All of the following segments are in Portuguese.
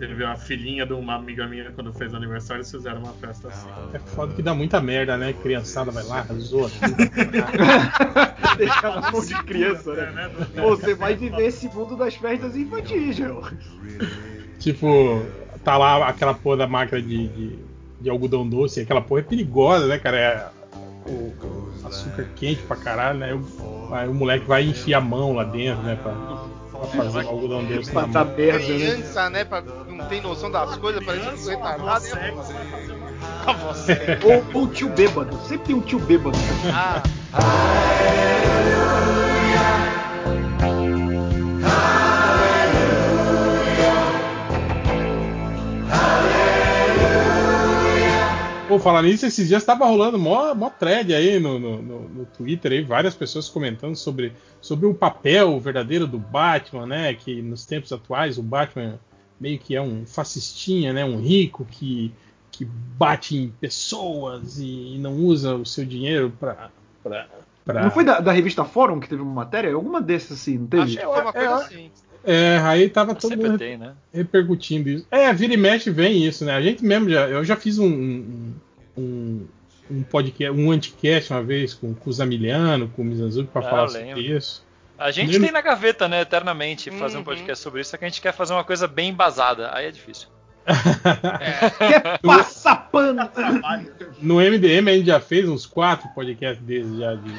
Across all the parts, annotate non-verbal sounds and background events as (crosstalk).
Teve uma filhinha de uma amiga minha quando fez aniversário, eles fizeram uma festa assim. É foda que dá muita merda, né? Criançada vai lá, zoa tudo. (laughs) Deixar na mão de criança, É, né? né? Pô, Você vai viver esse mundo das festas infantis, João. tipo, tá lá aquela porra da máquina de, de, de algodão doce, aquela porra é perigosa, né, cara? É o açúcar quente pra caralho, né? O, aí o moleque vai enfiar a mão lá dentro, né? Pra, pra fazer o algodão doce Passar mão. merda, né? Criança, né? Pra, não tem noção das coisas, parece um Criança, retardado. né? A você. Ou, ou tio bêbado. Sempre tem um tio bêbado. Ah, Pô, falar nisso, esses dias tava rolando mó, mó thread aí no, no, no- no Twitter aí, várias pessoas comentando sobre, sobre o papel verdadeiro do Batman, né? Que nos tempos atuais o Batman meio que é um fascistinha, né? Um rico que, que bate em pessoas e, e não usa o seu dinheiro pra. pra, pra... Não foi da, da revista Fórum que teve uma matéria? Alguma dessas assim, não teve? acho que foi uma coisa assim. É, aí tava todo mundo tem, né? repercutindo isso. É, vira e mexe vem isso, né? A gente mesmo já. Eu já fiz um. um, um, podcast, um anticast uma vez com, com o Zamiliano, com o Mizanzuki pra Ah, falar sobre isso. A gente Lembra- tem na gaveta, né, eternamente, fazer um Uhum. podcast sobre isso, só que a gente quer fazer uma coisa bem embasada. Aí é difícil. (laughs) Quer passar pano? Trabalho. No MDM a gente já fez uns quatro podcasts desses já de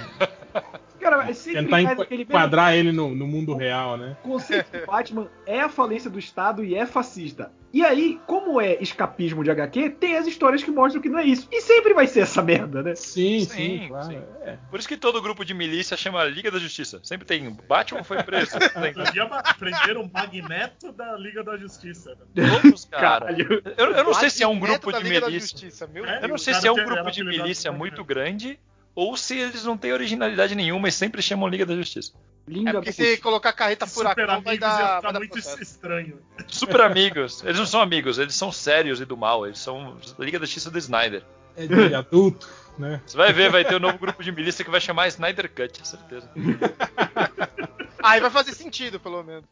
Cara, mas sempre tentar enquadrar ele no, no mundo real, né? O conceito do Batman é a falência do Estado e é fascista. E aí, como é escapismo de HQ, tem as histórias que mostram que não é isso. E sempre vai ser essa merda, né? Sim, sim, Sim, claro. sim. é. Por isso que todo grupo de milícia chama Liga da Justiça. Sempre tem Batman foi preso. (laughs) Tem Podia prender o Magneto da Liga da Justiça. todos, cara. Caralho. Eu, eu não sei se é um grupo de milícia. É, Eu não sei se é um grupo de milícia muito Magneto. grande ou se eles não têm originalidade nenhuma e sempre chamam Liga da Justiça. Linda É porque se colocar carreta furacão vai dar, vai dar muito processo. estranho. Super amigos. Eles não são amigos, eles são sérios e do mal. Eles são Liga da Justiça do Snyder. É de adulto, né? Você vai ver, vai ter um novo grupo de milícia que vai chamar Snyder Cut, certeza. (laughs) Aí vai fazer sentido, pelo menos.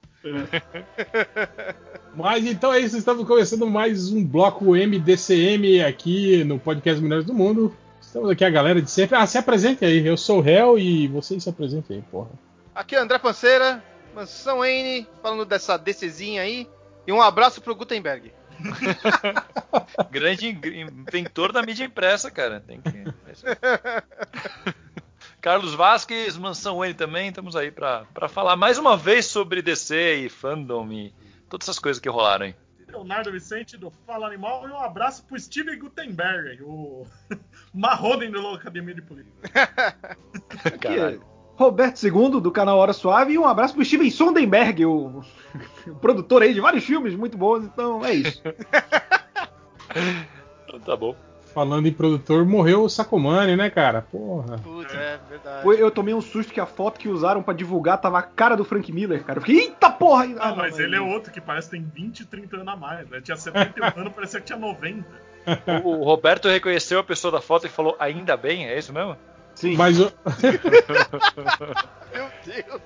Mas então é isso, estamos começando mais um bloco MDCM aqui no podcast Melhores do Mundo. Estamos aqui a galera de sempre. Ah, se apresente aí, eu sou o réu e vocês se apresentem aí, porra. Aqui é André Panceira, Mansão N, falando dessa DCzinha aí. E um abraço pro Gutenberg. (laughs) Grande in- inventor da mídia impressa, cara. Tem que. (laughs) Carlos Vasques, Mansão N também, estamos aí pra, pra falar mais uma vez sobre DC e fandom e todas essas coisas que rolaram aí. Leonardo Vicente do Fala Animal e um abraço pro Steve Gutenberg, o (laughs) Marrone da Academia de Política. Caralho. Roberto II, do canal Hora Suave, e um abraço pro Steven Sondenberg, o, o (laughs) produtor aí de vários filmes muito bons, então é isso. (laughs) Então tá bom. Falando em produtor, morreu o Sacomani, né, cara? Porra. Putz, é verdade. Eu tomei um susto que a foto que usaram pra divulgar tava a cara do Frank Miller, cara. Eu fiquei, eita porra! Ah, mas ele é outro que parece que tem 20, 30 anos a mais, né? Tinha 71 anos, parecia que tinha 90. O, (laughs) o Roberto reconheceu a pessoa da foto e falou ainda bem, é isso mesmo? Sim. Mas o, Meu Deus.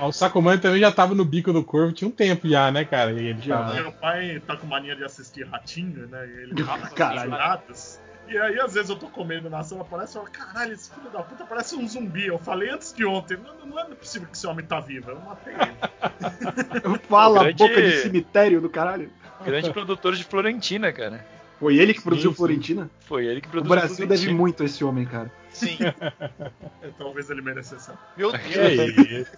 o Sacomani também já tava no bico do corvo, tinha um tempo já, né, cara? E ele Já. tava- Meu pai tá com mania de assistir Ratinho, né? E ele fala Caralho. juradas. E aí, às vezes, eu tô comendo na sala, parece, eu falo, caralho, esse filho da puta parece um zumbi. Eu falei antes de ontem, não, não é possível que esse homem tá vivo, eu matei ele. (laughs) Fala, O grande- boca de cemitério do caralho. Grande produtor de Florentina, cara. Foi ele que produziu sim. Florentina? Foi ele que O produziu Brasil deve Florentina. muito a esse homem, cara. Sim. É, Talvez ele merecesse. Meu Que Deus. isso?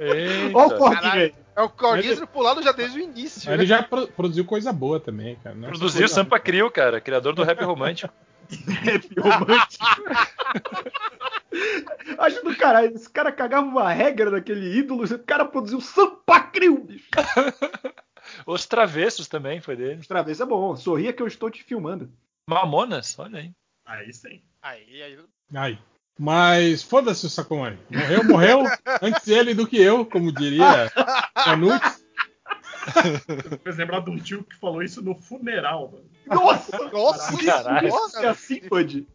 Eita. Olha o velho. É o Corguismo pulado já desde o início. Né? ele já pro- produziu coisa boa também, cara. Não é Produziu coisa- Sampa Crio, cara, criador do rap romântico. (laughs) Rap romântico. (laughs) Acho do caralho. Esse cara cagava uma regra daquele ídolo. O cara produziu Sampacril, bicho. (laughs) Os Travessos também foi dele. Outra vez é bom. Sorria que eu estou te filmando. Mamonas, olha aí. Aí sim. Aí, aí. Ai. Mas foda-se o Sacomani. Morreu, morreu (laughs) antes ele do que eu, como diria Canucci. Me fez lembrar de um tio que falou isso no funeral, mano. Nossa! Nossa, Caralho. Isso é assim, Bud.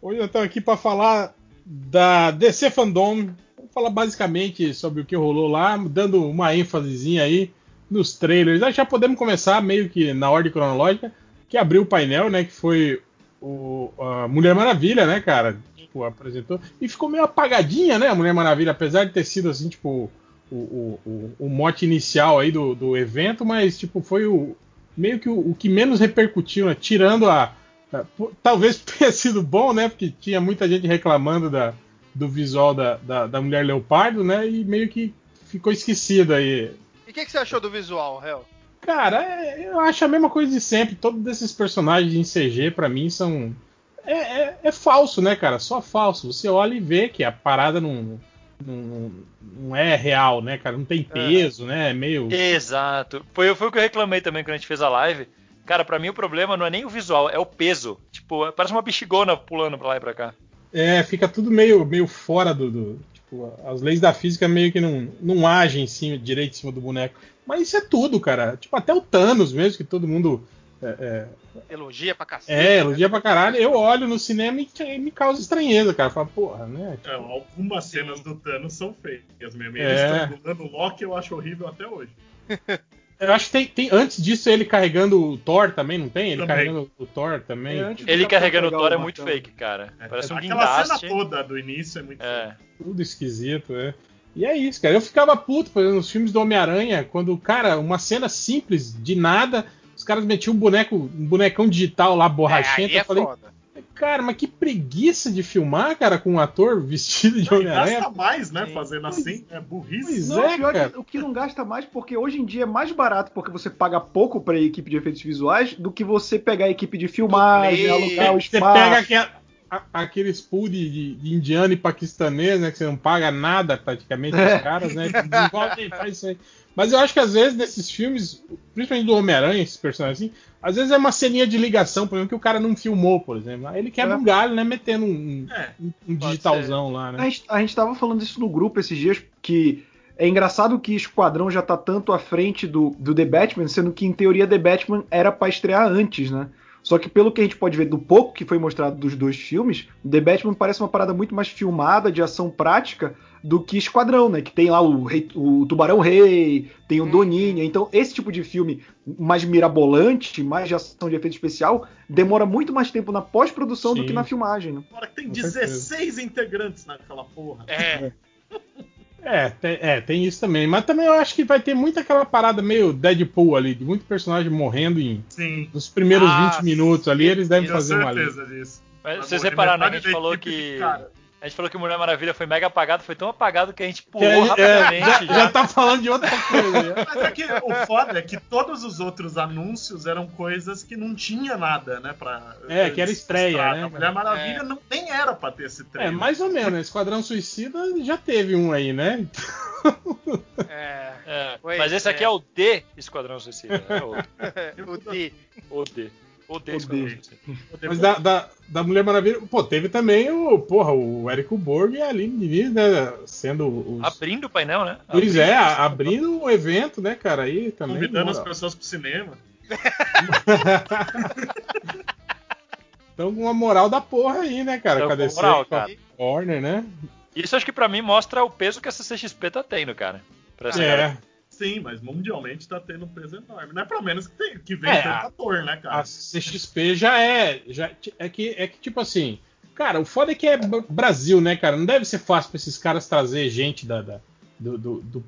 Hoje eu estou aqui para falar da DC Fandom. Vou falar basicamente sobre o que rolou lá, dando uma ênfasezinha aí nos trailers. Já podemos começar meio que na ordem cronológica, que abriu o painel, né? Que foi o, a Mulher Maravilha, né, cara? Tipo, apresentou. E ficou meio apagadinha, né, a Mulher Maravilha, apesar de ter sido assim, tipo, o, o, o, o mote inicial aí do, do evento, mas tipo, foi o meio que o, o que menos repercutiu, né? Tirando a, a. Talvez (laughs) tenha sido bom, né? Porque tinha muita gente reclamando da, do visual da, da, da Mulher Leopardo, né? E meio que ficou esquecido aí. E o que, que, você achou do visual, Hel? Cara, é, eu acho a mesma coisa de sempre. Todos esses personagens em CG, para mim, são. É, é, é, falso, né, cara? Só falso. Você olha e vê que a parada não, não, não é real, né, cara? Não tem é. peso, é. né? É meio. Exato. Foi, foi o que eu reclamei também quando a gente fez a live. Cara, para mim o problema não é nem o visual, é o peso. Tipo, parece uma bexigona pulando pra lá e pra cá. É, fica tudo meio, meio fora do, do Tipo, as leis da física meio que não, não agem em cima, direito em cima do boneco. Mas isso é tudo, cara. Tipo, até o Thanos mesmo, que todo mundo. É, é... Elogia pra cacete. É, elogia né? pra caralho. Eu olho no cinema e me causa estranheza, cara. Fala, porra, né? Tipo... É, algumas cenas do Thanos são feias mesmo. Ele é. estrangulando o Loki eu acho horrível até hoje. (laughs) Eu acho que tem, tem, antes disso ele carregando o Thor também, não tem? Ele também. carregando o Thor também. É, ele carregando o Thor é muito fake, cara. É. Parece um Aquela guindaste. cena toda do início é muito é. Fake. Tudo esquisito, é. E é isso, cara. Eu ficava puto, por exemplo, nos filmes do Homem-Aranha, quando, cara, uma cena simples, de nada, os caras metiam um boneco, um bonecão digital lá, borrachento. É, eu falei, foda. Cara, mas que preguiça de filmar, cara, com um ator vestido de Homem-Aranha. Gasta mais, né, fazendo assim. É burrice. Pois não, é, cara. o que não gasta mais, porque hoje em dia é mais barato, porque você paga pouco pra equipe de efeitos visuais, do que você pegar a equipe de filmagem, alugar o espaço. Você pega aquela, aqueles pool de, de, de, indiano e paquistanês, né? Que você não paga nada praticamente é. os caras, né? Desenvolve, faz isso aí. Mas eu acho que às vezes nesses filmes, principalmente do Homem-Aranha, esses personagens assim, às vezes é uma ceninha de ligação, por exemplo, que o cara não filmou, por exemplo. Aí ele quebra é. um galho, né? Metendo um, é, um, digitalzão lá, né? A gente, a gente tava falando isso no grupo esses dias, que é engraçado que Esquadrão já tá tanto à frente do, do The Batman, sendo que em teoria The Batman era para estrear antes, né? Só que pelo que a gente pode ver do pouco que foi mostrado dos dois filmes, The Batman parece uma parada muito mais filmada, de ação prática, do que Esquadrão, né? Que tem lá o, rei, o Tubarão Rei, tem o hum. Doninha. Então, esse tipo de filme mais mirabolante, mais de ação de efeito especial, demora muito mais tempo na pós-produção do que na filmagem. Né? Agora tem 16 integrantes naquela porra. É. (laughs) É, tem, é, tem isso também. Mas também eu acho que vai ter muita aquela parada meio Deadpool ali, de muito personagem morrendo em Sim. nos primeiros ah, 20 minutos ali, eles devem fazer uma certeza disso. Mas vocês repararam, né, a gente falou que. Cara. A gente falou que Mulher Maravilha foi mega apagado, foi tão apagado que a gente pulou é, rapidamente. É, já, já tá falando de outra coisa. (laughs) Mas é que o foda é que todos os outros anúncios eram coisas que não tinha nada, né? Pra, é, que era estreia, né? A Mulher Maravilha é. não, nem era pra ter esse trailer. É, mais ou menos. Esquadrão Suicida já teve um aí, né? (laughs) é, é. Mas esse aqui é. é o D Esquadrão Suicida. Né? O, o (laughs) D. O D. Odeio Odeio. Mas da, da, da, Mulher Maravilha, pô, teve também o, porra, o Érico Borg e a Aline Diniz, né, sendo os... Abrindo o painel, né? Pois abrindo é, abrindo o evento, né, cara, aí também... Convidando as pessoas pro cinema. (laughs) então, com uma moral da porra aí, né, cara, então, cadê moral, cara. Warner, né? Isso acho que pra mim mostra o peso que a CCXP tá tendo, cara. Pra é. Cara. Sim, mas mundialmente tá tendo um peso enorme. Não é pra menos que, tem, que vem é, tanto ator, né, cara? A CXP já é. Já, é, que, é que, tipo assim. Cara, o foda é que é Brasil, né, cara? Não deve ser fácil pra esses caras trazer gente da, da do, do, do,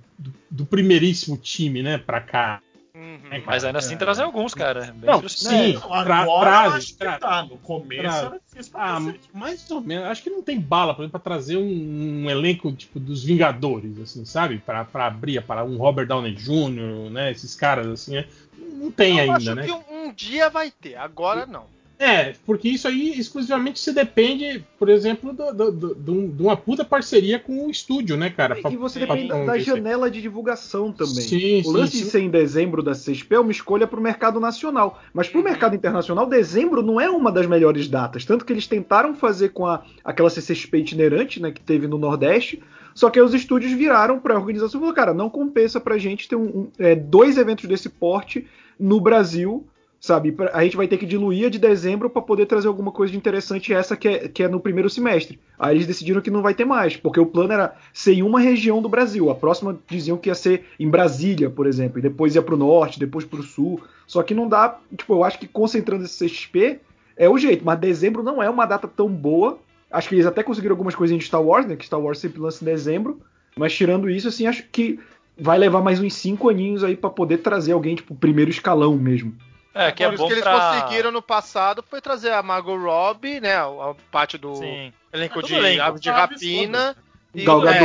do primeiríssimo time, né, pra cá. Uhum. É, mas ainda assim é. trazem alguns, cara. Bem não, sim, tra agora acho que tá. No começo tra era difícil pra ah, Mais ou menos. Acho que não tem bala, por exemplo, pra trazer um, um elenco tipo dos Vingadores, assim, sabe? Pra, pra abrir para um Robert Downey Jr., né? Esses caras, assim, é. Não tem Eu ainda, acho né? que um dia vai ter, agora não. É, porque isso aí exclusivamente se depende, por exemplo, de uma puta parceria com o estúdio, né, cara? E, você depende da, da janela de divulgação também. Sim, o lance sim, de ser em dezembro da CSP é uma escolha para o mercado nacional. Mas para o uhum. mercado internacional, dezembro não é uma das melhores datas. Tanto que eles tentaram fazer com a, aquela CCXP itinerante, né, que teve no Nordeste. Só que os estúdios viraram para a organização e falaram, cara, não compensa pra gente ter um, um, é, dois eventos desse porte no Brasil sabe? A gente vai ter que diluir a de dezembro para poder trazer alguma coisa de interessante essa que é, que é no primeiro semestre. Aí eles decidiram que não vai ter mais, porque o plano era ser em uma região do Brasil. A próxima diziam que ia ser em Brasília, por exemplo, e depois ia pro norte, depois pro sul. Só que não dá, tipo, eu acho que concentrando esse CXP é o jeito, mas dezembro não é uma data tão boa. Acho que eles até conseguiram algumas coisinhas de Star Wars, né? Que Star Wars sempre lança em dezembro. Mas tirando isso, assim, acho que vai levar mais uns cinco aninhos aí pra poder trazer alguém, tipo, primeiro escalão mesmo. É, que é Por isso bom que eles pra... conseguiram no passado foi trazer a Margot Robbie, né? A parte do Sim. elenco É, de elenco. Aves de Rapina. e- Gal é,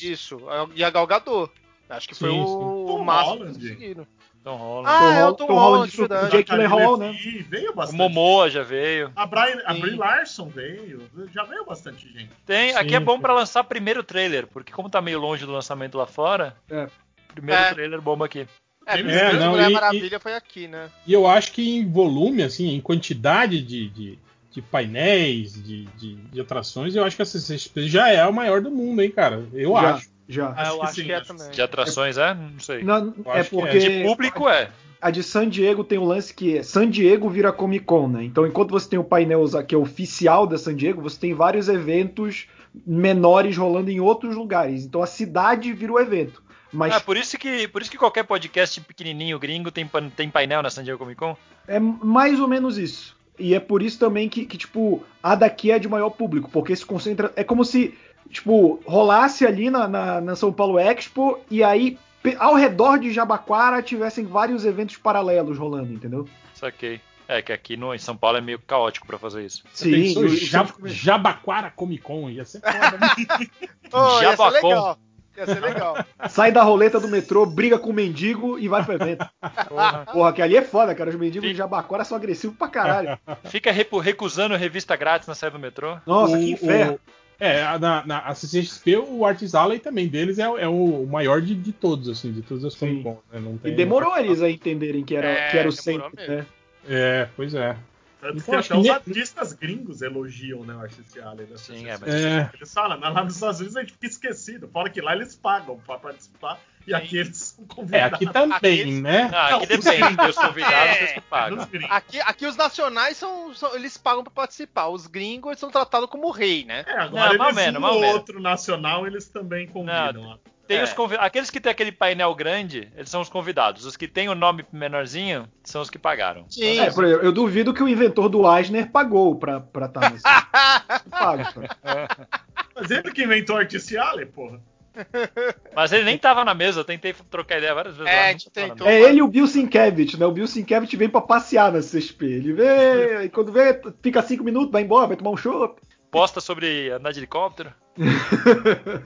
isso. a- E a Gal Gadot. Acho que foi Sim, o, sim. o Tom máximo Holland. que conseguiram. Tom Holland. Ah, é o Tom Holland, isso- verdade. Jake Gyllenhaal, né? Veio o bastante. Momoa já veio. A, Brian, a. Brie Larson veio. Já veio bastante gente. Tem, aqui Sim, é bom pra lançar primeiro trailer, porque como tá meio longe do lançamento lá fora, É. primeiro É. trailer bomba aqui. É, É, não, Mulher e- Maravilha foi aqui, né? E eu acho que em volume, assim, em quantidade de, de, de painéis, de, de, de atrações, eu acho que a CCXP já é a maior do mundo, hein, cara? Eu já, acho. Já. Ah, eu que acho sim, que é que também. De atrações, é? Não sei. Não, é que é. porque De público é. a de San Diego tem um lance que é San Diego vira Comic Con, né? Então, enquanto você tem o painel que é oficial da San Diego, você tem vários eventos menores rolando em outros lugares. Então, a cidade vira o evento. Mas Ah, por isso que por isso que qualquer podcast pequenininho gringo tem, tem painel na San Diego Comic Con. é mais ou menos isso. E é por isso também que, que, tipo, a daqui é de maior público, porque se concentra. É como se, tipo, rolasse ali na, na, na São Paulo Expo e aí ao redor de Jabaquara tivessem vários eventos paralelos rolando, entendeu? Saquei. É que aqui no, em São Paulo é meio caótico pra fazer isso. O- Jab- Jabaquara Comic Con, ia ser foda. né? (laughs) Oh, ia ser Jabacon. legal. Ia ser legal. (laughs) sai da roleta do metrô, briga com o mendigo e vai pro evento. Porra. Porra, que ali é foda, cara. Os mendigos Sim. de Jabaquara são agressivos pra caralho. Fica recusando revista grátis na saída do metrô. Nossa, O- que inferno. o- é, na, na a CCXP, o Artist Alley também deles é, é o maior de, de todos, assim, de todas as Sim. Comic Con. Né? Não E tem- demorou eles a entenderem que era, É, que era o centro, mesmo. né? É, pois é. Tanto Então, que até os que artistas gringos elogiam né, o Artist Alley da Sim, é, mas- É, Eles falam, "Mas lá nos Estados Unidos a gente fica esquecido. Fora que lá eles pagam pra participar e aqui eles são é, convidados. aqui também, Aqui- né? Ah, aqui Não, depende, os convidados É, que pagam. Aqui, aqui os nacionais são, são- Eles pagam pra participar. Os gringos são tratados como rei, né? É, agora Não, mal eles, menos, um mal ou menos. outro nacional, eles também convidam. lá. Tem É. os convi- Aqueles que tem aquele painel grande, eles são os convidados. Os que tem o nome menorzinho são os que pagaram. Sim. É, por exemplo, eu duvido que o inventor do Eisner pagou pra estar tá nesse. (laughs) Paga, cara. Mas ele que inventou Alley, porra. Mas ele nem tava na mesa, eu tentei trocar ideia várias vezes. É, tentou. É ele e o Bill Sienkiewicz, né? O Bill Sienkiewicz vem pra passear na CXP. Ele vê, e quando vê, fica cinco minutos, vai embora, vai tomar um chopp. Posta sobre andar de helicóptero.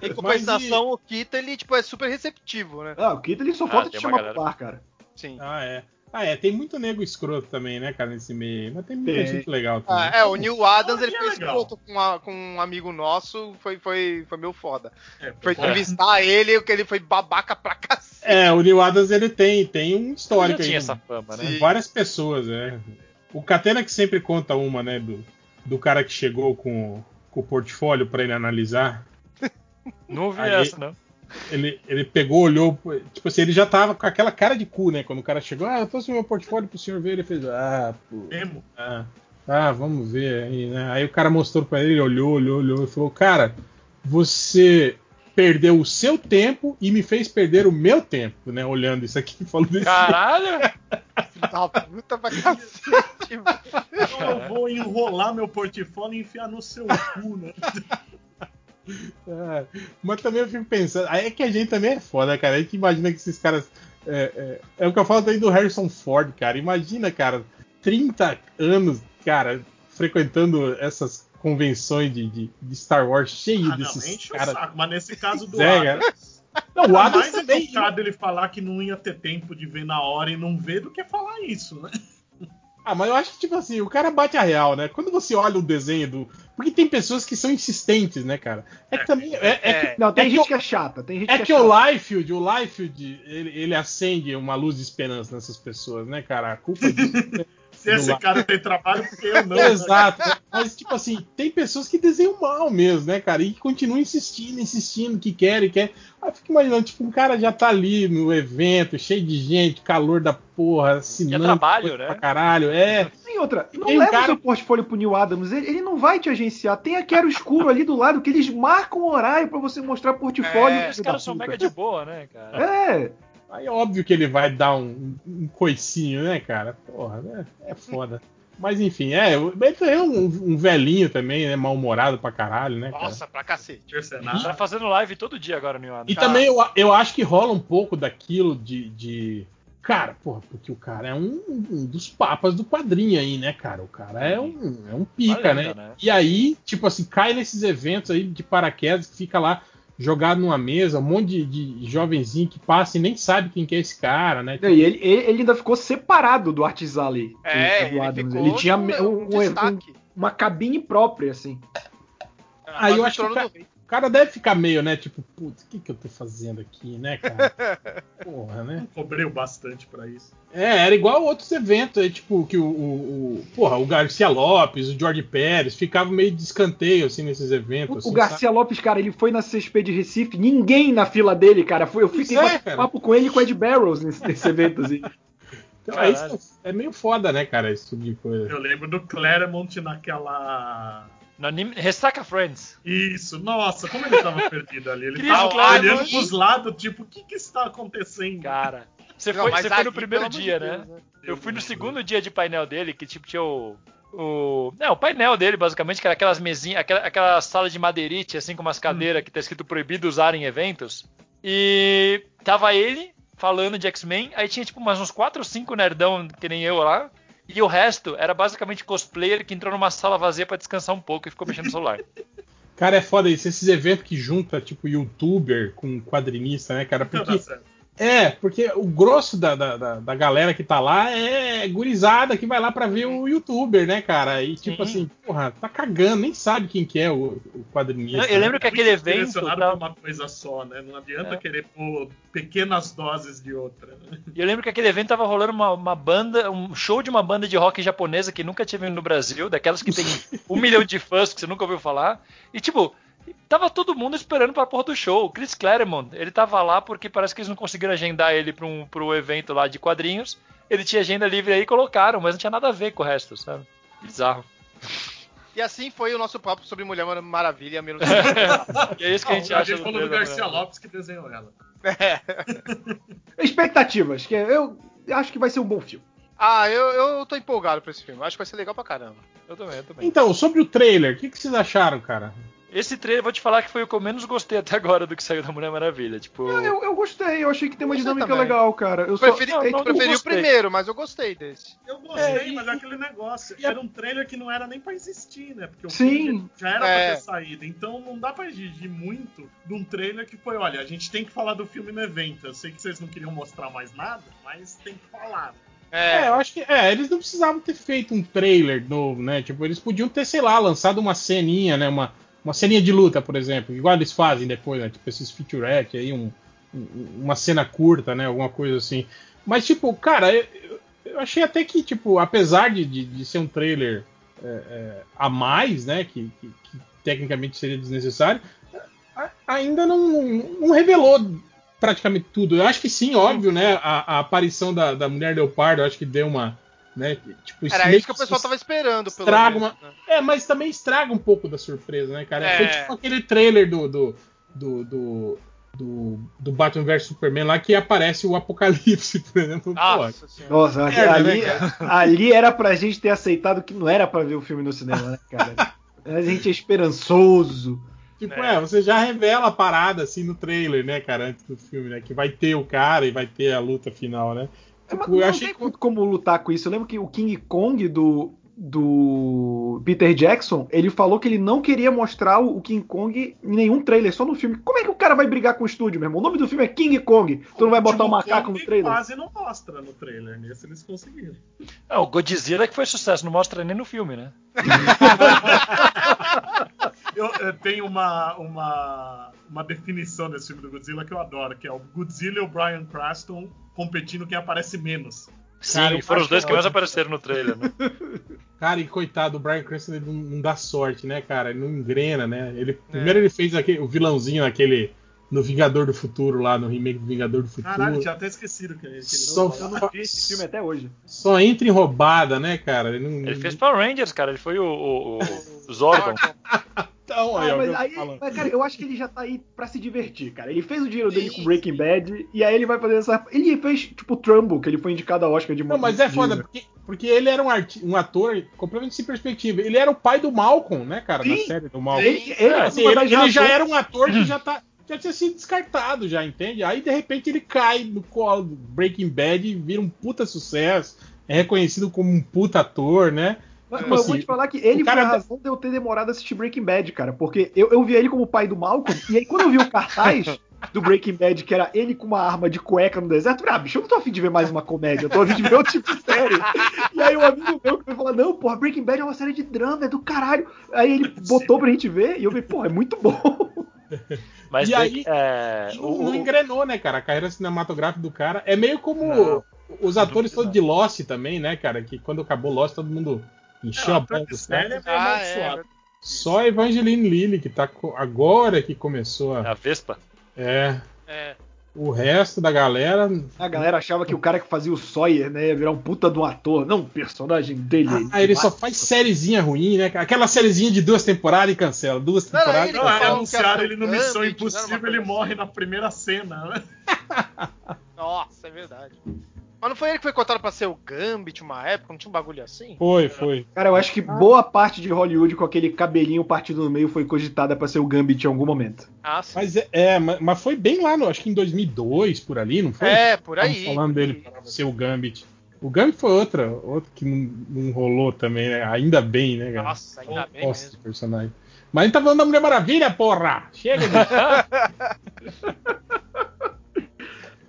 Em compensação, o Kita ele tipo, é super receptivo, né? Ah, o Kito ele só Ah, falta te tem uma chamar galera- pro bar, cara. Sim. Ah, é. Ah, é, tem muito nego escroto também, né, cara, nesse meio. Mas tem muita Tem. gente legal também. Ah, é, o Neil Adams ele é foi escroto com, a- com um amigo nosso, foi, foi, foi meu foda. É, Foi entrevistar ele, que ele foi babaca pra cacete. É, o Neil Adams ele tem, tem um Já histórico tinha aí. essa fama, né? Com várias pessoas, é. O Catena que sempre conta uma, né, do, do cara que chegou com, com o portfólio pra ele analisar. (laughs) Não vi Aí- essa, não. Ele, ele pegou, olhou, tipo assim, ele já tava com aquela cara de cu, né? Quando o cara chegou, ah, eu trouxe meu portfólio pro senhor ver, ele fez, ah, pô, Mesmo. ah, ah, vamos ver aí, né? Aí o cara mostrou pra ele, ele olhou, olhou, olhou e falou, cara, você perdeu o seu tempo e me fez perder o meu tempo, né? Olhando isso aqui, falando isso. Caralho! (laughs) Da puta pra cacete, eu vou enrolar meu portfólio e enfiar no seu cu, né? (laughs) É, mas também eu fico pensando, aí é que a gente também é foda, cara. A gente imagina que esses caras. É, é- é o que eu falo aí do Harrison Ford, cara. Imagina, cara, 30 anos, cara, frequentando essas convenções de, de- de Star Wars cheio Ah, desses caras. Mas nesse (laughs) caso do Zé, Adams, Não, o tá Adams mais também. ele falar que não ia ter tempo de ver na hora e não ver do que falar isso, né? Ah, mas eu acho que, tipo assim, o cara bate a real, né? Quando você olha o desenho do. Porque tem pessoas que são insistentes, né, cara? É que também. É, é que Não, tem É que gente o- que é chata, tem gente É que que é o. Liefeld, o Liefeld, ele, ele acende uma luz de esperança nessas pessoas, né, cara? A culpa disso (laughs) Se esse cara tem trabalho, porque eu não. (laughs) né? Exato. né? Mas, tipo assim, tem pessoas que desenham mal mesmo, né, cara? E que continuam insistindo, insistindo, que querem, quer. Aí eu fico imaginando, tipo, um cara já tá ali no evento, cheio de gente, calor da porra, assinando. trabalho, coisa né? Pra caralho, é. Tem outra, não Tem leva o cara- seu portfólio pro Neil Adams, ele, ele não vai te agenciar. Tem a Quero Escuro ali do lado, que eles marcam o horário pra você mostrar portfólio. É, Os caras são mega de boa, né, cara? É, Aí é óbvio que ele vai dar um, um coicinho, né, cara? Porra, né? É foda. Mas enfim, é. Ele é um, um velhinho também, né? Mal-humorado pra caralho, né, cara? Nossa, pra cacete. Tá Mercenário. fazendo live todo dia agora no Adam. E também eu, eu acho que rola um pouco daquilo de. de- Cara, porra, porque o cara é um, um dos papas do quadrinho aí, né, cara? O cara é um, é um pica, Uma né? né? E aí, tipo assim, cai nesses eventos aí de paraquedas que fica lá jogado numa mesa, um monte de, de jovenzinho que passa e nem sabe quem que é esse cara, né? e ele, ele- ele ainda ficou separado do Artisali. É, do ele Ele tinha um- um um- uma cabine própria, assim. Aí eu o acho que cara- deve ficar meio, né? Tipo, putz, o que, que eu tô fazendo aqui, né, cara? (laughs) Porra, né? Cobrei bastante pra isso. É, era igual outros eventos aí, tipo, que o, o, o- porra, o Garcia Lopes, o Jorge Pérez, ficavam meio de escanteio, assim, nesses eventos. O, assim, o Garcia Lopes, cara, ele foi na CSP de Recife, ninguém na fila dele, cara. Foi, eu fiquei é, cara. papo com ele e com o Ed Barrows nesse, nesse evento, assim. sabe? (laughs) Então, é, isso é meio foda, né, cara, esse tipo de coisa. Eu lembro do Claremont naquela. No anime... Ressaca Friends. Isso, nossa, como ele tava (laughs) perdido ali. Ele Chris tava Claremont. olhando pros lados, tipo, o que que está acontecendo? Cara, você Não, foi, você foi no primeiro dia, de né? Deus, né? Eu fui no segundo dia de painel dele, que tipo tinha o. O, é, o painel dele, basicamente, que era aquelas mesinhas, aquela, aquela sala de madeirite, assim, com umas cadeiras que tá escrito proibido usar em eventos. E tava ele falando de X-Men, aí tinha tipo mais uns 4 ou 5 nerdão que nem eu lá. E o resto era basicamente cosplayer que entrou numa sala vazia pra descansar um pouco e ficou mexendo no celular. (laughs) Cara, é foda isso, esses eventos que junta, tipo, youtuber com quadrinista, né, cara? Porque certo. É, porque o grosso da, da, da- da galera que tá lá é gurizada que vai lá pra ver o youtuber, né, cara? E tipo Sim. assim, porra, tá cagando, nem sabe quem que é o, o quadrinista. Eu lembro que Muito aquele evento. direcionado tá- pra uma coisa só, né? Não adianta É. querer pôr pequenas doses de outra. Né? E eu lembro que aquele evento tava rolando uma, uma banda, um show de uma banda de rock japonesa que nunca tinha vindo no Brasil, daquelas que tem (laughs) um milhão de fãs que você nunca ouviu falar. E tipo, tava todo mundo esperando pra porra do show. O Chris Claremont, ele tava lá porque parece que eles não conseguiram agendar ele pra um, pro evento lá de quadrinhos. Ele tinha agenda livre aí e colocaram, mas não tinha nada a ver com o resto, sabe? Bizarro. E assim foi o nosso papo sobre Mulher Maravilha. menos- (laughs) E é isso que a gente Não, acha do falou do trailer, Garcia né? Lopes que desenhou ela. É. (laughs) Expectativas, que eu acho que vai ser um bom filme. Ah, eu, eu tô empolgado pra esse filme. Acho que vai ser legal pra caramba. Eu também, eu também. Então, sobre o trailer, o que, que vocês acharam, cara? Esse trailer, vou te falar que foi o que eu menos gostei até agora do que saiu da Mulher Maravilha. Tipo, Eu, eu gostei, eu achei que tem uma dinâmica também. legal, cara. Eu só- Preferi, não, eu não, preferi o primeiro, mas eu gostei desse. Eu gostei, É, e- mas é aquele negócio. e Era um trailer que não era nem pra existir, né? Porque o Sim. filme já era É. pra ter saído. Então não dá pra exigir muito de um trailer que foi: olha, a gente tem que falar do filme no evento. Eu sei que vocês não queriam mostrar mais nada, mas tem que falar. É, É, eu acho que é, eles não precisavam ter feito um trailer novo, né? Tipo, eles podiam ter, sei lá, lançado uma ceninha, né? Uma, uma ceninha de luta, por exemplo, igual eles fazem depois, né? Tipo, esses featurette aí, um- uma cena curta, né? Alguma coisa assim. Mas, tipo, cara, eu, eu achei até que, tipo, apesar de, de, de ser um trailer é, é, a mais, né? Que, que- que tecnicamente seria desnecessário, a- ainda não, não, não revelou praticamente tudo. Eu acho que sim, óbvio, né? A, a aparição da, da mulher leopardo, eu acho que deu uma. Né, tipo, era isso que o pessoal tava esperando, pelo estraga menos. uma- né? É, mas também estraga um pouco da surpresa, né, cara? É. Foi tipo aquele trailer do. do, do, do, do, do Batman vs Superman lá que aparece o Apocalipse, (laughs) por exemplo. Nossa. Nossa, ali, né, ali era pra gente ter aceitado que não era pra ver o filme no cinema, né, cara? A gente é esperançoso. Tipo, É. é. você já revela a parada assim no trailer, né, cara, antes do filme, né? Que vai ter o cara e vai ter a luta final, né? É, Tipo, eu achei tem como lutar com isso. Eu lembro que o King Kong do, do Peter Jackson, ele falou que ele não queria mostrar o King Kong em nenhum trailer, só no filme. Como é que o cara vai brigar com o estúdio, meu irmão? O nome do filme é King Kong. Tu não vai botar o Último macaco no Kong trailer? Quase não mostra no trailer. Nesse eles conseguiram. É, o Godzilla que foi sucesso, não mostra nem no filme, né? (laughs) Eu, eu tenho uma, uma, uma definição desse filme do Godzilla que eu adoro, que é o Godzilla e o Brian Cranston competindo quem aparece menos. Sim, Cara, foram os dois que mais apareceram no trailer, né? (laughs) Cara, e coitado, o Brian Cranston ele não, dá sorte, né, cara? Ele não engrena, né? Ele, Primeiro ele fez aquele, o vilãozinho naquele. No Vingador do Futuro, lá no remake do Vingador do Futuro. Caralho, tinha até esquecido que, que ele Só, Eu não vi esse filme até hoje. só entra em roubada, né, cara? Ele, não, Ele fez Power Rangers, cara. Ele foi o, o, o (laughs) Zordon. Então, aí, Ah, ó, mas aí, falando. mas, cara, eu acho que ele já tá aí pra se divertir, cara. Ele fez o dinheiro dele com Breaking Bad e aí ele vai fazer essa. Ele fez, tipo, Trumbo, que ele foi indicado ao Oscar de Não, mas é foda, porque, porque ele era um, arti- um ator completamente sem perspectiva. Ele era o pai do Malcolm, né, cara? Na Sim. série do Malcolm. Ele, ele, É, assim, ele, ele já era um ator que já tá. Já tinha sido descartado, já, entende? Aí de repente ele cai no colo do Breaking Bad e vira um puta sucesso. É reconhecido como um puta ator, né? Mas, Tipo mas eu vou assim, te falar que ele cara foi a tá- razão de eu ter demorado a assistir Breaking Bad, cara. Porque eu, eu vi ele como o pai do Malcolm, e aí quando eu vi o cartaz (laughs) do Breaking Bad, que era ele com uma arma de cueca no deserto, eu falei, ah, bicho, eu não tô afim de ver mais uma comédia, eu tô afim de ver outro tipo de série. E aí um amigo meu que me falou, não, porra, Breaking Bad é uma série de drama, é do caralho. Aí ele botou pra gente ver, e eu falei, porra, é muito bom. (laughs) Mas E aí, é, Não, o- não engrenou, né, cara? A carreira cinematográfica do cara é meio como Não, os atores todos de Lost também, né, cara? Que quando acabou Lost todo mundo encheu É, a série caras. é Ah, amaldiçoado. Só a Evangeline Lilly, que tá agora que começou a. a Vespa. É. É. O resto da galera. A galera achava que o cara que fazia o Sawyer, né, ia virar um puta de um ator. Não, o personagem dele. Ah, ele só faz sériezinha ruim, né? Aquela sériezinha de duas temporadas e cancela. Duas temporadas. ele Não, anunciaram era ele no o Missão Impossível, ele coisa morre na primeira cena, né? (laughs) Nossa, é verdade. Mas não foi ele que foi cotado pra ser o Gambit uma época? Não tinha um bagulho assim? Foi, foi. Cara, eu acho que boa parte de Hollywood com aquele cabelinho partido no meio foi cogitada pra ser o Gambit em algum momento. Ah, sim. Mas é, é, ma- mas foi bem lá, no, acho que em 2002, por ali, não foi? É, por aí. falando dele ser o Gambit. O Gambit foi outra, outra que não, não rolou também, né? Ainda bem, né, cara? Nossa, ainda bem Nossa, mesmo. personagem. Mas a gente tá falando da Mulher Maravilha, porra! Chega disso. (laughs)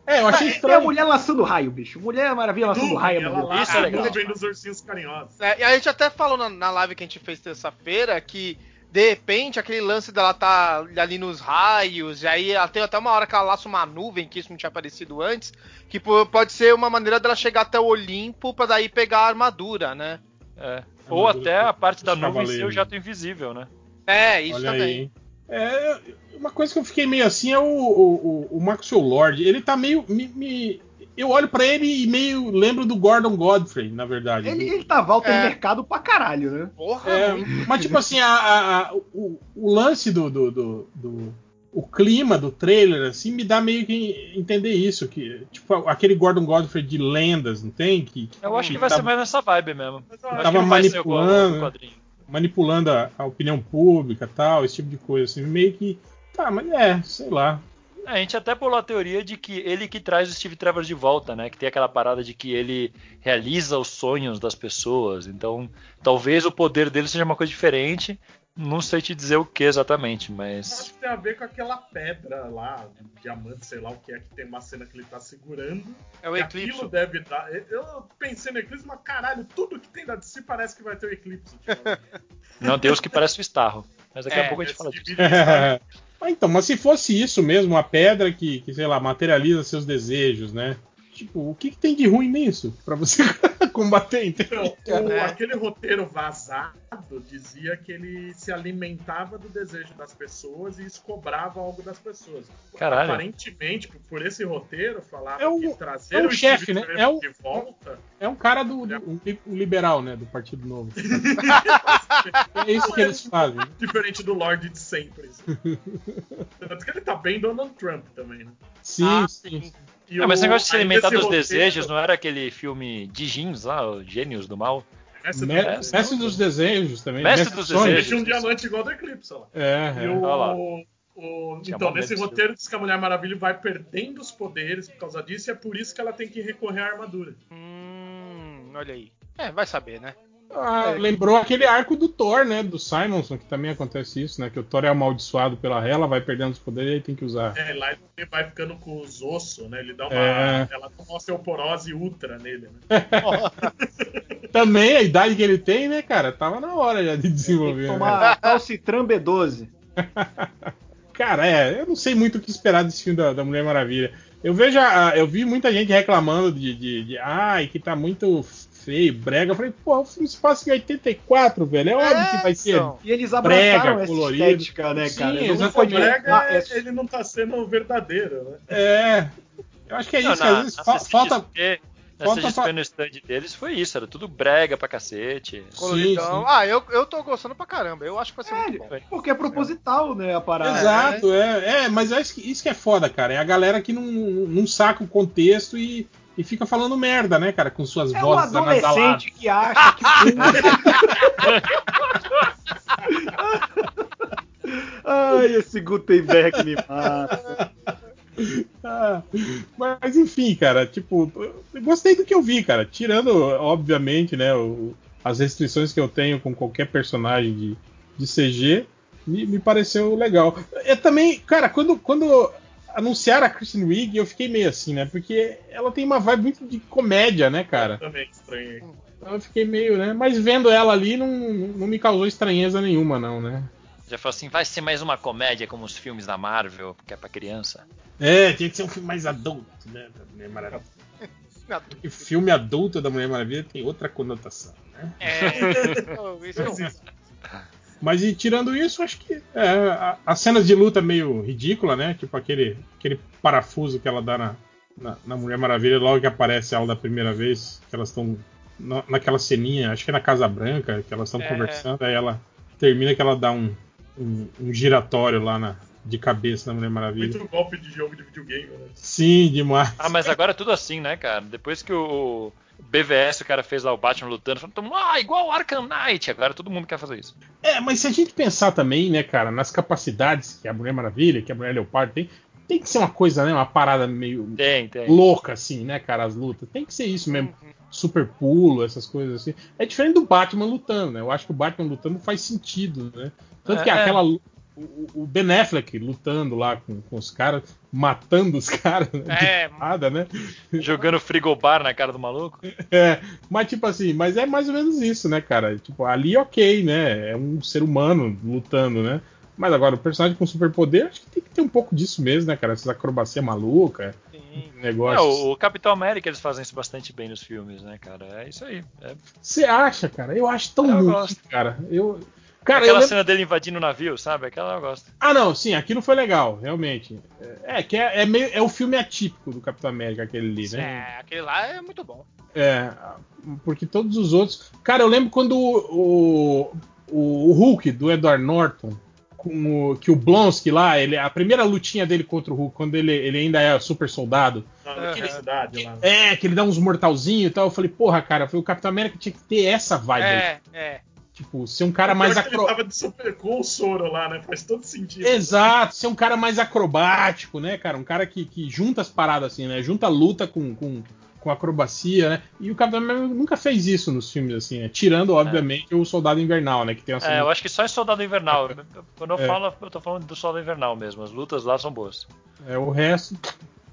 é, eu achei É a estranho. mulher laçando raio, bicho. Mulher Maravilha laçando Tudo, raio, ela Deus. lá Isso é legal. nuvem dos ursinhos carinhosos. É, e a gente até falou na, na live que a gente fez terça-feira que, de repente, aquele lance dela tá ali nos raios, e aí ela tem até uma hora que ela laça uma nuvem, que isso não tinha aparecido antes, que po- pode ser uma maneira dela chegar até o Olimpo pra daí pegar a armadura, né? É. Ou até a parte da nuvem ser o cavaleiros. jato invisível, né? É, isso Olha também. aí. É, uma coisa que eu fiquei meio assim é o, o, o, o Maxwell Lord. Ele tá meio. me- me- eu olho pra ele e meio lembro do Gordon Godfrey, na verdade. Ele, ele tá Walter É. Mercado pra caralho, né? Porra, É, mas tipo assim, a- a- a- o, o lance do, do, do- do- o clima do trailer, assim, me dá meio que entender isso. Que, tipo, aquele Gordon Godfrey de lendas, não tem? Que, Eu acho que vai tava, ser mais nessa vibe mesmo. Eu tava que não vai ser igual manipulando. Manipulando a, a opinião pública tal, esse tipo de coisa, assim, meio que. Tá, mas é, sei lá. A gente até pulou a teoria de que ele que traz o Steve Trevor de volta, né? Que tem aquela parada de que ele realiza os sonhos das pessoas. Então, talvez o poder dele seja uma coisa diferente. Não sei te dizer o que exatamente, Eu mas. acho que tem a ver com aquela pedra lá, um diamante, sei lá o que é, que tem uma cena que ele tá segurando. É o Eclipse. Aquilo deve dar. Eu pensei no eclipse, mas caralho, tudo que tem da DC parece que vai ter o eclipse. Tipo, (laughs) Não, Deus que parece o Starro. Mas daqui É, a pouco a gente fala disso. (laughs) Ah, então, mas se fosse isso mesmo, uma pedra que, que, sei lá, materializa seus desejos, né? Tipo, o que, que tem de ruim nisso pra você (laughs) combater, entendeu? Então, o- É. aquele roteiro vazado dizia que ele se alimentava do desejo das pessoas e isso cobrava algo das pessoas. Caralho. Aparentemente, por- por esse roteiro, falava É o- que trazer é o o chefe, né? É o- de volta. É um cara do, do um, li- um liberal, né? Do Partido Novo. (laughs) é isso que eles fazem. Diferente do Lorde de sempre. (laughs) Tanto que ele tá bem Donald Trump também, né? Sim, Ah, sim. sim. E É, mas esse o- negócio de se alimentar dos roteiro, desejos não era aquele filme de jeans lá, o Gênios do Mal? essa Me- do- Mestre dos Desejos também. Mestre dos sonhos. Desejos. Deixa um diamante igual do Eclipse, lá. É, E é. o- Olha lá. o- então, nesse roteiro diz que a Mulher Maravilha vai perdendo os poderes por causa disso e é por isso que ela tem que recorrer à armadura. Hum, olha aí. É, vai saber, né? Ah, lembrou aquele arco do Thor, né? Do Simonson, que também acontece isso, né? Que o Thor é amaldiçoado pela Hela, vai perdendo os poderes e aí tem que usar. É, lá ele vai ficando com os ossos, né? Ele dá uma. É. Ela dá uma osteoporose ultra nele, né? (laughs) (laughs) Também a idade que ele tem, né, cara? Tava na hora já de Tem desenvolver. que né? tomar Calcitran B12. (laughs) Cara, é, eu não sei muito o que esperar desse filme da, da Mulher Maravilha. Eu vejo, a- eu vi muita gente reclamando de, de, de ai, que tá muito feio, brega. Eu falei, pô, o filme se passa em 84, velho. É óbvio que vai ser. então. E eles abraçaram Brega, essa colorido. estética, né, Sim, cara? Não exatamente. pode- Brega, Ah, é- ele não tá sendo verdadeiro, né? É. Eu acho que é Não, isso, na, que às vezes fa- CCXP, falta. falta CCXP fa- no stand deles foi isso, era tudo brega pra cacete. Coloridão. sim. Ah, eu, eu tô gostando pra caramba. Eu acho que vai ser É, muito bom. porque é proposital, né, a parada. Exato, é, é, mas é isso que, isso que é foda, cara. É a galera que não, não saca o contexto e, e fica falando merda, né, cara, com suas É um vozes anasaladas. adolescente que acha que. (laughs) Ai, esse Gutenberg me mata. (laughs) Ah, mas enfim, cara, tipo, eu gostei do que eu vi, cara. Tirando, obviamente, né, o- as restrições que eu tenho com qualquer personagem de, de CG, me, me pareceu legal. Eu também, cara, quando, quando anunciaram a Kristen Wiig, eu fiquei meio assim, né? Porque ela tem uma vibe muito de comédia, né, cara? Também estranhei. Então eu fiquei meio, né? Mas vendo ela ali não, não me causou estranheza nenhuma, não, né? Já falou assim, vai ser mais uma comédia como os filmes da Marvel, que é pra criança. É, tinha que ser um filme mais adulto, né? Da Mulher Maravilha. Porque filme adulto da Mulher Maravilha tem outra conotação, né? É. (laughs) Isso é um- Mas e tirando isso, acho que é, a- as cenas de luta meio ridícula, né? Tipo aquele, aquele parafuso que ela dá na, na, na Mulher Maravilha logo que aparece ela da primeira vez, que elas estão na, naquela ceninha, acho que é na Casa Branca, que elas estão É. conversando, aí ela termina que ela dá um, um, um giratório lá na, de cabeça na Mulher Maravilha. Muito golpe de jogo de videogame, né? Sim, demais. Ah, mas agora é tudo assim, né, cara? Depois que o BVS, o cara fez lá o Batman lutando, falando, "Tamo- ah, igual Arkham Knight, agora todo mundo quer fazer isso. É, mas se a gente pensar também, né, cara, nas capacidades que a Mulher Maravilha, que a Mulher Leopardo tem, tem que ser uma coisa, né, uma parada meio Tem, tem. louca, assim, né, cara, as lutas. Tem que ser isso mesmo. Super pulo, essas coisas assim. É diferente do Batman lutando, né? Eu acho que o Batman lutando faz sentido, né? Tanto que É, é. aquela. O, o Ben Affleck lutando lá com, com os caras, matando os (laughs) caras, né? É, porrada, né? Jogando frigobar na cara do maluco. (laughs) É, mas tipo assim, mas é mais ou menos isso, né, cara? Tipo, ali ok, né? É um ser humano lutando, né? Mas agora, o personagem com superpoder, acho que tem que ter um pouco disso mesmo, né, cara? Essas acrobacia maluca, sim. É, negócios. o, o Capitão América eles fazem isso bastante bem nos filmes, né, cara? É isso aí. É. Você acha, cara? Eu acho tão Eu ruim, gosto. cara. Eu. Cara, Aquela lembro- cena dele invadindo o navio, sabe? Aquela eu gosto. Ah, não, sim, aquilo foi legal, realmente. É, que é, é meio, é o filme atípico do Capitão América, aquele ali, né? É, aquele lá é muito bom. É, porque todos os outros. Cara, eu lembro quando o, o, o Hulk do Edward Norton, com o, que o Blonsky lá, ele, a primeira lutinha dele contra o Hulk, quando ele, ele ainda é super soldado, Na Aham. eletricidade lá. é, que ele dá uns mortalzinhos e tal. Eu falei, porra, cara, foi o Capitão América tinha que ter essa vibe aí. É, é. Tipo, ser um cara mais Pior que acro... Ele tava de super com o soro lá, né? Faz todo sentido. Exato, ser um cara mais acrobático, né, cara? Um cara que, que junta as paradas assim, né? Junta a luta com, com, com acrobacia, né? E o Capitão América nunca fez isso nos filmes, assim, né? Tirando, obviamente, o Soldado Invernal, né? Que tem É, eu acho que só em Soldado Invernal. (laughs) Quando eu É. falo, eu tô falando do Soldado Invernal mesmo. As lutas lá são boas. é, o resto.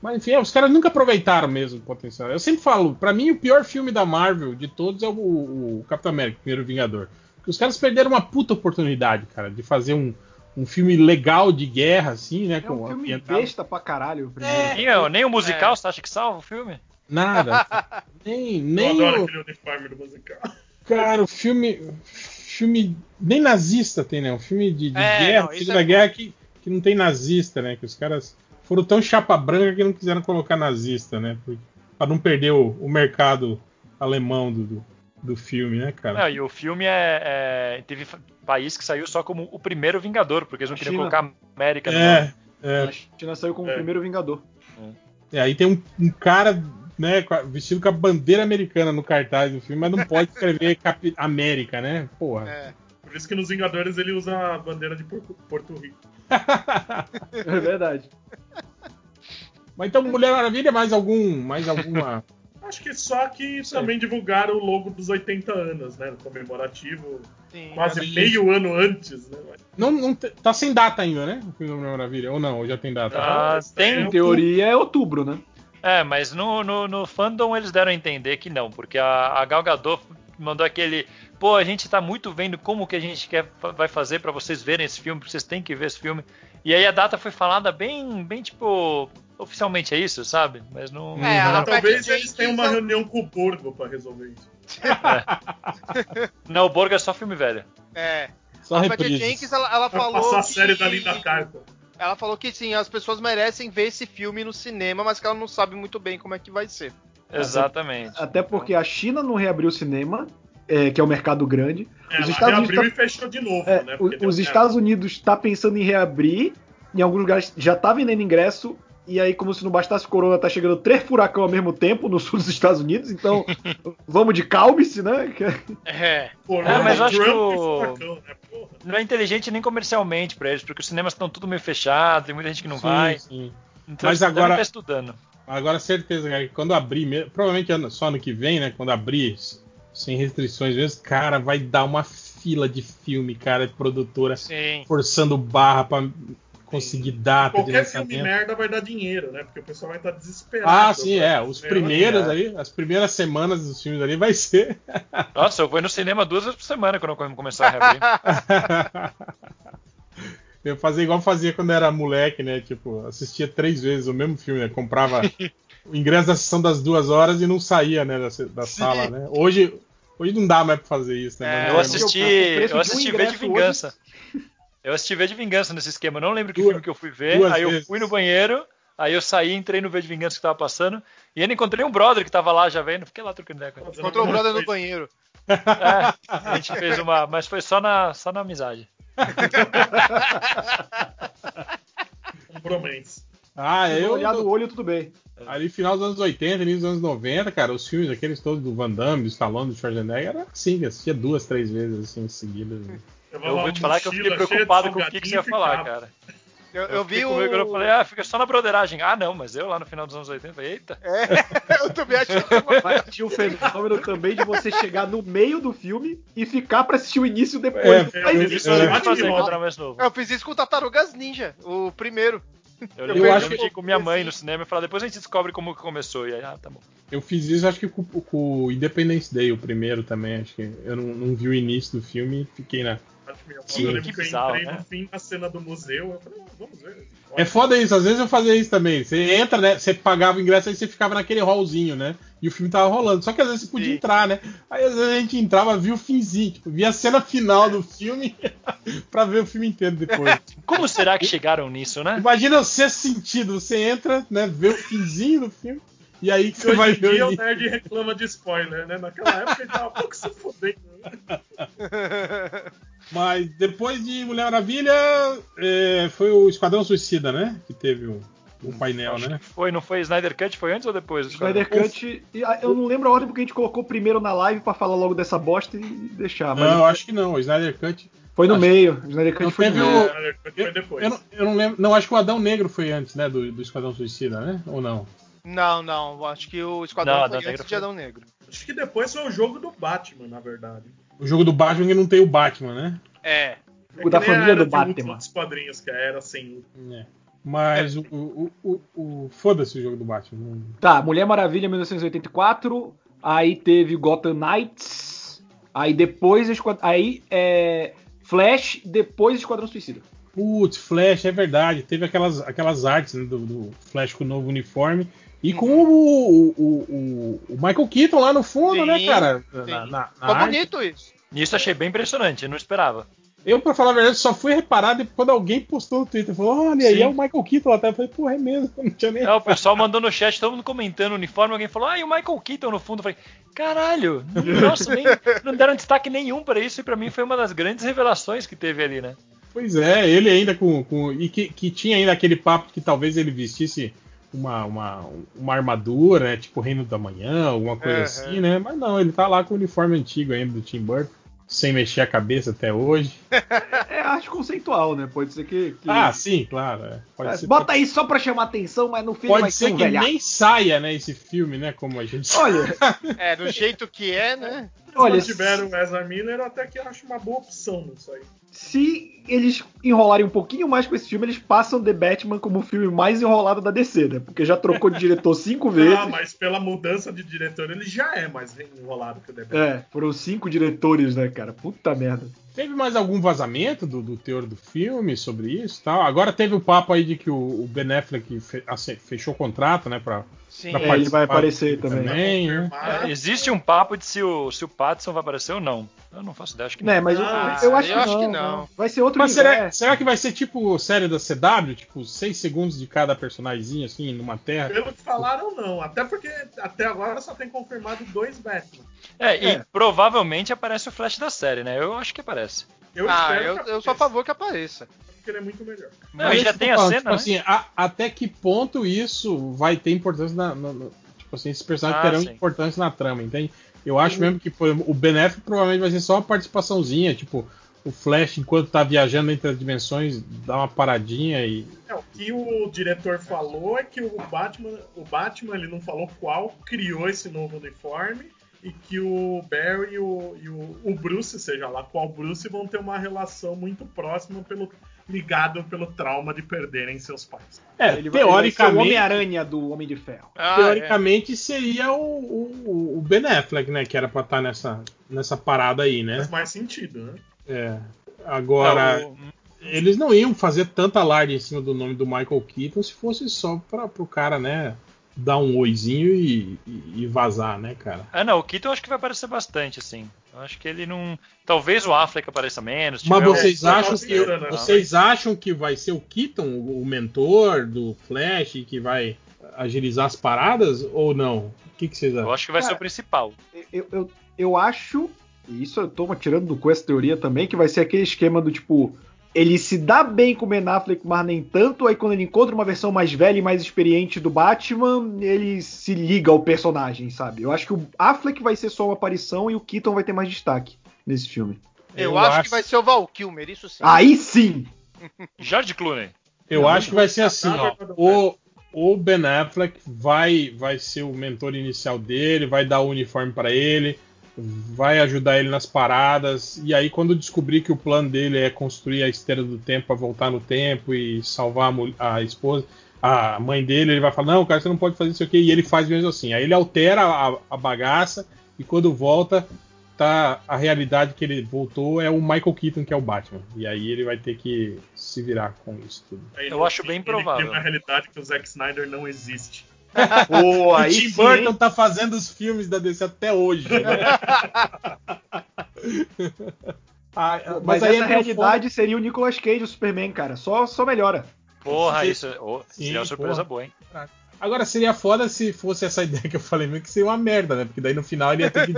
Mas enfim, é, os caras nunca aproveitaram mesmo o potencial. Eu sempre falo, pra mim o pior filme da Marvel de todos é o, o Capitão América, o Primeiro Vingador. Os caras perderam uma puta oportunidade, cara, de fazer um, um filme legal de guerra, assim, né? É um filme ambientado- besta pra caralho. o primeiro. É. Nem, o- nem o musical, você acha que salva o filme? Nada. (laughs) nem, Eu nem adoro o- aquele uniforme do musical. Cara, o filme. Filme. Nem nazista tem, né? Um filme de, de É, guerra, não, filme da é guerra que, que não tem nazista, né? Que os caras foram tão chapa branca que não quiseram colocar nazista, né? Porque, pra não perder o, o mercado alemão do, do, do filme, né, cara? Não, e o filme é, é- Teve país que saiu só como o primeiro Vingador, porque eles não queriam colocar América no nome. É, é, A China saiu como o É. primeiro Vingador. é. Aí tem um, um cara, né, vestido com a bandeira americana no cartaz do filme, mas não pode escrever (laughs) América, né? Porra. é. Por isso que nos Vingadores ele usa a bandeira de Porto, Porto Rico. (laughs) É verdade. Mas então, Mulher Maravilha, mais algum. Mais alguma. (laughs) Acho que só que também divulgaram o logo dos 80 anos, né? Comemorativo, Sim, quase meio ano antes, né? Não, não tá sem data ainda, né? O filme da Maravilha. Ou não, ou já tem data? Ah, Ah, tem, Em teoria é outubro, né? É, mas no, no, no fandom eles deram a entender que não, porque a, a Gal Gadot mandou aquele, pô, a gente tá muito vendo como que a gente quer, vai fazer pra vocês verem esse filme, vocês têm que ver esse filme. E aí a data foi falada bem, bem tipo, oficialmente é isso, sabe? Mas não. É, a Patty Talvez eles tenham uma reunião com o Borgo pra resolver isso. Não, o Borgo é só filme velho. É. Só a Patty. Jenkins, ela, ela falou. passar a que- série da Linda Carter. Ela falou que sim, as pessoas merecem ver esse filme no cinema, mas que ela não sabe muito bem como é que vai ser. Exatamente. Até porque a China não reabriu o cinema, é, que é o mercado grande. É, Os Estados reabriu Unidos e fechou de novo, É, né? os merda. Estados Unidos está pensando em reabrir, em alguns lugares já tá vendendo ingresso, e aí, como se não bastasse corona, tá chegando três furacão ao mesmo tempo no sul dos Estados Unidos, então (laughs) vamos de calme-se, né? (laughs) É. Corona, É, mas eu acho Trump que o- né? Não é inteligente nem comercialmente pra eles, porque os cinemas estão tudo meio fechados, tem muita gente que não Sim, vai. sim. Então Mas agora- estar estudando. Agora, certeza, cara, que quando abrir, mesmo- provavelmente só ano que vem, né? Quando abrir, sem restrições mesmo, cara, vai dar uma fila de filme, cara, de produtora Sim. forçando barra pra conseguir data de Qualquer filme lançamento. merda vai dar dinheiro, né? Porque o pessoal vai estar desesperado. Ah, sim, é. Os primeiros É. ali, as primeiras semanas dos filmes ali vai ser. (laughs) Nossa, eu vou no cinema duas vezes por semana quando eu começar a reabrir. (laughs) Eu fazia igual fazia quando era moleque, né? Tipo, assistia três vezes o mesmo filme, né? Comprava (laughs) o ingresso da sessão das duas horas e não saía, né? Da, da sala, né? Hoje, hoje não dá mais pra fazer isso, né? É, Mas Eu assisti, de eu um assisti V de Vingança. Eu assisti V de Vingança nesse esquema. Eu não lembro que Duas- filme que eu fui ver. Aí eu vezes. fui no banheiro, aí eu saí, entrei no V de Vingança que tava passando. E ainda encontrei um brother que tava lá já vendo. Fiquei lá trocando ideia com ele. Encontrou o brother no banheiro. É, a gente fez uma. Mas foi só na, só na amizade. (laughs) Um bromance. Ah, eu. olhar no olho, tudo bem. Ali final dos anos 80, início dos anos 90, cara, os filmes aqueles todos do Van Damme, do Stallone, do Schwarzenegger, era assim, eu assistia duas, três vezes assim em seguida. Eu vou te falar que eu fiquei preocupado com o que, que você ia falar, cara. Eu, Eu, eu vi o. com medo quando eu falei, ah, fica só na broderagem. Ah, não, mas eu lá no final dos anos 80 falei, eita. (laughs) É, eu também achei que uma... Mas tinha o fenômeno também de você chegar no meio do filme e ficar pra assistir o início depois. É, Mas eu- isso eu É. Bate fazer era mais novo. Eu fiz isso com o Tartarugas Ninja, o primeiro. Eu, eu que acho eu que- com minha mãe no cinema e falei, depois a gente descobre como que começou. E aí, ah, tá bom. Eu fiz isso, acho que com, com o Independence Day, o primeiro também. Acho que eu não, não vi o início do filme e fiquei na. Que- eu lembro que que eu bizarro, entrei né? no fim da cena do museu. Eu falei, ah, vamos ver. É foda isso, às vezes eu fazia isso também. Você entra, né? Você pagava o ingresso aí você ficava naquele hallzinho, né? E o filme tava rolando. Só que às vezes você podia Sim. entrar, né? Aí às vezes a gente entrava, via o finzinho, tipo, via a cena final do filme (laughs) pra ver o filme inteiro depois. (laughs) Como será que chegaram nisso, né? Imagina o sexto sentido, você entra, né? Vê o finzinho do filme, e aí que E você vai hoje em ver dia o nerd reclama de spoiler, né? Naquela época ele tava pouco se fudendo. (laughs) Mas depois de Mulher Maravilha, é, foi o Esquadrão Suicida, né? Que teve o, o painel, Acho né? foi, não foi Snyder Cut? Foi antes ou depois? do Snyder? Cut. ah, Eu não lembro a ordem porque a gente colocou primeiro na live pra falar logo dessa bosta e deixar. Mas Não, eu acho que não. O Snyder Cut. foi no acho- meio. O Snyder Não Cut foi no meio. o- Foi depois. Eu não, eu não lembro. Não, acho que o Adão Negro foi antes, né? Do, do Esquadrão Suicida, né? Ou não? Não, não, acho que o Esquadrão Não, foi Adão antes Negro de foi. Adão Negro. Acho que depois foi o jogo do Batman, na verdade. O jogo do Batman que não tem o Batman, né? É. É O da que nem a família era do Batman. dos quadrinhos, que era sem É. Mas o, o, o, o- Foda-se o jogo do Batman. não- Tá, Mulher Maravilha 1984. Aí teve Gotham Knights. Aí depois. Esquad- Aí é. Flash, depois Esquadrão Suicida. Putz, Flash, é verdade. Teve aquelas, aquelas artes né, do, do Flash com o novo uniforme. E com o, o, o, o Michael Keaton lá no fundo, Sim, né, cara? sim. Na, na- na Ficou arte. bonito isso. Nisso achei bem impressionante, eu não esperava. Eu, pra falar a verdade, só fui reparar depois quando alguém postou no Twitter. Falou, olha, aí é o Michael Keaton lá. atrás. Eu falei, porra, é mesmo. (laughs) Não tinha nem. É, o pessoal mandou no chat, todo mundo comentando o uniforme, alguém falou, ah, e o Michael Keaton no fundo. Eu falei, caralho, nossa, nem, não deram destaque nenhum pra isso, e pra mim foi uma das grandes revelações que teve ali, né? Pois é, ele ainda com. com e que, que tinha ainda aquele papo que talvez ele vestisse uma, uma, uma armadura, né? Tipo Reino da Manhã, alguma coisa Aham. assim, né? Mas não, ele tá lá com o uniforme antigo ainda do Tim Burton, sem mexer a cabeça até hoje. (laughs) É arte conceitual, né? Pode ser que. que- Ah, sim, claro. é. Pode É, ser, bota aí só pra chamar atenção, mas no filme vai pode ser ser um que velhaco. nem saia, né, esse filme, né? Como a gente Olha, (laughs) É, do jeito que é, né? olha. Se tiver o Ezra Miller, eu até que acho uma boa opção nisso aí. Se eles enrolarem um pouquinho mais com esse filme, eles passam The Batman como o filme mais enrolado da DC, né? Porque já trocou de diretor (laughs) cinco vezes. Ah, mas pela mudança de diretor ele já é mais enrolado que o The Batman. É, foram cinco diretores, né, cara? Puta merda. Teve mais algum vazamento do, do teor do filme sobre isso tal? Agora teve o papo aí de que o, o Ben Affleck fe, fechou o contrato, né, pra, Sim. pra É, ele vai aparecer também. também né? É, existe um papo de se o, se o Pattinson vai aparecer ou não. Eu não faço ideia, acho que não. Né, mas Ah, eu, eu acho, eu que, acho não, que não. Vai ser outro Mas será, será que vai ser tipo série da CW? Tipo, seis segundos de cada personagem, assim, numa terra? Pelo que falaram, não. Até porque até agora só tem confirmado dois Batman. É, e É. provavelmente aparece o Flash da série, né? Eu acho que aparece. Eu Ah, espero eu, que eu sou a favor que apareça. Ele é muito melhor. Não, e já tem a falando, cena, tipo né? assim, a- até que ponto isso vai ter importância na. na- na- tipo assim, esses personagens Ah, terão sim. importância na trama, entende? Eu acho mesmo que por o Benéfico provavelmente vai ser só uma participaçãozinha, tipo, o Flash, enquanto tá viajando entre as dimensões, dá uma paradinha e. É, o que o diretor falou é que o Batman, o Batman, ele não falou qual criou esse novo uniforme e que o Barry e o, e o, o Bruce, seja lá qual Bruce, vão ter uma relação muito próxima pelo ligado pelo trauma de perderem seus pais. É, Ele vai, ele ser o teoricamente. Homem-Aranha do Homem de Ferro. Ah, teoricamente seria o, o, o Ben Affleck, né? Que era pra estar nessa, nessa parada aí, né? Faz mais sentido, né? É. é. Agora. Não, o- Eles não iam fazer tanta alarde em cima do nome do Michael Keaton se fosse só pra, pro cara, né, dar um oizinho e, e- e vazar, né, cara? Ah, não, o Keaton eu acho que vai aparecer bastante, assim. Eu acho que ele não. Talvez o Affleck apareça menos. Mas um- vocês eu acham que pensando, né? vocês acham que vai ser o Keaton, o mentor do Flash, que vai agilizar as paradas ou não? O que, que vocês Eu acham? acho que vai ser Cara, o principal. Eu, eu, eu acho, e isso eu tô tirando do cu essa teoria também, que vai ser aquele esquema do tipo. Ele se dá bem com o Ben Affleck, mas nem tanto. Aí quando ele encontra uma versão mais velha e mais experiente do Batman, ele se liga ao personagem, sabe? Eu acho que o Affleck vai ser só uma aparição e o Keaton vai ter mais destaque nesse filme. Eu, acho, que vai ser o Val Kilmer, isso sim. Aí sim! (laughs) George Clooney. Eu Não, acho que vai ser assim, ó. cadáver O, o Ben Affleck vai, vai ser o mentor inicial dele, vai dar o uniforme pra ele, vai ajudar ele nas paradas. E aí, quando descobrir que o plano dele é construir a esteira do tempo pra voltar no tempo e salvar a, mul- a esposa, a mãe dele, ele vai falar: Não, cara, você não pode fazer isso aqui. E ele faz mesmo assim. Aí ele altera a, a bagaça e quando volta. Tá, a realidade que ele voltou é o Michael Keaton, que é o Batman. E aí ele vai ter que se virar com isso tudo. Eu acho bem ele provável. cria uma realidade que o Zack Snyder não existe. (laughs) Pô, o aí Tim sim, Burton hein? tá fazendo os filmes da DC até hoje. Né? (laughs) Ah, mas, Mas, aí essa meio realidade seria o Nicolas Cage, o Superman, cara. Só, só melhora. Porra, Sim. isso é- oh, seria uma Sim, surpresa porra. boa, hein? foda. Agora seria foda se fosse essa (laughs) ideia que eu falei mesmo, que seria uma merda, né? Porque daí no final ele ia ter que,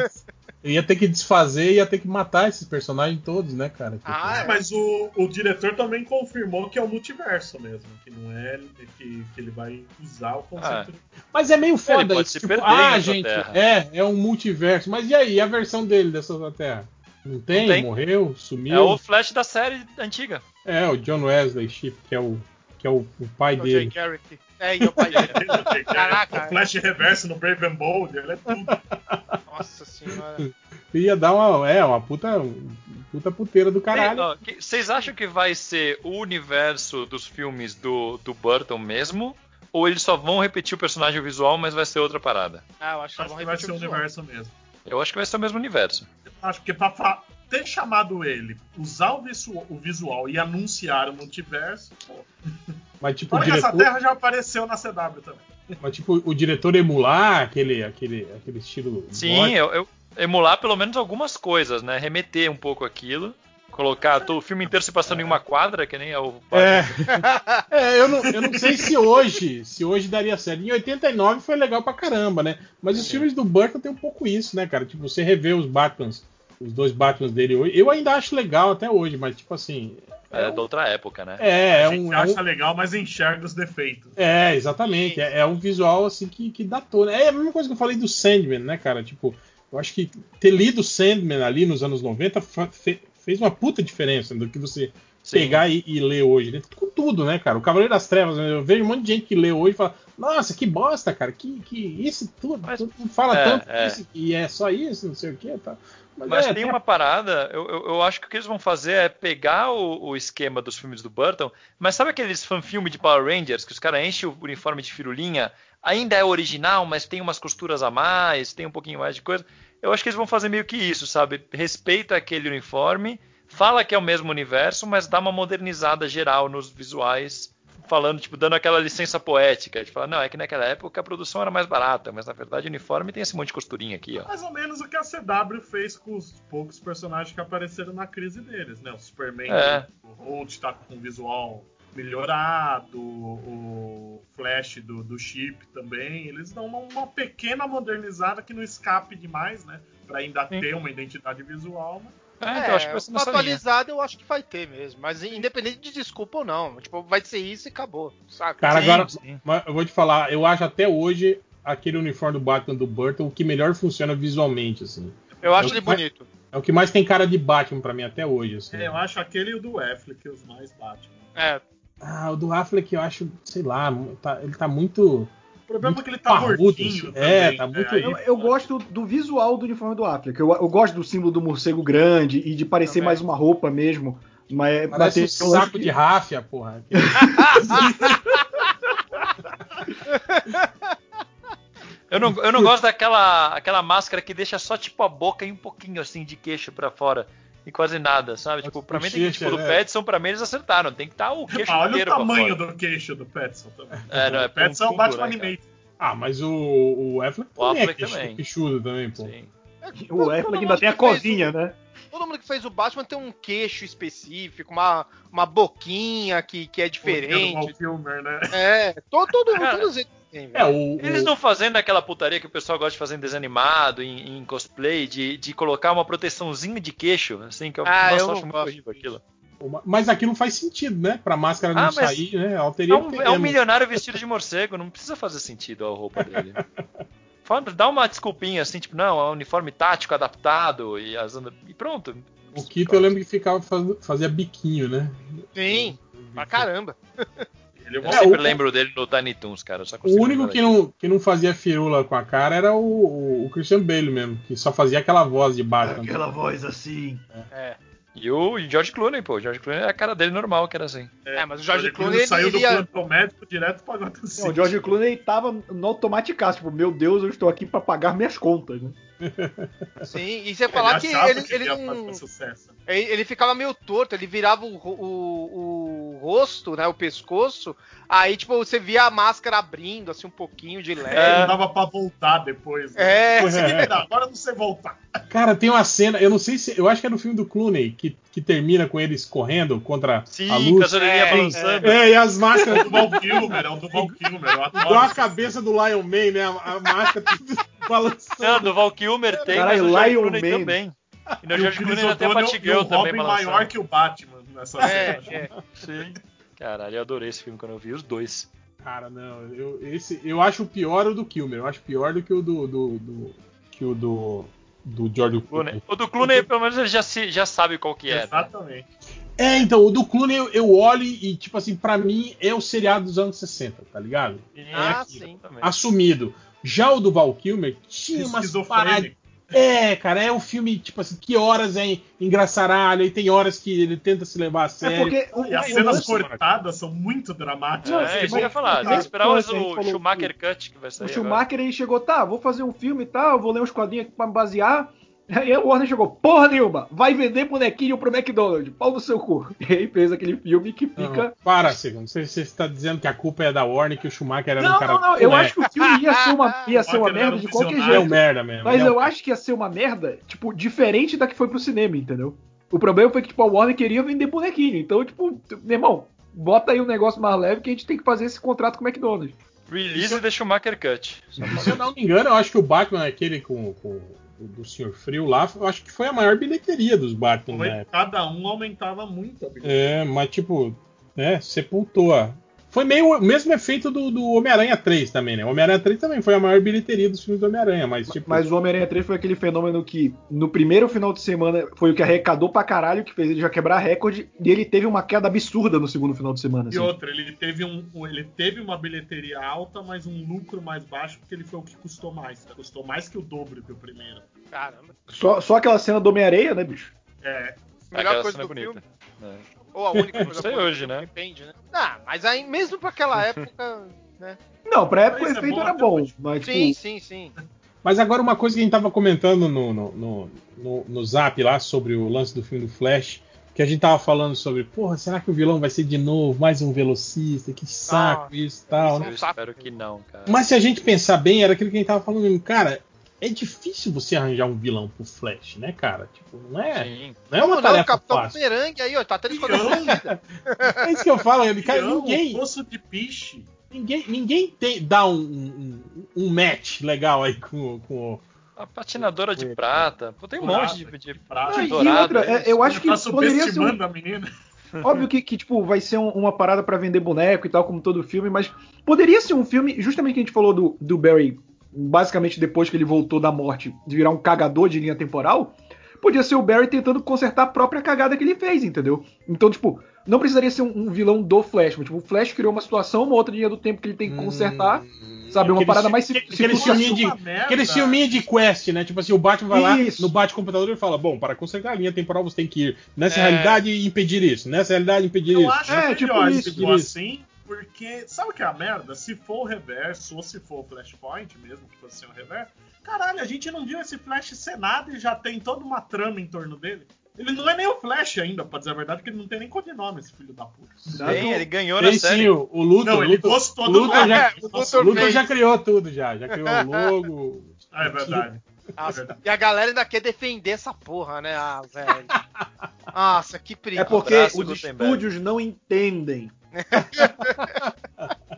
ele ia ter que desfazer e ia ter que matar esses personagens todos, né, cara? Tipo, Ah, É, mas o, o diretor também confirmou que é o multiverso mesmo, que não é que, que ele vai usar o conceito. de- Mas é meio foda pode isso. se Tipo, ah, gente, terra. é, é um multiverso. Mas e aí, a versão dele dessa outra terra? Não tem? tem. Morreu? Sumiu? É o Flash da série antiga. É, o John Wesley Shipp, que é o, que é o, o pai O Jay dele. Garrick. É, e o pai dele. (laughs) Caraca. O Flash Reverso no Brave and Bold, ele é tudo. (laughs) Senhora. (laughs) Ia dar uma, é, uma puta, puta puteira do caralho. Vocês acham que vai ser o universo dos filmes do, do Burton mesmo? Ou eles só vão repetir o personagem visual, mas vai ser outra parada? Ah, eu acho que Acho que vai ser o visual. universo mesmo. Eu acho que vai ser o mesmo universo. Acho que pra fa- ter chamado ele, usar o, visu- o visual e anunciar o multiverso, pô, Mas tipo, Olha que essa diretor, terra já apareceu na CW também. Mas, tipo, o diretor emular aquele, aquele, aquele estilo. Sim, eu, eu- emular pelo menos algumas coisas, né? Remeter um pouco aquilo. Colocar todo o filme inteiro se passando em uma quadra, que nem é o. É. (laughs) É, eu não, eu não sei se hoje, se hoje daria certo. Em 89 foi legal pra caramba, né? Mas os filmes do Burton tem um pouco isso, né, cara? Tipo, você revê os Batmans, os dois Batmans dele hoje. Eu ainda acho legal até hoje, mas tipo assim. É da outra época, né? É, é a gente um, é acha um- legal, mas enxerga os defeitos. É, exatamente. É, é um visual assim que, que datou. né? É a mesma coisa que eu falei do Sandman, né, cara? Tipo, eu acho que ter lido Sandman ali nos anos 90 fa- fe- fez uma puta diferença do que você Sim. pegar e, e ler hoje, né? Com tudo, né, cara? O Cavaleiro das Trevas, né? eu vejo um monte de gente que lê hoje e fala, nossa, que bosta, cara, que, que isso tudo, Mas- tudo fala é, tanto é. disso e é só isso, não sei o que, tá. Mas é, tem uma parada, eu, eu, eu acho que o que eles vão fazer é pegar o, o esquema dos filmes do Burton, mas sabe aqueles fanfilme de Power Rangers que os caras enchem o uniforme de firulinha? Ainda é original, mas tem umas costuras a mais, tem um pouquinho mais de coisa. Eu acho que eles vão fazer meio que isso, sabe? Respeita aquele uniforme, fala que é o mesmo universo, mas dá uma modernizada geral nos visuais, falando, tipo, dando aquela licença poética, de falar, não, é que naquela época a produção era mais barata, mas na verdade o uniforme tem esse monte de costurinha aqui, ó. Mais ou menos o que a CW fez com os poucos personagens que apareceram na crise deles, né? O Superman, É. o Holt tá com um visual melhorado, o Flash do, do Chip também. Eles dão uma, uma pequena modernizada que não escape demais, né? Pra ainda Sim. ter uma identidade visual. Mas... É, então acho que vai ser nessa linha. atualizado eu acho que vai ter mesmo. Mas independente de desculpa ou não. Tipo, vai ser isso e acabou. Saca? Cara, Sim, agora, sim. eu vou te falar, eu acho até hoje aquele uniforme do Batman do Burton o que melhor funciona visualmente, assim. eu acho eu- ele bonito. É o que mais tem cara de Batman pra mim até hoje, assim. É, eu acho aquele e o do Affleck os mais batem. É, Ah, o do Affleck eu acho, sei lá, tá- ele tá muito. O problema Muito é que ele tá parrudo, gordinho assim. também. É, tá muito- Aí- Eu, eu gosto do visual do uniforme do Affleck. Eu, eu gosto do símbolo do morcego grande e de parecer Também. mais uma roupa mesmo. Mas Parece um mas saco que- de ráfia, porra. Eu não, eu não gosto daquela aquela máscara que deixa só tipo a boca e um pouquinho assim de queixo pra fora. E quase nada, sabe? Tipo, pra mim tem que, tipo, do né? Petson, pra mim eles acertaram. Tem que estar o queixo Ah, olha o tamanho do queixo do Petson também. É, não, é o Petson é um Batman né? Animated. Ah, mas o, o Affleck O também é Affleck queixo- também. queixudo também, pô. Sim. O Affleck ainda tem a covinha, né? Todo mundo que fez o Batman tem um queixo específico, uma, uma boquinha que, que é O diferente. Val Kilmer, né? É, todo, (laughs) todo, todos eles É, o, Eles o- não fazendo aquela putaria que o pessoal gosta de fazer em desenho animado, em, em cosplay, de, de colocar uma proteçãozinha de queixo, assim, que eu, Ah, nossa, eu acho muito horrível aquilo. Mas aquilo faz sentido, né? Pra máscara não Ah, mas- sair, né? Ela É um, é um milionário vestido de morcego, não precisa fazer sentido a roupa dele. (laughs) Dá uma desculpinha assim, tipo, não, é um uniforme tático adaptado e, as, e pronto. O Kito eu lembro que ficava faz- fazia biquinho, né? Sim, pra caramba. (laughs) Ele Eu É, sempre o- lembro dele no Tiny Toons, cara. O único que não, que não fazia firula com a cara era o, o- o Christian Bale mesmo, que só fazia aquela voz de Batman. voz assim. É. E o George Clooney, pô. O George Clooney é a cara dele normal, que era assim. É, mas o George George Clooney, ele, saiu ele do ia... plantão médico direto pra Gotham City. Não, o George Clooney tava no automaticaço, tipo, meu Deus, eu estou aqui pra pagar minhas contas, né? Sim, e você falar que ele, ele ia não... Ele, ele ficava meio torto, ele virava o, o, o rosto, né, o pescoço, aí, tipo, você via a máscara abrindo, assim, um pouquinho de leve. É, não dava pra voltar depois. né? É, Consegui virar, agora não sei voltar. (laughs) Cara, tem uma cena, eu não sei se. Eu acho que é no filme do Clooney, que, que termina com eles correndo contra Sim, a luz. orelhinhas é, balançando. É, e as É máscaras. o do Val Kilmer, é o do Val Kilmer. Eu adoro Igual a cabeça do Lion Man, né? A, a máscara (laughs) balançando. (laughs) Não, do Val Kilmer tem, Caralho, mas o George Lion Clooney Man. também. E no o George Clooney ainda tem a O'Donnell e Batgirl o também Robin balançando. maior que o Batman nessa É, cena. é. Sim. Caralho, eu adorei esse filme quando eu vi os dois. Cara, não, eu, esse, eu acho o pior o do Kilmer. Eu acho pior do que o do. do, do- que o do. Do George Clooney. Clooney. O do Clooney, pelo menos, ele já, se, já sabe qual que é. né? Exatamente. É, então, o do Clooney eu, eu olho e, tipo assim, pra mim é o seriado dos anos 60, tá ligado? Ah, aquilo. sim. Também. Assumido. Já o do Val Kilmer tinha umas paradas. Esquizofrênico. É, cara, é um filme, tipo assim, que horas é engraçaralho, e tem horas que ele tenta se levar a É sério. porque o, E as o cenas lance- cortadas são muito dramáticas. É, isso que eu ia falar. Tem que esperar o Schumacher Cut que vai O sair. agora. Schumacher ele chegou, tá, vou fazer um filme e tal, vou ler uns quadrinhos aqui pra me basear. Aí o Warner chegou, porra nenhuma, vai vender bonequinho pro McDonald's, pau no seu cu. (laughs) E aí fez aquele filme que Não, fica. para, segundo. Você, você está dizendo que a culpa é da Warner, que o Schumacher era Não, um cara. não, não, eu é, acho que o filme ia ser uma, (laughs) ia ser uma Schumacher merda um de qualquer visionário. é um jeito. merda mesmo. Mas é eu um- acho que ia ser uma merda, tipo, diferente da que foi pro cinema, entendeu? O problema foi que, tipo, a Warner queria vender bonequinho. Então, tipo, meu irmão, bota aí um negócio mais leve que a gente tem que fazer esse contrato com o McDonald's. Release the Schumacher Cut. Só pra- Se eu não me engano, eu acho que o Batman, aquele com, com o do Senhor Frio lá, eu acho que foi a maior bilheteria dos Batman Foi- época. Cada um aumentava muito a bilheteria. É, mas tipo, né, sepultou a. Foi meio o mesmo efeito do, do Homem-Aranha 3 também, né? O Homem-Aranha 3 também foi a maior bilheteria dos filmes do Homem-Aranha, mas tipo. Mas o Homem-Aranha 3 foi aquele fenômeno que no primeiro final de semana foi o que arrecadou pra caralho, que fez ele já quebrar recorde, e ele teve uma queda absurda no segundo final de semana. E assim. outra, ele teve, um, ele teve uma bilheteria alta, mas um lucro mais baixo, porque ele foi o que custou mais. Tá? Custou mais que o dobro que o primeiro. Caramba. Só, só aquela cena do Homem-Aranha, né, bicho? É. Melhor Aquela coisa cena do bonita. filme. É. Ou a única (laughs) coisa do hoje, né? Depende, né? Ah, mas aí mesmo pra aquela (laughs) época, né? Não, pra época Mas o é efeito bom era até bom, mas Sim, tipo, sim, sim. Mas agora uma coisa que a gente tava comentando no, no, no, no, no zap lá sobre o lance do filme do Flash, que a gente tava falando sobre, porra, será que o vilão vai ser de novo mais um velocista? Que saco Nossa, isso e tal. isso né? Eu saco. espero que não, cara. Mas se a gente pensar bem, era aquilo que a gente tava falando mesmo, cara. É difícil você arranjar um vilão pro Flash, né, cara? Tipo, não é, Sim. não é uma Como não, tarefa Capitão fácil. Bumerangue aí, ó, tá até. (laughs) É isso que eu falo, ele, cara, ninguém, poço de piche. ninguém, ninguém tem, dá um, um, um match legal aí com, com o. A patinadora de prata. Pô, tem um monte de, de, prata. Não, e dourado. outra, é, eu acho que tá poderia ser um, a menina. (laughs) Óbvio que, que, tipo, vai ser um- uma parada pra vender boneco e tal, como todo filme, mas poderia ser um filme, justamente que a gente falou do, do Barry, basicamente depois que ele voltou da morte, de virar um cagador de linha temporal, podia ser o Barry tentando consertar a própria cagada que ele fez, entendeu? Então, tipo, não precisaria ser um, um vilão do Flash, mas tipo, o Flash criou uma situação, uma outra linha do tempo que ele tem que consertar, sabe? Uma parada mais se, aqueles se de-. Aquele filminho de quest, né? Tipo assim, o Batman vai lá Isso. no bate-computador e fala: Bom, para consertar a linha temporal você tem que ir nessa É. realidade e impedir isso, nessa realidade impedir Eu isso. acho É, melhor tipo isso. for assim, porque sabe o que é a merda? Se for o reverso ou se for o Flashpoint mesmo, que fosse o reverso, caralho, a gente não viu esse Flash ser nada e já tem toda uma trama em torno dele. Ele não é nem o Flash ainda, pra dizer a verdade, porque ele não tem nem codinome, esse filho da puta. Tem, ele ganhou na série. sim, o, o Luthor. Não, ele Luthor- gostou o do Luthor já, É, o o Luthor Luthor fez. já criou tudo já. Já criou o logo. Ah, (laughs) é verdade. Nossa, e a galera ainda quer defender essa porra, né? Ah, velho. (laughs) Nossa, que É preguiça. porque Abraço, os Gutenberg. estúdios não entendem. (laughs)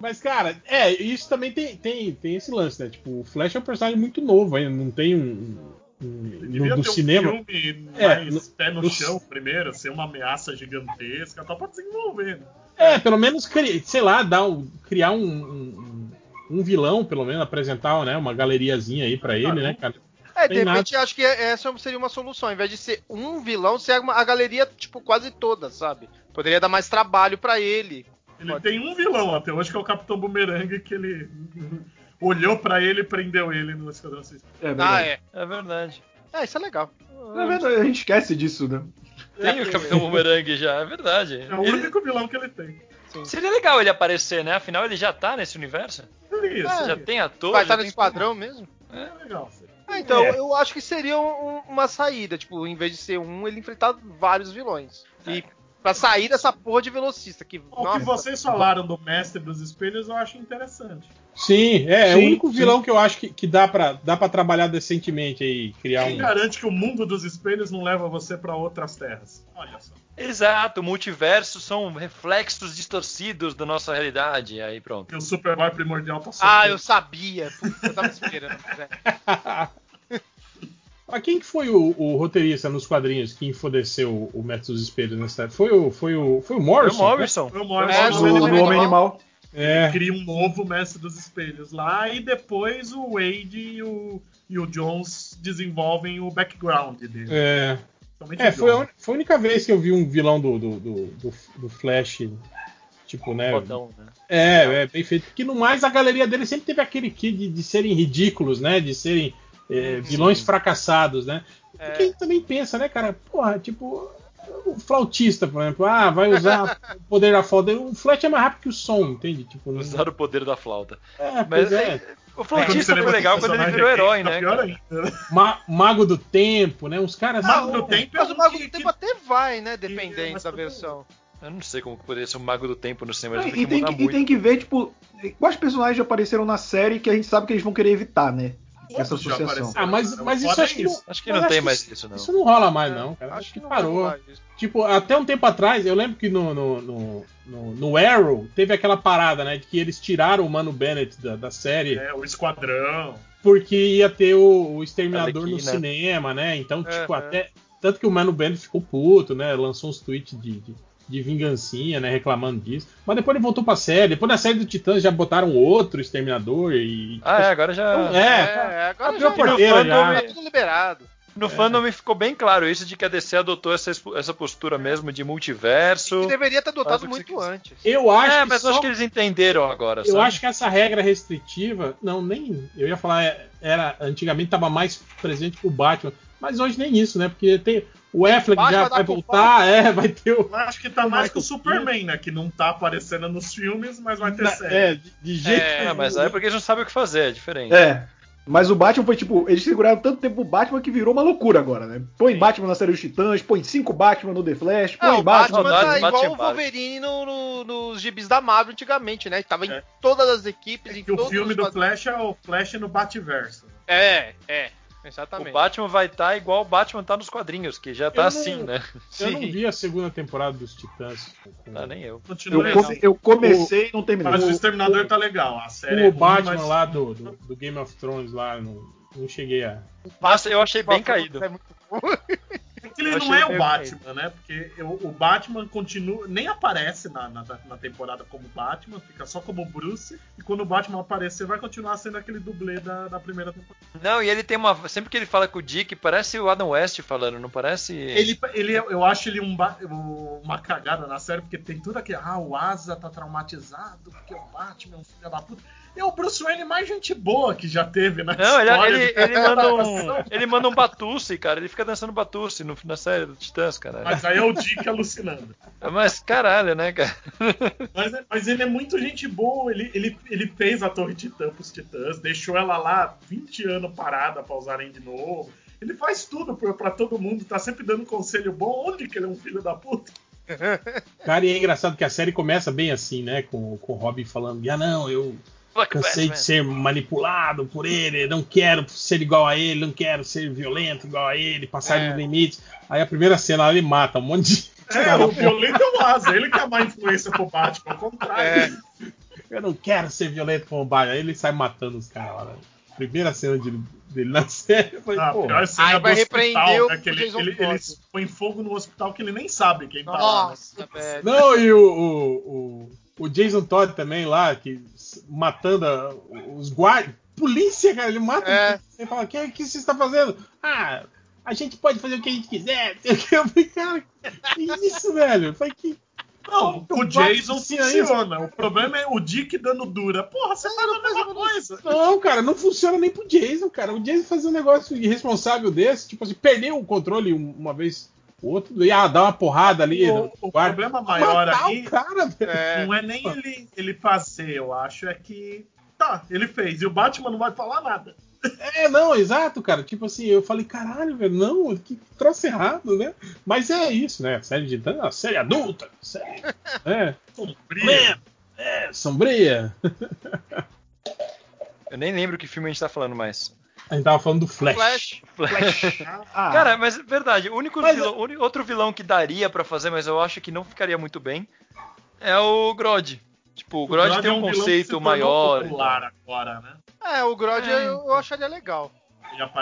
Mas, cara, é, isso também tem, tem, tem esse lance, né? Tipo, o Flash é um personagem muito novo ainda, não tem um. um no, do ter um cinema. filme É, no- pé no, no- chão primeiro, ser uma ameaça gigantesca, tal, pra desenvolver. né? É, pelo menos, sei lá, dar criar um, um, um vilão, pelo menos, apresentar né, uma galeriazinha aí pra ele, né, cara? É, de repente acho que essa seria uma solução. Ao invés de ser um vilão, ser a galeria, tipo, quase toda, sabe? Poderia dar mais trabalho pra ele. Ele Pode. tem um vilão até hoje, que é o Capitão Boomerang, que ele (laughs) olhou pra ele e prendeu ele no Esquadrão Suicida. É Ah, é. É verdade. É, isso é legal. Na verdade, a gente esquece disso, né? Tem o Capitão Boomerang já, é verdade. É o Ele- único vilão que ele tem. Seria legal ele aparecer, né? Afinal, ele já tá nesse universo. Isso, É. Já tem ator. Vai estar no tem esquadrão mesmo? é legal. Ah, então, É. eu acho que seria um- uma saída. Tipo, em vez de ser um, ele enfrentar vários vilões. E pra sair dessa porra de velocista. Que, O nossa, que vocês falaram do Mestre dos Espelhos eu acho interessante. Sim, é, é o Sim, único sim. vilão que eu acho que, que dá, pra, dá pra trabalhar decentemente aí, criar Quem um. garante que o mundo dos espelhos não leva você pra outras terras? Olha só. Exato, o multiverso são reflexos distorcidos da nossa realidade. Aí pronto. E o Superboy primordial tá Ah, eu sabia. Puta, eu tava esperando. (laughs) Ah, quem que foi o, o roteirista nos quadrinhos que enfodeceu o, o Mestre dos Espelhos nessa época? Foi o, foi o, foi o Foi o Morrison? Morrison. Foi o É, Morrison No, ele no Homem Animal. É. cria um novo Mestre dos Espelhos lá e depois o Wade e o, e o Jones desenvolvem o background dele. É, é o foi, a, foi a única vez que eu vi um vilão do, do, do, do, do Flash, tipo, né? Fodão, né? É, é, bem feito. Porque no mais a galeria dele sempre teve aquele quê de, de serem ridículos, né? De serem é, vilões fracassados, né? É. Aí também pensa, né, cara? Porra, tipo, o flautista, por exemplo, ah, vai usar (laughs) o poder da flauta. O flash é mais rápido que o som, entende? Tipo, não... Usar o poder da flauta. É, Mas pois é. o flautista foi legal o quando ele virou é herói, quem, tá né? Pior ainda. Ma- Mago do Tempo, né? Uns caras. Mago do Tempo é Mas o um Mago do Tempo até vai, né? Dependendo da versão. Eu não sei como poderia ser o Mago do Tempo no cinema, e, que, e tem que ver, tipo, quais personagens apareceram na série que a gente sabe que eles vão querer evitar, né? Essa associação. Ah, mas, O mas isso é acho que não, Acho que não tem mais isso, não. Isso não rola mais, não, cara. Acho, que, parou. Tipo, até um tempo atrás, eu lembro que no, no, no, no- no Arrow teve aquela parada, né? De que eles tiraram o Mano Bennett da, da série É, o Esquadrão. porque ia ter o, o Exterminador no cinema, né? Então, tipo, Aham. até. Tanto que o Mano Bennett ficou puto, né? Lançou uns tweets de, de, de vingancinha, né? Reclamando disso. Mas depois ele voltou pra série. Depois da série do Titãs já botaram outro Exterminador e. Ah, é, agora já. Então, é, É, agora já porteira já. tá tudo liberado. No fandom ficou bem claro isso de que a DC adotou essa, essa postura mesmo de multiverso. Que deveria ter adotado o muito antes. Eu acho é, que mas só- eu acho que eles entenderam agora. Eu sabe? acho que essa regra restritiva, não, nem. Eu ia falar, é, era antigamente estava mais presente pro Batman, mas hoje nem isso, né? Porque tem o Affleck Batman já dá vai voltar, é, vai ter o. Eu acho que tá mais que o Superman, né? Que não tá aparecendo nos filmes, mas vai ter série. É, de, de jeito É, É, nenhum. mas aí é porque eles não sabem o que fazer, é diferente. É. Mas o Batman foi tipo, eles seguraram tanto tempo o Batman que virou uma loucura agora, né? Põe Batman na série dos Titãs, põe cinco Batman no The Flash, põe Ah, o Batman. Batman Saudades tá igual Batman o Wolverine no, no- nos gibis da Marvel antigamente, né? Tava em É. todas as equipes, em Que o filme os do. Flash é o Flash no Bativerso. É, é, O exatamente. Batman vai estar igual o Batman tá nos quadrinhos, que já tá Eu assim, não- né? Eu não Sim. vi a segunda temporada dos Titãs. com- Ah, nem eu. Continua Eu, come- eu comecei e não terminei. Mas o o- Exterminador tá legal. A série é o ruim, Batman mas- lá do, do, do Game of Thrones lá, não, não cheguei a. Nossa, eu achei bem caído. É muito bom. É (laughs) que ele não é o Batman, né? Porque eu- o Batman continua. Nem aparece na, na, na temporada como Batman, fica só como Bruce. E quando o Batman aparecer, vai continuar sendo aquele dublê da, da primeira temporada. Não, e ele tem uma. Sempre que ele fala com o Dick, parece o Adam West falando, não parece. Ele, ele, eu acho ele um, uma cagada na série, porque tem tudo aqui. Ah, o Asa tá traumatizado, porque o Batman é um filho da puta. É o Bruce Wayne mais gente boa que já teve na Não, ele, história. ele, de ele manda um. Ele manda um Batusse, cara. Ele fica dançando Batusse no, na série do Titãs, cara. Mas aí é o Dick alucinando. Mas caralho, né, cara? Mas, é- mas ele é muito gente boa, ele, ele, ele fez a Torre Titã pros Titãs, deixou ela lá 20 anos parada pra usarem de novo. Ele faz tudo pra, pra todo mundo, tá sempre dando conselho bom. Onde que ele é um filho da puta? Cara, e é engraçado que a série começa bem assim, né? Com, com o Robin falando: Ah, não, eu cansei de ser manipulado por ele, não quero ser igual a ele, não quero ser violento igual a ele, passar É. dos limites. Aí a primeira cena ele mata um monte de. É, o violento é o Asa, ele que é a má influência pro Batman, ao contrário. É. Eu não quero ser violento como o Batman. Aí ele sai matando os caras lá. Né? Primeira cena de- dele na série. Falei, Ah, pô, pior cena Aí vai repreender né, o que ele, ele, ele põe fogo no hospital que ele nem sabe quem tá lá. né? Nossa, velho. Não, e o, o, o, o Jason Todd também lá, que matando a- os guardas. Polícia, cara, ele mata. É. Você fala, o que, que você está fazendo? Ah, a gente pode fazer o que a gente quiser. (laughs) Eu falei, cara, que isso, velho? Eu falei, que. Não, o Jason funciona. O problema é o Dick dando dura. Porra, você faz a mesma coisa. Não, cara, não funciona nem pro Jason, cara. O Jason fazer um negócio irresponsável desse, tipo assim, perder o controle um- uma vez ou outra, e ah, dar uma porrada ali. O, o problema maior aí o cara. É. não é nem ele, ele fazer, eu acho, é que. Tá, ele fez. E o Batman não vai falar nada. É, não, exato, cara. Tipo assim, eu falei, caralho, velho, não, que troço errado, né? Mas é isso, né? Série de é uma série adulta, série, (laughs) é, Sombria. é, sombria. (laughs) Eu nem lembro que filme a gente tá falando mais. A gente tava falando do Flash. Flash. (laughs) Ah, Cara, mas é verdade, o único Mas- vilão- o uni- outro vilão que daria pra fazer, mas eu acho que não ficaria muito bem, é o Grodd. Tipo, o Grodd tem é um que se conceito maior. popular agora, né? É, o Grodd É. eu, eu acharia legal.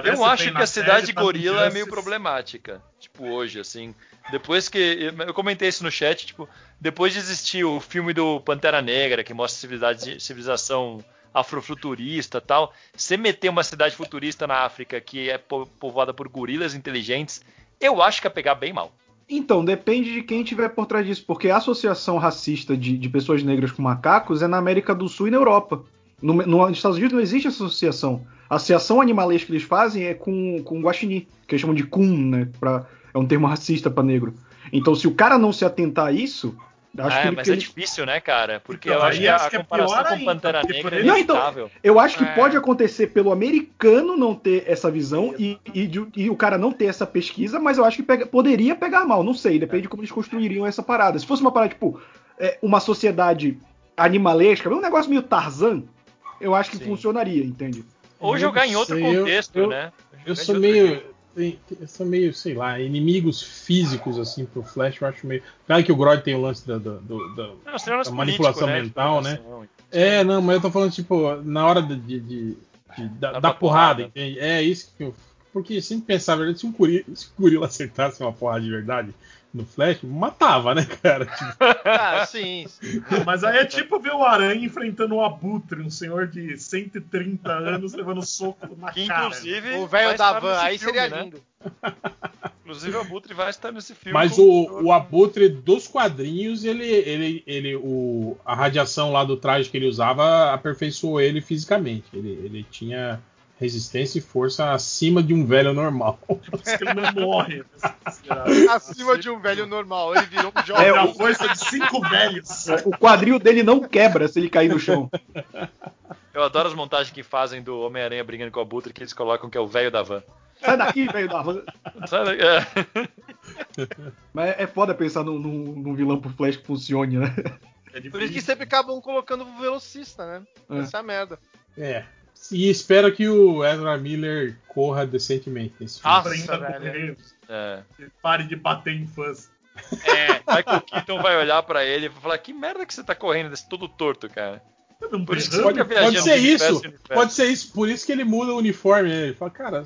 Eu acho que a cidade série, tá gorila é meio problemática. Tipo, hoje, assim. Depois que. Eu comentei isso no chat, tipo, depois de existir o filme do Pantera Negra, que mostra civilização afrofuturista tal, você meter uma cidade futurista na África que é po- povoada por gorilas inteligentes, eu acho que ia pegar bem mal. Então, depende de quem tiver por trás disso, porque a associação racista de, de pessoas negras com macacos é na América do Sul e na Europa. No, no- nos Estados Unidos não existe essa associação. A associação animalesca que eles fazem é com, com guaxinim, que eles chamam de kun, né? Pra, é um termo racista para negro. Então, se o cara não se atentar a isso, acho é, que ele, mas que é ele- difícil, né, cara? Porque Então, eu acho que a, acho a que é comparação pior com ainda, Pantera Negra por é ele- Não, então. Eu acho que É. pode acontecer pelo americano não ter essa visão e, e de- e o cara não ter essa pesquisa, mas eu acho que pega- poderia pegar mal, não sei, depende de como eles construiriam essa parada. Se fosse uma parada, tipo, é, uma sociedade animalesca, um negócio meio Tarzan, eu acho que Sim. funcionaria, entende? Ou Eu jogar em outro sei, eu- contexto, eu- né? Eu Jogar sou meio. jeito. Eu sou meio, sei lá, inimigos físicos, assim, pro Flash, eu acho meio. Claro que o Grodd tem o lance da, da- da- Não, seria um lance a manipulação mental, né? É, não, mas eu tô falando, tipo, na hora de, de- de- de- da, Da da porrada. porrada, entende? É isso que eu porque sempre pensava, se um gorila, se um gorila acertasse uma porra de verdade no Flash, matava, né, cara? Tipo, (laughs) Ah, sim. sim. Mas aí é tipo ver o Aranha enfrentando o Abutre, um senhor de 130 anos levando soco na Que cara. inclusive. O velho da van, aí filme, seria né? lindo. Inclusive o Abutre vai estar nesse filme. Mas como- o, o Abutre dos quadrinhos, ele, ele, ele, o, a radiação lá do traje que ele usava aperfeiçoou ele fisicamente. Ele, ele tinha resistência e força acima de um velho normal. (laughs) Por isso que ele não morre. né. (laughs) Acima de um velho normal. Ele virou um jovem. É, a força de cinco velhos. O quadril dele não quebra se ele cair no chão. Eu adoro as montagens que fazem do Homem-Aranha brigando com o Abutre, que eles colocam que é o velho da van. Sai daqui, velho da van. Sabe? É. (laughs) Mas é foda pensar num, num- num vilão pro Flash que funcione, né? É Por isso que sempre acabam colocando o velocista, né? É. Essa é a merda. É. E espero que o Ezra Miller corra decentemente nesse filme. Nossa, velho. É. Pare de bater em fãs. É. Michael Keaton vai olhar pra ele e vai falar: Que merda que você tá correndo desse todo torto, cara. Não Por isso que viajando. Pode ser isso. Pode ser isso. Por isso que ele muda o uniforme. Né? Ele fala, cara,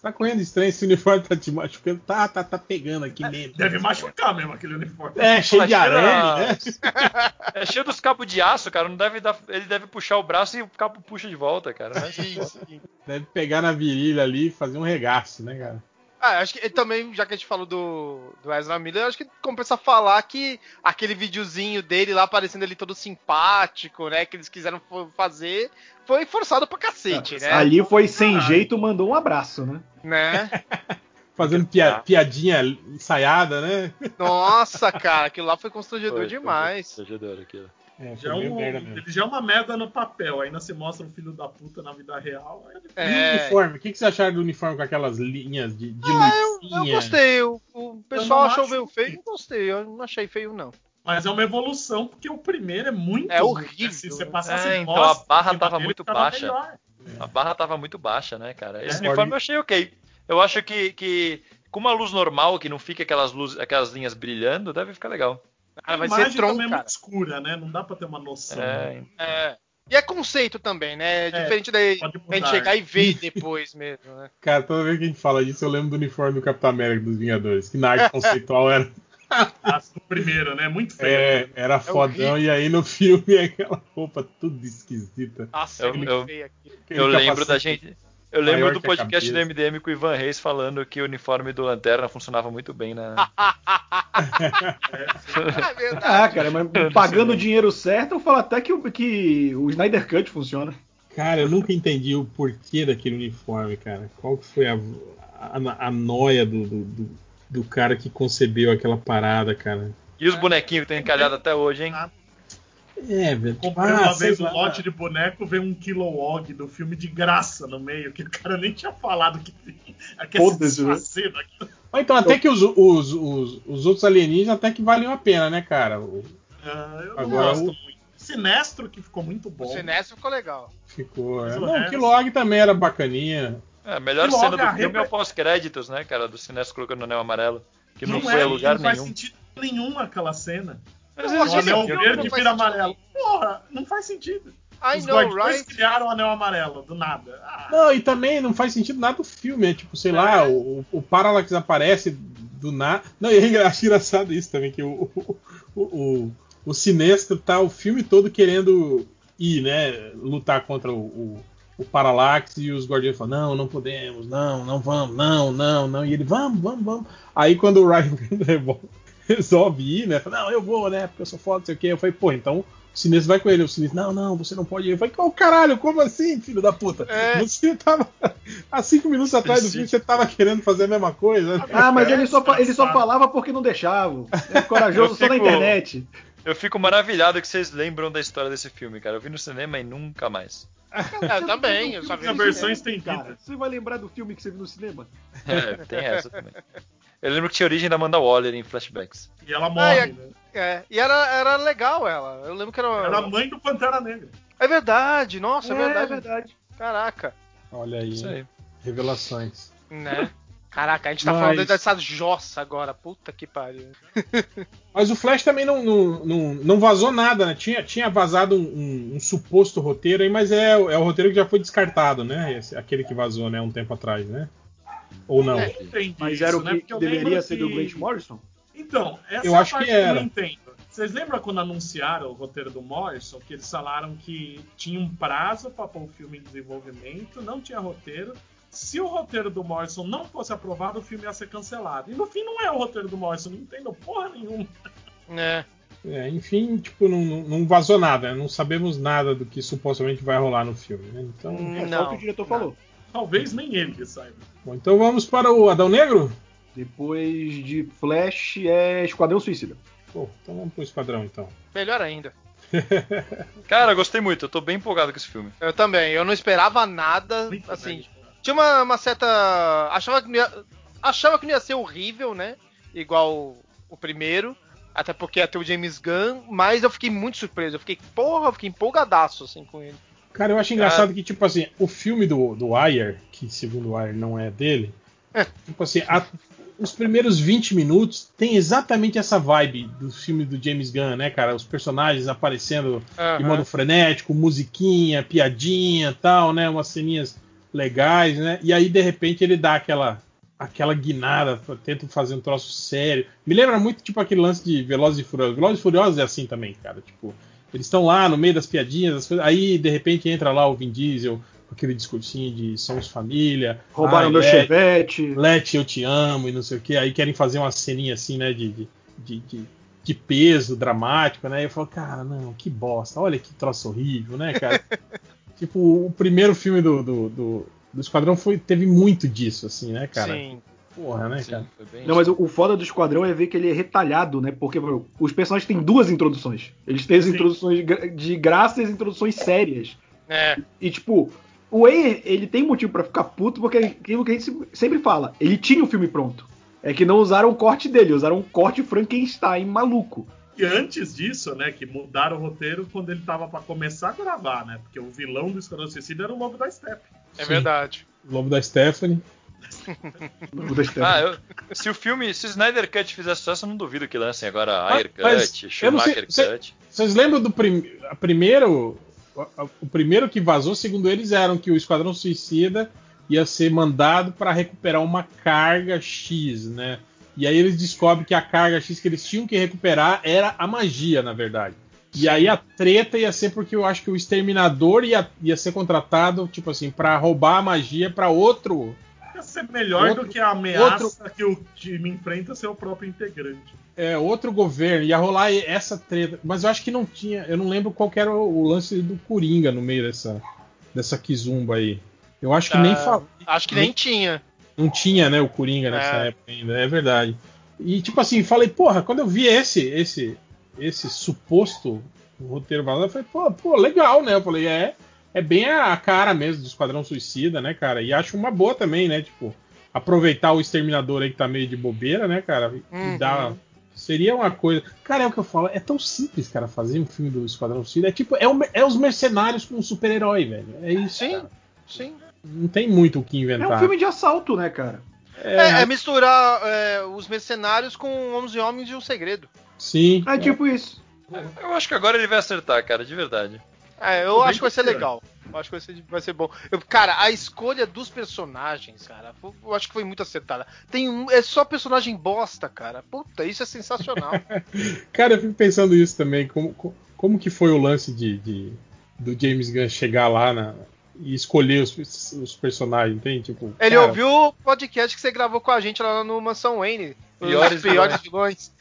tá correndo estranho, esse uniforme tá te machucando. Tá, tá, tá pegando aqui mesmo. Deve machucar mesmo aquele uniforme. É, cheio de arame, né? (laughs) É cheio dos cabos de aço, cara. Não deve dar... Ele deve puxar o braço e o cabo puxa de volta, cara. É sim. Deve pegar na virilha ali e fazer um regaço, né, cara? Ah, acho que ele também, já que a gente falou do, do Ezra Miller, acho que compensa falar que aquele videozinho dele lá aparecendo ali todo simpático, né? Que eles quiseram fazer, foi forçado pra cacete, né? Ali foi sem Caralho. jeito, mandou um abraço, né? Né? (laughs) Fazendo pia- piadinha ensaiada, né? Nossa, cara, aquilo lá foi constrangedor Foi, demais. Foi constrangedor aquilo. É, Já é um- ele já é uma merda no papel, ainda se mostra um filho da puta na vida real. ele- E o É. uniforme? O que, que você acharam do uniforme com aquelas linhas de, de Ah, eu, eu gostei. O, o pessoal achou acho meio feio, eu gostei. Eu não achei feio, não. Mas é uma evolução, porque o primeiro é muito É ruim, horrível, né? Se você né? passasse É, então a barra tava muito baixa. melhor. A barra tava muito baixa, né, cara? Esse É. uniforme eu achei ok. Eu acho que, que com uma luz normal, que não fica aquelas, luzes, aquelas linhas brilhando, deve ficar legal. Cara, vai a imagem ser tronco, também é cara. muito escura, né? Não dá pra ter uma noção. É, É. E é conceito também, né? Diferente daí a gente chegar e ver (laughs) depois mesmo, né? Cara, toda vez que a gente fala disso, eu lembro do uniforme do Capitão América dos Vingadores, que na arte (laughs) conceitual era, Ah, do primeiro, né? Muito feio. é, era fodão, e aí no filme é (laughs) aquela roupa tudo esquisita. Nossa, Eu- é muito eu- feio aqui. Aquele eu lembro da gente. Eu lembro do podcast do. MDM com o Ivan Reis falando que o uniforme do Lanterna funcionava muito bem na. (laughs) É. Ah, cara, mas pagando o dinheiro certo, eu falo até que, o- que o Snyder Cut funciona. Cara, eu nunca entendi o porquê daquele uniforme, cara. Qual que foi a, a, a noia do, do, do- do cara que concebeu aquela parada, cara? E os bonequinhos que estão encalhados até hoje, hein? É, velho. Comprei Ah, uma vez um lote de boneco, veio um Kilowog do filme de graça no meio, que o cara nem tinha falado que tinha. Daquilo. Ou então, até que os, os, os, os outros alienígenas até que valiam a pena, né, cara? O- Ah, eu não Agora gosto o- muito. Sinestro, que ficou muito O bom. Sinestro ficou legal. Ficou. É. Mas o Não, o Kilog também era bacaninha. É, a melhor logo cena do filme é o pós-créditos, né, cara? Do Sinestro colocando o anel amarelo. Que não, não foi é, a lugar não faz nenhum. sentido nenhum aquela cena. O anel verde vira sentido amarelo. Porra, não faz sentido. I Os know, guardiões right? criaram o anel amarelo, do nada. Ah, Não, e também não faz sentido nada do filme, é tipo, sei lá, o, o Parallax aparece do nada. Não, e é acho (laughs) engraçado isso também, que o, o, o, o, o Sinestro tá o filme todo querendo ir, né, lutar contra o, o, o Parallax e os Guardiões falam, não, não podemos, não, não vamos, não, não, não, e ele, vamos, vamos, vamos. Aí quando o Ryan (laughs) Revolve (laughs) resolve ir, né, fala, não, eu vou, né, porque eu sou foda, não sei o que, eu falei, pô, então o Sinestro vai com ele. O Sinestro, não, não, você não pode ir. Eu falei, oh, caralho, como assim, filho da puta? É. Você tava. (laughs) Há cinco minutos atrás do filme, você tava querendo fazer a mesma coisa. Ah, mas É, ele só, ele só falava porque não deixavam. (laughs) É corajoso Eu só na fico- internet. Eu fico maravilhado que vocês lembram da história desse filme, cara. Eu vi no cinema e nunca mais. É, eu também, eu só vi A versão estendida. Cara, você vai lembrar do filme que você viu no cinema? É, tem essa também. Eu lembro que tinha origem da Amanda Waller em flashbacks. E ela morre, Ah, é- né? É, e era, era legal ela. Eu lembro que era. Era a mãe do Pantera Negra. É verdade, nossa, é, É, verdade. é verdade. Caraca. Olha aí, Isso aí. revelações. Né? Caraca, a gente tá Mas- falando dessa jossa agora. Puta que pariu. (laughs) Mas o Flash também não, não, não, não vazou nada, né? Tinha, tinha vazado um, um- um suposto roteiro aí, mas é, é o roteiro que já foi descartado, né? Esse- aquele que vazou, né, um tempo atrás, né? Ou não? Eu entendi Mas isso, era o né? que eu deveria ser do que- Grant Morrison? Então, essa Eu é a acho que parte que, eu era. não entendo. Vocês lembram quando anunciaram o roteiro do Morrison, que eles falaram que tinha um prazo para pôr o filme em desenvolvimento, não tinha roteiro. Se o roteiro do Morrison não fosse aprovado, o filme ia ser cancelado. E no fim não é o roteiro do Morrison, não entendo porra nenhuma. É. É, enfim, tipo, não, não- não vazou nada, né? não sabemos nada do que supostamente vai rolar no filme. né? Então, É só Não, o que o diretor não. falou. Talvez nem ele saiba. bom, então vamos para o Adão Negro? Depois de Flash é Esquadrão Suicida. Pô, então vamos pro Esquadrão então. Melhor ainda. (laughs) Cara, eu gostei muito, eu tô bem empolgado com esse filme. Eu também. Eu não esperava nada. Muito assim, bem. tinha uma, uma certa. Achava que, não ia... Achava que não ia ser horrível, né? Igual o, o primeiro. Até porque ia ter o James Gunn. Mas eu fiquei muito surpreso. Eu fiquei, porra, eu fiquei empolgadaço assim com ele. Cara, eu acho engraçado que, tipo assim, o filme do, do Wire, que segundo o Wire não é dele, tipo assim, a- os primeiros 20 minutos tem exatamente essa vibe do filme do James Gunn, né, cara? Os personagens aparecendo de Aham. modo frenético, musiquinha, piadinha tal, né? Umas ceninhas legais, né? E aí, de repente, ele dá aquela aquela guinada, tenta fazer um troço sério. Me lembra muito, tipo, aquele lance de Velozes e Furiosos. Velozes e Furiosos é assim também, cara. Tipo, eles estão lá no meio das piadinhas, das coisas, aí, de repente, entra lá o Vin Diesel com aquele discursinho de somos família. Roubaram ai, meu Let- chevette. Let, eu te amo e não sei o que. Aí querem fazer uma ceninha assim, né, de, de, de, de- de peso dramático, né? E eu falo, cara, não, que bosta, olha que troço horrível, né, cara? (laughs) tipo, o primeiro filme do, do, do, do Esquadrão foi, teve muito disso, assim, né, cara? Sim. Porra, né, Sim, cara? Não, mas o, o foda do Esquadrão é ver que ele é retalhado, né? Porque os personagens têm duas introduções. Eles têm as Sim. introduções de graça e as introduções sérias. É. E, tipo, o Ayer, ele tem motivo pra ficar puto, porque é aquilo que a gente se- sempre fala. Ele tinha o filme pronto. É que não usaram o corte dele, usaram um corte Frankenstein maluco. E antes disso, né, que mudaram o roteiro quando ele tava pra começar a gravar, né? Porque o vilão do Esquadrão Suicida era o Lobo da Steppe. É Sim. verdade. Lobo da Stephanie. Ah, eu- se o filme, se o Snyder Cut fizer sucesso, eu não duvido que lancem agora Mas- Ayer mas Cut, sei- Schumacher você- Cut. Vocês lembram do prim a primeiro. a- a- O primeiro que vazou, segundo eles, eram que o Esquadrão Suicida ia ser mandado para recuperar uma carga X, né? E aí eles descobrem que a carga X que eles tinham que recuperar era a magia, na verdade. E aí a treta ia ser porque eu acho que o exterminador ia, ia ser contratado, tipo assim, para roubar a magia para outro. Ia ser melhor Outro- do que a ameaça que o time enfrenta ser o próprio integrante. É, outro governo, ia rolar essa treta. Mas eu acho que não tinha. Eu não lembro qual que era o, lance do Coringa no meio dessa, dessa Kizumba aí. Eu acho que nem Ah, fa- Acho que nem- nem tinha. não tinha, né, o Coringa nessa É. época ainda, é verdade. E tipo assim, falei, porra, quando eu vi esse esse esse suposto roteiro vazado, eu falei, pô, pô, legal, né? Eu falei, é, é bem a cara mesmo do Esquadrão Suicida, né, cara? E acho uma boa também, né, tipo, aproveitar o exterminador aí que tá meio de bobeira, né, cara? E Uhum. dar Seria uma coisa. Cara, é o que eu falo. É tão simples, cara, fazer um filme do Esquadrão Suicida. É tipo, é, o- é os mercenários com um super-herói, velho. É isso. Sim, cara. sim. Não tem muito o que É inventar. um filme de assalto, né, cara? É, é misturar é, os mercenários com 11 Homens e um Segredo. Sim. É tipo isso. Eu acho que agora ele vai acertar, cara, de verdade. É, eu acho que vai ser legal. Eu acho que vai ser, vai ser bom. Eu- cara, a escolha dos personagens, cara, eu acho que foi muito acertada. Tem um, é só personagem bosta, cara. Puta, isso é sensacional. (laughs) Cara, eu fico pensando isso também. Como, co- como que foi o lance de, de- do James Gunn chegar lá na- e escolher os, os personagens, tem? Tipo, Ele cara, ouviu o podcast que você gravou com a gente lá no Mansão Wayne. Piores os piores vilões.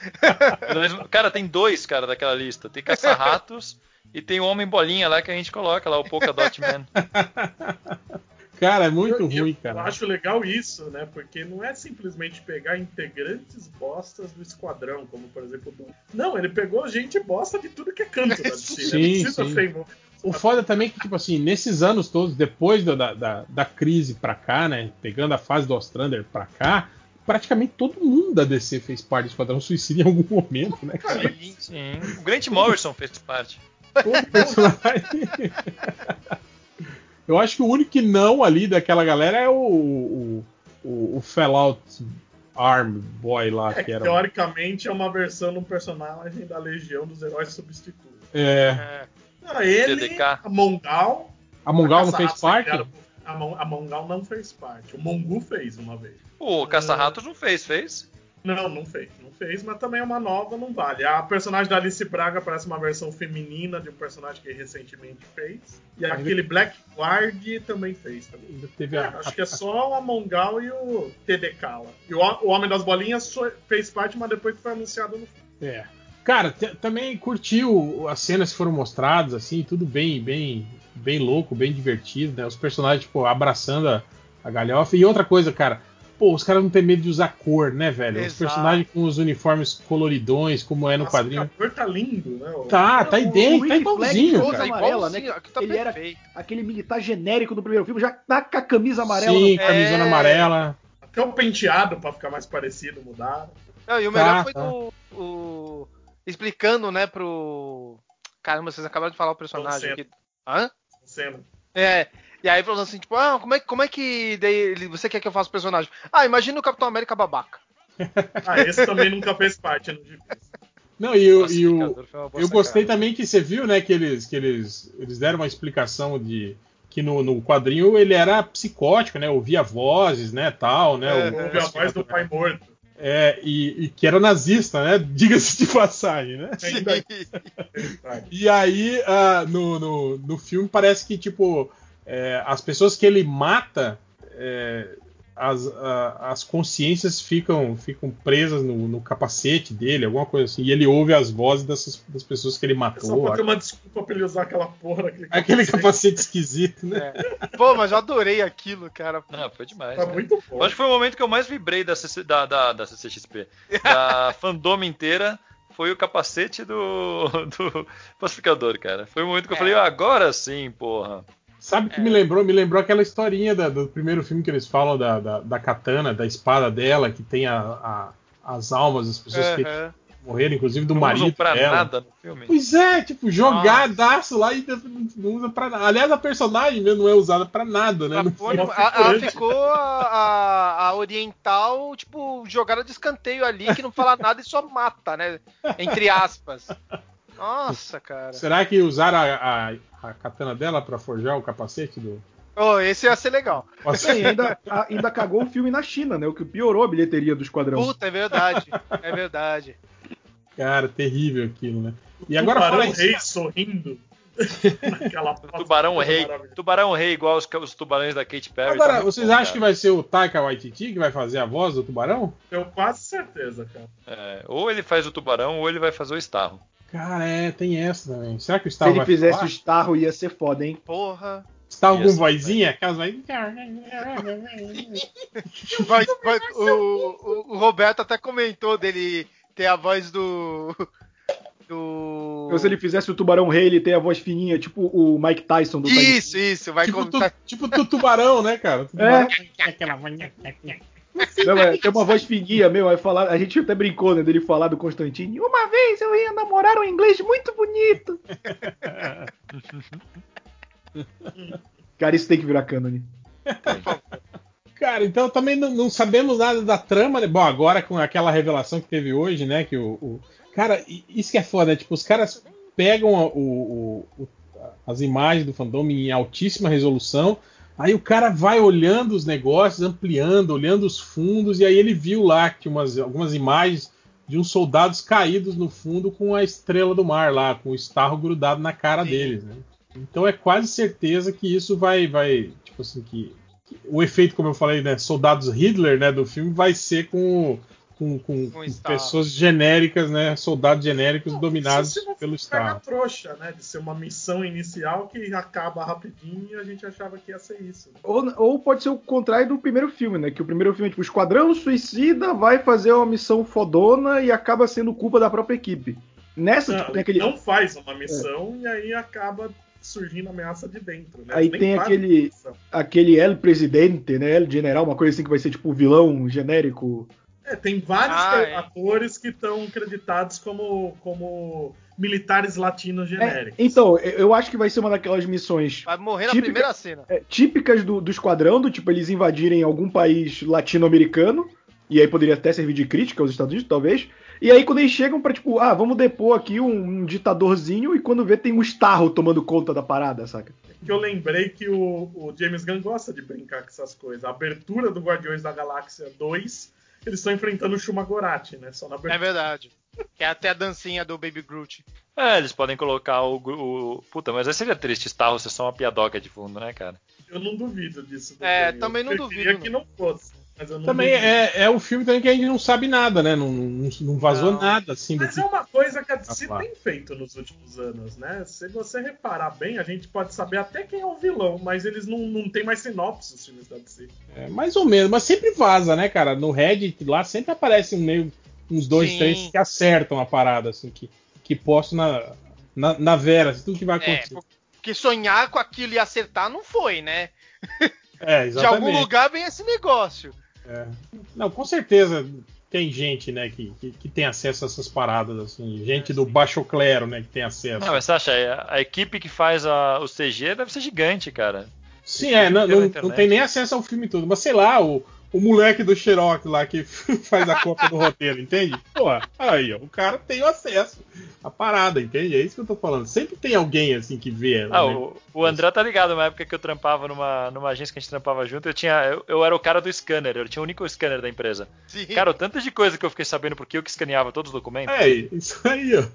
Cara, tem dois, cara, daquela lista. Tem Caça-Ratos (laughs) e tem o Homem Bolinha lá que a gente coloca lá, o Polka Dot Man. (laughs) Cara, é muito Eu- ruim, eu, cara. Eu acho legal isso, né? Porque não é simplesmente pegar integrantes bostas do esquadrão, como por exemplo. Do... Não, ele pegou gente bosta de tudo que é canto da DC, né? (laughs) Sim, Não precisa sim. ser envolvido. O foda também é que, tipo assim, nesses anos todos, depois da, da, da, crise pra cá, né? Pegando a fase do Ostrander pra cá, praticamente todo mundo da DC fez parte do Esquadrão Suicida em algum momento, né, cara? Sim. O Grant Morrison fez parte. Todo personagem. Eu acho que o único que não ali daquela galera é o, o, o, o Fallout Arm Boy lá, É, que era. teoricamente é uma versão de um personagem da Legião dos Heróis Substitutos. É, É. Ah, ele, TDK. a Mongal. a Mongal não fez caça-rato parte? A, Mon- a Mongal não fez parte. O Mongu fez uma vez. O Caça-Ratos não fez, fez? Não, não fez. Não fez, mas também é uma nova, não vale. A personagem da Alice Braga parece uma versão feminina de um personagem que recentemente fez. E aquele Black Guard também fez também. Ainda teve É, a, acho que é só o Amongal e o TDK lá. E o, o Homem das Bolinhas fez parte, mas depois foi anunciado no filme. É. Cara, também curtiu as cenas que foram mostradas, assim, tudo bem, bem, bem louco, bem divertido, né? Os personagens, tipo, abraçando a, a galhofa. E outra coisa, cara, pô, os caras não têm medo de usar cor, né, velho? Os Exato. personagens com os uniformes coloridões, como é no Nossa, quadrinho. O cor tá lindo, né? Tá, tá O idêntico, tá Flag igualzinho, cara. a amarela, né? aqui tá Ele era aquele militar genérico do primeiro filme, já tá com a camisa amarela. Sim, no- camisona É. amarela. Até o penteado pra ficar mais parecido mudaram. Não, e o Tá, melhor foi tá. do, o- explicando, né, pro. Caramba, vocês acabaram de falar o personagem aqui. Hã? Cena. É. E aí falando assim, tipo, ah, como é, como é que daí ele- você quer que eu faça o personagem? Ah, imagina o Capitão América babaca. Ah, esse também nunca fez parte no gibi. Não, e, o- Nossa, e o, Eu gostei sacada. também que você viu, né, que eles, que eles, eles deram uma explicação de que no, no quadrinho ele era psicótico, né, ouvia vozes, né, tal, né, É, o- Ouve a voz do pai morto. é, e, e que era nazista, né, (laughs) diga-se de passagem, né. E aí ah, no, no, no filme parece que tipo é, as pessoas que ele mata é, as, a- as consciências ficam, ficam presas no, no capacete dele, alguma coisa assim. E ele ouve as vozes dessas, das pessoas que ele É Só matou. pra ter uma desculpa pra ele usar aquela porra. Aquele, (laughs) Aquele capacete esquisito, né? É. Pô, mas eu adorei aquilo, cara. Não, foi demais. Tá cara. muito bom. Acho que foi o momento que eu mais vibrei da, CC da, da, da CCXP. Da (laughs) fandom inteira. Foi o capacete do, (laughs) do pacificador, cara. Foi o momento que eu É. falei, "Ah, agora sim, porra. Sabe o que me lembrou? Me lembrou aquela historinha da- do primeiro filme que eles falam da, da, da katana, da espada dela, que tem a, a- as almas das pessoas que Aham. morreram, inclusive do Não marido usam pra dela. nada no filme. Pois é, tipo, jogadaço lá e não usa pra nada. Aliás, a personagem mesmo não é usada pra nada, né? Ela, foi- filme. a- ela ficou a- a oriental, tipo, jogada de escanteio ali, que não fala nada e só mata, né? Entre aspas. Nossa, cara. Será que usaram a, a, a katana dela pra forjar o capacete do. Oh, esse ia ser legal. E ainda, ainda cagou o filme na China, né? O que piorou a bilheteria do Esquadrão. Puta, é verdade. É verdade. Cara, terrível aquilo, né? E O agora Tubarão isso. Rei sorrindo. Tubarão coisa Rei. Tubarão Rei, igual os, os tubarões da Katy Perry. Agora, tá vocês bom, acham cara. que vai ser o Taika Waititi que vai fazer a voz do tubarão? Tenho quase certeza, cara. É, ou ele faz o tubarão, ou ele vai fazer o Starro. Cara, é, tem essa também. Será que o Se Star ele vai fizesse falar? o Starro, ia ser foda, hein? Porra. Star Ia com ser, vozinha? Aquelas vozinhas. (laughs) Vai- vai- o, o- o Roberto até comentou dele ter a voz do. Do. Ou se ele fizesse o Tubarão Rei, ele tem a voz fininha, tipo o Mike Tyson do Isso, isso. Vai Tipo, tu, tipo tu tubarão, né, cara? Tu É. tubarão aquela vozinha. Não, é, tem uma voz fininha mesmo, vai falar, a gente até brincou, né, dele falar do Constantine. Uma vez eu ia namorar um inglês muito bonito. Cara, isso tem que virar cânone. Cara, então também não, não sabemos nada da trama, né? Bom, agora com aquela revelação que teve hoje, né? Que o. o- Cara, isso que é foda, né? Tipo, os caras pegam o- o- as imagens do fandom em altíssima resolução, aí o cara vai olhando os negócios, ampliando, olhando os fundos, e aí ele viu lá que umas, algumas imagens de uns soldados caídos no fundo com a estrela do mar lá, com o estarro grudado na cara Sim. deles, né? Então é quase certeza que isso vai, vai tipo assim, que, que o efeito, como eu falei, né, soldados Hitler, né, do filme, vai ser com, com, com- com pessoas genéricas, né, soldados genéricos dominados Se não pelo Starro. trouxa, né? De ser uma missão inicial que acaba rapidinho e a gente achava que ia ser isso. né? Ou, ou pode ser o contrário do primeiro filme, né? Que o primeiro filme é tipo, o Esquadrão Suicida vai fazer uma missão fodona e acaba sendo culpa da própria equipe. Nessa, Não, tipo, tem aquele. não faz uma missão e aí acaba surgindo ameaça de dentro, né? Aí Nem tem aquele- aquele El Presidente, né? El General, uma coisa assim que vai ser tipo o vilão genérico. É, tem vários Ah, é. atores que estão creditados como, como militares latinos É, genéricos. então, eu eu acho que vai ser uma daquelas missões Vai morrer na Típica- primeira cena. é, típicas do, do esquadrão, do tipo eles invadirem algum país latino-americano, E aí poderia até servir de crítica aos Estados Unidos, talvez. E aí quando eles chegam pra, tipo, ah, vamos depor aqui um, um ditadorzinho e quando vê tem um Starro tomando conta da parada, saca? Que eu lembrei que o, o James Gunn gosta de brincar com essas coisas. A abertura do Guardiões da Galáxia 2, eles estão enfrentando o Shumagorati, né? Só na É abertura. verdade. Que é até a dancinha do Baby Groot. É, eles podem colocar o, o- Puta, mas aí seria triste Star Wars ser só uma piadoca de fundo, né, cara? Eu não duvido disso. É, também não eu duvido, Queria que não fosse. Mas eu não Também é, é o filme também que a gente não sabe nada, né? Não, não, não vazou Não. nada assim Mas é uma coisa que a DC Ah, tem feito nos últimos anos, né? Se você reparar bem, a gente pode saber até quem é o vilão, mas eles não, não tem mais sinopse os filmes da DC. É, mais ou menos, mas sempre vaza, né, cara? No Reddit lá sempre aparece um meio, uns dois, Sim. três que acertam a parada, assim, que, que postam na, na, na vera, assim, tudo que vai É, acontecer. porque sonhar com aquilo e acertar não foi, né? É, (laughs) De algum exatamente. lugar vem esse negócio. É. Não, com certeza tem gente, né, que, que, que tem acesso a essas paradas, assim, gente do baixo clero, né, que tem acesso. Não, mas você acha, a, a equipe que faz a- o CG deve ser gigante, cara. Sim, é, não, não, internet. não tem nem acesso ao filme todo, mas sei lá, o, o moleque do Xerox lá que (laughs) faz a cópia do roteiro, entende? Pô, aí, ó, o cara tem o acesso à parada, entende? É isso que eu tô falando. Sempre tem alguém assim que vê. Ah, né? o, o André tá ligado, na época que eu trampava numa, numa agência que a gente trampava junto, eu tinha. Eu, eu era o cara do scanner, eu tinha o único scanner da empresa. Sim. Cara, o tanto de coisa que eu fiquei sabendo porque eu que escaneava todos os documentos. É, isso aí, ó. (laughs)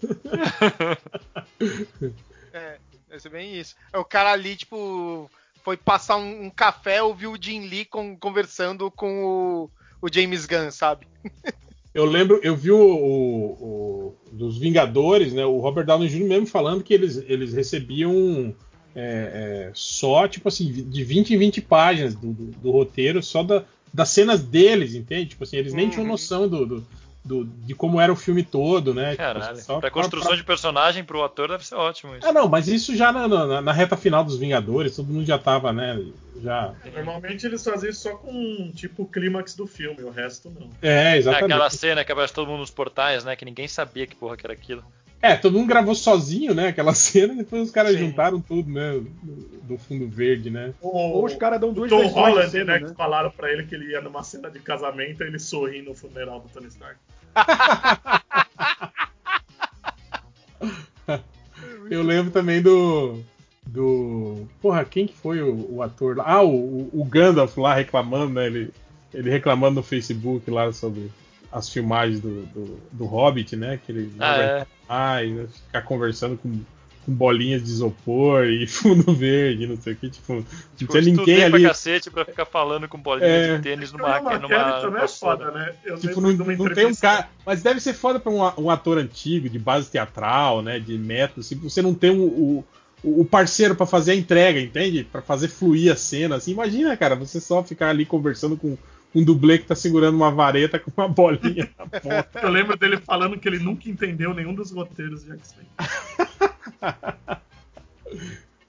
É, ser bem isso. É o cara ali, tipo, foi passar um, um café, ouviu o Jim Lee con- conversando com o, o James Gunn, sabe? (laughs) Eu lembro, eu vi o, o- o- dos Vingadores, né? O Robert Downey Jr. mesmo falando que eles, eles recebiam é, é, só, tipo assim, de 20 em 20 páginas do, do- do roteiro, só da- das cenas deles, entende? Tipo assim, eles nem Uhum. tinham noção do, do- do- de como era o filme todo, né? Tipo, Caralho. pra construção de personagem pro ator deve ser ótimo isso. Ah, não, mas isso já na, na- na reta final dos Vingadores, todo mundo já tava, né? Já. Normalmente eles fazem isso só com tipo o clímax do filme, o resto não. É, É exatamente. aquela cena que aparece todo mundo nos portais, né? Que ninguém sabia que porra que era aquilo. É, todo mundo gravou sozinho, né? Aquela (laughs) cena, e depois os caras Sim. juntaram tudo, né? Do, do fundo verde, né? Ou, Ou os caras dão duas Tom Holland, cena, né, né? Que falaram pra ele que ele ia numa cena de casamento e ele sorri no funeral do Tony Stark. (laughs) Eu lembro também do. Do. Porra, quem que foi o, o ator lá? Ah, o, o- Gandalf lá reclamando, né? Ele, ele reclamando no Facebook lá sobre as filmagens do, do, do Hobbit, né? Que ele Ah, é. ah, e ficar conversando com, com bolinhas de isopor e (laughs) fundo verde, não sei o que, tipo, não Tipo, tinha ninguém ali. pra cacete pra ficar falando com bolinha É. de tênis Então, numa, uma numa, também é foda, né? Eu Tipo, não, não tem um cara. Mas deve ser foda pra um, um ator antigo, de base teatral, né? De método. Se você não tem o, o, o parceiro pra fazer a entrega, entende? Pra fazer fluir a cena. Assim, imagina, cara, você só ficar ali conversando com um dublê que tá segurando uma vareta com uma bolinha na (laughs) ponta. Eu lembro dele falando que ele nunca entendeu nenhum dos roteiros de X-Men. (laughs)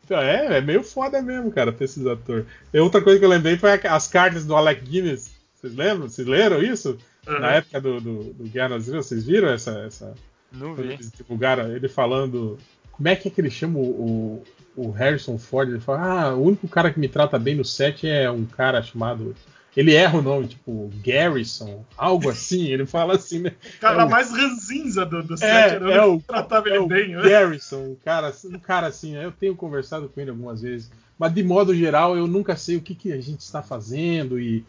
Então, (laughs) é, é meio foda mesmo, cara, ter esses atores. E outra coisa que eu lembrei foi as cartas do Alec Guinness. Vocês lembram? Vocês leram isso? Uhum. Na época do, do, do Guerra nas Estrelas, vocês viram essa, essa, Não vi. eles divulgaram ele falando. Como é que é que ele chama o, o, o Harrison Ford? Ele fala: Ah, o único cara que me trata bem no set é um cara chamado. Ele erra o nome, tipo, Garrison, algo assim. Ele fala assim, né? O cara É o- mais ranzinza do, do set É, era é o o, tratava é ele o bem, né? Garrison, um cara, um cara assim, né? eu tenho conversado com ele algumas vezes, mas de modo geral eu nunca sei o que, que a gente está fazendo e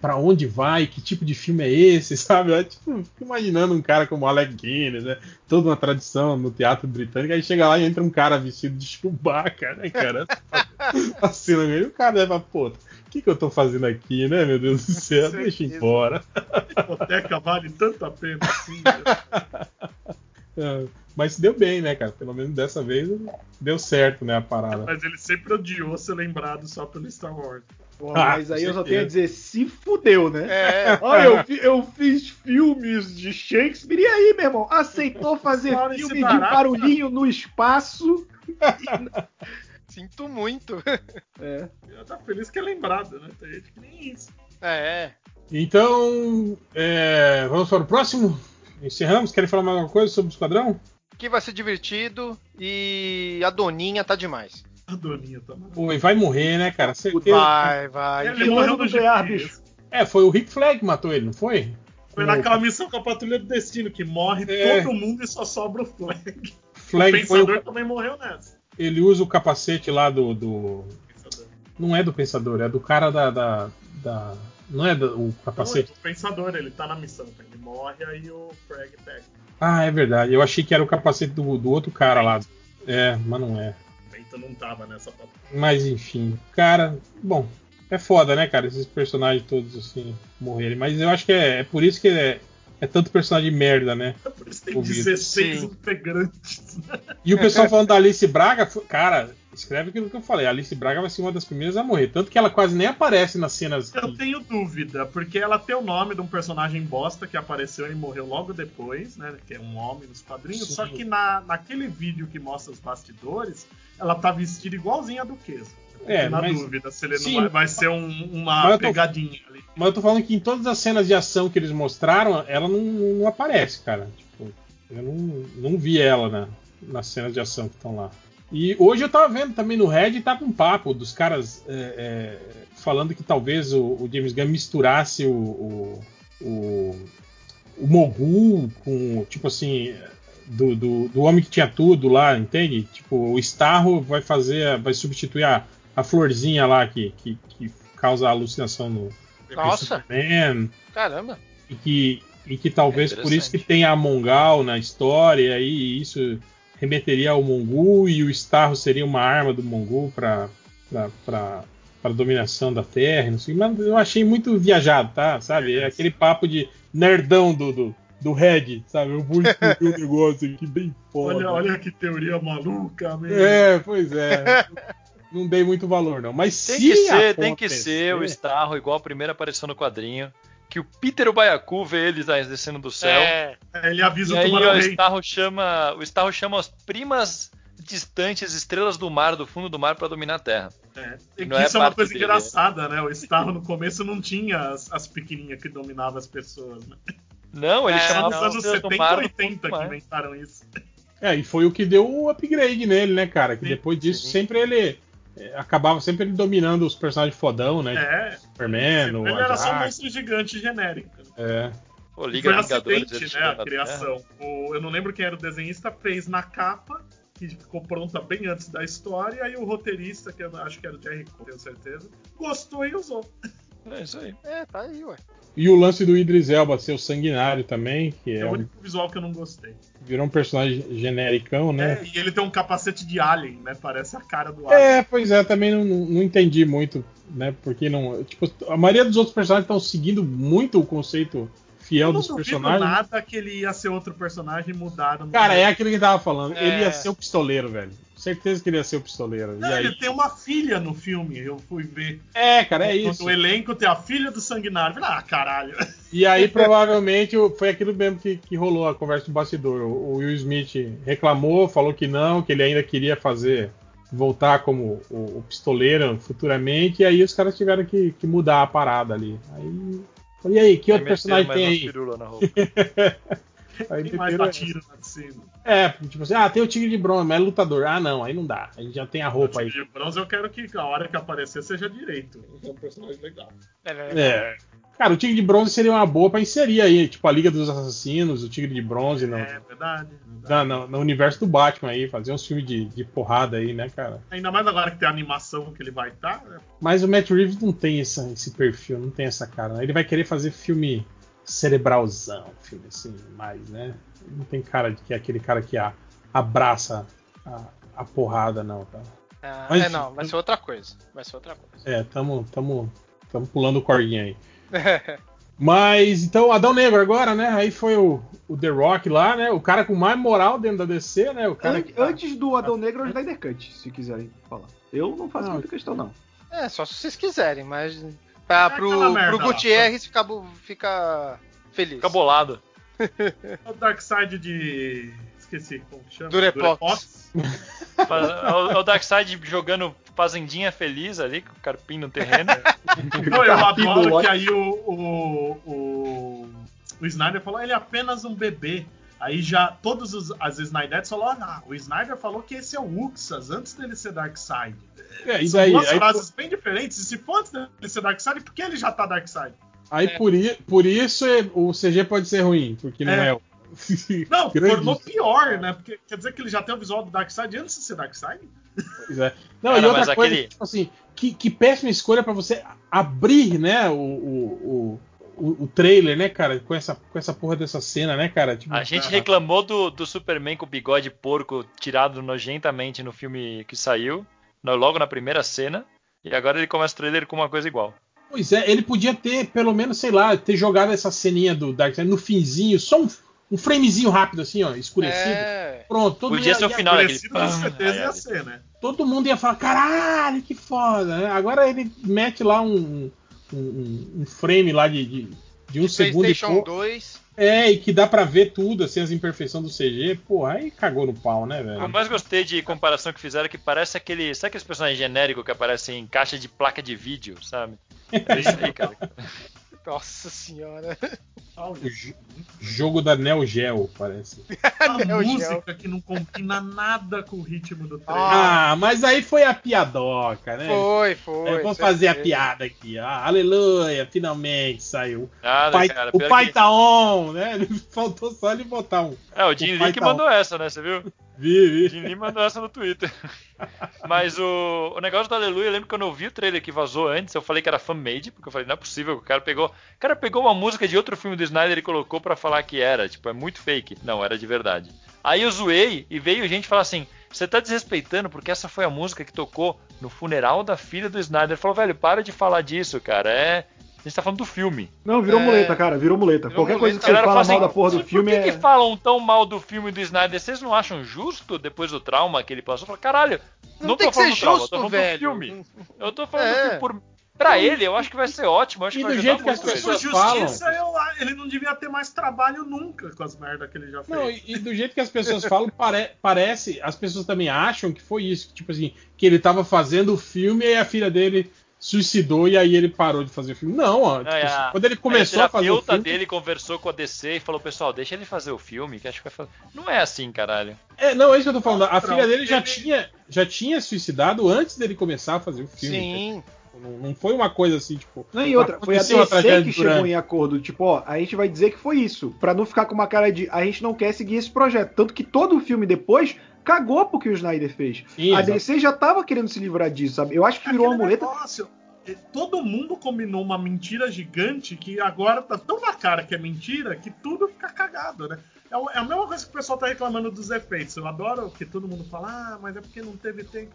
para onde vai, que tipo de filme é esse, (laughs) sabe? Eu, tipo, fico imaginando um cara como Alec Guinness, né? Toda uma tradição no teatro britânico, aí chega lá e entra um cara vestido de Chewbacca, né, cara? (laughs) a cena dele, o cara leva, pô, o que, que eu tô fazendo aqui, né, meu Deus do céu? Deixa embora. A hipoteca vale tanto a pena assim. né? (laughs) É, Mas deu bem, né, cara? Pelo menos dessa vez deu certo, né, a parada. Mas ele sempre odiou ser lembrado só pelo Star Wars. Pô, Ah, mas aí eu só tenho a dizer, se fudeu, né? É, Olha, eu, eu fiz filmes de Shakespeare e aí, meu irmão? Aceitou fazer esse filme de barulhinho no espaço? (laughs) sinto muito. É. Eu tá feliz que é lembrado, né? Tem gente que nem isso. É. Então, é, vamos para o próximo? Encerramos? Querem falar mais alguma coisa sobre o Esquadrão? Que vai ser divertido e a Doninha tá demais. (laughs) A Doninha tá. Pô, e vai morrer, né, cara? Certeza. Vai, vai. Ele morreu do GP. bicho? É, foi o Rick Flag que matou ele, não foi? Foi naquela missão com a Patrulha do Destino, que morre É. todo mundo e só sobra o Flag. o (laughs) Flag foi Pensador o, também morreu nessa. ele usa o capacete lá do, do- Pensador. Não é do Pensador, é do cara da. da, da- não é do, o Não, capacete. o Pensador, ele tá na missão. Ele morre, aí o Frag pega. Ah, é verdade. Eu achei que era o capacete do, do outro cara lá. É, mas não é. Não tava nessa. Mas enfim, cara, bom, é foda, né, cara? Esses personagens todos assim morrerem. Mas eu acho que é, é por isso que é, é tanto personagem merda, né? Por isso tem Ouvido. 16 Sim. integrantes. E o pessoal falando da Alice Braga, cara, escreve aquilo que eu falei. A Alice Braga vai ser uma das primeiras a morrer. Tanto que ela quase nem aparece nas cenas. Eu que- tenho dúvida, porque ela tem o nome de um personagem bosta que apareceu e morreu logo depois, né? Que é um homem nos quadrinhos. Sim. Só que na, naquele vídeo que mostra os bastidores, ela tá vestida igualzinha a Duquesa. É, na mas- dúvida se ele Sim. não vai, vai ser um- uma tô- pegadinha ali. Mas eu tô falando que em todas as cenas de ação que eles mostraram, ela não, não aparece, cara. Tipo, eu não, não vi ela na, nas cenas de ação que estão lá. E hoje eu tava vendo também no Red, tá com um papo dos caras é, é, falando que talvez o, o James Gunn misturasse o, o, o, o Mogul com, tipo assim, do, do, do Homem que Tinha Tudo lá, entende? Tipo, o Starro vai fazer, vai substituir a, a florzinha lá que, que, que causa alucinação no, Nossa, Superman, caramba. e que, e que talvez É por isso que tenha a Mongal na história, e aí isso remeteria ao Mongul, e o Starro seria uma arma do Mongul para para dominação da Terra, não sei, mas eu achei muito viajado, tá? Sabe? É aquele papo de nerdão do, do, do Red, sabe? Eu vou escrever um (laughs) negócio aqui bem foda. Olha, olha que teoria maluca, mesmo. É, pois é. (laughs) Não dei muito valor, não. Mas Tem se que ser, tem que acontecer- ser o Starro, igual a primeira aparição no quadrinho. Que o Peter Baiacu vê eles descendo do céu. É, Ele avisa e o aí Tubarão o. Starro chama. O Starro chama as primas distantes estrelas do mar, do fundo do mar, para dominar a Terra. É. E Não que é isso é uma parte coisa dele, engraçada, né? O Starro no começo não tinha as, as pequenininhas que dominavam as pessoas, né? Não, ele É, chamava nos as anos estrelas do 70 mar e do fundo 80 do que inventaram isso. É, e foi o que deu o upgrade nele, né, cara? Que Sim, depois disso sim. sempre ele é, acabava sempre ele dominando os personagens fodão, né? É, Tipo, Superman, o ele era só um monstro gigante genérico. É. Pô, E Liga foi acidente, né, a Terra. criação. O- eu não lembro quem era o desenhista, fez na capa, que ficou pronta bem antes da história, e aí o roteirista, que eu acho que era o Jerry Cole, tenho certeza, gostou e usou. É isso aí. é, tá aí, ué. E o lance do Idris Elba ser o sanguinário também, que É é o um- único visual que eu não gostei. virou um personagem genericão, né? É, e ele tem um capacete de alien, né? Parece a cara do alien. É, pois é, também não, não- não entendi muito, né? Porque não. Tipo, a maioria dos outros personagens estão seguindo muito o conceito fiel eu não dos personagens. nada que ele ia ser outro personagem e mudaram. Cara, é aquilo que ele tava falando. É. Ele ia ser o pistoleiro, velho. Certeza que ele ia ser o pistoleiro. Não, e aí... ele tem uma filha no filme, eu fui ver. É, cara, é isso. No elenco tem a filha do Sanguinário. Ah, caralho. E aí, provavelmente, foi aquilo mesmo que, que rolou a conversa do bastidor. O, o Will Smith reclamou, falou que não, que ele ainda queria fazer, voltar como o, o pistoleiro futuramente, e aí os caras tiveram que, que mudar a parada ali. Aí. E aí, que outro Meteram personagem tem umas aí? pirula na roupa. (laughs) Aí meteram tiro na de cima. É, tipo assim, ah, tem o Tigre de Bronze, mas é lutador. Ah, não, aí não dá. A gente já tem a roupa aí. De bronze eu quero que a hora que aparecer seja direito. É um personagem legal. É, é, É. Cara, o Tigre de Bronze seria uma boa pra inserir aí, tipo a Liga dos Assassinos, o Tigre de Bronze no, É verdade. verdade. na- no- no universo do Batman aí, fazer uns filmes de, de porrada aí, né, cara? Ainda mais agora que tem a animação que ele vai estar. né? Mas o Matt Reeves não tem essa- esse perfil, não tem essa cara. né? Ele vai querer fazer filme cerebralzão, filme assim, mais, né? Não tem cara de que é aquele cara que a- abraça a, a porrada, não, cara. Ah, Mas- é, não, vai ser outra coisa. Vai ser outra coisa. É, tamo, tamo, tamo pulando cordinha aí. (laughs) Mas, então, Adão Negro agora, né? Aí foi o, o The Rock lá, né? O cara com mais moral dentro da DC, né? O cara An- que tá- Antes do Adão Negro é o Snyder Cut, se quiserem falar. Eu não faço Não. muita questão, não. é, só se vocês quiserem, mas. Pra, É pro, pro. Gutierrez ficar bu- fica feliz. Fica bolado. (laughs) O Darkseid de. Esqueci como que chama. Durepox. Faz- É o, é o Darkseid jogando fazendinha feliz ali, com o carpim no terreno. (laughs) Não, eu adoro que aí o, o, o, o Snyder falou, ele é apenas um bebê. Aí já todos os, as Snyderettes falaram, ah, o Snyder falou que esse é o Uxas, antes dele ser Darkseid. É, e São daí? duas Aí, frases bem diferentes. E se for antes dele ser Darkseid, por que ele já tá Darkseid? Aí É. por, i- por isso é- o CG pode ser ruim, porque não é, É. o. (laughs) Não, (laughs) Grande. tornou pior, né? Porque quer dizer que ele já tem o visual do Darkseid antes de ser Darkseid? Pois é. Não, Cara, e outra mas coisa, aquele- tipo assim, que, que péssima escolha pra você abrir, né, o, o, o, o trailer, né, cara, com essa, com essa porra dessa cena, né, cara? Tipo, A gente ah, reclamou do, do Superman com o bigode porco tirado nojentamente no filme que saiu, no- logo na primeira cena, e agora ele começa o trailer com uma coisa igual. Pois é, ele podia ter, pelo menos, sei lá, ter jogado essa ceninha do Darkseid no finzinho, só um, um framezinho rápido, assim, ó, escurecido. É. Pronto, todo Podia mundo ser o final daquele. Parecido com certeza ia ai. ser, né? todo mundo ia falar, caralho, que foda, né? Agora ele mete lá um, um, um frame lá de, de, de um segundo e PlayStation pouco. 2. É, e que dá pra ver tudo, assim, as imperfeições do CG. Pô, aí cagou no pau, né, O que eu velho? mais gostei de comparação que fizeram é que parece aquele. Sabe aqueles personagens genéricos que aparecem em caixa de placa de vídeo, sabe? (laughs) É isso aí, cara. Nossa senhora. Ah, O jo- jogo da Neo Geo, parece. (laughs) A Neo Geo. música que não combina nada com o ritmo do trailer. Ah, mas aí foi a piadoca, né? Foi, foi. É, vou fazer a piada aqui. Ah, aleluia, finalmente saiu. O Nada, pai, cara. o pai que- tá on, né? (laughs) Faltou só ele botar um. É, o Jim o que tá mandou essa, né? Você viu? Vi, vi. Lee mandou essa no Twitter. Mas o, o negócio do Aleluia, eu lembro que quando eu vi o trailer que vazou antes, eu falei que era fan-made, porque eu falei, não é possível o cara pegou. O cara pegou uma música de outro filme do Snyder e colocou pra falar que era. Tipo, é muito fake. Não, era de verdade. Aí eu zoei e veio gente falar assim: você tá desrespeitando porque essa foi a música que tocou no funeral da filha do Snyder. Falou, velho, para de falar disso, cara. É. A gente tá falando do filme. Não, virou É. muleta, cara, virou muleta. Virou Qualquer muleta. coisa que você fala fala mal assim, da porra do "Por filme que, é. que falam tão mal do filme do Snyder? Vocês não acham justo depois do trauma que ele passou? Fala, caralho, Não, não, tem tô que ser falando do trauma, justo, tô falando velho. do filme. Eu tô falando É. que por. Pra ele, eu acho que vai ser ótimo. Eu acho E que vai do jeito que as pessoas justiça, eu- ele não devia ter mais trabalho nunca com as merdas que ele já fez. Não, e, e do jeito que as pessoas falam, pare- parece. As pessoas também acham que foi isso. que, Tipo assim, que ele tava fazendo o filme e a filha dele suicidou e aí ele parou de fazer o filme. Não, ó. tipo é assim, a- quando ele começou Aí a fazer o filme. dele conversou com a DC e falou, pessoal, deixa ele fazer o filme, que acho que vai fazer. Não é assim, caralho. É, não, é isso que eu tô falando. A Não, filha dele já ele- tinha, já tinha suicidado antes dele começar a fazer o filme. Sim. Não, não foi uma coisa assim, tipo. Não, e outra, foi a DC que chegou em acordo, tipo, ó, a gente vai dizer que foi isso, Pra não ficar com uma cara de a gente não quer seguir esse projeto, tanto que todo o filme depois cagou pro que o Snyder fez. Sim, a. DC já tava querendo se livrar disso, sabe? Eu acho que virou uma muleta. negócio, eh, todo mundo combinou uma mentira gigante que agora tá tão na cara que é mentira que tudo fica cagado, né? É é a mesma coisa que o pessoal tá reclamando dos efeitos. Eu adoro que todo mundo fala, ah, mas é porque não teve tempo.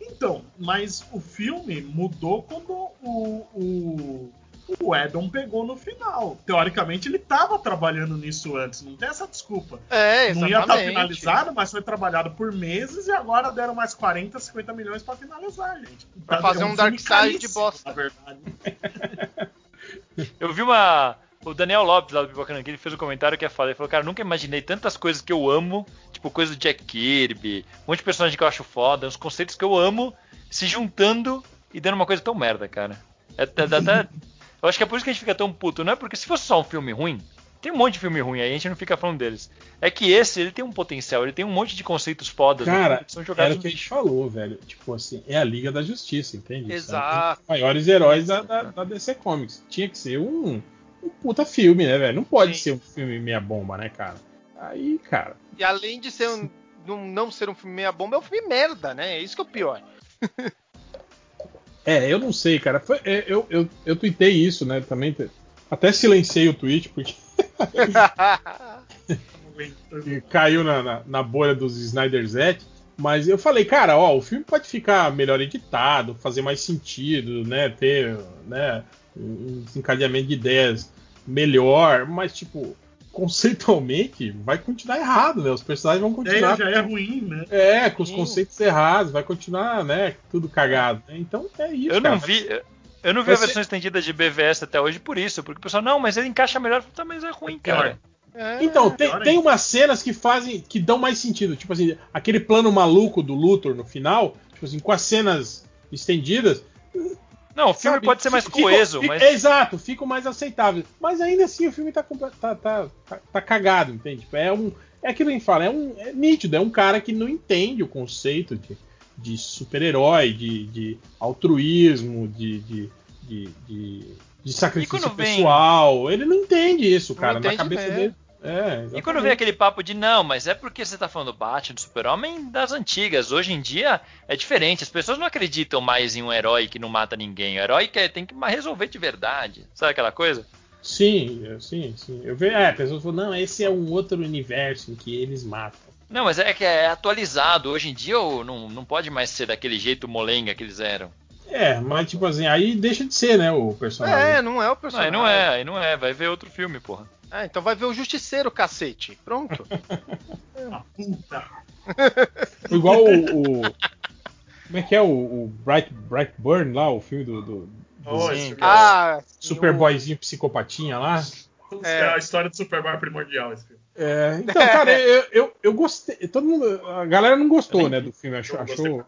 Então, mas o filme mudou quando o, o, o Edon pegou no final. Teoricamente, ele tava trabalhando nisso antes, não tem essa desculpa. É, Não exatamente. ia estar finalizado, mas foi trabalhado por meses e agora deram mais 40, 50 milhões pra finalizar, gente. Pra Tá- fazer é um filme Darkseid de caríssimo, bosta. Na verdade. (laughs) Eu vi uma. O Daniel Lopes lá do Pipocando aqui, ele fez um comentário que é foda. Ele falou, cara, nunca imaginei tantas coisas que eu amo, tipo coisa do Jack Kirby, um monte de personagem que eu acho foda, uns conceitos que eu amo, se juntando e dando uma coisa tão merda, cara. É, é- é- até- (laughs) eu acho que é por isso que a gente fica tão puto, não é porque se fosse só um filme ruim, tem um monte de filme ruim aí, a gente não fica falando deles. É que esse, ele tem um potencial, ele tem um monte de conceitos fodas no Cara, que são jogados Era o que a gente falou, velho. Tipo assim, é a Liga da Justiça, entende? Exato. Maiores heróis da, da- da DC Comics. Tinha que ser um, um puta filme, né, velho? Não pode Sim. ser um filme meia bomba, né, cara? Aí, cara. E além de ser um, não, não ser um filme meia bomba, é um filme merda, né? É isso que é o pior. (laughs) É, eu não sei, cara. Foi- é, eu, eu, eu tuitei isso, né? Também. Até silenciei o tweet, porque (laughs) caiu na, na, na bolha dos Snyder's Mas eu falei, cara, ó, o filme pode ficar melhor editado, fazer mais sentido, né? Ter né, um desencadeamento de ideias melhor, mas, tipo, conceitualmente vai continuar errado, né? Os personagens vão É, continuar. já é ruim, né? É, com os Sim. conceitos errados, vai continuar, né? Tudo cagado. né? Então é isso. Eu cara. não vi. Eu não vi a Você- versão estendida de BVS até hoje por isso, porque o pessoal, não, mas ele encaixa melhor. Tá, mas é ruim, cara. É. Então, tem, tem umas cenas que fazem. que dão mais sentido. Tipo assim, aquele plano maluco do Luthor no final, tipo assim, com as cenas estendidas. Não, o filme sabe, pode ser mais fica- coeso, fica- mas. Exato, fica mais aceitável. Mas ainda assim o filme tá, tá, tá, tá, tá cagado, entende? Tipo, é um. É aquilo que a gente fala, é um. É nítido, é um cara que não entende o conceito de, de super-herói, de, de altruísmo, de, de, de, de- de sacrifício quando vem- pessoal. Ele não entende isso, Não cara. Na entende cabeça mesmo. dele. É, E quando vem aquele papo de não, mas é porque você tá falando do Batman, do Super-Homem das antigas. Hoje em dia é diferente. As pessoas não acreditam mais em um herói que não mata ninguém. O herói quer, tem que resolver de verdade. Sabe aquela coisa? Sim, eu- sim, sim. Eu vejo, é, pessoas falam, não, esse é um outro universo em que eles matam. Não, mas é que é atualizado. Hoje em dia não, não pode mais ser daquele jeito molenga que eles eram. É, mas tipo assim, aí deixa de ser, né, o personagem. É, não é o Não, personagem. aí não é, aí não é. Vai ver outro filme, porra. Ah, então vai ver o Justiceiro, cacete. Pronto. (laughs) Ah, puta. Igual o, o- Como é que é o, o Bright, Brightburn lá, o filme do, do, do Oh, ah, Superboyzinho psicopatinha lá. é a história do Superboy primordial esse filme. É, então, cara, (laughs) eu, eu, eu gostei. Todo mundo. A galera não gostou, né, do filme. Achou. Eu achou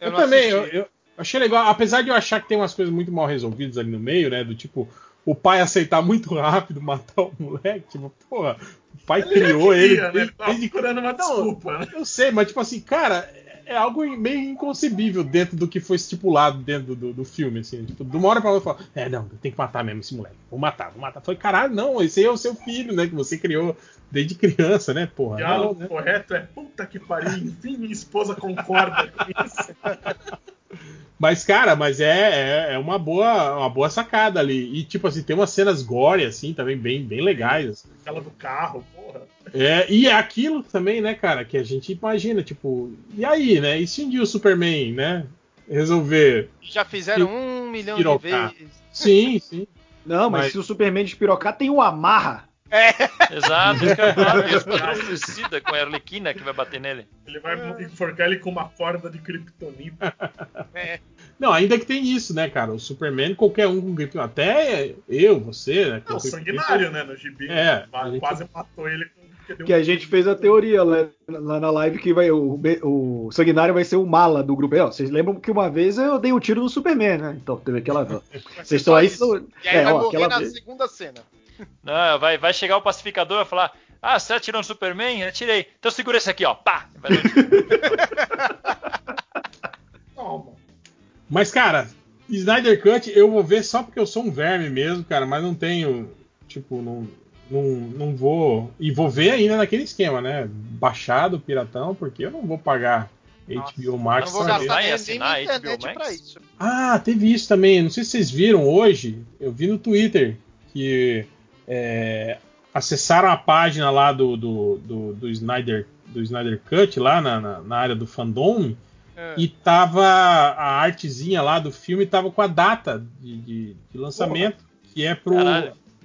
eu não também, eu, assisti. eu achei legal. Apesar de eu achar que tem umas coisas muito mal resolvidas ali no meio, né? Do tipo, o pai aceitar muito rápido matar o moleque. Tipo, porra, o pai criou já ele. queria, né? Ele tava desde- procurando uma Não, desculpa, né? Eu sei, mas tipo assim, cara, é algo meio inconcebível dentro do que foi estipulado dentro do, do filme, assim. Tipo, de uma hora pra outra, fala, é, não, tem que matar mesmo esse moleque. Vou matar, vou matar. Foi, caralho, não, esse aí é o seu filho, né, que você criou desde criança, né, porra. Não, diálogo né? correto é puta que pariu, enfim, minha esposa concorda com isso. (laughs) Mas, cara, mas é, é, é uma, boa, uma boa sacada ali. E, tipo assim, tem umas cenas gore, assim, também bem, bem legais. assim. Aquela do carro, porra. É, e é aquilo também, né, cara, que a gente imagina, tipo, e aí, né? E se um dia o Superman, né, resolver. Já fizeram um milhão de vezes. Sim, sim. Não, mas, Mas- se o Superman despirocar, tem o Amarra. Exato, isso que eu Esquadrão Suicida com a Arlequina que vai bater nele. Ele vai enforcar ele com uma corda de kryptonita. É. Não, ainda que tem isso, né, cara? O Superman, qualquer um com kryptonita. Até eu, você, né? É com o sanguinário, né? No gibi. É, gente- Quase matou ele. deu Que um- a gente fez a teoria lá, lá na live que vai, o, o Sanguinário vai ser o mala do grupo. Ó, vocês lembram que uma vez eu dei um tiro no Superman, né? Então teve aquela. (laughs) Vocês estão aí. Só. E aí É, vai ó, morrer na vez. segunda cena. Não, vai, vai chegar o pacificador e vai falar: Ah, você atirou no Superman? Atirei. Então segura esse aqui, ó. Pá! Vai dar um (laughs) tiro. Calma. Mas, cara, Snyder Cut eu vou ver só porque eu sou um verme mesmo, cara, mas não tenho. Tipo, não. Não, não vou. E vou ver ainda naquele esquema, né? Baixado, piratão, porque eu não vou pagar Nossa, HBO Max. Eu não vou gastar nem, nem assinar internet HBO Max? pra isso. Ah, teve isso também. Não sei se vocês viram hoje. Eu vi no Twitter que é, acessaram a página lá do, do, do, do Snyder, do Snyder Cut, lá na, na, na área do fandom, É. e tava a artezinha lá do filme tava com a data de, de- de lançamento, que é pro.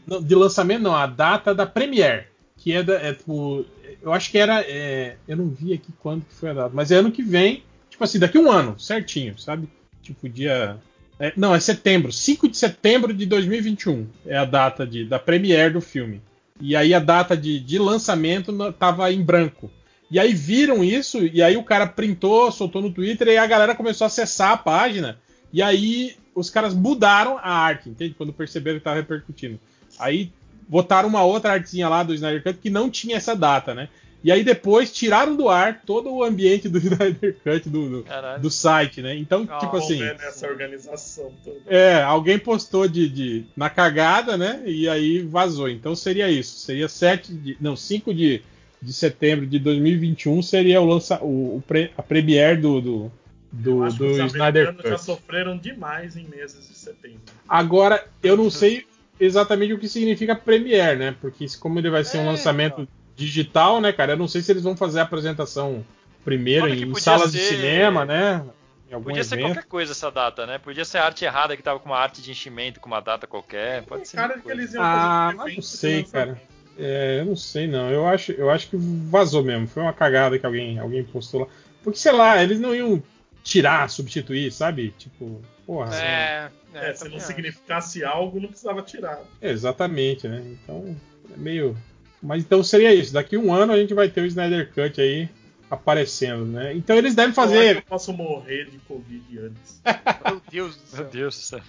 Não, de lançamento não, a data da Premiere. Que é da. É, tipo, eu acho que era. é, eu não vi aqui quando que foi a data, mas é ano que vem, tipo assim, daqui a um ano, certinho, sabe? Tipo, dia. É, não, é setembro. 5 de setembro de 2021 é a data de, da Premiere do filme. E aí a data de, de lançamento tava em branco. E aí viram isso, e aí o cara printou, soltou no Twitter, e a galera começou a acessar a página. E aí os caras mudaram a arte, entende? Quando perceberam que tava repercutindo. Aí botaram uma outra artezinha lá do Snyder Cut que não tinha essa data, né? E aí depois tiraram do ar todo o ambiente do (laughs) Snyder Cut do, do, do site, né? Então, Ah, tipo assim. né, nessa organização toda. É, alguém postou de, de- na cagada, né? E aí vazou. Então seria isso. Seria 7 de, não, 5 de, de setembro de 2021 seria o lança o, o pre- a premiere do do, do, do os Snyder americanos já Cut. sofreram demais em meses de setembro. Agora, eu não sei exatamente o que significa premiere, né? Porque como ele vai ser um É, lançamento digital, né, cara? Eu não sei se eles vão fazer a apresentação primeiro em salas de ser- cinema, né? Em algum Podia ser evento. qualquer coisa essa data, né? Podia ser a arte errada que tava com uma arte de enchimento com uma data qualquer. Pode ser. Cara, que coisa. eles iam Ah, fazer um mas não de sei, cara. É, eu não sei não. Eu acho, eu acho que vazou mesmo. Foi uma cagada que alguém, alguém postou lá. Porque, sei lá, eles não iam tirar, substituir, sabe? Tipo, porra. É, é, É, se não acho. significasse algo, não precisava tirar. Exatamente, né? Então, é meio. Mas então seria isso. Daqui um ano a gente vai ter o Snyder Cut aí aparecendo, né? Então eles devem fazer. eu posso morrer de Covid antes. (laughs) Meu (laughs) Deus do Meu céu. Deus do céu.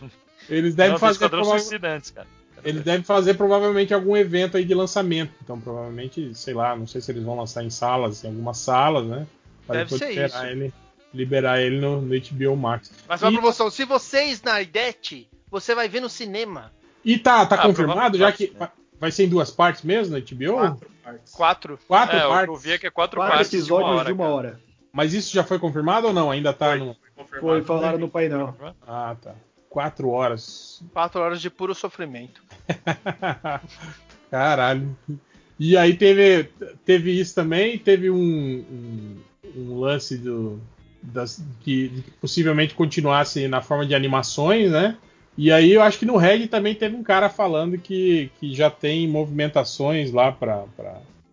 Eles devem Não, tem fazer. Prova- Suicida antes, cara. Eles devem fazer provavelmente algum evento aí de lançamento. Então, provavelmente, sei lá, não sei se eles vão lançar em salas, em algumas salas, né? Para Deve depois ser liberar isso. ele, liberar ele no, no HBO Max. Mas uma E- promoção, se você é Snydete, você vai ver no cinema. E tá, tá Ah, confirmado, já que provavelmente, vai- ser em duas partes mesmo na HBO? Quatro partes. Quatro. Quatro é, o que partes. eu vi é que é quatro, Quatro partes episódios de uma hora. hora. Mas isso já foi confirmado ou não? Ainda tá Foi. no. Confirmado. Foi, falaram no painel. Ah, tá. Quatro horas. Quatro horas de puro sofrimento. (laughs) Caralho. E aí teve, teve isso também, teve um, um, um lance do, das, que, de que possivelmente continuasse na forma de animações, né? E aí eu acho que no Red também teve um cara falando que, que já tem movimentações lá para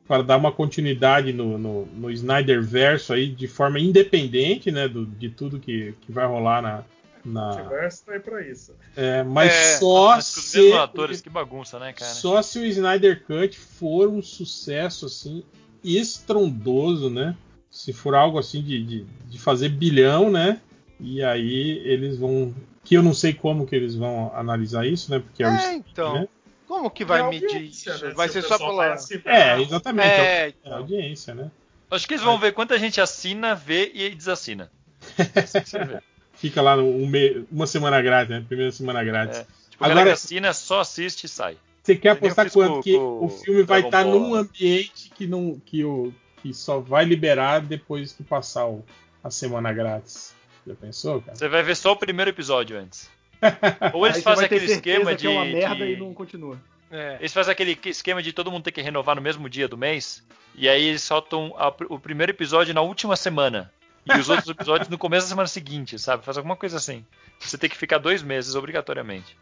para dar uma continuidade no, no, no Snyder Verso aí de forma independente, né? Do, de tudo que, que vai rolar na. O na multiverso tá aí pra isso. é, mas É, só Mas com os se atores, que bagunça, né, cara? só se o Snyder Cut for um sucesso assim estrondoso, né? Se for algo assim de, de, de fazer bilhão, né? E aí eles vão. Que eu não sei como que eles vão analisar isso, né? Porque é, o É, streaming, então. né? Como que vai É medir audiência, isso? né? Vai Se ser o só vai pela. assinar, É, exatamente. É, É, a então. audiência, né? Acho que eles vão ver quanta gente assina, vê e desassina. (laughs) Assim que você vê. Fica lá um me- uma semana grátis, né? Primeira semana grátis. É. Tipo, a galera Agora- que assina só assiste e sai. Você quer apostar quanto? que com o filme vai estar Ball. num ambiente que, não, que, o, que só vai liberar depois que passar o- a semana grátis. Já pensou, cara? Você vai ver só o primeiro episódio antes. (laughs) Ou eles fazem aquele esquema que de. é uma merda de- e não continua. É. Eles fazem aquele esquema de todo mundo ter que renovar no mesmo dia do mês. E aí eles soltam a- o primeiro episódio na última semana. E os outros (laughs) episódios no começo da semana seguinte, sabe? Faz alguma coisa assim. Você tem que ficar dois meses obrigatoriamente.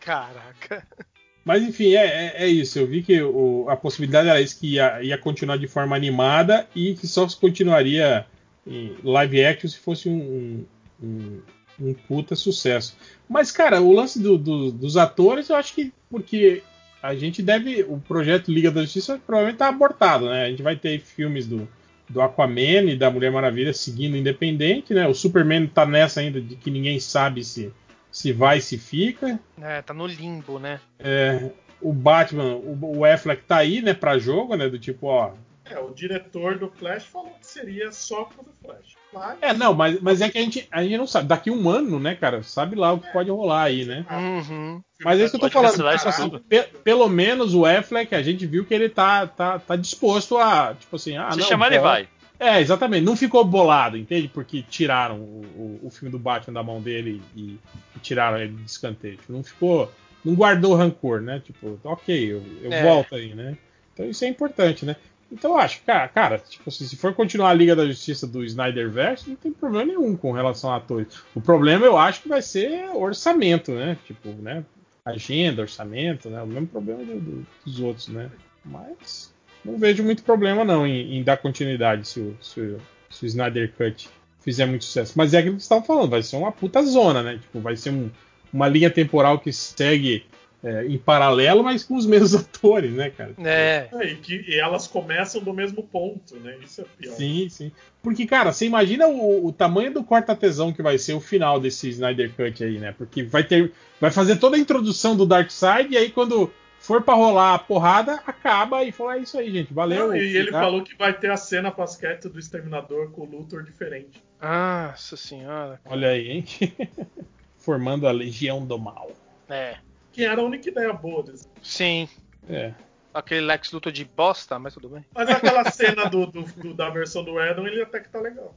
Caraca. Mas enfim, é, é- é isso. Eu vi que o- a possibilidade era isso, que ia, ia continuar de forma animada e que só continuaria live action se fosse um, um, um- puta sucesso. Mas, cara, o lance do- do- dos atores, eu acho que porque a gente deve. O projeto Liga da Justiça provavelmente tá abortado, né? A gente vai ter filmes do, do Aquaman e da Mulher Maravilha seguindo independente, né? O Superman tá nessa ainda de que ninguém sabe se, se vai se fica. É, tá no limbo, né? É, o Batman, o, o Affleck tá aí, né, pra jogo, né? Do tipo, ó. É, o diretor do Flash falou que seria só pro Flash. Mas, É, não, mas, mas é que a gente, a gente não sabe. Daqui um ano, né, cara? Sabe lá o que pode rolar aí, né? Uhum. Mas é isso que eu tô falando. assim, pelo menos o Affleck, a gente viu que ele tá, tá, tá disposto a, tipo assim, ah, Se não, chamar, ele vai. É, exatamente. Não ficou bolado, entende? Porque tiraram o, o, o filme do Batman da mão dele e, e tiraram ele de escanteio. Tipo, não ficou. Não guardou rancor, né? Tipo, ok, eu, eu É. volto aí, né? Então isso é importante, né? Então eu acho, cara, cara tipo assim, se for continuar a Liga da Justiça do Snyderverse, não tem problema nenhum com relação a atores. O problema eu acho que vai ser orçamento, né? Tipo, né? Agenda, orçamento, né? O mesmo problema do- do- dos outros, né? Mas não vejo muito problema não em, em dar continuidade se o, se, o, se o Snyder Cut fizer muito sucesso. Mas é aquilo que vocês estavam falando, vai ser uma puta zona, né? Tipo, vai ser um- uma linha temporal que segue é, em paralelo, mas com os mesmos (laughs) atores, né, cara? É. É, e, que, e elas começam do mesmo ponto, né? Isso é pior. Sim, sim. Porque, cara, você imagina o, o tamanho do corta-tesão que vai ser o final desse Snyder Cut aí, né? Porque vai ter. Vai fazer toda a introdução do Darkseid e aí quando for pra rolar a porrada, acaba e fala, é isso aí, gente. Valeu. Não, e ele tá? falou que vai ter a cena pós-crédito do Exterminador com o Luthor diferente. Nossa senhora. Olha aí, hein? (laughs) Formando a Legião do Mal. É. Que era a única ideia boa desse. Sim. É. Aquele Lex Luthor de bosta, mas tudo bem. Mas aquela cena do, do- do- da versão do Edon, ele até que tá legal.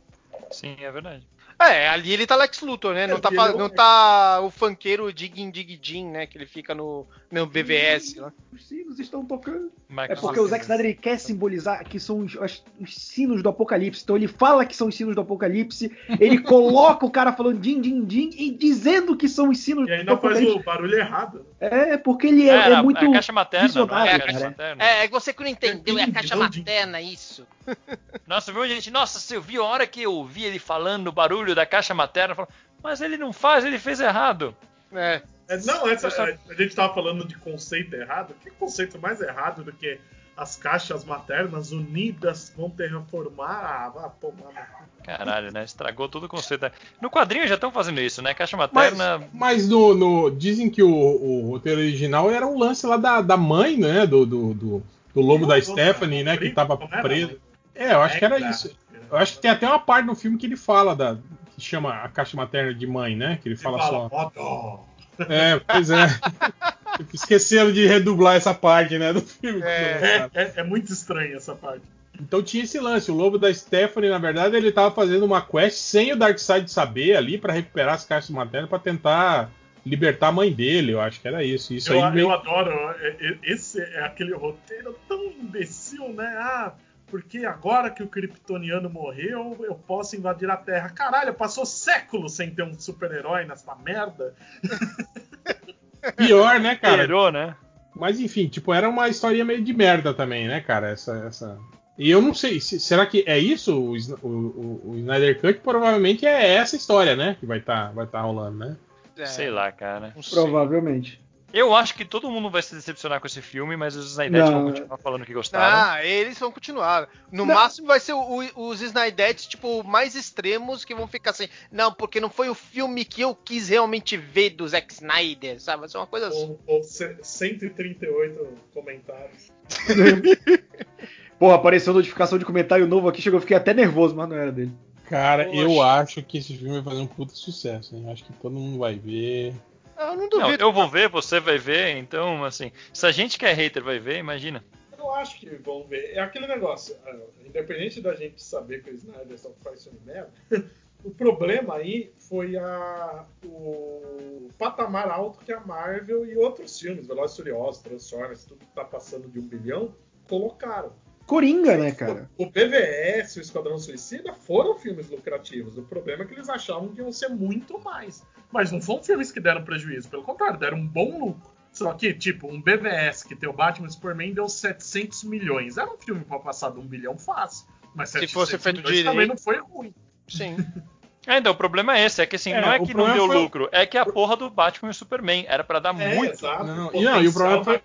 Sim, é verdade. É, ali ele tá Lex Luthor, né? Não É, tá, não não é. tá o funkeiro Digging Dig Jim, né? Que ele fica no, no BVS lá. Os sinos estão tocando. É porque o Zack Snyder quer simbolizar que são os, os- os sinos do apocalipse. Então ele fala que são os sinos do apocalipse, ele (laughs) coloca o cara falando din, din, din e dizendo que são os sinos E do ainda faz apocalipse. o barulho errado. É, porque ele é, É, é a- muito. a caixa materna, não visionário, é? A cara. caixa materna. É, é você que não entendeu, é a caixa materna, isso. (laughs) Nossa, viu, gente? Nossa, você viu a hora que eu ouvi ele falando o barulho da caixa materna? eu falo, Mas ele não faz, ele fez errado. É. É, não, essa, Eu só- a, a gente tava falando de conceito errado. Que conceito mais errado do que as caixas maternas unidas vão terraformar? Ah, tomar. no cu. Caralho, né? Estragou todo o conceito. No quadrinho já estão fazendo isso, né? Caixa Mas, materna. mas no, no- dizem que o, o roteiro original era um lance lá da, da mãe, né? Do, do, do, do lobo da Stephanie, né? Que tava preso. É, eu acho que era É, isso. Eu acho que tem até uma parte no filme que ele fala da. que chama a caixa materna de mãe, né? Que ele Você fala, fala, só. dó. É, pois é. (laughs) Esqueceram de redublar essa parte, né, do filme. É, é, é muito estranho essa parte. Então tinha esse lance. O lobo da Stephanie, na verdade, ele tava fazendo uma quest sem o Darkseid saber ali para recuperar as caixas maternas para tentar libertar a mãe dele. Eu acho que era isso. Isso eu, aí meio... eu adoro. é- é- Esse é aquele roteiro tão imbecil, né? Ah, porque agora que o Kryptoniano morreu, eu posso invadir a Terra. Caralho, passou séculos sem ter um super-herói nessa merda. (laughs) pior, né, cara? Esperou, né? Mas enfim, tipo, era uma historinha meio de merda também, né, cara? Essa, essa... E eu não sei, se- será que é isso? O, o, o- Snyder Cut provavelmente é essa história, né? Que vai estar vai tá rolando, né? É, Sei lá, cara. Provavelmente. Eu acho que todo mundo vai se decepcionar com esse filme, mas os Snyder Não. vão continuar falando que gostaram. Ah, eles vão continuar. No Não. máximo vai ser o- o- os Snydettes, tipo, mais extremos que vão ficar assim. Não, porque não foi o filme que eu quis realmente ver do Zack Snyder, sabe? Vai ser uma coisa assim. Ou, ou ce- 138 comentários. (laughs) Porra, apareceu notificação de comentário novo aqui, chegou, eu fiquei até nervoso, mas não era dele. Cara, Poxa. eu acho que esse filme vai fazer um puta sucesso, hein? Eu acho que todo mundo vai ver. Eu não Não, duvido. eu vou ver, você vai ver, então, assim, se a gente que é hater vai ver, imagina. Eu acho que vão ver. É aquele negócio, ah, independente da gente saber que o Snyder só faz filme merda, (laughs) o problema aí foi a, o patamar alto que a Marvel e outros filmes, Velozes e Furiosos, Transformers, tudo que tá passando de um bilhão, colocaram. Coringa, né, cara? O BVS e o Esquadrão Suicida foram filmes lucrativos. O problema é que eles achavam que iam ser muito mais. Mas não foram filmes que deram prejuízo, pelo contrário, deram um bom lucro. Só que, tipo, um BVS que tem o Batman e Superman deu 700 milhões. Era um filme pra passar de um bilhão fácil. Mas Se 700 fosse feito milhões direito. também não foi ruim. Sim. (laughs) É, então, o problema é esse, é que assim, É, não é que não deu foi lucro, é que a porra do Batman e o Superman era pra dar É, muito. exato. Não, e não, e o problema foi-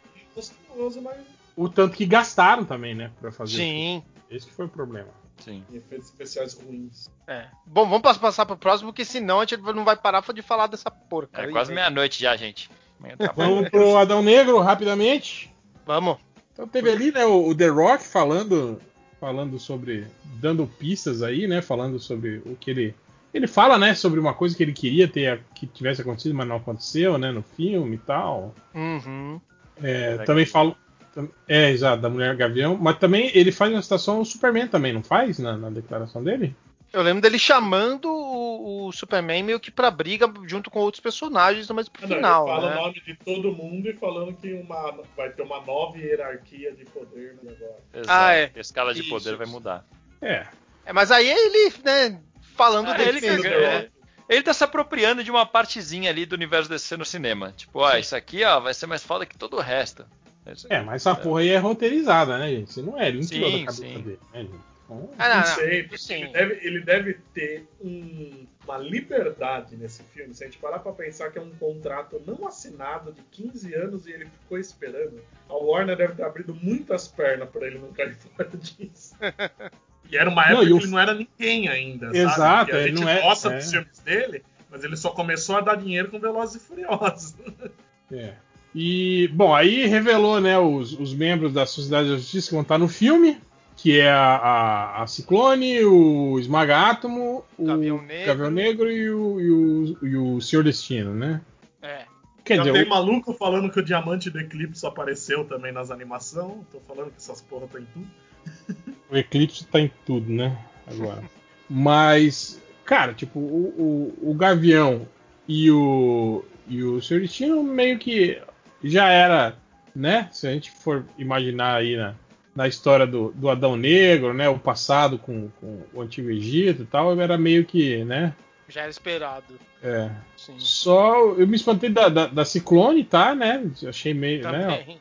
O tanto que gastaram também, né? Pra fazer. Sim. Esse que foi o problema. Sim. efeitos especiais ruins. É. Bom, vamos pass- passar pro próximo, porque senão a gente não vai parar de falar dessa porca. É quase meia-noite já, gente. Tá. Vamos pro Adão Negro rapidamente. Vamos. Então teve ali, né, o, o The Rock falando, falando sobre, dando pistas aí, né, falando sobre o que ele, ele fala, né, sobre uma coisa que ele queria ter, que tivesse acontecido, mas não aconteceu, né, no filme e tal. Uhum. É, Legal. também falo, é, exato, da Mulher Gavião, mas também ele faz uma citação ao Superman também, não faz, na, na declaração dele? Eu lembro dele chamando o, o Superman meio que pra briga junto com outros personagens, mas pro Ah, não, final, ele fala né? o nome de todo mundo e falando que uma, vai ter uma nova hierarquia de poder né, agora. Exato. Ah, é. A escala de Isso, poder vai mudar. É, É, mas aí ele, né, falando Ah, dele ele mesmo, que- né? é. Ele tá se apropriando de uma partezinha ali do universo DC no cinema. Tipo, ó, isso aqui, ó, vai ser mais foda que todo o resto. Isso aí. é, mas essa porra aí é roteirizada, né, gente? Se não é, ele não tirou Sim, da cabeça sim. dele, né, gente? Então, Ah, Não, não, sei, não. Sim. ele deve, ele deve ter um- uma liberdade nesse filme. Se a gente parar pra pensar que é um contrato não assinado de 15 anos e ele ficou esperando, a Warner deve ter abrido muitas pernas pra ele não cair fora disso. (laughs) E era uma Não, época e o- que ele não era ninguém ainda, sabe? Exato, Que a ele gente não é- gosta é. dos filmes dele, mas ele só começou a dar dinheiro com Velozes e Furiosos. É. E, bom, aí revelou, né, os, os membros da Sociedade da Justiça que vão estar no filme, que é a, a, a Ciclone, o Esmaga Átomo, o Gavião Negro. Gavião Negro e o, e o, e o Senhor Destino, né? É. Quer Já dizer, tem o- maluco falando que o Diamante do Eclipse apareceu também nas animações. Tô falando que essas porra tá em tudo. (laughs) o Eclipse tá em tudo, né? Agora. Mas, cara, tipo, o, o, o Gavião e o, e o Senhor Destino meio que já era, né? Se a gente for imaginar aí na, na história do, do Adão Negro, né? O passado com, com o Antigo Egito e tal, era meio que, né? Já era esperado. É. Sim. Só eu me espantei da, da, da Ciclone, tá, né? Achei meio, né?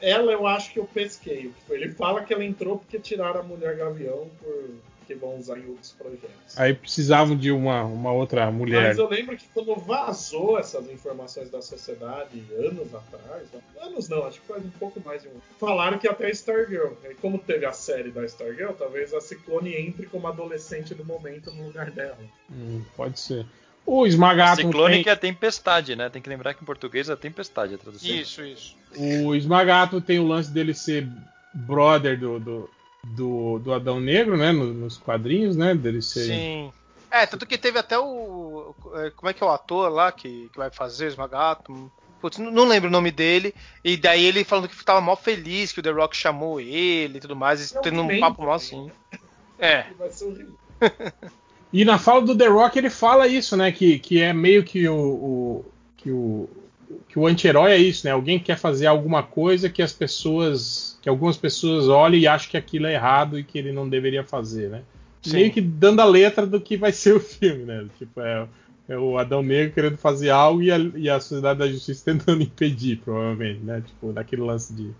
Ela eu acho que eu pesquei. Ele fala que ela entrou porque tiraram a Mulher Gavião por que vão usar em outros projetos. Aí precisavam de uma, uma outra mulher. Mas eu lembro que quando vazou essas informações da sociedade anos atrás, anos não, acho que faz um pouco mais de um. Falaram que até a Stargirl. E como teve a série da Stargirl, talvez a Ciclone entre como adolescente do momento no lugar dela. Hum, pode ser. O Esmagato Ciclone tem, que é tempestade, né? Tem que lembrar que em português é tempestade a tradução. Isso, isso. o Esmagato tem o lance dele ser brother do, do, do, do Adão Negro, né? no- nos quadrinhos, né? Dele ser. Sim. É, tanto que teve até o. é, Como é que é o ator lá que, que vai fazer o Esmagato? Putz, não lembro o nome dele. E daí ele falando que tava mó feliz que o The Rock chamou ele e tudo mais. E tendo um papo mó assim. É. Ser horrível. E na fala do The Rock ele fala isso, né? Que, que é meio que o, o que o que o anti-herói é isso, né? Alguém quer fazer alguma coisa que as pessoas, que algumas pessoas olhem e acham que aquilo é errado e que ele não deveria fazer, né? Sim. Meio que dando a letra do que vai ser o filme, né? Tipo, é, é o Adão Negro querendo fazer algo e a, e a Sociedade da Justiça tentando (laughs) impedir, provavelmente, né? Tipo, daquele lance de,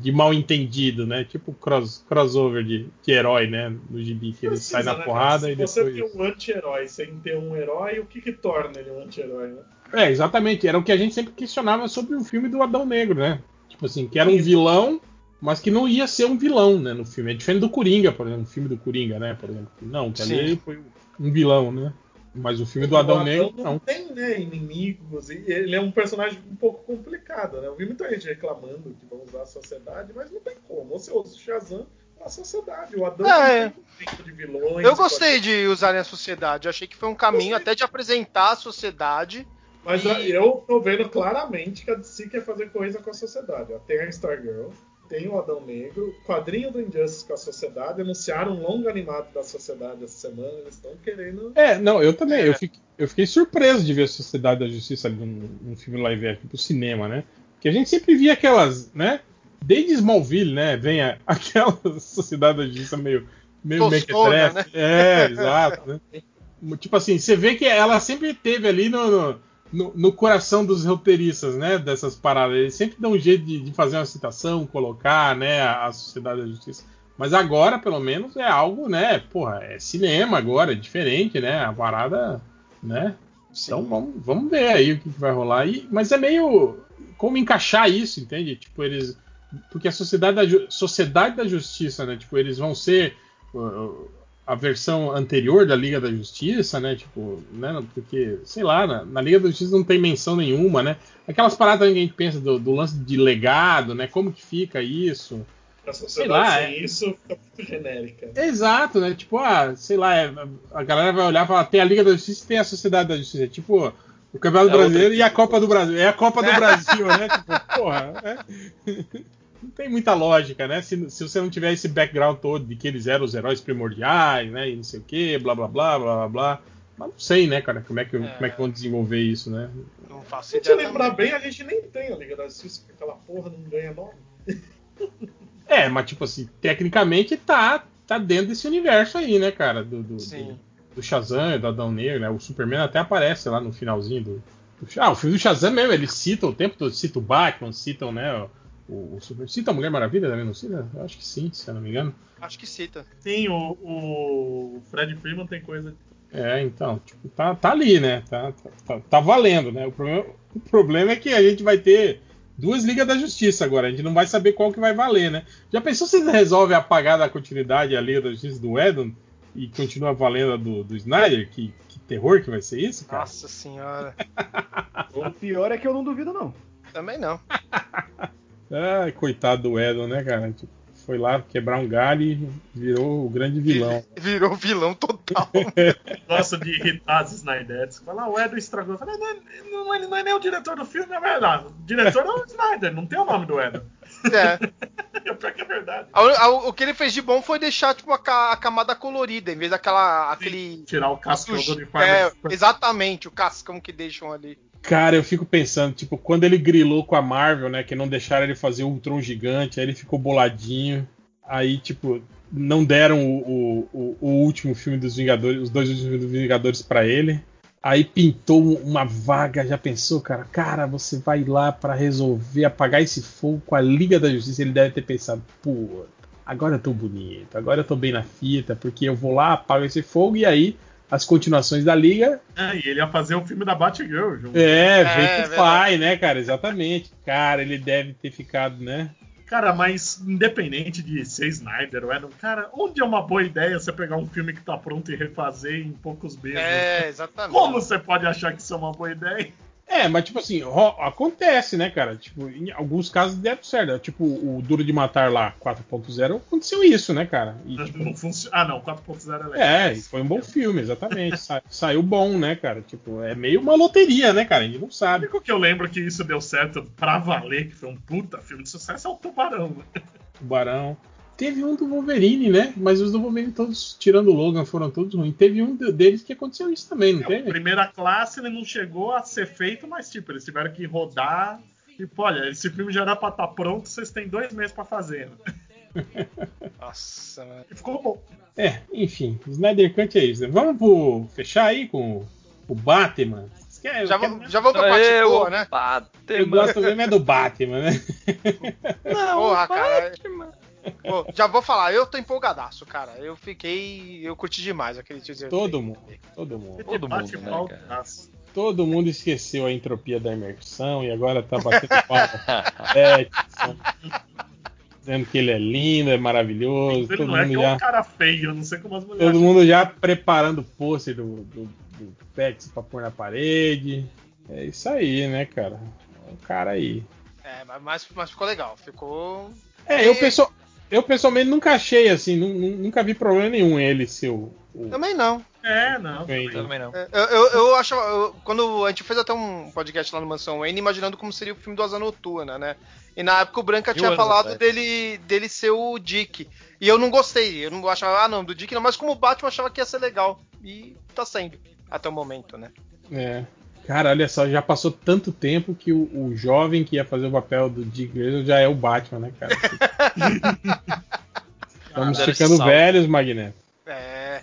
de mal entendido, né? Tipo cross, crossover de, de herói, né? No gibi, que ele sai na né, porrada e Se você depois. tem um anti-herói sem ter um herói, o que que torna ele um anti-herói, né? É, exatamente. Era o que a gente sempre questionava sobre o filme do Adão Negro, né? Tipo assim, que era um vilão, mas que não ia ser um vilão, né, no filme. É diferente do Coringa, por exemplo, o filme do Coringa, né, por exemplo. Não, que ali Sim. foi um vilão, né? Mas o filme do Adão Adão Negro, não não. tem né, inimigos. E ele é um personagem um pouco complicado, né? Eu vi muita gente reclamando que vão usar a sociedade, mas não tem como. Você usa o Shazam a sociedade. O Adão É. tem um tipo de vilões. Eu gostei de usarem a sociedade. Eu achei que foi um caminho até de apresentar a sociedade. Mas E- eu tô vendo claramente que a DC quer fazer coisa com a sociedade. Tem a Stargirl, tem o Adão Negro, quadrinho do Injustice com a sociedade, anunciaram um longo animado da sociedade essa semana, eles estão querendo. É, não, eu também. É. Eu, fiquei, eu fiquei surpreso de ver a Sociedade da Justiça ali num, num filme live action pro cinema, né? Porque a gente sempre via aquelas, né? Desde Smallville, né? Vem a- (laughs) aquela Sociedade da Justiça meio, meio mequetrefe. É, exato, né? Tipo assim, você vê que ela sempre teve ali no, no, no- no coração dos roteiristas, né? Dessas paradas. Eles sempre dão um jeito de, de fazer uma citação, colocar, né? A, a Sociedade da Justiça. Mas agora, pelo menos, é algo, né? Porra, é cinema agora, é diferente, né? A parada, né? Então vamos, vamos ver aí o que, que vai rolar. aí. mas é meio. Como encaixar isso, entende? Tipo, eles. Porque a Sociedade da, Sociedade da Justiça, né? Tipo, eles vão ser a versão anterior da Liga da Justiça, né? Tipo, né? Porque, sei lá, na, na Liga da Justiça não tem menção nenhuma, né? Aquelas paradas que a gente pensa do, do lance de legado, né? Como que fica isso? A sociedade lá, sem é. isso fica muito genérica. Exato, né? Tipo, ah, sei lá, é- a galera vai olhar e falar, tem a Liga da Justiça e tem a Sociedade da Justiça. É Tipo, o Campeonato É outra Brasileiro e a. Copa do Brasil. É a Copa do (laughs) Brasil, né? Tipo, porra, né? (laughs) Não tem muita lógica, né? Se, se você não tiver esse background todo de que eles eram os heróis primordiais, né? E não sei o que, blá blá blá blá blá blá. Mas não sei, né, cara, como é que, É. como é que vão desenvolver isso, né? Não faço Se te ideia. lembrar também. bem, a gente nem tem a Liga da Justiça, porque aquela porra não ganha nome. É, mas tipo assim, tecnicamente tá, tá dentro desse universo aí, né, cara? Do, do, Sim. do, do Shazam e do Adão Negro, né? O Superman até aparece lá no finalzinho do, do- Ah, o filme do Shazam mesmo, eles citam o tempo todo, citam o Batman, citam, né, o, o Super... Cita a Mulher Maravilha também, não cita? Eu acho que sim, se eu não me engano. Acho que cita. Sim, o, o Fred Freeman tem coisa. É, então, tipo, tá, tá ali, né? Tá, tá, tá- tá valendo, né? O problema, o problema é que a gente vai ter duas Ligas da Justiça agora, a gente não vai saber qual que vai valer, né? Já pensou se eles resolvem apagar da continuidade a Liga da Justiça do Edon e continua valendo a do, do Snyder? Que, que terror que vai ser isso, cara? Nossa senhora. (laughs) O pior é que eu não duvido, não. Também não. (laughs) Ai, coitado do Edon, né, cara? Tipo, foi lá quebrar um galho e virou o grande vilão. (laughs) Virou vilão total. (laughs) Gosta de irritar as Snydettes. Fala, ah, o Edo estragou. Fala, não, não, ele não é nem o diretor do filme, é verdade. O diretor é o Snyder, não tem o nome do Edo. é. (laughs) É pior que é verdade. A- a- O que ele fez de bom foi deixar tipo, a, a camada colorida, em vez daquela. aquele. Tirar o cascão do uniforme. É, exatamente, o cascão que deixam ali. Cara, eu fico pensando, tipo, quando ele grilou com a Marvel, né, que não deixaram ele fazer o Ultron gigante, aí ele ficou boladinho. Aí, tipo, não deram o, o, o último filme dos Vingadores, os dois últimos filmes dos Vingadores pra ele. Aí pintou uma vaga, já pensou, cara? Cara, você vai lá pra resolver apagar esse fogo com a Liga da Justiça. Ele deve ter pensado, pô, agora eu tô bonito, agora eu tô bem na fita, porque eu vou lá, apago esse fogo e aí as continuações da Liga É, e ele ia fazer o filme da Batgirl junto. é, vem É, com o pai, né, cara? Exatamente. Cara, ele deve ter ficado, né? Cara, mas independente de ser Snyder ou Edon, cara, onde é uma boa ideia você pegar um filme que tá pronto e refazer em poucos meses? É, exatamente. Como você pode achar que isso é uma boa ideia? É, mas tipo assim, acontece, né, cara? Tipo, em alguns casos deram certo. Tipo, o Duro de Matar lá, 4.0, aconteceu isso, né, cara? E, tipo, Não Ah, não, 4.0 é legal. é, foi um bom filme, exatamente. Sa- saiu bom, né, cara? Tipo, é meio uma loteria, né, cara? A gente não O sabe. único que eu lembro que isso deu certo pra valer, que foi um puta filme de sucesso, é o Tubarão. Né? Tubarão. Teve um do Wolverine, né? Mas os do Wolverine todos, tirando o Logan, foram todos ruins. Teve um de- deles que aconteceu isso também, não É, teve? Primeira classe ele não chegou a ser feito, mas tipo, eles tiveram que rodar. Tipo, olha, esse filme já era pra estar pronto, vocês têm dois meses pra fazer. né? (laughs) Nossa, mano. E ficou bom. É, enfim, Snyder Cut é isso. né? Vamos pro, fechar aí com o Batman. Quer- Já, vou- já vou pra parte Eu, boa, né? Eu Batman. gosto mesmo é do Batman, né? Não, Porra, cara. Pô, já vou falar, eu tô empolgadaço, cara. Eu fiquei. Eu curti demais aquele teaser. Todo mundo, todo mundo. Todo mundo, né, cara? Todo mundo esqueceu a entropia da imersão e agora tá batendo palma. É, dizendo que ele é lindo, é maravilhoso. Ele Todo não é que mundo é já, um cara feio, eu não sei como as mulheres. todo mundo já preparando o pôster do, do, do Pets pra pôr na parede. É isso aí, né, cara? É o cara aí. É, mas- mas, ficou legal. Ficou. É, eu, E- pessoal, eu pessoalmente nunca achei assim, nu- nu- nunca vi problema nenhum ele ser o. o Também não. É, não. Também não. É, Eu, eu, eu acho. eu- quando a gente fez até um podcast lá no Mansão Wayne, imaginando como seria o filme do Asa Noturna, né? E na época o Branca tinha falado atrás. dele, dele ser o Dick. E eu não gostei. Eu não achava, ah, não, do Dick não. Mas como o Batman achava que ia ser legal. E tá sendo. Até o momento, né? É. Cara, olha só, já passou tanto tempo que o, o jovem que ia fazer o papel do Dick Grayson já é o Batman, né, cara? (laughs) Estamos Deve ficando velhos, Magneto. É.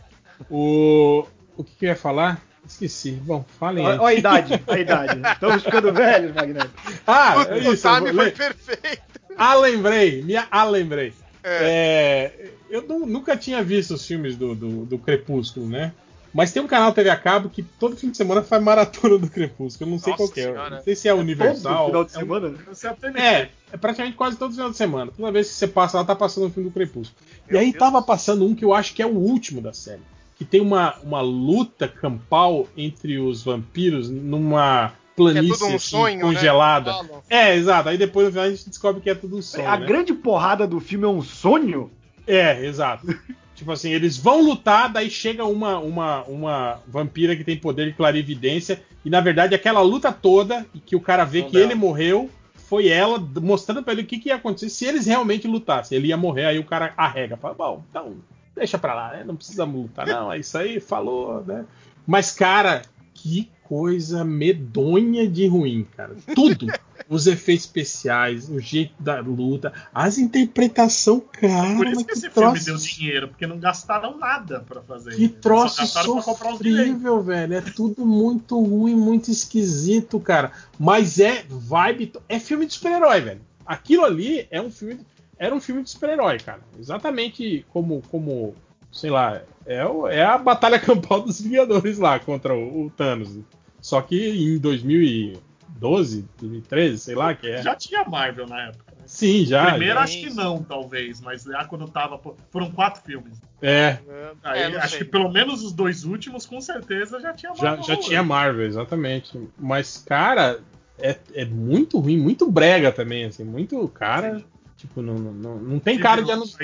O, o que, que eu ia falar? Esqueci. Bom, falem aí. Olha a idade, a (laughs) idade. Estamos ficando velhos, Magneto. Ah, o é o isso. eu time vou foi perfeito. Ah, lembrei. Minha, ah, lembrei. É. É, eu nu- nunca tinha visto os filmes do, do, do Crepúsculo, né? Mas tem um canal TV a cabo que todo fim de semana faz maratona do Crepúsculo. Eu não sei Nossa qual que é. Senhora. Não sei se é Todo Universal. final de é um- semana. Você até É, é praticamente quase todo final de semana. Toda vez que você passa lá, tá passando o filme do Crepúsculo. e Meu aí Deus. tava passando um que eu acho que é o último da série. Que tem uma, uma luta campal entre os vampiros numa é planície tudo um assim, sonho, congelada. né? É, exato. Aí depois no final a gente descobre que é tudo um sonho. A né? grande porrada do filme é um sonho? É, exato. (laughs) tipo assim, eles vão lutar, daí chega uma, uma, uma vampira que tem poder de clarividência, e na verdade aquela luta toda, e que o cara vê Não que dela. ele morreu, foi ela mostrando pra ele o que, que ia acontecer se eles realmente lutassem. Ele ia morrer, aí o cara arrega, fala, bom, então, deixa pra lá, né? Não precisamos lutar, não, é isso aí, falou, né? Mas, cara, que coisa medonha de ruim, cara. Tudo. (laughs) Os efeitos especiais, o jeito da luta, as interpretações, cara. Por isso mas que esse troço- filme deu dinheiro, porque não gastaram nada pra fazer. que troço sofrível, velho. É tudo muito ruim, muito esquisito, cara. Mas é vibe. É filme de super-herói, velho. Aquilo ali é um filme. Era um filme de super-herói, cara. Exatamente como. como sei lá. É, é a batalha (laughs) campal dos Vingadores lá contra o, o Thanos. Só que em 2012, 2013, sei lá que é. Já tinha Marvel na época. né? Sim, já. Primeiro já. acho que não, talvez, mas já quando tava. Foram quatro filmes. É, Aí, É, acho sei. que pelo menos os dois últimos, com certeza, já tinha Já, Marvel. já rolando. tinha Marvel, exatamente. Mas, cara, é, é muito ruim, muito brega também, assim, muito cara. Tipo, não, não, não tem cara de anos.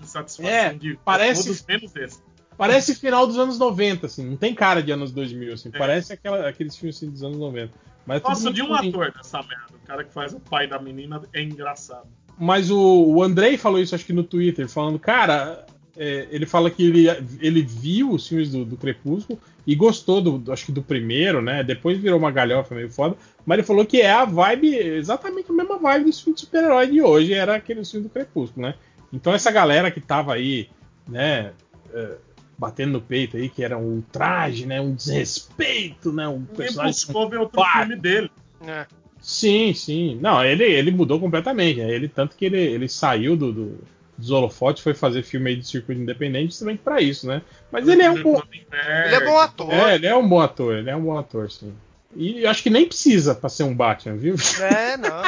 Insatisfação É, de parece- menos esse. Parece final dos anos 90, assim, não tem cara de anos 2000, assim. É. Parece aquela, aqueles filmes assim, dos anos 90. Mas é muito de um ruim. ator nessa merda. O cara que faz o pai da menina é engraçado. Mas o, o Andrei falou isso, acho que no Twitter, falando, cara, é, ele fala que ele, ele viu os filmes do, do Crepúsculo e gostou do, acho que do primeiro, né? Depois virou uma galhofa meio foda, mas ele falou que é a vibe, exatamente a mesma vibe dos filmes de super-herói de hoje, era aquele filme do Crepúsculo, né? Então essa galera que tava aí, né, é, batendo no peito aí, que era um ultraje, né, um desrespeito, né, um personagem buscou ver outro filme dele. É. Sim, sim. Não, ele, ele mudou completamente. né? Ele tanto que ele, ele saiu do, do, dos holofotes, foi fazer filme aí de circuito independente justamente pra isso, né? Mas ele é um bom, Ele é bom ator. é, ele é um bom ator, ele é um bom ator, sim. E acho que nem precisa pra ser um Batman, viu? É, não.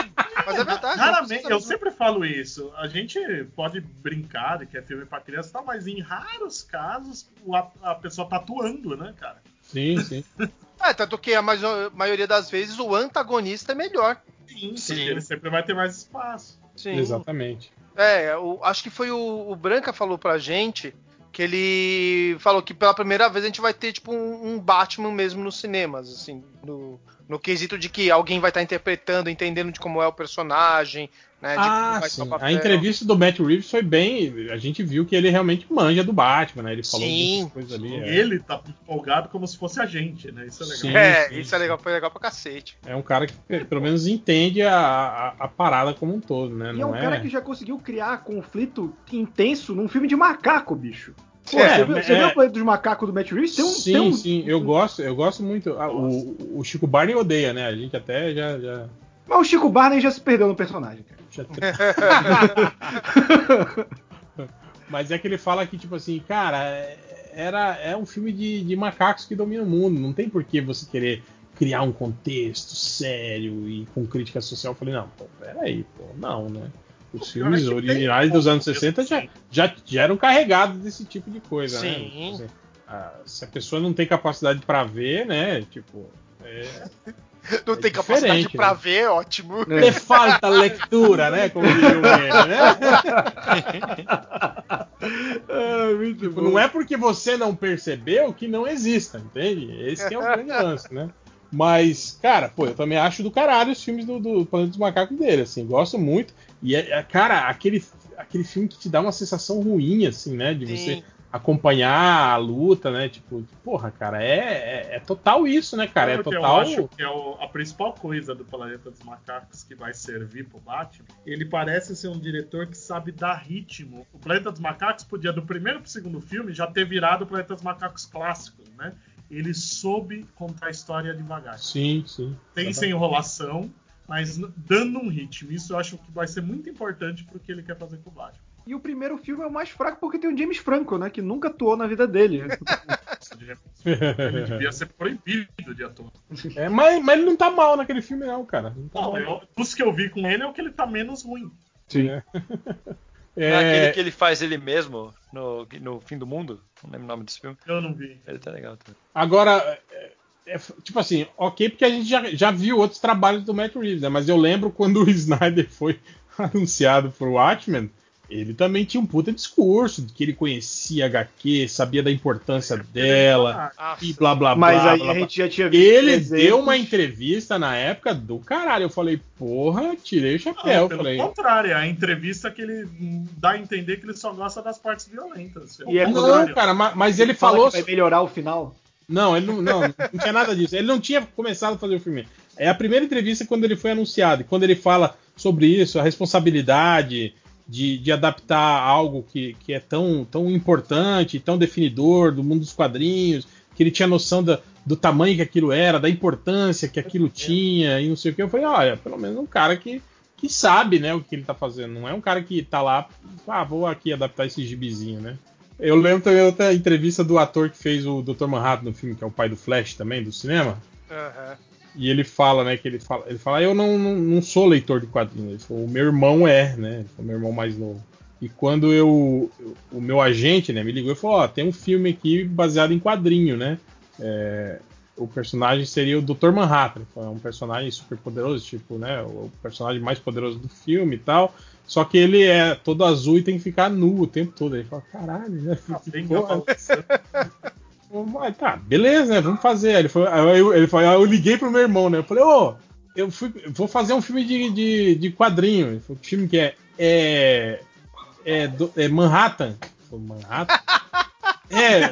Mas é verdade. não Raramente, eu sempre falo isso. A gente pode brincar de que é filme pra criança e tal, mas em raros casos a, a pessoa tá atuando, né, cara? Sim, sim. (laughs) É, tanto que a maioria das vezes o antagonista é melhor. Sim, Sim. ele sempre vai ter mais espaço. Sim. Exatamente. É, o- acho que foi o, o Branca falou pra gente que ele falou que pela primeira vez a gente vai ter tipo um, um Batman mesmo nos cinemas, assim, no, no quesito de que alguém vai estar interpretando, entendendo de como é o personagem, né? Ah, sim. A entrevista do Matt Reeves foi bem. A gente viu que ele realmente manja do Batman, né? Ele falou Sim. muitas coisas ali. É, Ele tá empolgado como se fosse a gente, né? Isso é legal. Sim. É, sim, isso é legal, foi legal pra cacete. é um cara que pe- pelo menos entende a, a, a parada como um todo, né? E é Não um cara que já conseguiu criar conflito intenso num filme de macaco, bicho. Pô, É, você, você viu é- o planeta dos macacos do Matt Reeves? Tem um, sim, tem um- sim, eu gosto, eu gosto muito. Ah, o, o Chico Barney odeia, né? A gente até já. já, Mas o Chico Barney já se perdeu no personagem, cara. já (laughs) Mas é que ele fala que, tipo assim, cara, é- era, é um filme de, de macacos que dominam o mundo. Não tem por que você querer criar um contexto sério e com crítica social. Eu falei, não, pô, peraí, pô, não, né? Os O filmes é que tem originais dos anos pouco 60 já, já, já eram carregados desse tipo de coisa, né? Sim. Tipo assim, se a pessoa não tem capacidade pra ver, né? Tipo, é, (laughs) Não É tem capacidade diferente, pra né? ver, ótimo. É. lhe falta leitura, né? Como diria o meme, né? Ah, (laughs) muito Tipo, não é porque você não percebeu que não exista, entende? Esse que é o (laughs) grande lance, né? Mas, cara, pô, eu também acho do caralho os filmes do, do Planeta dos Macacos dele, assim, gosto muito. E, é, é, cara, aquele, aquele filme que te dá uma sensação ruim, assim, né? De você Sim. Acompanhar a luta, né? Tipo, porra, cara, é, é, é total isso, né, cara? É total. Eu acho que é o- a principal coisa do Planeta dos Macacos que vai servir pro Batman. Ele parece ser um diretor que sabe dar ritmo. O Planeta dos Macacos podia, do primeiro pro segundo filme, já ter virado o Planeta dos Macacos clássicos, né? Ele soube contar a história devagar. Sim, sim. Tem sem enrolação, mas dando um ritmo. Isso eu acho que vai ser muito importante pro que ele quer fazer com o Batman. E o primeiro filme é o mais fraco porque tem o James Franco, né? Que nunca atuou na vida dele. (laughs) Ele devia ser proibido de atuar. É, mas, mas ele não tá mal naquele filme, não, cara. Não tá Não, mal. eu, dos que eu vi com ele é o que ele tá menos ruim. Sim. É. (laughs) Não é aquele É, que ele faz ele mesmo no, no fim do mundo? Não lembro o nome desse filme. Eu não vi. Ele tá legal também. Agora, é, é, tipo assim, ok, porque a gente já, já viu outros trabalhos do Matt Reeves, né? Mas eu lembro quando o (laughs) Snyder foi anunciado pro Watchmen, ele também tinha um puta discurso de que ele conhecia a HQ, sabia da importância dela Ah, e blá blá blá. Mas aí blá, a blá. gente já tinha visto. Ele exemplos. deu uma entrevista na época do caralho. Eu falei, porra, tirei o chapéu. pelo falei, contrário, é a entrevista que ele dá a entender que ele só gosta das partes violentas. E é Ao quando- não, contrário. cara, ma- mas ele fala falou. que vai melhorar o final. Não, ele não, não, não tinha nada disso. Ele não tinha começado a fazer o filme. É a primeira entrevista quando ele foi anunciado. E quando ele fala sobre isso, a responsabilidade de, de adaptar algo que, que é tão, tão importante, tão definidor do mundo dos quadrinhos, que ele tinha noção da, do tamanho que aquilo era, da importância que aquilo tinha, e não sei o que. Eu falei, olha, pelo menos um cara que, que sabe né, o que ele tá fazendo. Não é um cara que tá lá, ah, vou aqui adaptar esse gibizinho, né? Eu lembro também outra entrevista do ator que fez o Dr. Manhattan no filme, que é o pai do Flash também, do cinema. aham. E ele fala, né, que ele fala, ele fala, eu não, não, não sou leitor de quadrinhos. Ele falou, o meu irmão é, né? O meu irmão mais novo. E quando eu. O meu agente, né, me ligou e falou, ó, tem um filme aqui baseado em quadrinho, né? É, o personagem seria o Dr. Manhattan. É um personagem super poderoso, tipo, né? O personagem mais poderoso do filme e tal. Só que ele é todo azul e tem que ficar nu o tempo todo. Aí fala, caralho, né? Ah, (laughs) Mas tá, beleza, né? Vamos fazer. Aí Ele falou, eu, ele falou, aí eu liguei pro meu irmão, né? Eu falei, ô, eu fui, vou fazer um filme de, de, de quadrinho. Ele falou, que filme que é? É. É, do- é Manhattan. Falei, Manhattan? (laughs) é,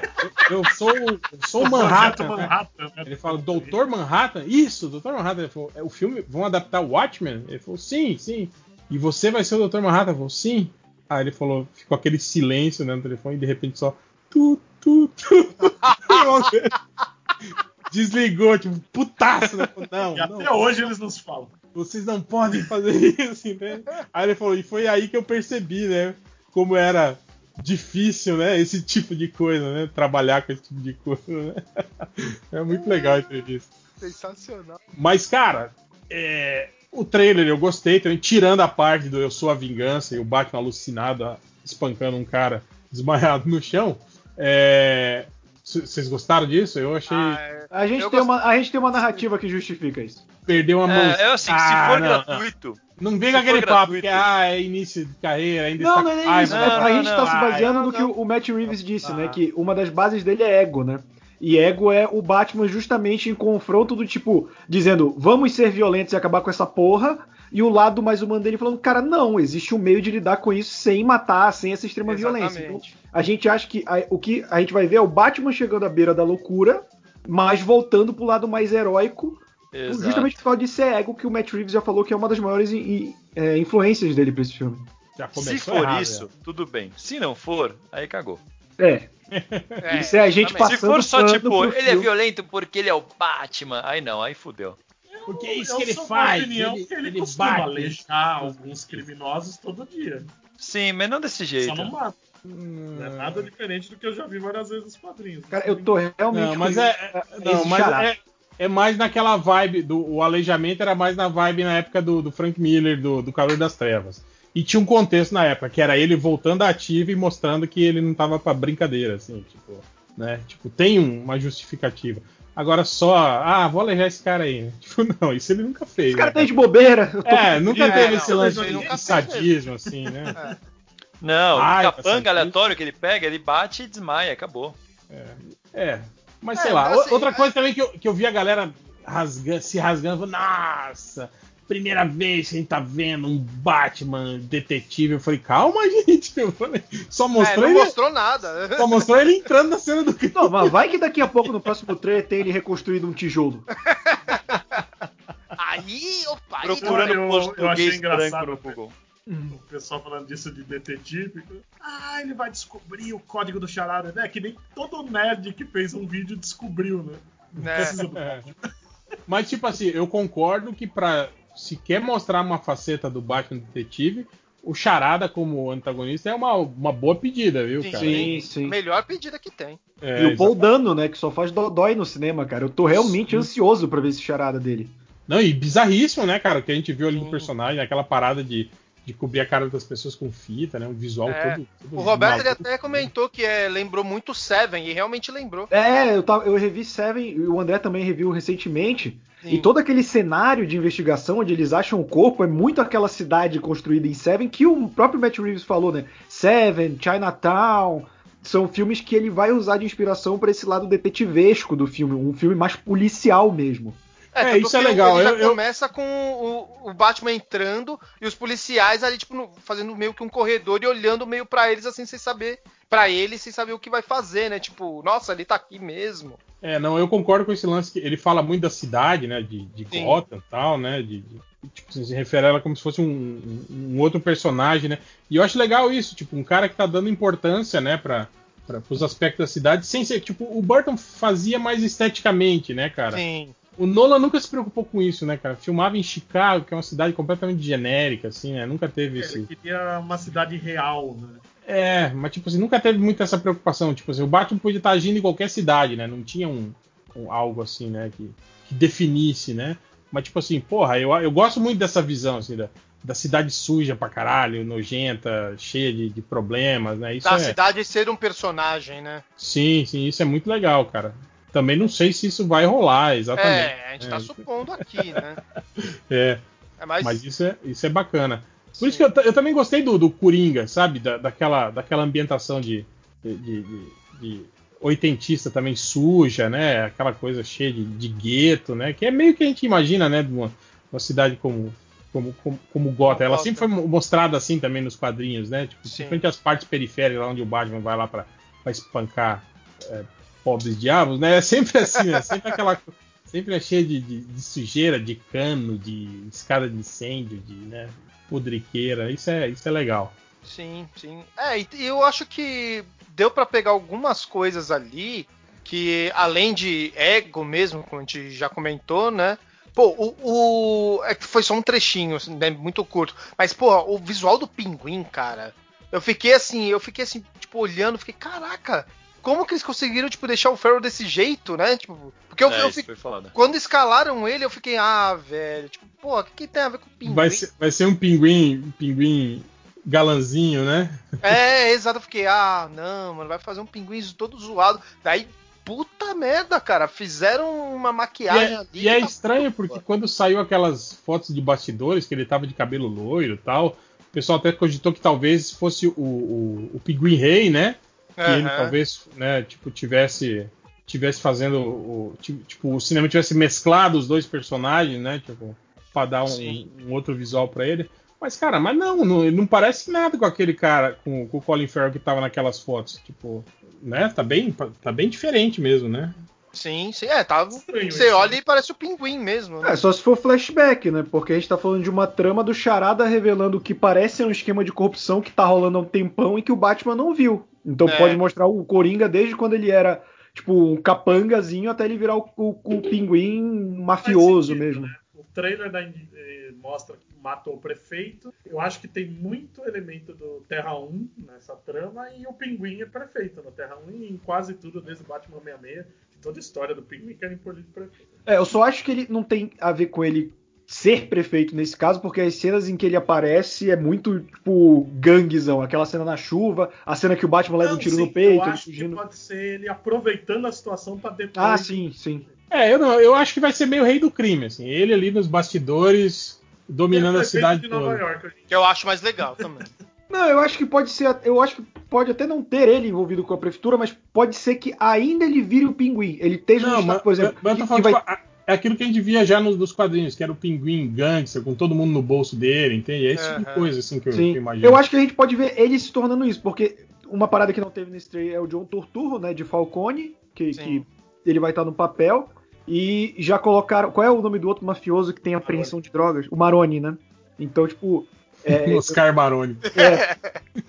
eu, eu sou, eu sou o Manhattan. Né? Né? Ele fala, Doutor Manhattan? Isso, Doutor Manhattan. Ele falou, é o filme, vão adaptar o Watchmen? Ele falou, sim, sim. E você vai ser o Doutor Manhattan? Eu falei, sim. Aí ele falou, ficou aquele silêncio né, no telefone e de repente só. Tu, tu, (laughs) tu. Desligou, tipo, putaço. Né? Não, E até não, hoje eles nos falam. vocês não podem fazer (laughs) isso, entende? Aí ele falou, e foi aí que eu percebi, né? Como era difícil, né? Esse tipo de coisa, né? Trabalhar com esse tipo de coisa, né? (laughs) É muito legal a entrevista. Sensacional. Mas, cara, é, o trailer eu gostei também, tirando a parte do Eu Sou a Vingança e o Batman alucinado a- espancando um cara desmaiado no chão. É, Vocês gostaram disso? Eu achei. Ah, é. A gente, Eu tem gosto- uma, a gente tem uma narrativa que justifica isso. Perdeu uma mão. É, é assim, Ah, se for não, não. gratuito. Não vem Se com aquele papo gratuito. que ah, é início de carreira, ainda Não, está não é nem com isso. raiva, é- não, a gente não, tá se não. baseando Não, no que não. o Matt Reeves disse, né? Ah. Que uma das bases dele é ego, né? E ego é o Batman justamente em confronto do tipo, dizendo, vamos ser violentos e acabar com essa porra. E o lado mais humano dele falando, cara, não, existe um meio de lidar com isso sem matar, sem essa extrema violência. Então, Exatamente. a gente acha que a- o que a gente vai ver é o Batman chegando à beira da loucura, mas voltando pro lado mais heróico, Exato. justamente por causa de ser ego, que o Matt Reeves já falou que é uma das maiores i- i- é, influências dele pra esse filme. Já Se for errado, isso, já. tudo bem. Se não for, aí cagou. É, (laughs) É, isso é a gente exatamente. Se passando for só tipo, ele é filme. violento porque ele é o Batman, aí não, aí fudeu. Porque é isso Eu que ele faz. opinião Ele, ele, ele costuma alguns criminosos todo dia. Sim, mas não desse jeito. Só não mata. Hum, Não é nada diferente do que eu já vi várias vezes nos quadrinhos. Cara, eu tô realmente. Não, mas é, pra não, mas chará. é, é mais naquela vibe do o aleijamento era mais na vibe na época do, do Frank Miller do, do Calor das Trevas. E tinha um contexto na época que era ele voltando ativo e mostrando que ele não tava pra brincadeira, assim, tipo, né? Tipo, tem um- uma justificativa. Agora só, ah, vou aleijar esse cara aí. (laughs) Tipo, não, isso ele nunca fez. Esse cara né, tá de bobeira. tô É, nunca É, teve não, esse lance de, sadismo, assim, né? Não, Ai, o capanga essa- aleatório que ele pega, ele bate e desmaia, acabou. É. Mas É, sei lá, assim, o- outra é- coisa também que eu, que eu vi a galera rasgando, se rasgando, falando, nossa, primeira vez que a gente tá vendo um Batman detetive. Eu falei, calma, (laughs) gente. Eu falei, só É, mostrou, não ele, mostrou nada. (laughs) só mostrou ele entrando na cena do crime. (laughs) Não, mas vai que daqui a pouco no próximo trailer tem ele reconstruído um tijolo. Aí, opa, aí Procurando eu- eu português achei engraçado, no Google. O pessoal falando disso de detetive. Ah, ele vai descobrir o código do charada. É que nem todo nerd que fez um vídeo descobriu, né? Não É. precisa do É. Mas, tipo assim, eu concordo que pra. Se quer mostrar uma faceta do Batman detetive, o Charada como antagonista é uma, uma boa pedida, viu, Sim, cara? Sim, sim. Melhor pedida que tem. É, E o Paul Dano, né, que só faz dodói no cinema, cara. Eu tô realmente Sim. ansioso pra ver esse charada dele. Não, e bizarríssimo, né, cara? O que a gente viu ali Sim. no personagem, aquela parada de, de cobrir a cara das pessoas com fita, né? Um visual É. todo, todo O Roberto ele até comentou que é, lembrou muito Seven, e realmente lembrou. É, eu, tava, eu revi Seven, e o André também reviu recentemente. Sim. E todo aquele cenário de investigação onde eles acham o corpo é muito aquela cidade construída em Seven que o próprio Matt Reeves falou, né? Seven, Chinatown. São filmes que ele vai usar de inspiração pra esse lado detetivesco do filme, um filme mais policial mesmo. É, tanto isso é que legal, Ele já eu- eu- começa com o, o Batman entrando e os policiais ali, tipo, no- fazendo meio que um corredor e olhando meio pra eles, assim, sem saber. Pra ele, sem saber o que vai fazer, né? Tipo, nossa, ele tá aqui mesmo. É, não, eu concordo com esse lance que ele fala muito da cidade, né? De, de Sim. Gotham e tal, né? De, de- tipo, se refere a ela como se fosse um, um- outro personagem, né? E eu acho legal isso, tipo, um cara que tá dando importância, né, pra, pra, pros aspectos da cidade, sem ser, tipo, o Burton fazia mais esteticamente, né, cara? Sim. O Nolan nunca se preocupou com isso, né, cara? Filmava em Chicago, que é uma cidade completamente genérica, assim, né? Nunca teve esse. Ele queria uma cidade real, né? É, mas tipo assim, nunca teve muito essa preocupação. Tipo assim, o Batman podia estar agindo em qualquer cidade, né? Não tinha um, um- algo assim, né? Que, que definisse, né? Mas tipo assim, porra, eu, eu gosto muito dessa visão, assim, da, da cidade suja pra caralho, nojenta, cheia de, de problemas, né? Isso Da é. cidade ser um personagem, né? Sim, sim, isso é muito legal, cara. Também não sei se isso vai rolar, exatamente. É, a gente tá É, supondo aqui, né? (laughs) É, É, mas, mas isso é, isso é bacana. Por isso que eu, eu também gostei do, do Coringa, sabe? Da, daquela, daquela ambientação de, de, de- de- oitentista também suja, né? Aquela coisa cheia de, de gueto, né? Que é meio que a gente imagina, né? De uma, uma cidade como, como, como, como Gotham. Ela sempre foi mo- mostrada assim também nos quadrinhos, né? Tipo, Sim. principalmente as partes periféricas, lá onde o Batman vai lá pra espancar é, pobres diabos, né? É sempre assim, né? Sempre aquela... Sempre é cheia de, de- de sujeira, de cano, de escada de incêndio, de né. Isso é, isso é legal. Sim, sim. É, e eu acho que deu pra pegar algumas coisas ali que, além de ego mesmo, como a gente já comentou, né? Pô, o. o- é que foi só um trechinho, assim, né, muito curto. Mas, pô, o visual do pinguim, cara. Eu fiquei assim, eu fiquei assim, tipo, olhando, fiquei, caraca, como que eles conseguiram, tipo, deixar o Ferro desse jeito, né? Tipo, porque eu, é, eu isso fiquei. Quando escalaram ele, eu fiquei, ah, velho, tipo, pô, o que, que tem a ver com o pinguim? Vai ser, vai ser um pinguim, um pinguim galanzinho, né? É, exato. Eu fiquei, ah, não, mano, vai fazer um pinguim todo zoado. Daí puta merda, cara. Fizeram uma E maquiagem é, ali. e é tá estranho puta. porque quando saiu aquelas fotos de bastidores, que ele tava de cabelo loiro e tal, o pessoal até cogitou que talvez fosse o, o, o Pinguim Rei, né? Que ele Aham. talvez, né, tipo, tivesse tivesse fazendo o ti- tipo o cinema tivesse mesclado os dois personagens, né, tipo, para dar um, um outro visual pra ele. Mas cara, mas não, não, ele não parece nada com aquele cara com, com o Colin Farrell que tava naquelas fotos, tipo, né? Tá bem, tá bem diferente mesmo, né? Sim, sim. É, tá. Estranho Você isso, olha né? e parece o pinguim mesmo. Né? É, só se for flashback, né? Porque a gente tá falando de uma trama do Charada revelando o que parece ser um esquema de corrupção que tá rolando há um tempão e que o Batman não viu. Então É. pode mostrar o Coringa desde quando ele era, tipo, um capangazinho até ele virar o, o- o pinguim mafioso sentido, mesmo. né? O trailer da eh, mostra que matou o prefeito. Eu acho que tem muito elemento do Terra 1 nessa trama e o Pinguim é prefeito no Terra 1 e em quase tudo, desde o Batman 66, de toda a história do Pinguim querem pôr ele de prefeito. É, eu só acho que ele não tem a ver com ele ser prefeito nesse caso, porque as cenas em que ele aparece é muito, tipo, ganguezão. Aquela cena na chuva, a cena que o Batman leva um Não, tiro sim, no peito, eu ele acho que fugindo. pode ser ele aproveitando a situação para depois. Ah, sim, sim. É, eu não, eu acho que vai ser meio rei do crime, assim. Ele ali nos bastidores, dominando Ele é a cidade de Nova toda. York, Que eu acho mais legal também. (laughs) Não, eu acho que pode ser. Eu acho que pode até não ter ele envolvido com a prefeitura, mas pode ser que ainda ele vire o pinguim. Ele esteja no Não, estado, mas, por exemplo. mas eu tô que- falando, que vai- tipo, a- é aquilo que a gente via já nos, nos quadrinhos, que era o pinguim gangster, com todo mundo no bolso dele, entende? É esse tipo de coisa, assim, que eu, que eu imagino. Eu acho que a gente pode ver ele se tornando isso, porque uma parada que não teve nesse trailer é o John Turturro, né, de Falcone, que, que ele vai estar no papel. E já colocaram. Qual é o nome do outro mafioso que tem apreensão de drogas? O Maroni, né? Então, tipo. É, (laughs) Oscar Maroni. é,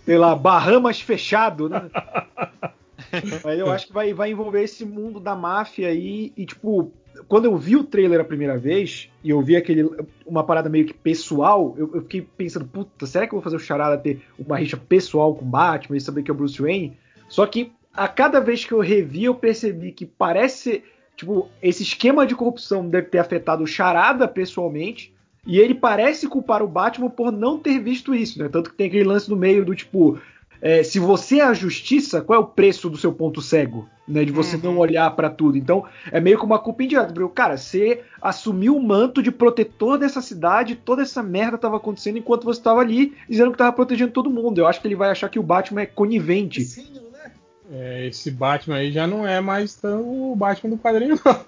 sei lá, Bahamas fechado, né? (laughs) Mas eu acho que vai, vai envolver esse mundo da máfia aí. E, tipo, quando eu vi o trailer a primeira vez, e eu vi aquele uma parada meio que pessoal, eu, eu fiquei pensando, puta, será que eu vou fazer o Charada ter uma rixa pessoal com o Batman e saber que é o Bruce Wayne? Só que a cada vez que eu revi, eu percebi que parece. Tipo, esse esquema de corrupção deve ter afetado o Charada pessoalmente. E ele parece culpar o Batman por não ter visto isso, né? Tanto que tem aquele lance no meio do tipo. É, se você é a justiça, qual é o preço do seu ponto cego? Né, de você Uhum. não olhar pra tudo. Então, é meio que uma culpa indireta. Porque, Cara, você assumiu o manto de protetor dessa cidade, toda essa merda tava acontecendo enquanto você tava ali, dizendo que tava protegendo todo mundo. Eu acho que ele vai achar que o Batman é conivente. Sim, né? É, esse Batman aí já não é mais tão o Batman do quadrinho, não.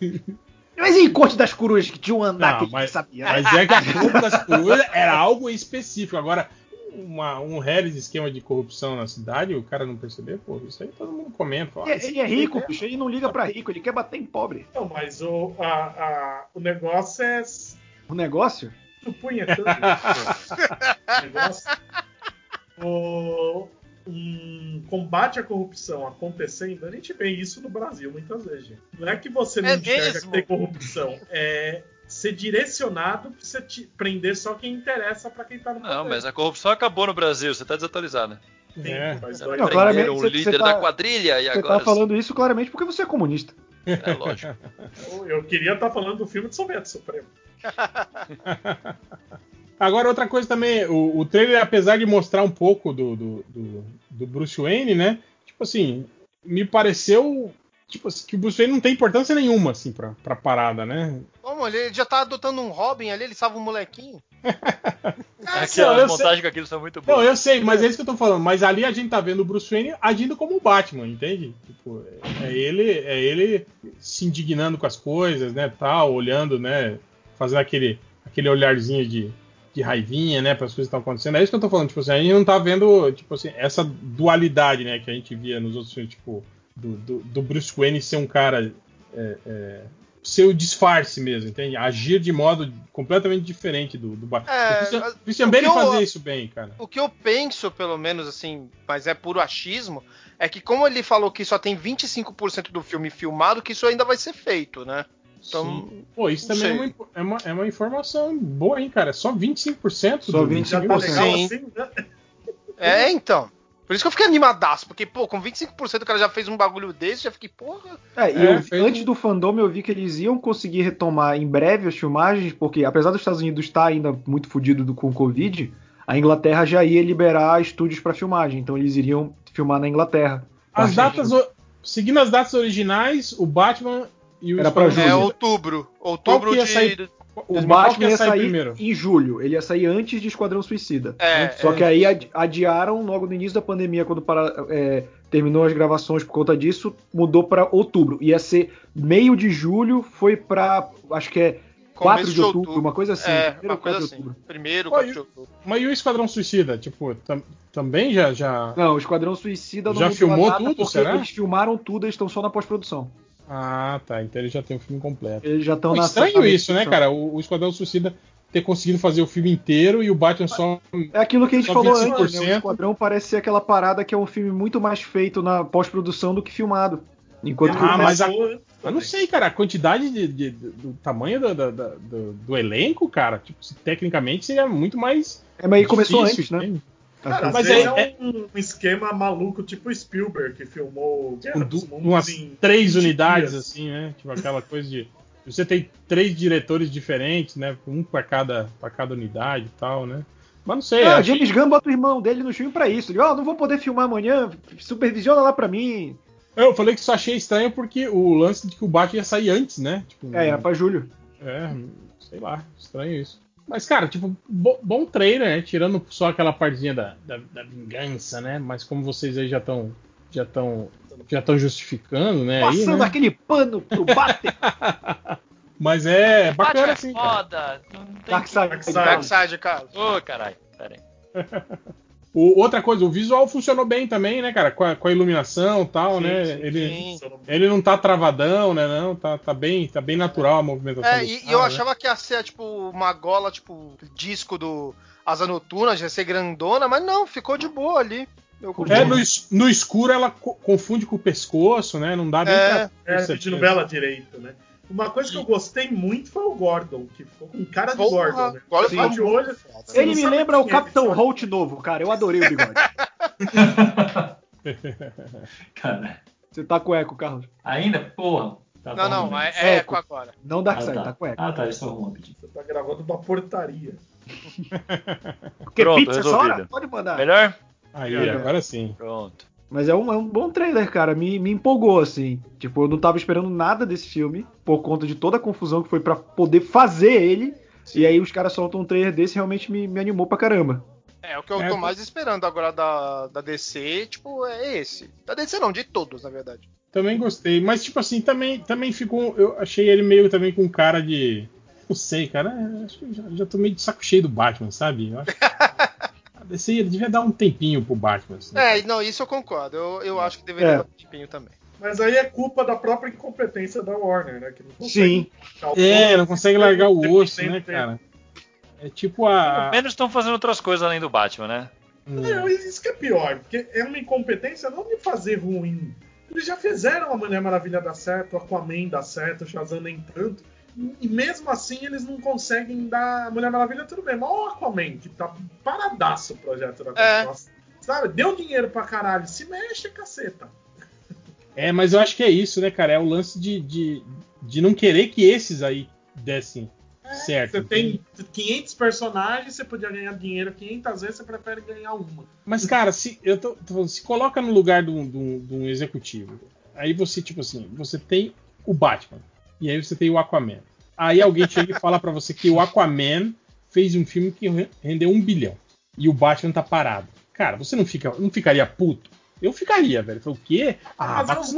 (laughs) Mas e Corte das Corujas, que tinha um andar Não, que a gente mas- sabia? Mas é que a Corpo das Corujas era algo específico. Agora, uma, um Harris esquema de corrupção na cidade, o cara não percebeu, pô, isso aí todo mundo comenta. Fala, Ele, "Ah, ele é rico, bicho, ele não liga pra rico, ele quer bater em pobre. Não, mas o, a, a- o negócio é O negócio? punhetando. (laughs) o negócio. O, um combate à corrupção acontecendo, a gente vê isso no Brasil muitas vezes. gente. Não é que você não É enxerga mesmo? que tem corrupção, é ser direcionado pra você te prender só quem interessa pra quem tá no Não, poder. mas a corrupção acabou no Brasil, você tá desatualizado. Sim, É. faz Não, dois Não, claramente, o você- líder você tá- da quadrilha e Você agora. tá falando isso claramente porque você é comunista. É lógico. Eu queria estar falando do filme de Soviético Supremo. (laughs) Agora, outra coisa também, o, o trailer, apesar de mostrar um pouco do, do, do, do Bruce Wayne, né? Tipo assim, me pareceu tipo assim, que o Bruce Wayne não tem importância nenhuma, assim, pra, pra parada, né? Como ele já tá adotando um Robin ali, ele salva um molequinho. (laughs) Aquelas eu montagens com aquilo são muito Não, boas. eu sei, mas é isso que eu tô falando. Mas ali a gente tá vendo o Bruce Wayne agindo como o Batman, entende? Tipo, é, é ele, é ele se indignando com as coisas, né, tal, olhando, né, fazendo aquele, aquele olharzinho de, de raivinha, né, para as coisas que estão acontecendo. É isso que eu tô falando, tipo assim, a gente não tá vendo, tipo assim, essa dualidade, né, que a gente via nos outros filmes, tipo, do, do, do Bruce Wayne ser um cara é, é, ser o disfarce mesmo, entende? Agir de modo completamente diferente do, do Batman. É, o Christian, Bale que eu- fazia isso bem, cara. O que eu penso, pelo menos, assim, mas é puro achismo, é que como ele falou que só tem 25% do filme filmado, que isso ainda vai ser feito, né? Então, Sim. Pô, isso não também é uma, é, uma, é uma informação boa, hein, cara? Só 25%? Só do- 25%. Já tá legal Sim. assim, né? é, então. Por isso que eu fiquei animadaço, porque, pô, com 25% o cara já fez um bagulho desse, já fiquei, porra. É, e É, fez antes um- do fandom eu vi que eles iam conseguir retomar em breve as filmagens, porque apesar dos Estados Unidos estar ainda muito fodido do- com o Covid, a Inglaterra já ia liberar estúdios para filmagem, então eles iriam filmar na Inglaterra. As datas. o- seguindo as datas originais, o Batman e o Era pra Esquadrão É julho. outubro. Qual Outubro que ia de. sair? O Mas qual que Batman ia sair sair primeiro? em julho. Ele ia sair antes de Esquadrão Suicida. É, Só é. que aí adi- adiaram logo no início da pandemia, quando para- é, terminou as gravações por conta disso, mudou pra outubro. Ia ser meio de julho, foi pra. acho que é 4 Começo de outubro, uma coisa assim. É, primeiro uma ou 4 coisa de assim. outubro. Primeiro, Pô, 4 e- de outubro. Mas e o Esquadrão Suicida? Tipo, tam- também já. já... Não, o Esquadrão Suicida não Já filmou tudo, porque será? eles filmaram tudo, eles estão só na pós-produção. Ah, tá. Então ele já tem o filme completo. Eles já estão na estranho isso, né, cara? O, o Esquadrão Suicida ter conseguido fazer o filme inteiro e o Batman só. É aquilo que a gente falou antes, né? 25%. O Esquadrão parece ser aquela parada que é um filme muito mais feito na pós-produção do que filmado. Enquanto Ah, mas a- Eu não sei, cara, a quantidade de, de- do tamanho do, do, do- do elenco, cara, tipo, tecnicamente seria muito mais. É, mas aí começou antes, né? Cara, Mas é- é, um, um esquema maluco, tipo Spielberg, que filmou Guerra dos du- Mundos umas em três 20 unidades, dias. assim, né? Tipo aquela coisa de. Você tem três diretores diferentes, né? Um pra cada, pra cada unidade e tal, né? Mas não sei. Ah, achei- James Gunn bota o irmão dele no filme pra isso. Ele, ó, não vou poder filmar amanhã, supervisiona lá pra mim. Eu falei que só achei estranho porque o lance de que o Batman ia sair antes, né? Tipo, É, era pra julho. É, sei lá, estranho isso. Mas, cara, tipo, bo- bom trailer, né? Tirando só aquela partezinha da, da, da vingança, né? Mas como vocês aí já estão já estão já estão justificando, né? aí, Passando né? aquele pano pro Bater. (laughs) Mas é bacana é assim, cara. foda. Não tem... Darkseid. Darkseid. Darkseid, Carlos. Ô, caralho. Pera aí. (laughs) O, outra coisa, o visual funcionou bem também, né, cara? Com a, com a iluminação e tal, Sim, né? sim, ele, sim. ele não tá travadão, né? Não, tá, tá bem, tá bem natural a movimentação. É, e, e cara, eu né? achava que ia ser, tipo, uma gola, tipo, disco do Asa Noturna, já ia ser grandona, mas não, ficou de boa ali. É, no, es- no escuro ela co- confunde com o pescoço, né? Não dá nem É, pra É, a perceber. gente não vela direito, né? Uma coisa que eu gostei muito foi o Gordon, que ficou com cara de Porra, Gordon, né? Gordon de olho. Ele me lembra o é, Capitão? Holt novo, cara. Eu adorei o bigode. (laughs) Cara, Você tá com eco, Carlos. ainda? Porra. Tá Não, não, é, né? é Eco. agora. Não Ah, Darkseid, tá. tá. com eco. Ah, tá, isso uma rapidinho. Você tá gravando uma portaria. (laughs) Porque Pronto, pizza? Pode mandar. Melhor? Aí, É. agora sim. Pronto. Mas é um, é um bom trailer, cara. Me, me empolgou, assim. Tipo, eu não tava esperando nada desse filme, por conta de toda a confusão que foi pra poder fazer ele. E aí os caras soltam um trailer desse realmente me, me animou pra caramba. É, o que eu É, tô mais esperando agora da, da DC, tipo, é esse. Da DC não, de todos, na verdade. Também gostei. Mas, tipo assim, também, também ficou. Eu achei ele meio também com cara de. Não sei, cara. é, Acho que já, já tô meio de saco cheio do Batman, sabe? Eu acho (laughs) a DC ele devia dar um tempinho pro Batman. Assim. É, não, isso eu concordo. Eu, eu acho que deveria É. dar um tempinho também. Mas aí é culpa da própria incompetência da Warner, né? Que não consegue Sim. É, não consegue largar o osso, né, cara? É tipo a. Pelo menos estão fazendo outras coisas além do Batman, né? Hum. Não, isso que é pior, porque é uma incompetência não de fazer ruim. Eles já fizeram a Mulher Maravilha dar certo, o Aquaman dar certo, o Shazam nem tanto. E mesmo assim eles não conseguem dar. A Mulher Maravilha tudo bem, mas o Aquaman, que tá paradaço o projeto da É. Nossa, Sabe? Deu dinheiro pra caralho, se mexe, caceta. É, mas eu acho que é isso, né, cara? É o lance de, de, de não querer que esses aí dessem certo. Você tem 500 personagens, você podia ganhar dinheiro 500 vezes, você prefere ganhar uma. Mas, cara, se eu tô, tô falando, se coloca no lugar de um, de um- de um executivo. Aí você, tipo assim, você tem o Batman. E aí você tem o Aquaman. Aí alguém chega e fala pra você que o Aquaman fez um filme que re- rendeu um bilhão. E o Batman tá parado. Cara, você não, fica, não ficaria puto? Eu ficaria, velho. Falei, o quê? Ah, Mas é os.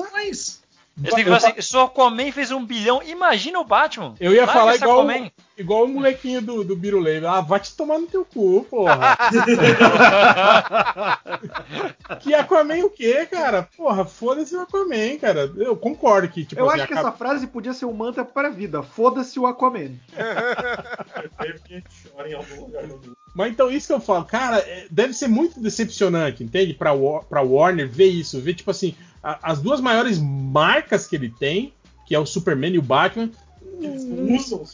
Eles têm que falar assim, se o Aquaman fez um bilhão, imagina o Batman. Eu ia falar igual, Aquaman. igual o molequinho do, do Birulei. Ah, vai te tomar no teu cu, porra. (laughs) que Aquaman o quê, cara? Porra, foda-se o Aquaman, cara. Eu concordo que, tipo Eu assim, acho que acaba- essa frase podia ser um mantra para a vida. Foda-se o Aquaman. (laughs) Teve que chora em algum lugar do mundo. Mas então isso que eu falo, cara, é, deve ser muito decepcionante, entende? Pra, pra Warner ver isso, ver, tipo assim, a- as duas maiores marcas que ele tem, que é o Superman e o Batman, Eles não, usam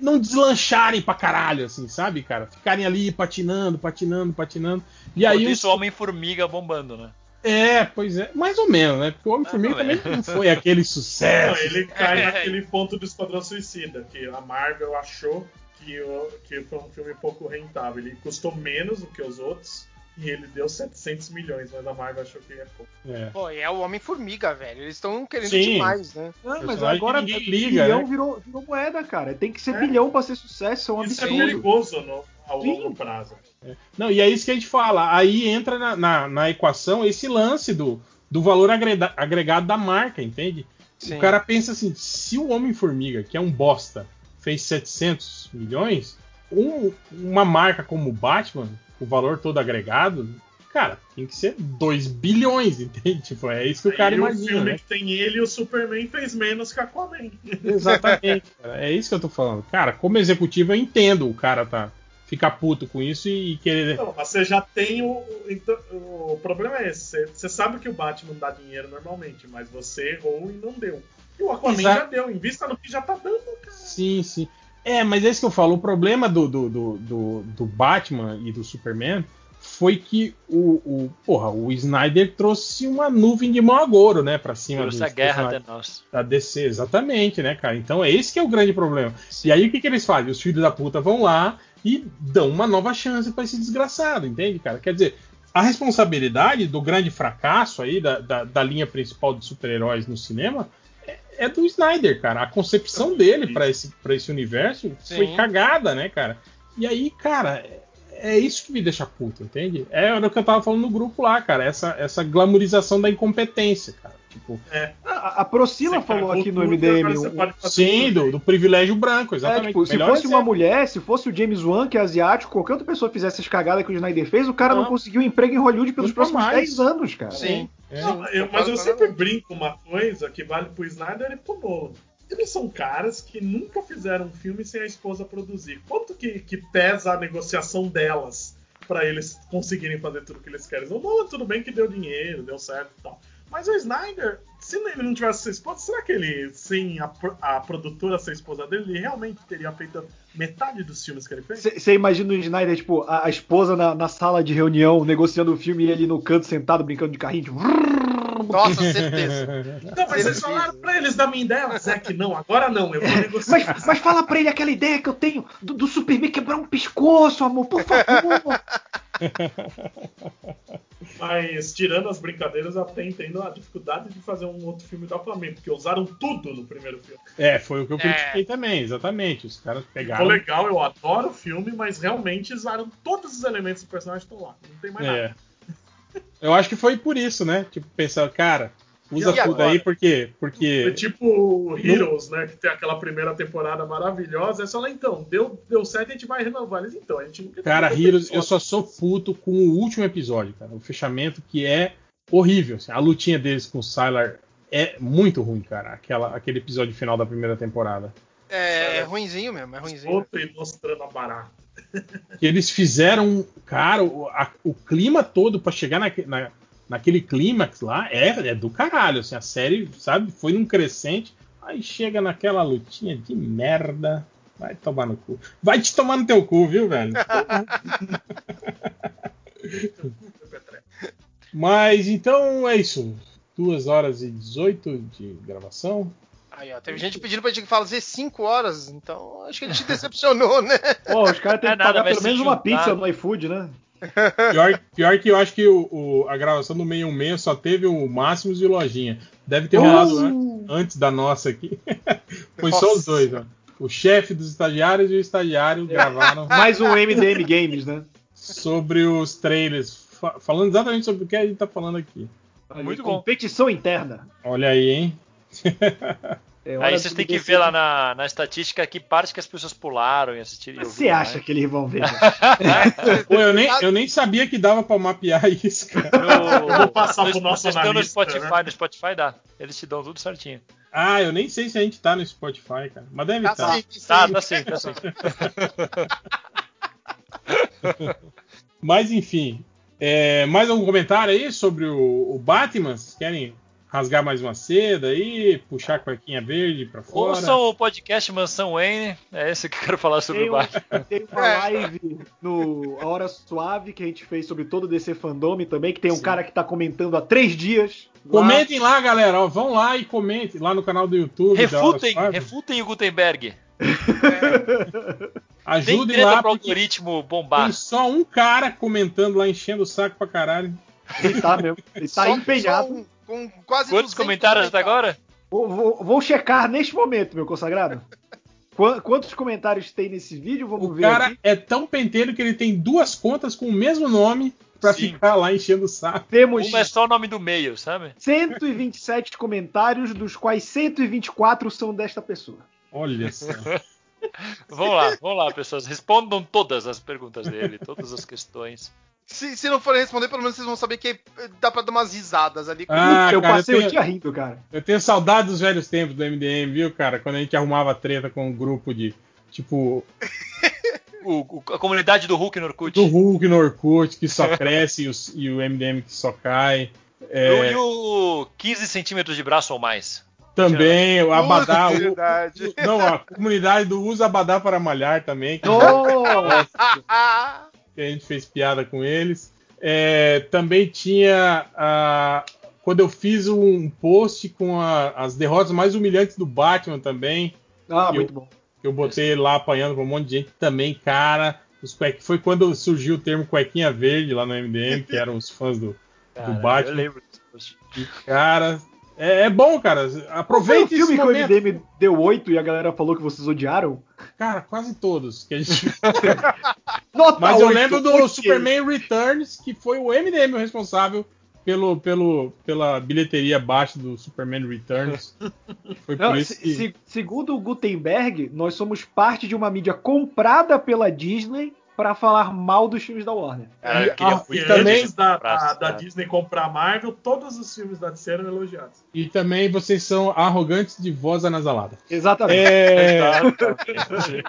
não deslancharem pra caralho, assim, sabe, cara? Ficarem ali patinando, patinando, patinando. E aí Enquanto o isso, o Homem-Formiga bombando, né? É, pois é. Mais ou menos, né? Porque o Homem-Formiga ou também não foi aquele (laughs) Não, sucesso. ele cai (laughs) É. naquele ponto do Esquadrão Suicida, que a Marvel achou que, o- que foi um filme pouco rentável. Ele custou menos do que os outros, E ele deu 700 milhões, mas a Marvel achou que ia pouco. É. Pô, e é o Homem-Formiga, velho. Eles estão querendo Sim. demais, né? Não, mas Personagem que agora liga, bilhão né? virou, virou moeda, cara. Tem que ser É. bilhão pra ser sucesso, é um Isso é absurdo. perigoso no, ao Sim. longo prazo. Não, e é isso que a gente fala. Aí entra na, na, na equação esse lance do, do valor agreda- agregado da marca, entende? Sim. O cara pensa assim: se o Homem-Formiga, que é um bosta, fez 700 milhões, um- uma marca como o Batman, o valor todo agregado, cara, tem que ser 2 bilhões, (laughs) entende? Tipo, é isso que o cara o imagina, filme né? que tem ele e o Superman fez menos que Aquaman. (laughs) Exatamente. cara. É isso que eu tô falando. Cara, como executivo, eu entendo o cara tá ficar puto com isso e, e querer. Não, mas você já tem o. o- Então, o problema é esse. Você sabe que o Batman dá dinheiro normalmente, mas você errou e não deu. E o Aquaman Exato. já deu. Invista no que já tá dando, cara. Sim, sim. É, mas é isso que eu falo. O problema do, do, do, do, do Batman e do Superman foi que o, o, porra, o Snyder trouxe uma nuvem de mau agouro, né, pra cima Trouxe dos a guerra até nós. da DC. Exatamente, né, cara? Então é esse que é o grande problema. E aí o que, que eles fazem? Os filhos da puta vão lá e dão uma nova chance pra esse desgraçado, entende, cara? Quer dizer, a responsabilidade do grande fracasso aí da, da, da linha principal de super-heróis no cinema é, é do Snyder, cara. A concepção dele pra esse, pra esse universo foi Sim. cagada, né, cara? E aí, cara, é- é isso que me deixa puto, entende? É o que eu tava falando no grupo lá, cara. Essa, essa glamorização da incompetência, cara. Tipo, A, a Procila Você falou aqui no MDM. um- sim, do, do privilégio branco, É, exatamente. tipo, se fosse uma mulher, se fosse o James Wan, que é asiático, qualquer outra pessoa fizesse essas cagadas que o Snyder fez, o cara não, Não. conseguiu emprego em Hollywood pelos próximos mais. 10 anos, cara. Sim. É. Não, eu- mas eu sempre brinco uma coisa que vale pro Snyder e pro Nolan. Eles são caras que nunca fizeram um filme sem a esposa produzir. Quanto que, que pesa a negociação delas pra eles conseguirem fazer tudo que eles querem? O Nolan, tudo bem que deu dinheiro, deu certo e tal. Mas o Snyder, se ele não tivesse essa esposa, será que ele, sem a, a produtora ser esposa dele, ele realmente teria feito metade dos filmes que ele fez? Você imagina o Snyder, tipo, a, a esposa na, na sala de reunião, negociando o filme e ele no canto sentado brincando de carrinho, tipo, (laughs) Nossa, certeza. Não, mas Certeza. falaram pra eles da minha ideia, Zack, não, agora não, eu vou (laughs) negociar. Mas, mas fala pra ele aquela ideia que eu tenho do, do Superman quebrar um pescoço, amor, por favor. (laughs) (laughs) Mas, tirando as brincadeiras, eu até entendo a dificuldade de fazer um outro filme do Aquaman, porque usaram tudo no primeiro filme. É, foi o que eu É. critiquei também, exatamente. Os caras Ficou pegaram. legal, eu adoro o filme, mas realmente usaram todos os elementos do personagem estão lá. Não tem mais nada. É. Eu acho que foi por isso, né? Tipo, pensar, cara, usa tudo agora? aí porque. Foi porque tipo Heroes, né? Que tem aquela primeira temporada maravilhosa. É só lá então, deu, deu certo a gente vai renovar. Eles, então, a gente nunca Cara, Heroes, eu só sou puto com o último episódio, cara. O fechamento que é horrível. assim. A lutinha deles com o Sylar é muito ruim, cara. Aquela, aquele episódio final da primeira temporada. É, é ruinzinho mesmo, é ruinzinho. Outro e mostrando a barata. Que eles fizeram, cara, o, a- o clima todo pra chegar naque- na, naquele clímax lá é, é do caralho. Assim, a série, sabe, foi num crescente. Aí chega naquela lutinha de merda. Vai tomar no cu. Vai te tomar no teu cu, viu, velho? (laughs) Mas então é isso. 2 horas e 18 de gravação. Aí, ó, teve gente pedindo pra gente fazer 5 horas, então acho que a gente decepcionou, né? Pô, os caras têm É que nada, pagar pelo menos uma pizza no iFood, né? Pior, pior que eu acho que o, o- a gravação do 616 só teve o Máximos e o Lojinha. Deve ter rolado an- antes da nossa aqui. (laughs) Foi só os Nossa. dois, ó. O chefe dos estagiários e o estagiário gravaram (laughs) Mais um MDM Games, né? sobre os trailers. fa- falando exatamente sobre o que a gente tá falando aqui. Muito bom. Competição interna. Olha aí, hein? (laughs) É Aí vocês têm que ver lá na, na estatística que parte que as pessoas pularam e assistiram. e Você acha que eles vão ver? (laughs) Pô, eu nem, eu nem sabia que dava pra mapear (laughs) isso, cara. No, vou passar no- pro nosso vocês estão no analista, Spotify, né? no Spotify dá. Eles te dão tudo certinho. Ah, eu nem sei se a gente tá no Spotify, cara. Mas deve Tá estar. sim, Tá, sim. tá sim, tá sim. (laughs) Mas enfim, é, mais algum comentário aí sobre o, o Batman? Vocês querem rasgar mais uma seda aí, puxar a cuequinha verde pra fora? Ouçam o podcast Mansão Wayne, é esse que eu quero falar sobre Tem, o Batman. (laughs) tem uma É. live no A Hora Suave que a gente fez sobre todo o DC Fandome também, que tem um Sim. cara que tá comentando há três dias. lá. Comentem lá, galera. ó, vão lá e comentem lá no canal do YouTube. Refutem, refutem o Gutenberg. (laughs) Tem Ajudem lá, pro algoritmo bombar. tem só um cara comentando lá, enchendo o saco pra caralho. Ele tá mesmo. Ele tá Só- empenhado. só um- com quase Quantos 200 comentários até agora? Vou, vou- vou checar neste momento, meu consagrado. (laughs) Qua- Quantos comentários tem nesse vídeo? Vamos O ver cara aqui. é tão penteiro que ele tem duas contas com o mesmo nome pra Sim. ficar lá enchendo o saco. Temos Uma é só o nome do meio, sabe? 127 comentários, dos quais 124 são desta pessoa. Olha só. (laughs) Vamos lá, vamos lá, pessoas. Respondam todas as perguntas dele, todas as questões. Se, se não forem responder, pelo menos vocês vão saber que dá pra dar umas risadas ali. Ah, eu cara, passei eu o tenho- dia rindo, cara. Eu tenho saudade dos velhos tempos do MDM, viu, cara? Quando a gente arrumava treta com um grupo de, tipo, (laughs) O- o- a comunidade do Hulk no Orkut. do Hulk no Orkut, que só cresce e, os- e o MDM que só cai. É, E o 15 centímetros de braço ou mais. também o Abadá. o- Verdade. o- não, a comunidade do Usa Abadá para Malhar também, que, Nossa! (laughs) Que a gente fez piada com eles. É, também tinha. a- quando eu fiz um post com a- as derrotas mais humilhantes do Batman também. Ah, Eu- muito bom. Eu botei lá apanhando com um monte de gente também, cara. Os cueque... Foi quando surgiu o termo cuequinha verde lá no MDM, que eram os fãs do, Caralho, Batman. Eu lembro e, cara. É, é bom, cara. Foi o Aproveite esse filme que o momento. MDM deu 8 e a galera falou que vocês odiaram? Cara, quase todos. Que a gente... (laughs) Mas eu 8, lembro do. Superman Returns, que foi o MDM o responsável pelo, pelo, pela bilheteria baixa do Superman Returns. Foi por Não, isso que. se- segundo o Gutenberg, nós somos parte de uma mídia comprada pela Disney para falar mal dos filmes da Warner. Cara, E- eu queria muito também- antes da, da-. Disney comprar a Marvel, todos os filmes da DC eram elogiados. E também vocês são arrogantes de voz anasalada. Exatamente. É, Exatamente.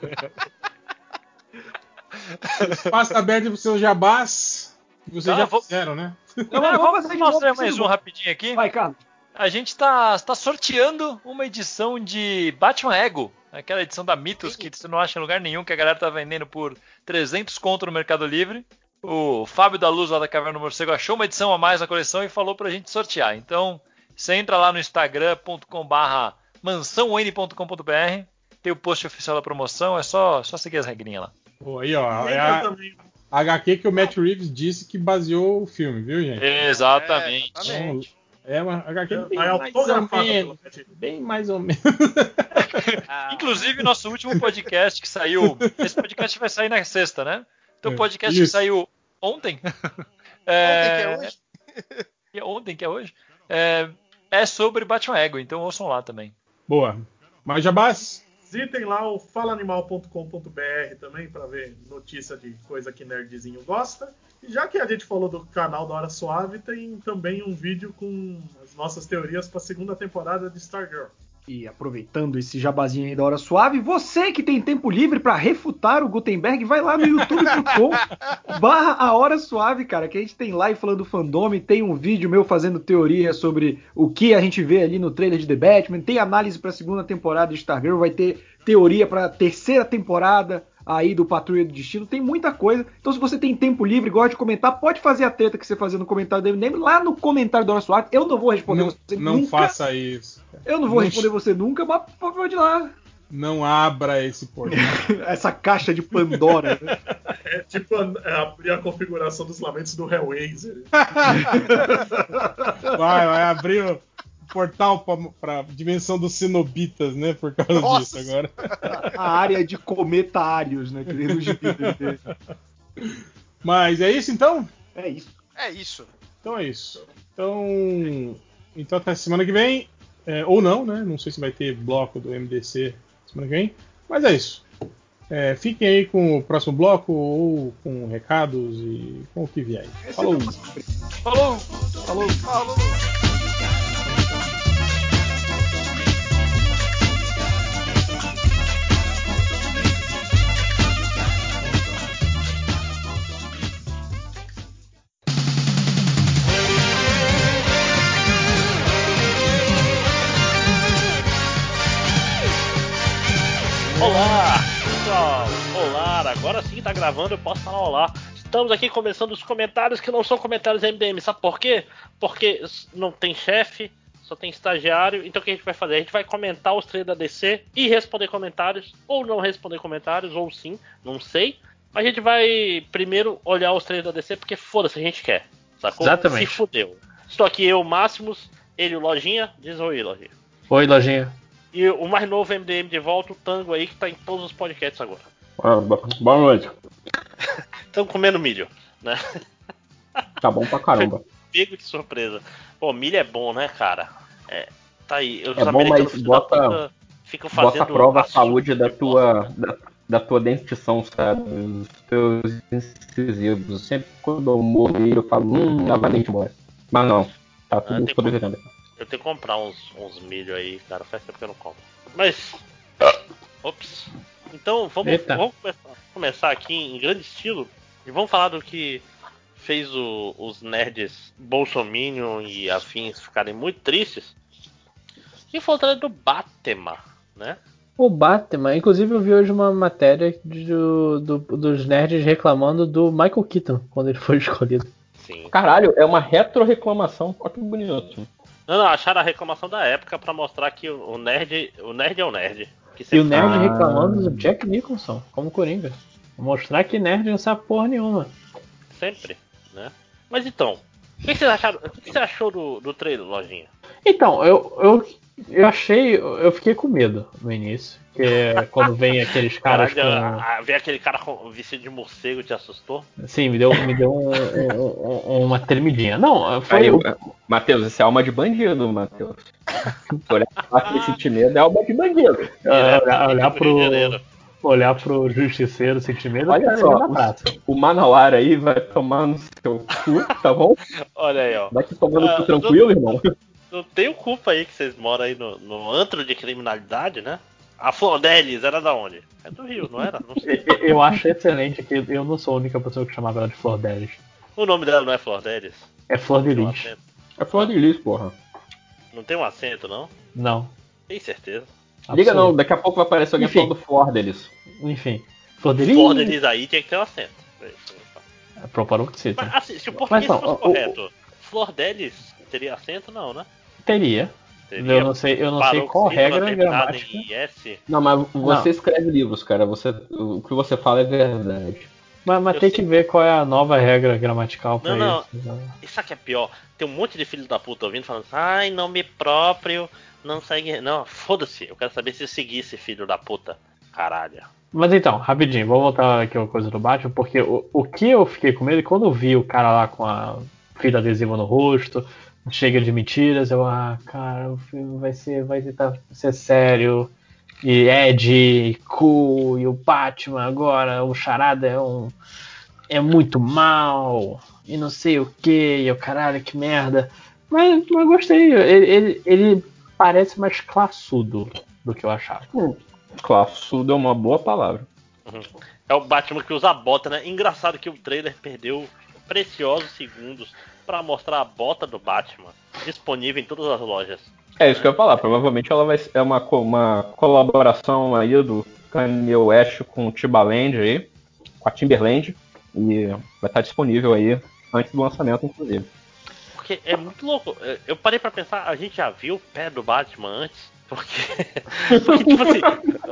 espaço aberto para os seus jabás. Que vocês Tá, já vou- fizeram, né? Não, vamos fazer mostrar mais vocês um rapidinho aqui. Vai, Carlos. A gente está tá sorteando uma edição de Batman Ego. Aquela edição da Mitos que você não acha em lugar nenhum, que a galera tá vendendo por 300 conto no Mercado Livre. O Fábio da Luz lá da Caverna do Morcego achou uma edição a mais na coleção e falou pra gente sortear. Então, você entra lá no instagram.com barra mansãon.com.br tem o post oficial da promoção, é só, só seguir as regrinhas lá. Pô, aí, ó. É a a HQ que o Matt Reeves disse que baseou o filme, viu, gente? Exatamente. É, exatamente. É uma HQ bem Aí mais menos. Bem mais ou menos. Ah, (laughs) Inclusive, nosso último podcast que saiu. Esse podcast vai sair na sexta, né? Então, o É, podcast que isso. saiu ontem. (laughs) Ontem que é hoje? que (laughs) é ontem, que é hoje. É, é sobre Batman Ego, então ouçam lá também. Boa. Mas Jabás? Visitem lá o falaanimal.com.br também para ver notícia de coisa que nerdzinho gosta. E já que a gente falou do canal da Hora Suave, tem também um vídeo com as nossas teorias para a segunda temporada de Stargirl. E aproveitando esse jabazinho aí da hora suave, você que tem tempo livre pra refutar o Gutenberg, vai lá no youtube.com barra a hora suave, cara, que a gente tem live falando do fandom, tem um vídeo meu fazendo teoria sobre o que a gente vê ali no trailer de The Batman, tem análise pra segunda temporada de Stargirl, vai ter teoria pra terceira temporada aí do Patrulha do Destino, tem muita coisa. Então se você tem tempo livre e gosta de comentar, pode fazer a treta que você fazia no comentário do MDM lá no comentário da hora suave. Eu não vou responder Não, você não nunca. faça isso. Eu não vou Não responder você nunca, mas pode ir lá. Não abra esse portal. (laughs) Essa caixa de Pandora. né? (laughs) É tipo a- abrir a configuração dos lamentos do Hellraiser. (laughs) Vai, vai abrir o portal pra, pra dimensão dos cenobitas, né? Por causa Nossa! disso agora. A área de cometários, né? Mas é isso então? É isso. É isso. Então é isso. Então, então até semana que vem. É, ou não, né? Não sei se vai ter bloco do MDC semana que vem. Mas é isso. É, fiquem aí com o próximo bloco ou com recados e com o que vier. aí. Falou! Falou! Falou. Falou. Olá, pessoal! Olá, agora sim tá gravando, eu posso falar olá. Estamos aqui começando os comentários que não são comentários MDM, sabe por quê? Porque não tem chefe, só tem estagiário. Então o que a gente vai fazer? A gente vai comentar os trailers da DC e responder comentários, ou não responder comentários, ou sim, não sei. Mas a gente vai primeiro olhar os trailers da DC, porque foda-se, a gente quer. Sacou? Exatamente. Se fudeu. Estou aqui eu, Máximos, ele, o Lojinha. Diz oi, Lojinha. Oi, lojinha. E o mais novo MDM de volta, o Tango aí, que tá em todos os podcasts agora. Ah, bo- Boa noite. (laughs) Estão comendo milho, né? (laughs) Tá bom pra caramba. Pego de surpresa. Pô, milho é bom, né, cara? É, tá aí. Os É bom, mas bota- ficam Bota a prova a saúde da tua, da, da tua dentição, sabe? Os teus incisivos. Sempre quando eu morro eu falo, hum, lava dente embora. Mas não, tá Ah, tudo tem sobrevivendo. Eu tenho que comprar uns, uns milho aí, cara. Faz tempo que eu não compro. Mas. Ops. Então vamos, vamos começar, começar aqui em grande estilo. E vamos falar do que fez o- os nerds Bolsominion e afins ficarem muito tristes. E foi o trailer do Batman, né? O Batman, inclusive eu vi hoje uma matéria do, do- dos nerds reclamando do Michael Keaton quando ele foi (laughs) escolhido. Sim. Caralho, é uma retro-reclamação. Olha que bonito. Não, não, acharam a reclamação da época pra mostrar que o, nerd. O nerd é o nerd. E o nerd Ah. reclamando do Jack Nicholson como Coringa. Mostrar que nerd não sabe porra nenhuma. Sempre, né? Mas então, o que acharam? O que você achou do, do trailer, Lojinha? Então, eu, eu, eu achei. Eu fiquei com medo no início. Que é quando vem aqueles caras Caralho, com. ver aquele cara com vestido de morcego te assustou? Sim, me deu, me deu um- um- um- uma tremidinha. Não, foi. Aí, o- Matheus, isso é alma de bandido, Matheus. Olhar pra sentir medo é alma de bandido. é, olhar, olhar Rio de Janeiro. pro, olhar pro justiceiro, sentir medo, Olha só, praça. O Manauara aí vai tomar no seu cu, tá bom? Olha aí, ó. Vai que tomando Ah, cu tranquilo, irmão. Não tenho culpa aí que vocês moram aí no, no antro de criminalidade, né? A Flordelis era da onde? É do Rio, não era? Não sei. (laughs) Eu- acho excelente que eu não sou a única pessoa que chamava ela de Flor Delis. O nome dela não é Flordelis? É Flor de um Lis. É flor de lis, porra. Não tem um acento, não? Não. Tem certeza. Liga não, daqui a pouco vai aparecer alguém Enfim. falando Flordelis. Enfim. Flor de Lis. Flordelis aí tinha que ter um acento. É proparoxítona. Mas assim, se o português não, fosse o- correto, Flordelis teria acento? Não, né? Teria. Teria Eu não sei, eu não sei qual regra gramática. Não, mas você escreve livros, cara. Você, o que você fala é verdade. Mas, mas tem sei. que ver qual é a nova regra gramatical pra Não, isso. né? E sabe o que é pior? Tem um monte de filho da puta ouvindo falando assim, ai, nome próprio, não segue. Não, foda-se, eu quero saber se eu segui esse filho da puta. Caralho. Mas então, rapidinho, vou voltar aqui a coisa do Batman, porque o, o que eu fiquei com medo, quando eu vi o cara lá com a fita adesiva no rosto, chega de mentiras, eu, ah, cara, o filme vai ser, vai tentar ser sério, e Ed, e cool, e o Batman agora, o Charada é um. é muito mal, e não sei o que, e eu, caralho, que merda. Mas, mas eu gostei, ele, ele, ele parece mais classudo do que eu achava. Classudo é uma boa palavra. É o Batman que usa bota, né? Engraçado que o trailer perdeu preciosos segundos pra mostrar a bota do Batman disponível em todas as lojas. É isso que eu ia falar. Provavelmente ela vai ser é uma, uma colaboração aí do Kanye West com o Timbaland aí, com a Timberland. E vai estar disponível aí antes do lançamento, inclusive. Porque é muito louco. Eu parei pra pensar, a gente já viu o pé do Batman antes? Porque, (laughs) porque tipo assim,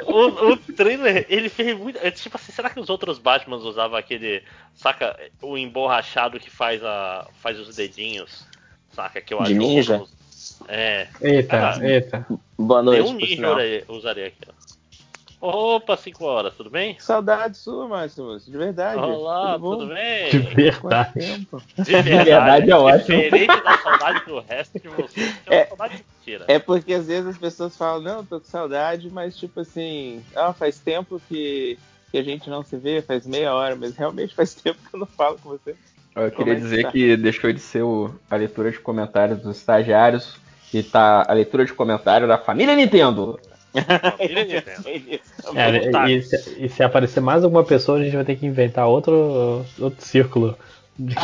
o, o trailer, ele fez muito. é, Tipo assim, será que os outros Batmans usavam aquele. Saca, o emborrachado que faz, a, faz os dedinhos? Saca, que eu De acho. ninja? É. Eita, Ah, eita. Boa noite, Nenhum ninja usaria aquilo. Opa, 5 horas, tudo bem? Saudade sua, Máximos, de verdade. Olá, bom? tudo bem? De verdade. De verdade, verdade é ótimo. Diferente da saudade do resto de vocês, que é uma É. saudade de mentira. É porque às vezes as pessoas falam, não, tô com saudade, mas tipo assim, ah, faz tempo que, que a gente não se vê, faz meia hora, mas realmente faz (laughs) tempo que eu não falo com você. Eu queria é dizer tá? que deixou de ser o- a leitura de comentários dos estagiários e tá a leitura de comentário da família Nintendo. É, e, se, e se aparecer mais alguma pessoa, a gente vai ter que inventar outro, outro círculo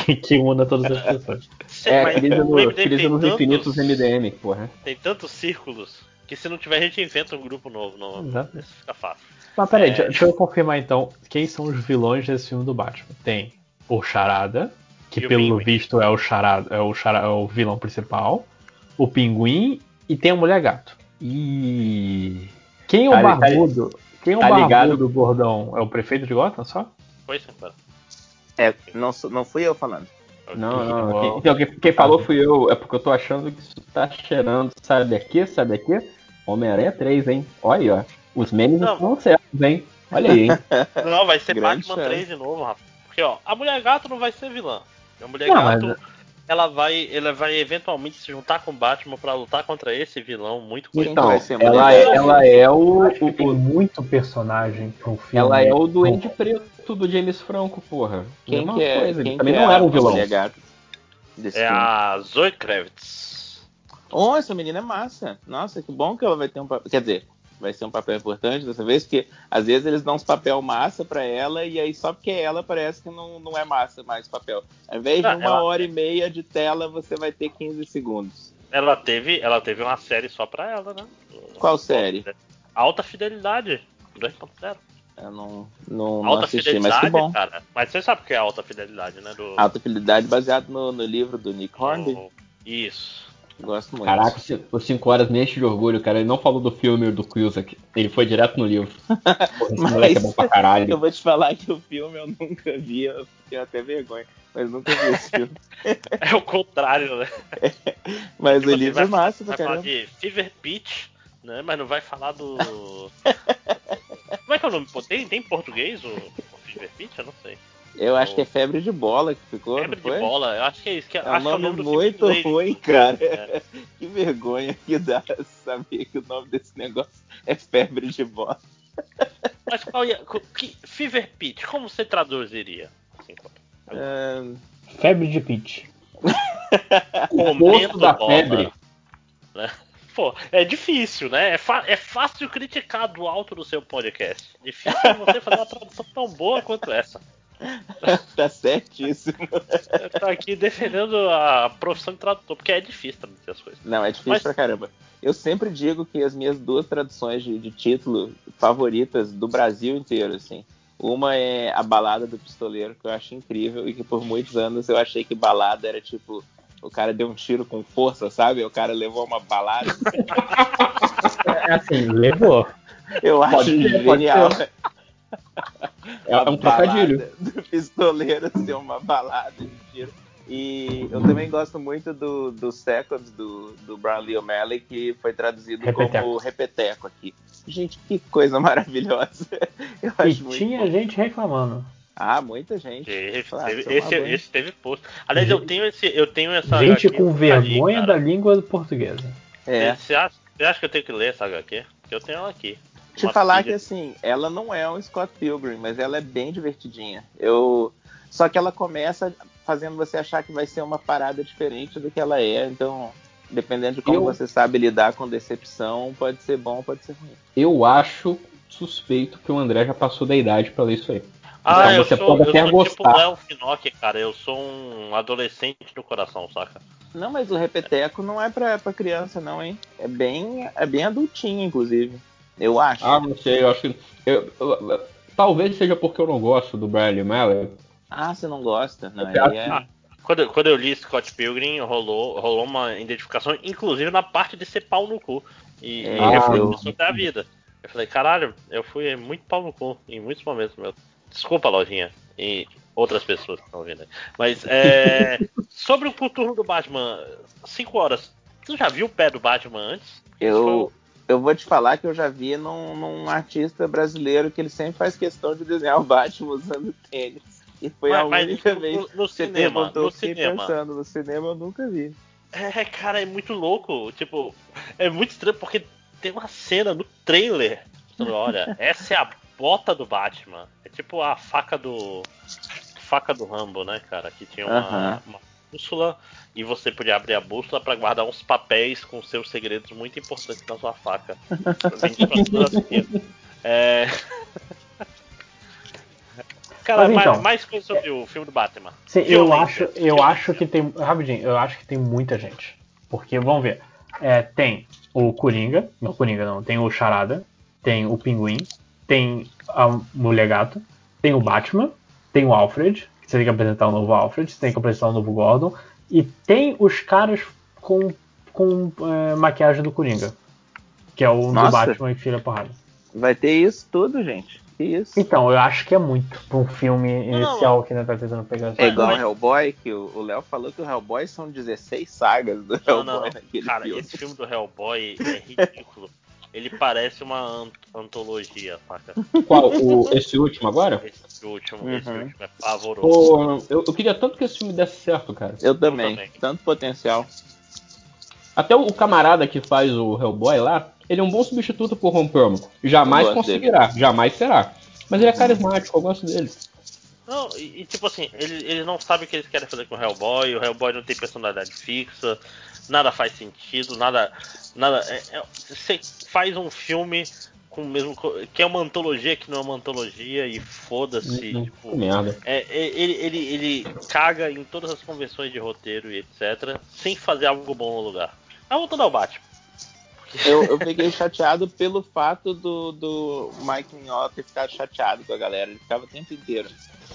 que, que una todas as pessoas. Sei, É, crise, o no, crise tem nos tantos- infinitos MDM, porra. Tem tantos círculos que se não tiver, a gente inventa um grupo novo. Não, Exato. isso fica fácil. Mas peraí, É. deixa, deixa eu confirmar então quem são os vilões desse filme do Batman. Tem o Charada, que E pelo visto é o Charada, é o, Charada, é o vilão principal. o Pinguim e tem a Mulher Gato. E. Quem é o Tá- tá- barbudo? Quem é o tá barbudo ligado? do gordão? É o prefeito de Gotham só? Foi sim, cara. É, não, não fui eu falando. Não, não. Quem, então, quem, quem falou fui eu. É porque eu tô achando que isso tá cheirando. Sabe aqui? Sabe aqui? Homem-Aranha 3, hein? Olha aí, ó. Os memes Não. estão certos, hein? Olha aí, hein? (laughs) Não, vai ser Grande Batman chance. 3 de novo, rapaz. Porque, ó, a Mulher Gato não vai ser vilã. A Mulher Não, Gato, mas- ela vai, ela vai eventualmente se juntar com o Batman pra lutar contra esse vilão muito vai Então, ela é, ela é o. O- o- muito personagem um filme. ela é o Duende Preto do James Franco, porra. Quem Mesma que é? coisa, ele quem também que não é era um vilão. É filme? a Zoe Kravitz. Oh, essa menina é massa. Nossa, que bom que ela vai ter um papel. Quer dizer, vai ser um papel importante dessa vez, porque às vezes eles dão uns papel massa pra ela e aí só porque ela parece que não, não é massa mais papel. Ao invés de Ah, uma ela- hora e meia de tela, você vai ter 15 segundos. Ela teve, ela teve uma série só pra ela, né? Qual série? Alta Fidelidade 2.0. Eu não, não, não Alta assisti, mas Fidelidade, que bom. cara. Mas você sabe o que é Alta Fidelidade, né? Do, Alta Fidelidade baseado no, no livro do Nick Hornby. do- Isso. Gosto muito. Caraca, os 5 horas me enche de orgulho, cara. Ele não falou do filme do Cusack. Ele foi direto no livro. (laughs) Porra, esse Mas- moleque é bom pra caralho. Eu vou te falar que o filme eu nunca vi, eu tenho até vergonha, mas nunca vi esse filme. (laughs) É o contrário, né? (laughs) Mas Tipo o assim, livro vai- é massa pra Vai falar de Fever Pitch, né? Mas não vai falar do. Como é que é o nome? Tem, tem em português o, o Fever Pitch? Eu não sei. Eu acho que é febre de bola que ficou, Febre não foi? de bola, eu acho que é isso. Que, É um é o nome nome muito ruim, cara. É. (laughs) Que vergonha que dá saber que o nome desse negócio é febre de bola. (laughs) Mas qual ia. Que, Fever Pitch, como você traduziria? Assim, Ah, Febre de Pitch. (laughs) comendo da bola, febre. né? Pô, é difícil, né? É, é fácil criticar do alto do seu podcast. Difícil você fazer uma tradução tão boa quanto essa. (laughs) tá certíssimo. tá aqui defendendo a profissão de tradutor, porque é difícil traduzir as coisas. Não, é difícil Mas- pra caramba. Eu sempre digo que as minhas duas traduções de, de título favoritas do Brasil inteiro, assim. Uma é a balada do pistoleiro, que eu acho incrível, e que por muitos anos eu achei que balada era tipo. O cara deu um tiro com força, sabe? O cara levou uma balada. (laughs) É assim, levou. Eu acho Pode ser, pode genial. É um trocadilho. (laughs) Do pistoleiro ser uma balada de tiro. E eu também gosto muito do, do Seconds do, do Brian Lee O'Malley, que foi traduzido Repeteco. como Repeteco aqui. Gente, que coisa maravilhosa. (laughs) Eu E tinha bom. gente reclamando. Ah, muita gente. Esse, Ah, teve, esse, esse teve post. Aliás, eu tenho esse, eu tenho essa gente HQ, com vergonha li, da língua portuguesa. É. Você acha, você acha que eu tenho que ler essa HQ? Porque eu tenho ela aqui. Te falar que assim, ela não é um Scott Pilgrim, mas ela é bem divertidinha. Eu só que ela começa fazendo você achar que vai ser uma parada diferente do que ela é, então dependendo de como Eu- você sabe lidar com decepção, pode ser bom, pode ser ruim. Eu acho suspeito que o André já passou da idade pra ler isso aí. Ah, Então eu você sou, pode eu até sou tipo. Léo Finocchi, cara. Eu sou um adolescente no coração, saca? Não, mas o Repeteco não é pra, pra criança, não, hein? É bem, é bem adultinho, inclusive. Eu acho. Ah, não sei, eu acho que. eu- eu- talvez seja porque eu não gosto do Brian Lee. Ah, você não gosta? Não, Eu ele é... acho- Quando, eu- quando eu li Scott Pilgrim, rolou, rolou uma identificação, inclusive na parte de ser pau no cu. E, É, e eu eu- pessoa da vida. Eu falei, caralho, eu fui muito pau no cu em muitos momentos meus. Desculpa, lojinha. E outras pessoas que estão ouvindo aí. Mas é, (laughs) sobre o futuro do Batman, 5 horas. Tu já viu o pé do Batman antes? Eu, eu vou te falar que eu já vi num, num artista brasileiro que ele sempre faz questão de desenhar o Batman usando tênis. E foi a Mas- mas única no- vez no- no que cinema, no cinema. pensando. No cinema eu nunca vi. É, cara, é muito louco. Tipo, é muito estranho porque tem uma cena no trailer. Olha, (laughs) essa é a bota do Batman. É tipo a faca do. Faca do Rambo, né, cara? Que tinha uma, Aham. uma bússola e você podia abrir a bússola pra guardar uns papéis com seus segredos muito importantes na sua faca. (laughs) É. Cara, Mas mais, então, mais coisa sobre o filme do Batman. Sim, eu acho, eu Violência. acho que tem. Rapidinho, eu acho que tem muita gente. Porque, vamos ver. É, tem o Coringa. Não, Coringa não. Tem o Charada. Tem o Pinguim. Tem a Mulher Gato. Tem o Batman. Tem o Alfred. Você tem que apresentar o novo Alfred. Você tem que apresentar o novo Gordon. E tem os caras com, com é, maquiagem do Coringa. Que é o do Nossa. Batman que filha porrada. Vai ter isso tudo, gente. Que isso? Então, eu acho que é muito pra um filme Não, inicial que ainda tá tentando pegar É igual mas- Hellboy, que o o Léo falou que o Hellboy são 16 sagas do Não, Hellboy não, naquele cara, filme. esse filme do Hellboy é ridículo. (laughs) Ele parece uma ant- antologia, saca? Qual? O, esse último agora? Esse último, Uhum. esse último é pavoroso. Pô, eu, eu queria tanto que esse filme desse certo, cara. Eu também. também. Tanto potencial. Até o camarada que faz o Hellboy lá, ele é um bom substituto pro Ron Perlman. Jamais Eu conseguirá, jamais será. Mas ele é carismático, eu gosto dele. Não, e, e, tipo assim, ele- eles não sabem o que eles querem fazer com o Hellboy, o Hellboy não tem personalidade fixa, nada faz sentido, nada. nada é- é- Você faz um filme com o mesmo. que é uma antologia que não é uma antologia e foda-se. Tipo, merda. é, é, ele, ele, ele caga em todas as convenções de roteiro e etc. sem fazer algo bom no lugar. Mas voltando ao Batman. Eu, eu (laughs) fiquei chateado pelo fato do, do Mike Mignola ter ficado chateado com a galera. Ele ficava o tempo inteiro.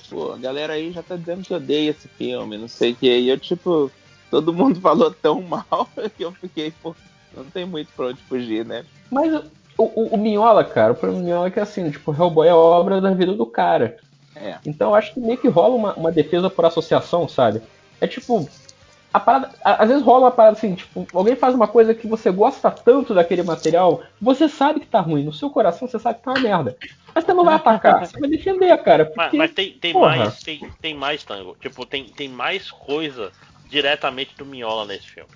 Pô, a galera aí já tá dizendo que odeia esse filme, não sei o que. E eu, tipo, todo mundo (laughs) falou tão mal (laughs) que eu fiquei, pô, não tem muito pra onde fugir, né? Mas o, o, o Minhola, cara, o problema do Minhola é que assim, tipo, o Hellboy é a obra da vida do cara. É. Então eu acho que meio que rola uma, uma defesa por associação, sabe? É tipo. A parada, às vezes rola uma parada assim, tipo, alguém faz uma coisa que você gosta tanto daquele material, você sabe que tá ruim, no seu coração você sabe que tá uma merda. Mas você não vai atacar, você vai defender, cara. Mas, Porque, mas tem, tem porra. mais, tem, tem mais tango. Tipo, tem, tem mais coisa diretamente do Minhola nesse filme.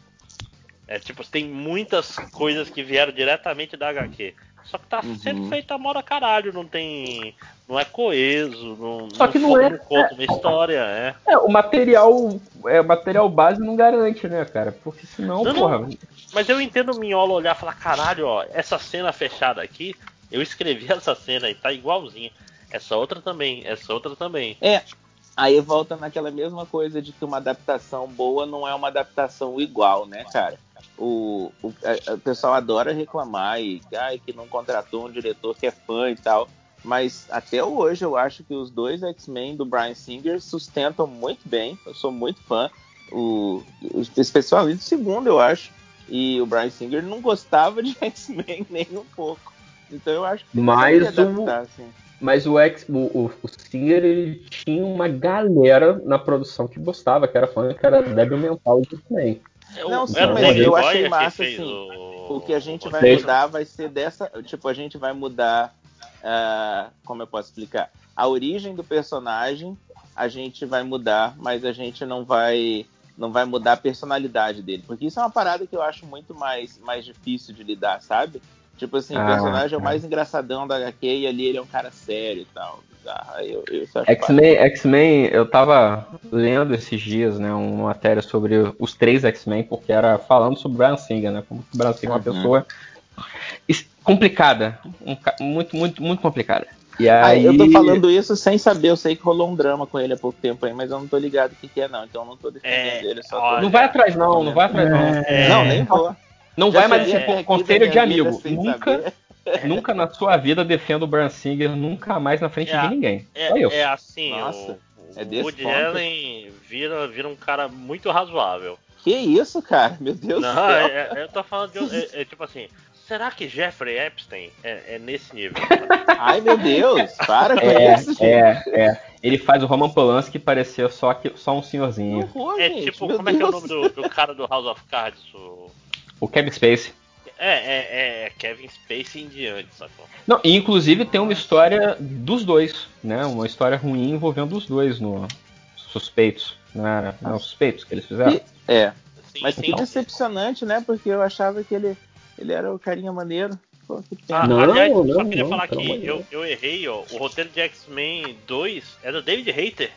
É tipo, tem muitas coisas que vieram diretamente da HQ. Só que tá Uhum. sendo feita a moda caralho, não tem. Não é coeso, não, Só que não é- conta uma história, é. É, o material, é, o material base não garante, né, cara? Porque senão, Não, não. porra. Mas eu entendo o Minhola olhar e falar, caralho, ó, essa cena fechada aqui, eu escrevi (laughs) essa cena e tá igualzinha. Essa outra também, essa outra também. Aí volta naquela mesma coisa de que uma adaptação boa não é uma adaptação igual, né, cara? O, o, a- o pessoal adora reclamar e ai, que não contratou um diretor que é fã e tal. Mas até hoje eu acho que os dois X-Men do Brian Singer sustentam muito bem. Eu sou muito fã. O, especialmente o segundo, eu acho. E o Brian Singer não gostava de (laughs) X-Men nem um pouco. Então eu acho que Mas tem que o- adaptar, assim. Mas o ex, o, o, o Singer, ele tinha uma galera na produção que gostava, que era fã, que era débil mental do X-Men. Não, O- sim, o mas eu achei massa, assim, o- O que a gente o vai mudar vai ser dessa. Tipo, a gente vai mudar. ah, como eu posso explicar? A origem do personagem a gente vai mudar, mas a gente não vai. Não vai mudar a personalidade dele. Porque isso é uma parada que eu acho muito mais, mais difícil de lidar, sabe? Tipo assim, o Ah, personagem é o tá. mais engraçadão da HQ e ali ele é um cara sério e tal. Ah, eu, eu X-Men, X-Men, eu tava lendo esses dias, né, uma matéria sobre os três X-Men, porque era falando sobre o Brian Singer, né, como o Brian Singer é uma Uhum. pessoa es- complicada, um ca- muito, muito, muito complicada. E Ah, aí, eu tô falando isso sem saber, eu sei que rolou um drama com ele há pouco tempo aí, mas eu não tô ligado o que, que é, não. Então eu não tô defendendo É, ele, tô... olha, não vai atrás não, não vai atrás não. É, Não, nem vou. Não Já vai mais esse aqui conselho de amigo. Nunca, saber. Nunca na sua vida defenda o Brian Singer, nunca mais na frente É, de ninguém. Só eu. É, é assim, Nossa, o, é desse Woody ponto? Allen vira, vira um cara muito razoável. Que isso, cara? Meu Deus Não, do céu. é- é- eu tô falando de. É, é tipo assim, será que Jeffrey Epstein é, é nesse nível? Ai, meu Deus, para com É, isso, gente. é, é. Ele faz o Roman Polanski parecer só, que, só um Que senhorzinho. horror, É gente. tipo, como é que é o Deus. nome do, do cara do House of Cards? O- O Kevin Spacey. É, é, é Kevin Spacey em diante, sacou? Não, e inclusive tem uma história dos dois, né? Uma história ruim envolvendo os dois no Suspeitos. Não era? Não, Suspeitos que eles fizeram. É, Sim, mas sim. que decepcionante, né? Porque eu achava que ele, ele era o carinha maneiro. Pô. Ah, Não, aliás, só não, queria não, falar que eu, eu errei, ó. O roteiro de X-Men 2 é do David Hayter.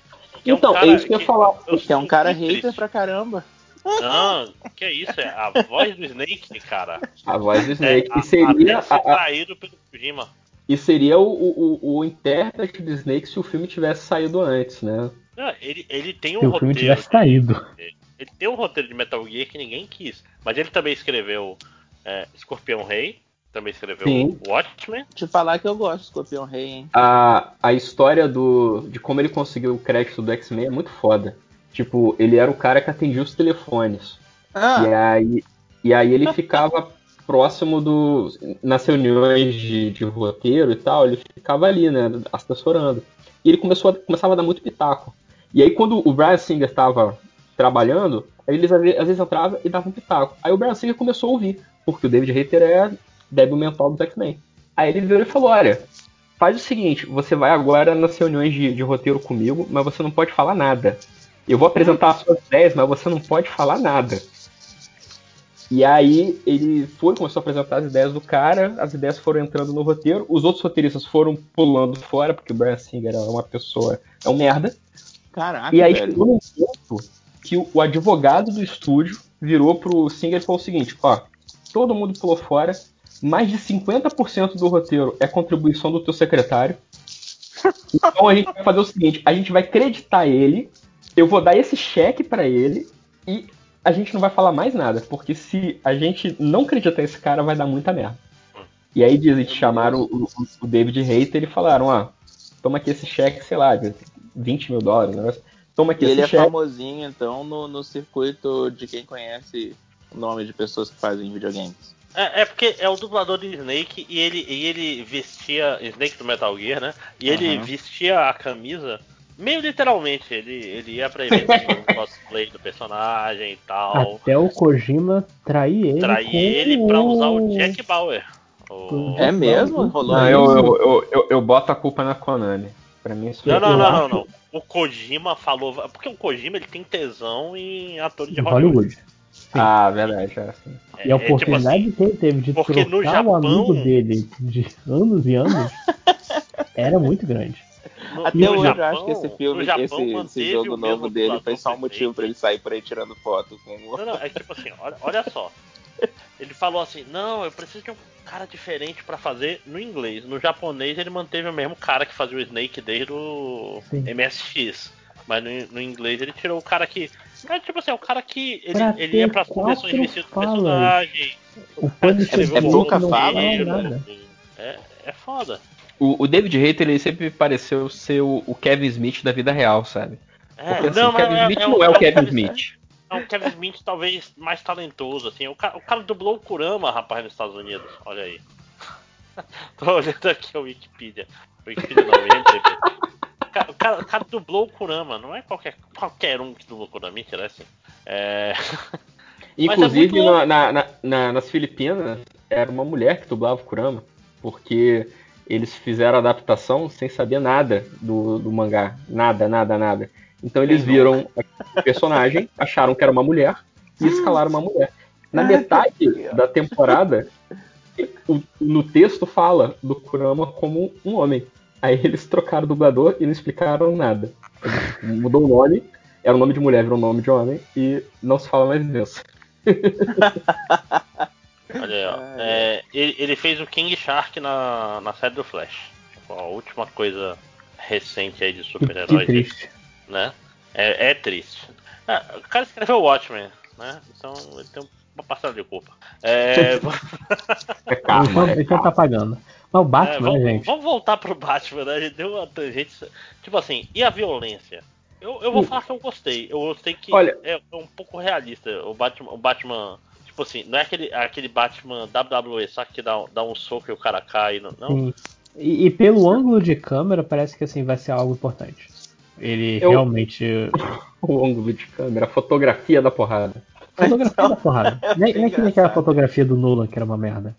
que Então, é isso que eu ia falar. eu que é um cara hater triste. pra caramba. Não, que é isso? É a voz do Snake, cara. A voz do É, Snake. a- e seria, até a- a- traído pelo Kojima. e seria o, o, o, o intérprete do Snake se o filme tivesse saído antes, né? Não, ele, ele tem um Se o filme roteiro. tivesse saído. Ele tem um roteiro de Metal Gear que ninguém quis. Mas ele também escreveu é, Escorpião Rei. Também escreveu Sim. Watchmen. Te falar que eu gosto do Escorpião Rei, hein? A, a história do, de como ele conseguiu o crédito do X-Men é muito foda. Tipo, ele era o cara que atendia os telefones. Ah, E aí. E aí ele ficava próximo do. Nas reuniões de, de roteiro e tal, ele ficava ali, né? Assessorando. E ele começou a, começava a dar muito pitaco. E aí, quando o Brian Singer estava trabalhando, eles às vezes entravam e davam um pitaco. Aí o Brian Singer começou a ouvir, porque o David Hayter é débil mental dos X-Men. Aí ele virou e falou: Olha, faz o seguinte, você vai agora nas reuniões de, de roteiro comigo, mas você não pode falar nada. Eu vou apresentar as suas ideias, mas você não pode falar nada. E aí ele foi, começou a apresentar as ideias do cara, as ideias foram entrando no roteiro, os outros roteiristas foram pulando fora, porque o Brian Singer é uma pessoa, é um merda. Caraca, E aí velho. chegou num ponto que o, o advogado do estúdio virou pro Singer e falou o seguinte, ó, todo mundo pulou fora, mais de 50% do roteiro é contribuição do teu secretário. (laughs) Então a gente vai fazer o seguinte, a gente vai creditar ele, eu vou dar esse cheque pra ele e a gente não vai falar mais nada, porque se a gente não acreditar esse cara, vai dar muita merda. E aí dizem que chamaram o, o- o David Hater e falaram, ó, toma aqui esse cheque, sei lá, de 20 mil dólares, né? Toma aqui E ele esse é cheque. famosinho, então, no, no circuito de quem conhece o nome de pessoas que fazem videogames. É, é porque é o dublador de Snake e ele, e ele vestia. Snake do Metal Gear, né? E ele Aham. vestia a camisa. Meio literalmente, ele, ele ia pra eventos com cosplay do personagem e tal. Até o Kojima trair ele. Trair com ele pra usar o Jack Bauer. O- É mesmo? Rolou Não, isso? eu, eu, eu, eu, eu boto a culpa na Konami. Pra mim isso Não, não, não, não, não. O Kojima falou. Porque o Kojima ele tem tesão em atores de Hollywood. Hollywood. Ah, verdade, é assim. É- E a é tipo oportunidade assim, que ele teve de porque no trocar o amigo Japão- dele de anos e anos (laughs) era muito grande. No- Até no hoje eu Japão- acho que esse filme, esse, esse manteve jogo o novo dele foi só um motivo pra ele sair por aí tirando foto com o. Não, não, é tipo assim, olha, olha só. Ele falou assim, não, eu preciso de um cara diferente pra fazer no inglês. No japonês ele manteve o mesmo cara que fazia o Snake desde o Sim. MSX. Mas no, no inglês ele tirou o cara que. É tipo assim, o cara que ele, Pra ele ia pras quatro vestido do personagem. O Punisher É dele pouca fala, né? nada. É, é foda. O, o David Hater, ele sempre pareceu ser o, o Kevin Smith da vida real, sabe? É, Porque assim, não, o Kevin mas Smith não é o Kevin Smith. É um Kevin Smith talvez mais talentoso, assim. O cara, o cara dublou o Kurama, rapaz, nos Estados Unidos. Olha aí. (laughs) Tô olhando aqui o Wikipedia. Wikipedia não, IMDb. O cara, o cara, o dublou o Kurama, não é qualquer, qualquer um que dublou o Kurama, mentira, é assim. É... (laughs) Inclusive, muito louco. na- na- na- nas Filipinas, era uma mulher que dublava o Kurama, porque eles fizeram a adaptação sem saber nada do, do mangá. Nada, nada, nada. Então eles viram o personagem, (laughs) acharam que era uma mulher e escalaram uma mulher. Na metade da temporada, o- no texto fala do Kurama como um homem. Aí eles trocaram o dublador e não explicaram nada. Eles- Mudou o nome, era o nome de mulher, virou o nome de homem, e não se fala mais disso. (laughs) Olha aí, ó. (laughs) É, ele, ele fez o King Shark na, na série do Flash. Tipo, a última coisa recente aí de super-heróis. triste. né? É, é triste. Ah, o cara escreveu o Watchmen, né? Então ele tem uma parcela de culpa. É, (laughs) É karma, Então, é tá pagando. Mas o é, Batman, vamos, né, gente? vamos voltar pro Batman, né? A gente deu uma tangente. Tipo assim, e a violência? Eu, eu vou falar que eu gostei. Eu gostei que Olha- é, é um pouco realista. O Batman, o Batman, tipo assim, não é aquele, aquele Batman WWE, sabe que dá, dá um soco e o cara cai. Não, não. Sim. E, e pelo ângulo de câmera, parece que assim vai ser algo importante. Ele Eu- realmente. (laughs) o ângulo de câmera, a fotografia da porrada. Fotografia da porrada. (laughs) Nem, nem que nem aquela fotografia do Nolan que era uma merda.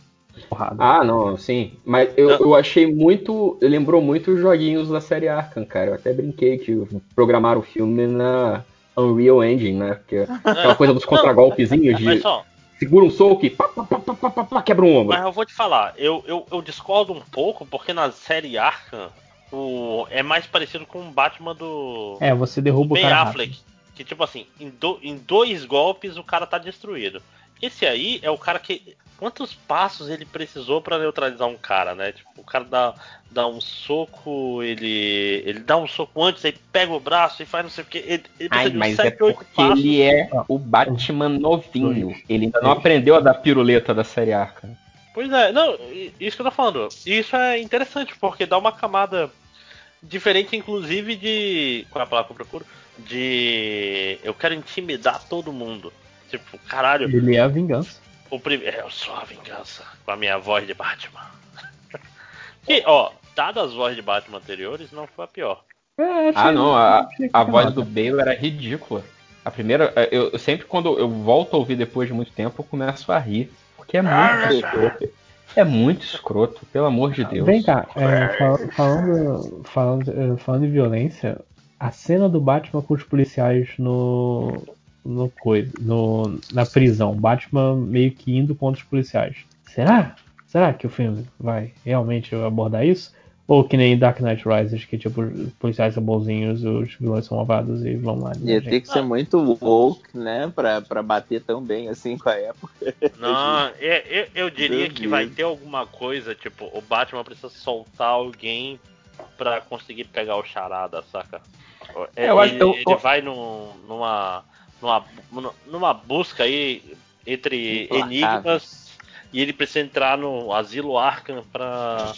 Porrada. Ah, não, sim. Mas eu, eu achei muito. Lembrou muito os joguinhos da série Arkham, cara. Eu até brinquei que programaram o filme na Unreal Engine, né? Porque (laughs) aquela coisa dos contragolpezinhos de Mas só, segura um soco e pá, pá, pá, pá, pá, pá, pá, quebra um ombro. Mas eu vou te falar, eu, eu, eu discordo um pouco, porque na série Arkham o, é mais parecido com o Batman do É, você derruba o Ben cara Affleck. rápido. Que tipo assim, em, do- em dois golpes o cara tá destruído. Esse aí é o cara que. Quantos passos ele precisou pra neutralizar um cara, né? Tipo, o cara dá, dá um soco, ele. ele dá um soco antes, aí pega o braço e faz não sei o que. Ele, ele precisa Ai, mas é 7, 8 porque passos. ele é o Batman novinho. Ele ainda não aprendeu a dar piruleta da série Arkham. Pois é, não, isso que eu tô falando. Isso é interessante, porque dá uma camada diferente, inclusive, de. Qual é a palavra que eu procuro? De. Eu quero intimidar todo mundo. Tipo, caralho. Ele é a vingança. O primeiro. Eu sou a vingança. Com a minha voz de Batman. (laughs) que, ó, dadas as vozes de Batman anteriores, não foi a pior. É, Ah, não, a, a voz do Bale era ridícula. A primeira, eu, eu sempre quando eu volto a ouvir depois de muito tempo, eu começo a rir. Porque é muito escroto. É muito escroto, pelo amor de Deus. Vem cá, é, fal- falando, falando, falando em violência, a cena do Batman com os policiais no, no coisa, no, na prisão, Batman meio que indo contra os policiais. Será? Será que o filme vai realmente abordar isso? Ou que nem Dark Knight Rises, que tipo, os policiais são bonzinhos, os vilões são malvados e vão lá. Ia ter que ser muito woke, né? Pra, pra bater tão bem assim com a época. (laughs) Não, eu, eu, eu diria que Duvido. vai ter alguma coisa, tipo, o Batman precisa soltar alguém pra conseguir pegar o charada, saca? É, eu acho- ele, eu- ele vai num- numa, numa, numa busca aí entre Implacável. enigmas e ele precisa entrar no asilo Arkham pra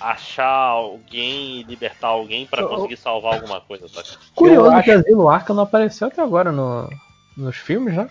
achar alguém e libertar alguém pra Eu- conseguir salvar alguma coisa, saca? Curioso Eu que Asilo Arca não apareceu até agora no, nos filmes, né?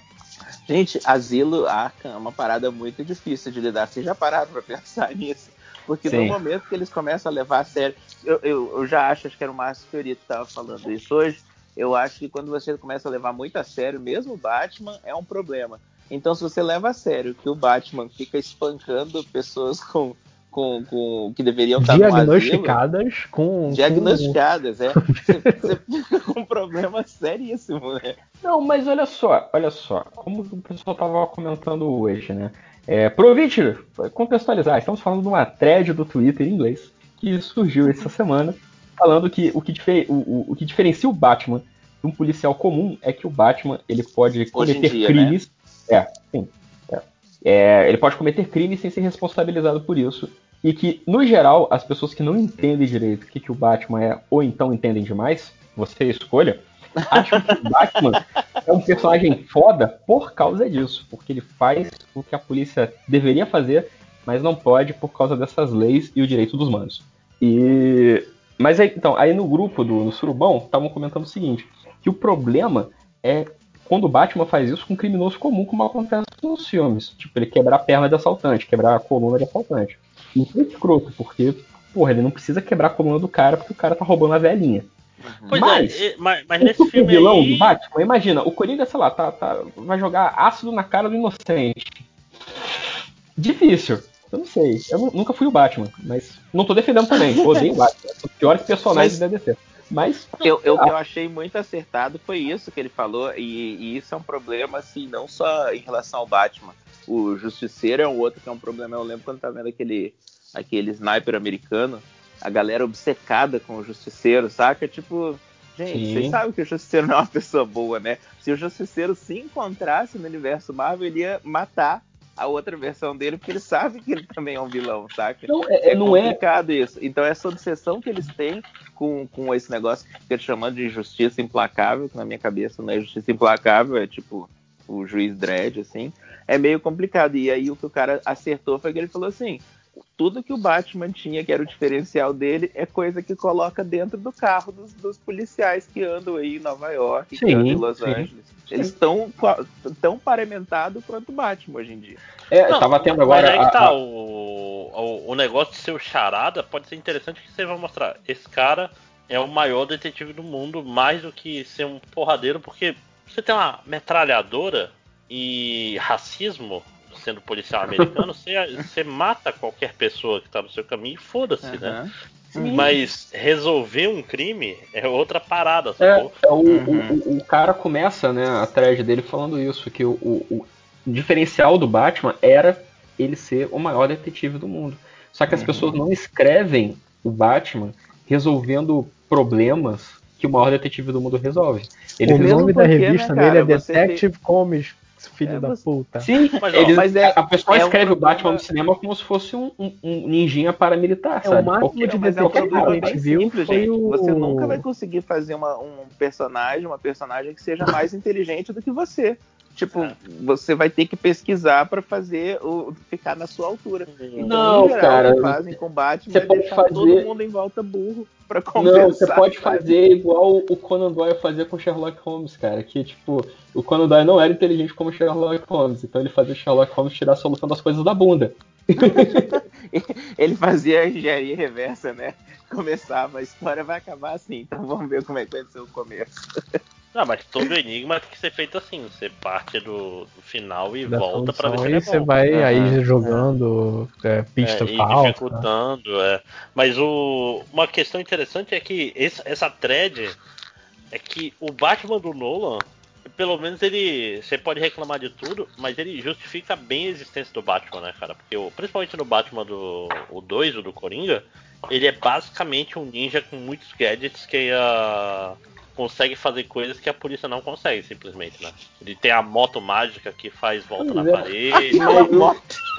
Gente, Asilo Arkham é uma parada muito difícil de lidar. Vocês já pararam pra pensar (laughs) nisso? Porque no Sim. momento que eles começam a levar a sério. Eu, eu, eu já acho, acho que era o Márcio Fiorito que tava falando isso hoje. Eu acho que quando você começa a levar muito a sério, mesmo o Batman, é um problema. Então, se você leva a sério que o Batman fica espancando pessoas (laughs) com, com, com que deveriam estar no asilo, Diagnosticadas com. diagnosticadas, é, (laughs) você, você fica com um problema seríssimo, né? Não, mas olha só, olha só, como o pessoal estava comentando hoje, né? É, Provite, contextualizar, estamos falando de uma thread do Twitter em inglês que surgiu essa semana, falando que o que, dife- o, o- o que diferencia o Batman de um policial comum é que o Batman ele pode cometer dia, crimes. É, sim. é. É, ele pode cometer crimes sem ser responsabilizado por isso. E que, no geral, as pessoas que não entendem direito o que, que o Batman é, ou então entendem demais, você escolha, acham que o (laughs) Batman é um personagem foda por causa disso, porque ele faz o que a polícia deveria fazer, mas não pode por causa dessas leis e o direito dos humanos. E mas aí, então, aí no grupo do no Surubão estavam comentando o seguinte, que o problema é quando o Batman faz isso com um criminoso comum, como acontece nos filmes. Tipo, ele quebrar a perna de assaltante, quebrar a coluna de assaltante. Isso é escroto, porque, porra, ele não precisa quebrar a coluna do cara porque o cara tá roubando a velhinha. Pois Mas- é, mas, mas nesse filme vilão aí... do Batman, imagina, o Coringa, sei lá, tá, tá- vai jogar ácido na cara do inocente. Difícil. Eu não sei. Eu nu- nunca fui o Batman, mas não tô defendendo também. Odeio o Batman. Os piores personagens da DC. Mas, Eu, eu, que eu achei muito acertado foi isso que ele falou, e, e isso é um problema, assim, não só em relação ao Batman. O Justiceiro é um outro que é um problema. Eu lembro quando tava vendo aquele, aquele sniper americano, a galera obcecada com o Justiceiro, saca? Tipo, gente, Sim. vocês sabem que o Justiceiro não é uma pessoa boa, né? Se o Justiceiro se encontrasse no universo Marvel, ele ia matar a outra versão dele, porque ele sabe que ele também é um vilão, saca? não é, É não é complicado isso. Então essa obsessão que eles têm com, com esse negócio que fica chamando de justiça implacável, que na minha cabeça não é justiça implacável, é tipo o juiz Dredd, assim, é meio complicado. E aí o que o cara acertou foi que ele falou assim: tudo que o Batman tinha, que era o diferencial dele, é coisa que coloca dentro do carro dos, dos policiais que andam aí em Nova York, que Sim, andam em Los sim. Angeles. Eles estão tão parementados quanto o Batman hoje em dia. É, Não, tava tendo mas agora. aí que a- tá, a- o, o, o negócio de ser o charada pode ser interessante que você vai mostrar. Esse cara é o maior detetive do mundo, mais do que ser um porradeiro, porque você tem uma metralhadora e racismo sendo policial americano, você, (laughs) você mata qualquer pessoa que tá no seu caminho e foda-se, né? Aham. Mas resolver um crime é outra parada, É, sacou? é o, Uhum. o, o cara começa, né, a thread dele falando isso, que o, o, o diferencial do Batman era ele ser o maior detetive do mundo. Só que as Uhum. pessoas não escrevem o Batman resolvendo problemas que o maior detetive do mundo resolve. Ele o nome da revista né, dele é Detective Comics, filho É, da puta. Sim, Mas, ó, eles- mas é- a pessoa é um escreve o problema- Batman no cinema como se fosse um, um, um ninjinha paramilitar, É o sabe? máximo Qualquer- de é um problema que a gente viu simples, foi gente. o- Você nunca vai conseguir fazer uma- um personagem, uma personagem que seja mais inteligente do que você. Tipo, É. você vai ter que pesquisar pra fazer o ficar na sua altura. Então, Não, geral, cara, fazem com o Batman você pode fazer- todo mundo em volta burro pra compensar. Não, você pode fazer igual o Conan Doyle fazia com Sherlock Holmes, cara. Que, tipo, o Conan Doyle não era inteligente como Sherlock Holmes. Então ele fazia o Sherlock Holmes tirar a solução das coisas da bunda. (laughs) Ele fazia a engenharia reversa, né? Começava, a história vai acabar assim, então vamos ver como é que vai ser o começo. Não, mas todo enigma tem que ser feito assim. Você parte do, do final e Da volta pra ver se ele é você bom. vai Aham, aí jogando é, pista é, e falsa. dificultando, é. Mas o, uma questão interessante é que esse- essa thread é que o Batman do Nolan, pelo menos ele. Você pode reclamar de tudo, mas ele justifica bem a existência do Batman, né, cara? Porque o- principalmente no Batman do o 2, o do Coringa, ele é basicamente um ninja com muitos gadgets que ah, consegue fazer coisas que a polícia não consegue, simplesmente, né? Ele tem a moto mágica que faz volta na parede.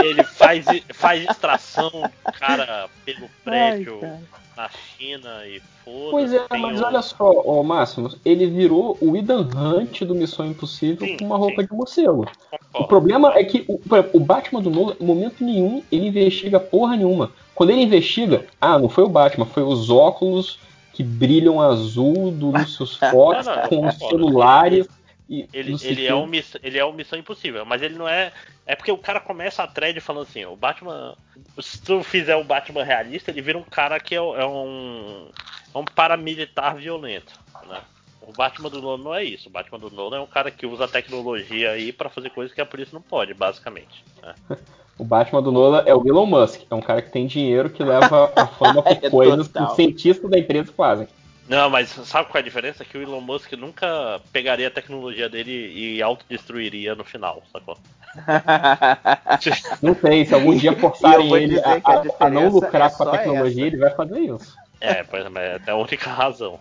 Ele faz, faz extração do cara pelo prédio cara. na China e foda Pois é, mas o- olha só, ó, Máximo, ele virou o Ethan Hunt do Missão Impossível Sim, com uma roupa sim. de morcego. O problema é que o, o Batman do Nolan, em momento nenhum, ele investiga porra nenhuma. Quando ele investiga, ah, não foi o Batman, foi os óculos que brilham azul do Lucius (laughs) Fox Não, não, com os celulares. e Ele, sei ele, é um ele é um Missão Impossível, mas ele não é. É porque o cara começa a thread falando assim: o Batman. Se tu fizer o Batman realista, ele vira um cara que é, é um. É um paramilitar violento, né? O Batman do Nolan não é isso. O Batman do Nolan é um cara que usa tecnologia aí pra fazer coisas que a polícia não pode, basicamente. né? (laughs) O Batman do Nolan é o Elon Musk, é um cara que tem dinheiro que leva a fama por (laughs) É coisas que os cientistas da empresa fazem. Não, mas sabe qual é a diferença? Que o Elon Musk nunca pegaria a tecnologia dele e autodestruiria no final, sacou? (laughs) Não sei, se algum dia forçarem ele a, a a- não lucrar é com a tecnologia, essa. ele vai fazer isso. É, pois é, mas é a única razão.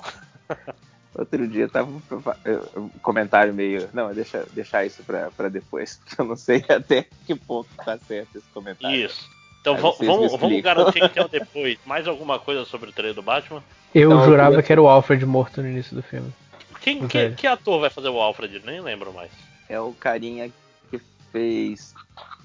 (laughs) Outro dia tava um comentário meio. Não, deixa deixar isso pra, pra depois, porque (laughs) eu não sei até que ponto tá certo esse comentário. Isso. Então vamos, vamos garantir então (laughs) depois mais alguma coisa sobre o trailer do Batman? Eu Então, eu jurava queria- que era o Alfred morto no início do filme. Quem, que, que ator vai fazer o Alfred? Nem lembro mais. É o carinha que fez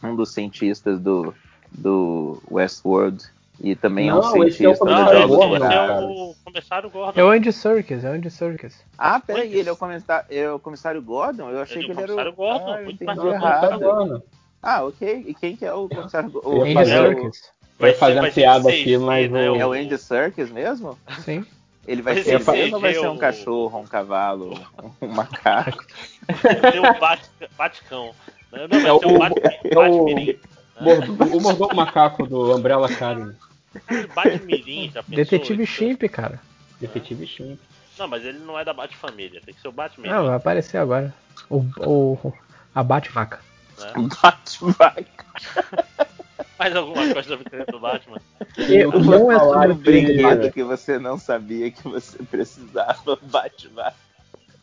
um dos cientistas do, do Westworld e também é um Não, esse é o cientista Não, Comissário Gordon, esse é o comissário Gordon. É o Andy Serkis, é o Andy Serkis. Ah, peraí, ele é o, comissário, é o comissário Gordon? Eu achei Ele é que o ele era comissário o. Gordon, ah, muito mais Não, Errado. tá. Ah, ok. E quem que é o comissário Gordon? ia Andy o- Serkis. Vai fazer uma piada aqui, mas né, o- É o Andy Serkis mesmo? Sim. Ele vai ser ser mesmo ou vai ser um o- cachorro, um cavalo, um macaco? Tem o Bat, Baticão. Não, não, É vai ser o- o é o- Batmirim. Mordo- o mordomo macaco do Umbrella Academy. Batmirim, já pensou? Detetive Isso- Chimp, cara. Detetive Chimp. Não, mas ele não é da Batfamília, tem que ser o Batmirim. Não, vai aparecer agora. O, o, a Batvaca. (laughs) né? Batman. Mais alguma coisa sobre o trailer do Batman? Eu não é falar sobre que- brinquedo que você não sabia que você precisava, (laughs) Batman.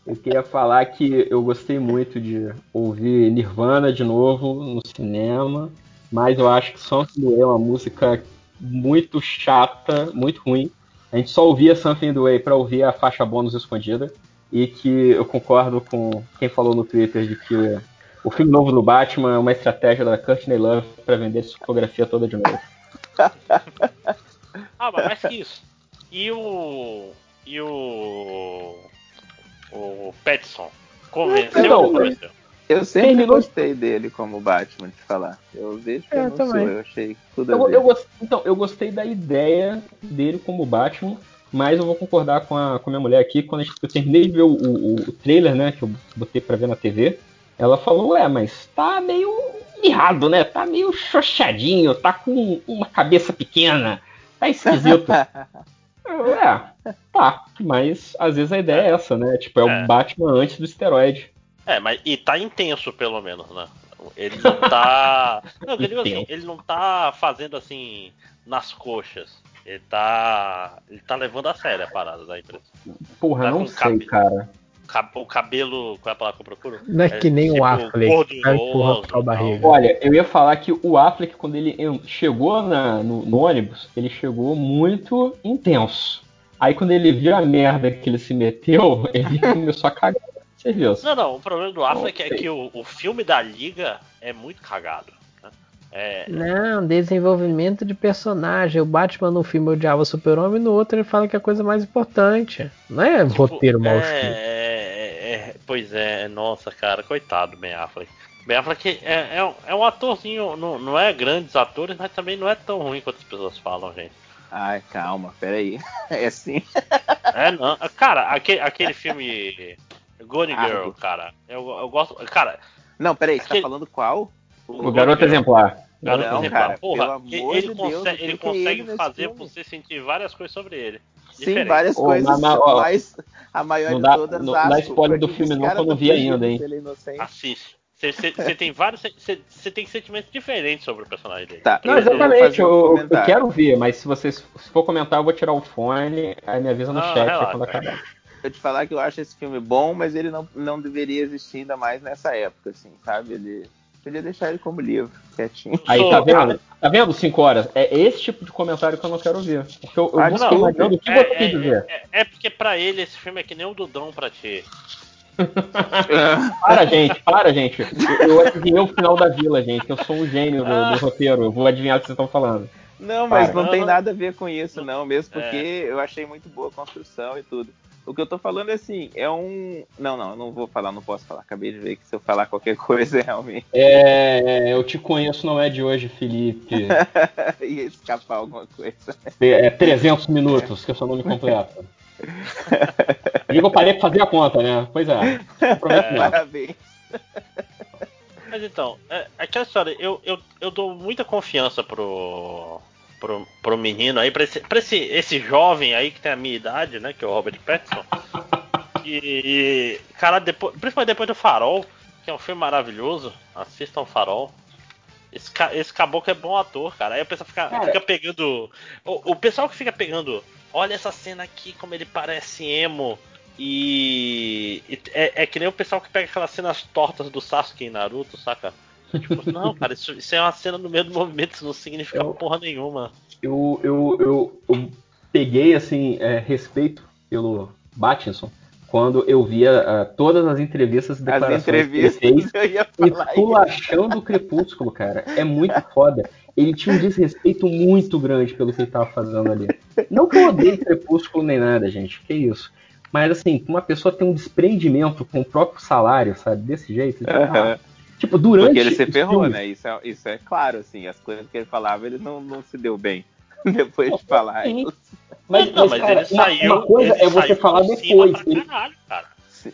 Eu queria falar que eu gostei muito de ouvir Nirvana de novo no cinema, mas eu acho que Something the Way é uma música muito chata, muito ruim. A gente só ouvia Something the Way para ouvir a faixa bônus escondida, e que eu concordo com quem falou no Twitter de que o filme novo do Batman é uma estratégia da Courtney Love para vender discografia toda de novo. (laughs) Ah, mas mais que isso. E o. E o. O Petson. Convenceu Então, ou não convenceu? Eu sempre Terminou- gostei dele como Batman, de falar. Eu vejo que Eu eu não também. sou, eu achei tudo Eu, eu gos- então, eu gostei da ideia dele como Batman, mas eu vou concordar com a, com a minha mulher aqui. Quando gente- eu terminei de ver o, o- o trailer, né, que eu botei pra ver na TV, ela falou: Ué, mas tá meio mirrado, né? Tá meio xoxadinho, tá com uma cabeça pequena, tá esquisito. (laughs) Eu, é, tá, mas às vezes a ideia é essa, né? Tipo, é o É. Batman antes do esteroide. É, mas e tá intenso pelo menos, né? Ele não tá. (laughs) Não, eu digo assim, ele não tá fazendo assim nas coxas. Ele tá. Ele tá levando a sério a parada da empresa. Porra, Tá não sei, cabe- cara. Ca- O cabelo. Qual é a palavra que eu procuro? Não é que nem tipo, o Affleck, com a barriga. Olha, eu ia falar que o Affleck, quando ele chegou na- no, no ônibus, ele chegou muito intenso. Aí quando ele viu a merda que ele se meteu, (laughs) ele começou a cagar. Serviço. Não, não, o problema do Affleck é que o, o filme da Liga é muito cagado. né? É, Não, desenvolvimento de personagem. O Batman no filme odiava o Super-Homem, no outro ele fala que é a coisa mais importante. Não é tipo, roteiro mal é, escrito. é, é, pois é, nossa, cara, coitado do Ben Affleck. Ben Affleck é, é, um- é um atorzinho, não, não é grandes atores, mas também não é tão ruim quanto as pessoas falam, gente. Ai, calma, peraí. (laughs) É assim. É, não. Cara, aquele, aquele filme Gone Girl, Argo. cara, eu, eu gosto. Cara, Não, peraí, você Aquele- tá falando qual? O garoto exemplar. Garoto Não, exemplar, cara, porra, pelo ele, amor ele de Deus, consegue, o que ele é ele consegue fazer filme? você sentir várias coisas sobre ele. Sim, Diferente. várias coisas, mas, ó, mas a maior de dá- todas não dá asco, spoiler do filme não, que eu não vi ainda, hein? é. Assiste. Você tem vários. Você tem sentimentos diferentes sobre o personagem dele. Tá, Não, eu exatamente, um eu, eu comentário. quero ver, mas se vocês se for comentar, eu vou tirar o fone, aí me avisa no Não, chat relaxa. quando acabar. Eu te falar que eu acho esse filme bom, mas ele não, não deveria existir ainda mais nessa época, assim, sabe? Ele podia deixar ele como livro, quietinho. Aí tá vendo? Tá vendo 5 horas? É esse tipo de comentário que eu não quero ver. Porque eu, eu Ah, desculpe. imaginando o que É, você quis é, dizer. é, é porque pra ele esse filme é que nem o Dudão pra ti. (laughs) Para, gente, para, gente. Eu, eu adivinhei o final da vila, gente. Eu sou um gênio do, do roteiro. Eu vou adivinhar o que vocês estão falando. Não, mas Para. não tem nada a ver com isso, não, mesmo porque É. eu achei muito boa a construção e tudo. O que eu tô falando é assim, é um. Não, não, eu não vou falar, não posso falar. Acabei de ver que se eu falar qualquer (laughs) coisa, realmente É, eu te conheço, não é de hoje, Felipe. (laughs) ia escapar alguma coisa. É 300 minutos, que é o seu nome completo. Digo, (laughs) eu parei pra fazer a conta, né? Pois é. Prometo mesmo. Parabéns. Mas então, é, aquela história, eu, eu, eu dou muita confiança pro, pro, pro menino aí, pra, esse, pra esse, esse jovem aí que tem a minha idade, né? Que é o Robert Pattinson. E, cara, depois, principalmente depois do Farol, que é um filme maravilhoso, assistam Farol. Esse, esse caboclo é bom ator, cara. Aí a pessoa fica, Cara. fica pegando. O, o pessoal que fica pegando. Olha essa cena aqui, como ele parece emo. E, e é, é que nem o pessoal que pega aquelas cenas tortas do Sasuke em Naruto, saca? Tipo, não, cara, isso, isso é uma cena no meio do movimento, isso não significa Eu- porra nenhuma. eu, eu, eu, eu peguei assim é, respeito pelo Battinson quando eu via ah, todas as entrevistas e As declarações que ele entrevistas, fez (laughs) esculachando o Crepúsculo, cara. É muito foda. Ele tinha um desrespeito muito grande pelo que ele tava fazendo ali. Não que eu odeie Crepúsculo nem nada, gente. Que isso. Mas assim, uma pessoa tem um desprendimento com o próprio salário, sabe? Desse jeito. Aham. Tipo, durante. Porque ele se ferrou, filmes, né? Isso é, isso é claro, assim. As coisas que ele falava, ele não, não se deu bem. (laughs) Depois de falar. Isso. Mas, não, mas, mas cara, ele uma, saiu. uma coisa ele é você saiu falar depois. pra Ele, caralho, cara.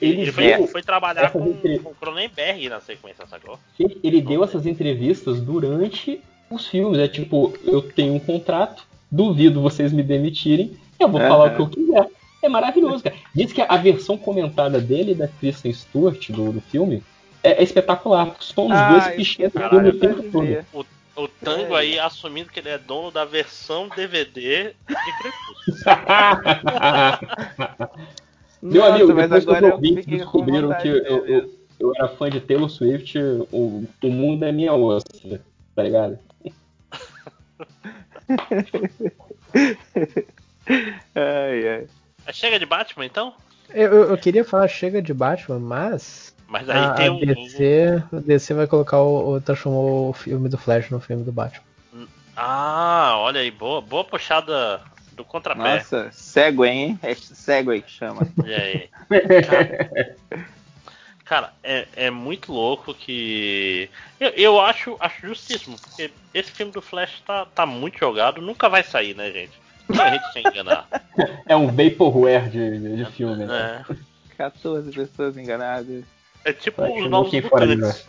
ele Ele foi, deu, foi trabalhar com, entre- com Cronenberg na sequência, sacou? Gente, ele deu essas entrevistas durante os filmes. É tipo, eu tenho um contrato, duvido vocês me demitirem, eu vou falar o que eu quiser. É maravilhoso, cara. Diz que a versão comentada dele e da Kristen Stewart do, do filme é, é espetacular. São os Ah, dois eu pichando o esqueci filme o de tempo todo. O, o Tango É. aí assumindo que ele é dono da versão DVD de Crepúsculo. Meu Nossa, amigo, depois que os ouvintes descobriram que eu, eu, eu era fã de Taylor Swift, o, o mundo é minha ossa, tá ligado? (laughs) Ai, ai. Chega de Batman então? Eu, eu- eu queria falar chega de Batman, mas Mas aí a, tem a um. DC, a DC vai colocar o, o- transformou o filme do Flash no filme do Batman. Ah, olha aí, boa, boa puxada do contrapé. Nossa, Segway, hein? É Segway que chama. E aí? (laughs) Cara, é, é muito louco que. Eu, eu acho, acho justíssimo, porque esse filme do Flash tá, tá muito jogado, nunca vai sair, né, gente? Não a gente quer enganar. (laughs) É um vaporware de, de, de filme, né? É, 14 pessoas enganadas. É tipo Vai, os novos aqui fora mutantes.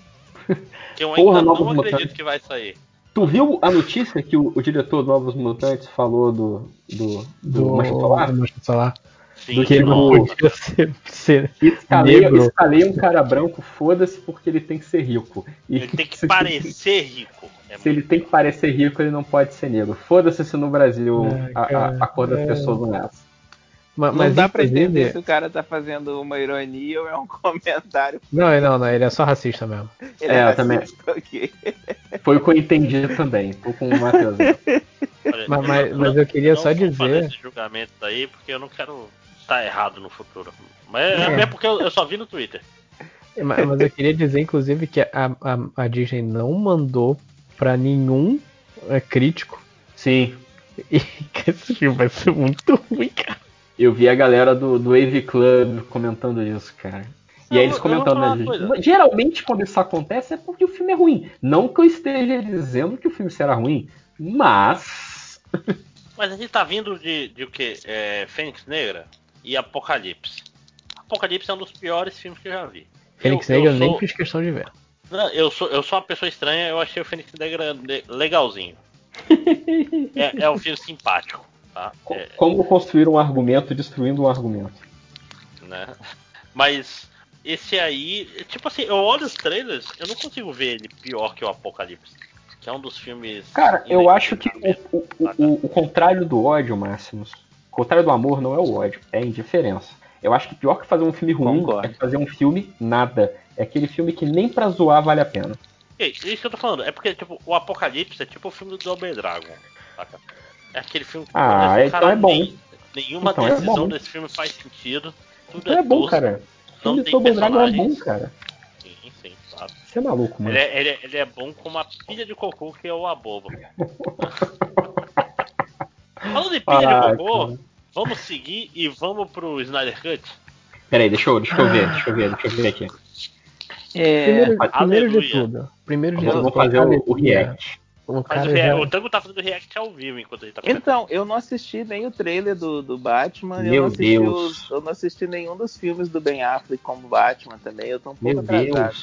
Que eu Porra, ainda não acredito Mutantes. que vai sair. Tu viu a notícia que o, o diretor do Novos Mutantes falou do, do, do, Mancha Solar? do Mancha Solar. Sim, Do que ele Não ser, ser Escalei, negro. escalei um cara branco, foda-se, porque ele tem que ser rico. E Ele tem que se- parecer rico. É Se ele tem que parecer rico, ele não pode ser negro. Foda-se se no Brasil É, a, a, a cor das é. pessoas não é essa. Ma- Não Mas, dá pra entender se o cara tá fazendo uma ironia ou é um (laughs) comentário. Não, não, não, ele é só racista mesmo. Ele É, eu racista, também. ok. (laughs) Foi o que eu entendi também. Tô com o Matheus. Olha, Mas- eu mas- mas eu queria não só dizer- esse julgamento daí, porque eu não quero tá errado no futuro. Mas é, é porque eu, eu só vi no Twitter. É, Mas, mas eu queria dizer, inclusive, que a, a, a Disney não mandou pra nenhum é, crítico Sim. e (laughs) que esse filme vai ser muito ruim, cara. Eu vi a galera do, do AV Club comentando isso, cara. E aí eles comentando, né, gente? Geralmente quando isso acontece é porque o filme é ruim. Não que eu esteja dizendo que o filme será ruim, mas. (laughs) Mas a gente tá vindo de, de o quê? É, Fênix Negra e Apocalipse. Apocalipse é um dos piores filmes que eu já vi. Fênix Eu- Negra eu nem sou- fiz questão de ver. Não, eu sou, eu sou uma pessoa estranha, eu achei o Fênix Negra le- legalzinho. (laughs) é, é um filme simpático, tá? É, Como construir um argumento destruindo um argumento. né? Mas esse aí, tipo assim, eu olho os trailers, eu não consigo ver ele pior que o Apocalipse. Que é um dos filmes. Cara, eu acho que o, o, o, o contrário do ódio, Máximos, o contrário do amor não é o ódio, é a indiferença. Eu acho que pior que fazer um filme ruim Concordo. é fazer um filme nada. É aquele filme que nem pra zoar vale a pena. Isso que eu tô falando, é porque tipo, o Apocalipse é tipo o filme do Double Dragon, saca? É aquele filme que Ah, então cara, é bom. nem- nenhuma Então é decisão bom. desse filme faz sentido. Tudo Então é bom, tosco, cara. não filme Double Dragon é bom, cara. Sim, sim, claro. Você é maluco, mano. Ele é, ele, é, ele é bom como a pilha de cocô que é o Abobo. (laughs) Falando de pilha Ah, de cocô, cara. vamos seguir e vamos pro Snyder Cut? Peraí, deixa eu, deixa eu ver, deixa eu ver, deixa eu ver aqui. É, Primeiro, primeiro de tudo. Primeiro de tudo. vamos fazer o, o react. O Mas cara o, já- o Tango tá fazendo react ao vivo enquanto ele tá Então, eu não assisti nem o trailer do, do Batman, eu Meu não, assisti Deus. os- eu não assisti nenhum dos filmes do Ben Affleck como Batman também, eu tô um pouco Meu atrasado.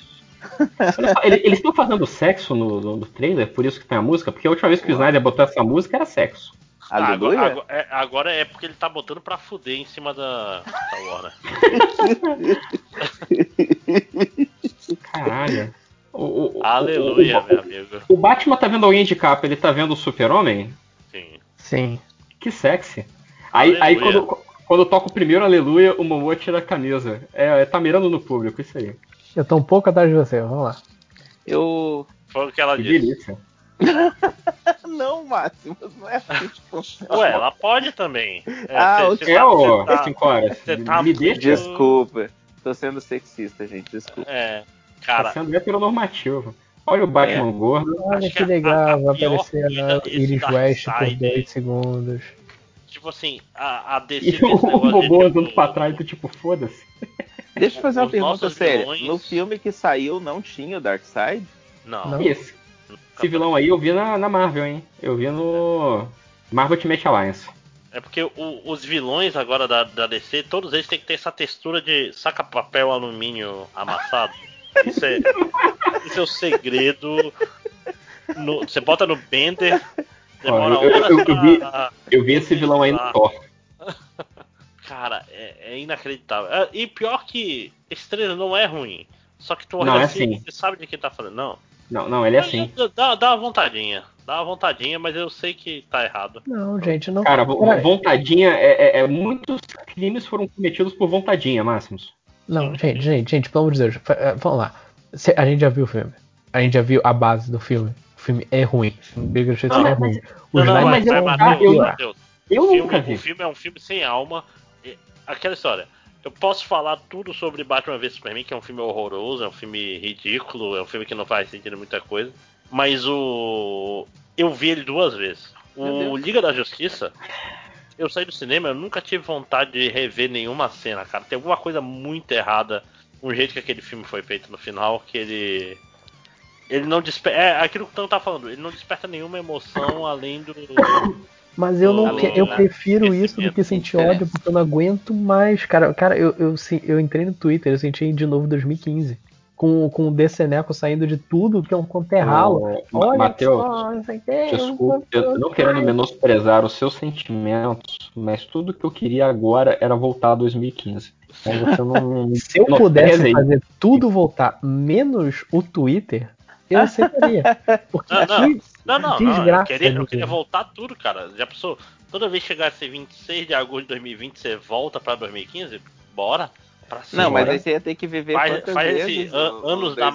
(laughs) Deus. Eles estão fazendo sexo no, no- no trailer, por isso que tem a música? Porque a última vez que o Snyder botou essa música era sexo. Ah, agora- é, agora é porque ele tá botando pra fuder em cima da, da Warner. (laughs) Caralho. O, o- Aleluia, o- meu amigo. O Batman tá vendo alguém de capa, ele tá vendo o Super-Homem? Sim. Sim. Que sexy. Aí, aí quando, quando toca o primeiro aleluia, o Momoa tira a camisa. É, tá mirando no público, isso aí. Eu tô um pouco atrás de você, vamos lá. Eu. Foi o que ela Que disse. delícia. (laughs) Não, Máximo, não é assim que funciona. Ué, ela pode também. É, Ah, cê- cê É, tá- ô, cê tá- cinco horas. você tá Me deixa. Desculpa, tô sendo sexista, gente, desculpa. É, Tá cara, sendo heteronormativo. Olha o Batman gordo. Olha Acho que legal, a vai aparecer coisa a desse Iris West por Side- 2 segundos. tipo assim, a, a DC E o de, Momoa tipo, andando pra trás do tipo, foda-se. Deixa eu fazer uma Os pergunta séria. vilões- No filme que saiu não tinha o Darkseid? Não, Não. Esse, esse vilão aí eu vi na, na Marvel, hein? Eu vi no Marvel Ultimate Alliance. É porque o- os vilões agora da, da DC, todos eles têm que ter essa textura de saca papel alumínio amassado. (laughs) Isso é, isso é o segredo. No- você bota no Bender, demora Olha, eu- horas eu- eu vi- pra- Eu vi esse vilão aí no Thor. (laughs) Cara, é, é inacreditável. É, e pior que trailer não é ruim. Só que tu olha Não, é assim, assim. você sabe de quem tá falando. Não. Não, não, ele é assim. Dá, dá uma vontadinha. Dá uma vontadinha, mas eu sei que tá errado. Não, gente, não. Cara, vontadinha é, é- é- Muitos crimes foram cometidos por vontadinha, Máximos. Não, gente, gente, gente, pelo amor de Deus, eh, vamos lá. A gente já viu o filme. A gente já viu a base do filme. O filme é ruim. O Bigger Street Não, é ruim. O Não, não, mas mas, eu- mas, Matheus, eu- Eu o, filme, nunca vi. o filme é um filme sem alma. Aquela história. Eu posso falar tudo sobre Batman vs Superman, que é um filme horroroso, é um filme ridículo, é um filme que não faz sentido muita coisa. Mas o. Eu vi ele duas vezes. O. Liga da Justiça, eu saí do cinema, eu nunca tive vontade de rever nenhuma cena, cara. Tem alguma coisa muito errada com o jeito que aquele filme foi feito no final, que ele. Ele não desperta. É aquilo que o Tão tá falando, ele não desperta nenhuma emoção (coughs) além do. Mas eu não Além eu prefiro isso do que sentir interessa. ódio, porque eu não aguento mais, cara. Cara, eu, eu, se- eu entrei no Twitter, eu senti de novo em 2015. Com, com o Deceneco saindo de tudo que é um conterralo. Olha Matheus, Desculpe, eu não querendo menosprezar os seus sentimentos, mas tudo que eu queria agora era voltar a 2015. Então você não. (laughs) Se eu pudesse fazer tudo voltar, menos o Twitter, eu aceitaria. Porque Não, não. que Não, não, não. Eu desgraça queria, eu queria voltar tudo, cara. Já pensou? Toda vez que chegasse 26 de agosto de 2020, você volta pra 2015? Bora? Não, mas aí você ia ter que viver Faz- quantas faz esse vezes? o anos da 2020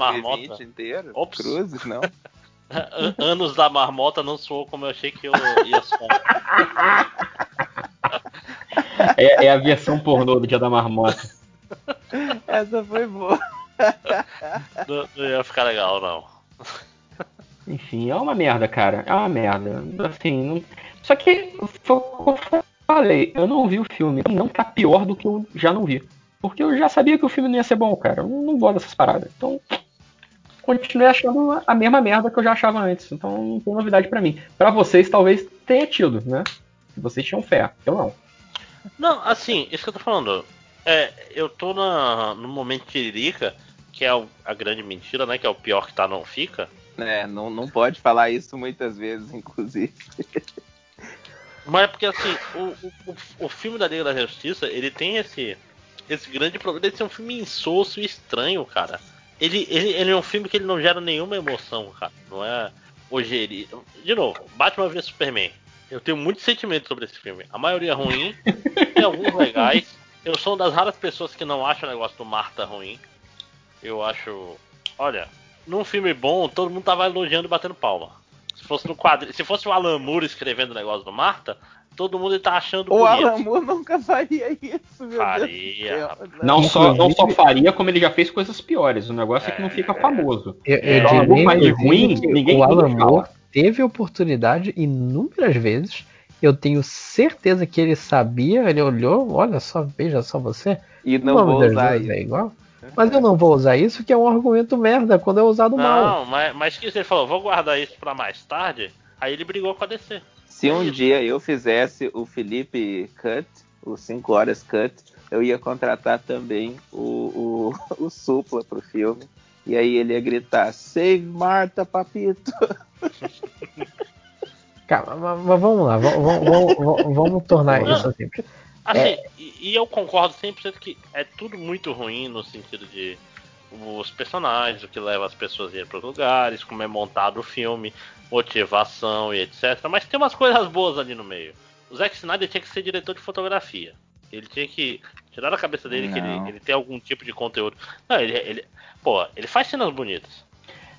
marmota. inteiro? Ops. Cruzes, não? (laughs) An- Anos da marmota não soou como eu achei que eu ia soar. É, é a versão pornô do Dia da Marmota. Essa foi boa. Não, não ia ficar legal, não. Enfim, é uma merda, cara. É uma merda. Assim, não... Só que, foi o que eu falei, eu não vi o filme. Não tá pior do que eu já não vi. Porque eu já sabia que o filme não ia ser bom, cara. Eu não gosto dessas paradas. Então, continuei achando a mesma merda que eu já achava antes. Então, não tem novidade pra mim. Pra vocês, talvez tenha tido, né? Se vocês tinham fé. Eu não. Não, assim, isso que eu tô falando. É, eu tô na, no momento tiririca, que é o- a grande mentira, né? Que é o pior que tá, não fica. É, não, não pode falar isso muitas vezes, inclusive. Mas é porque assim, o, o, o- o filme da Liga da Justiça, ele tem esse, esse grande problema de ser um filme insosso e estranho, cara. Ele, ele, ele é um filme que ele não gera nenhuma emoção, cara. Não é ojeri. De novo, Batman vs Superman. Eu tenho muitos sentimentos sobre esse filme. A maioria é ruim, (laughs) tem alguns legais. Eu sou uma das raras pessoas que não acha o negócio do Marta ruim. Eu acho. Olha, num filme bom, todo mundo tava elogiando e batendo palma. Se fosse no quadro, se fosse o Alan Moore escrevendo o negócio do Marta, todo mundo tá achando O bonito. Alan Moore nunca faria isso, meu Faria, Deus. céu. Não só, não só faria, como ele já fez coisas piores. O negócio é, que não fica famoso. Eu, eu É, diria, algo mais inclusive, ruim, que ninguém- o Alan. Moore teve oportunidade inúmeras vezes. Eu tenho certeza que ele sabia, ele olhou, olha só, veja só você. E o não vou usar isso. é igual. Mas eu não vou usar isso, que é um argumento merda quando é usado mal. Não, mas, mas que ele falou, vou guardar isso pra mais tarde. Aí ele brigou com a DC. Se um dia eu fizesse o Felipe Cut, o 5 horas Cut, eu ia contratar também o, o, (laughs) o Supla pro filme. E aí ele ia gritar, Save Marta, papito. (laughs) Calma, mas, mas vamos lá, vamos, vamos, vamos- vamos tornar isso simples. Assim, É. e, e eu concordo 100% que é tudo muito ruim no sentido de os personagens, o que leva as pessoas a ir para lugares, como é montado o filme, motivação e etc. Mas tem umas coisas boas ali no meio. O Zack Snyder tinha que ser diretor de fotografia. Ele tinha que tirar da cabeça dele que Não. ele, ele tem algum tipo de conteúdo. Não, ele, ele, pô, ele faz cenas bonitas.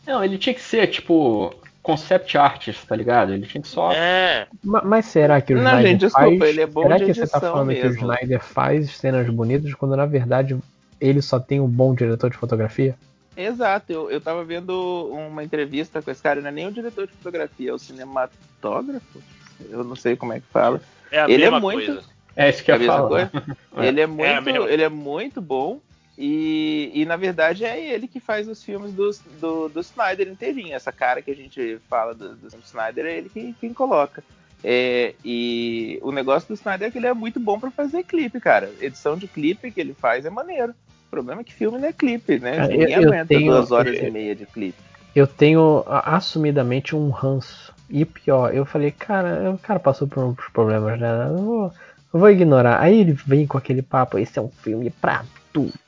Não, ele tinha que ser, tipo, concept artist, tá ligado? Ele tinha que só. É, Ma- Mas será que o Não, Snyder gente, desculpa, faz? ele é bom será de que você tá falando que o mesmo. Snyder faz cenas bonitas quando na verdade ele só tem um bom diretor de fotografia? Exato, eu, eu tava vendo uma entrevista com esse cara, não é nem o diretor de fotografia, é o cinematógrafo. Eu não sei como é que fala. é a Ele é mesma muito- coisa. É isso que É eu a ia mesma falar. coisa? (laughs) Ele é a muito, mesma ele é muito bom. E, e na verdade é ele que faz os filmes do, do, do Snyder inteirinho. Essa cara que a gente fala do, do Snyder é ele que, quem coloca. É, e o negócio do Snyder é que ele é muito bom pra fazer clipe, cara. Edição de clipe que ele faz é maneiro. O problema é que filme não é clipe, né? Cara, Ninguém eu- eu aguenta tenho- duas horas eu- e meia de clipe. Eu tenho assumidamente um ranço. E pior, eu falei, cara, o cara passou por uns problemas, né? Eu vou, eu vou ignorar. Aí ele vem com aquele papo, esse é um filme pra adulto.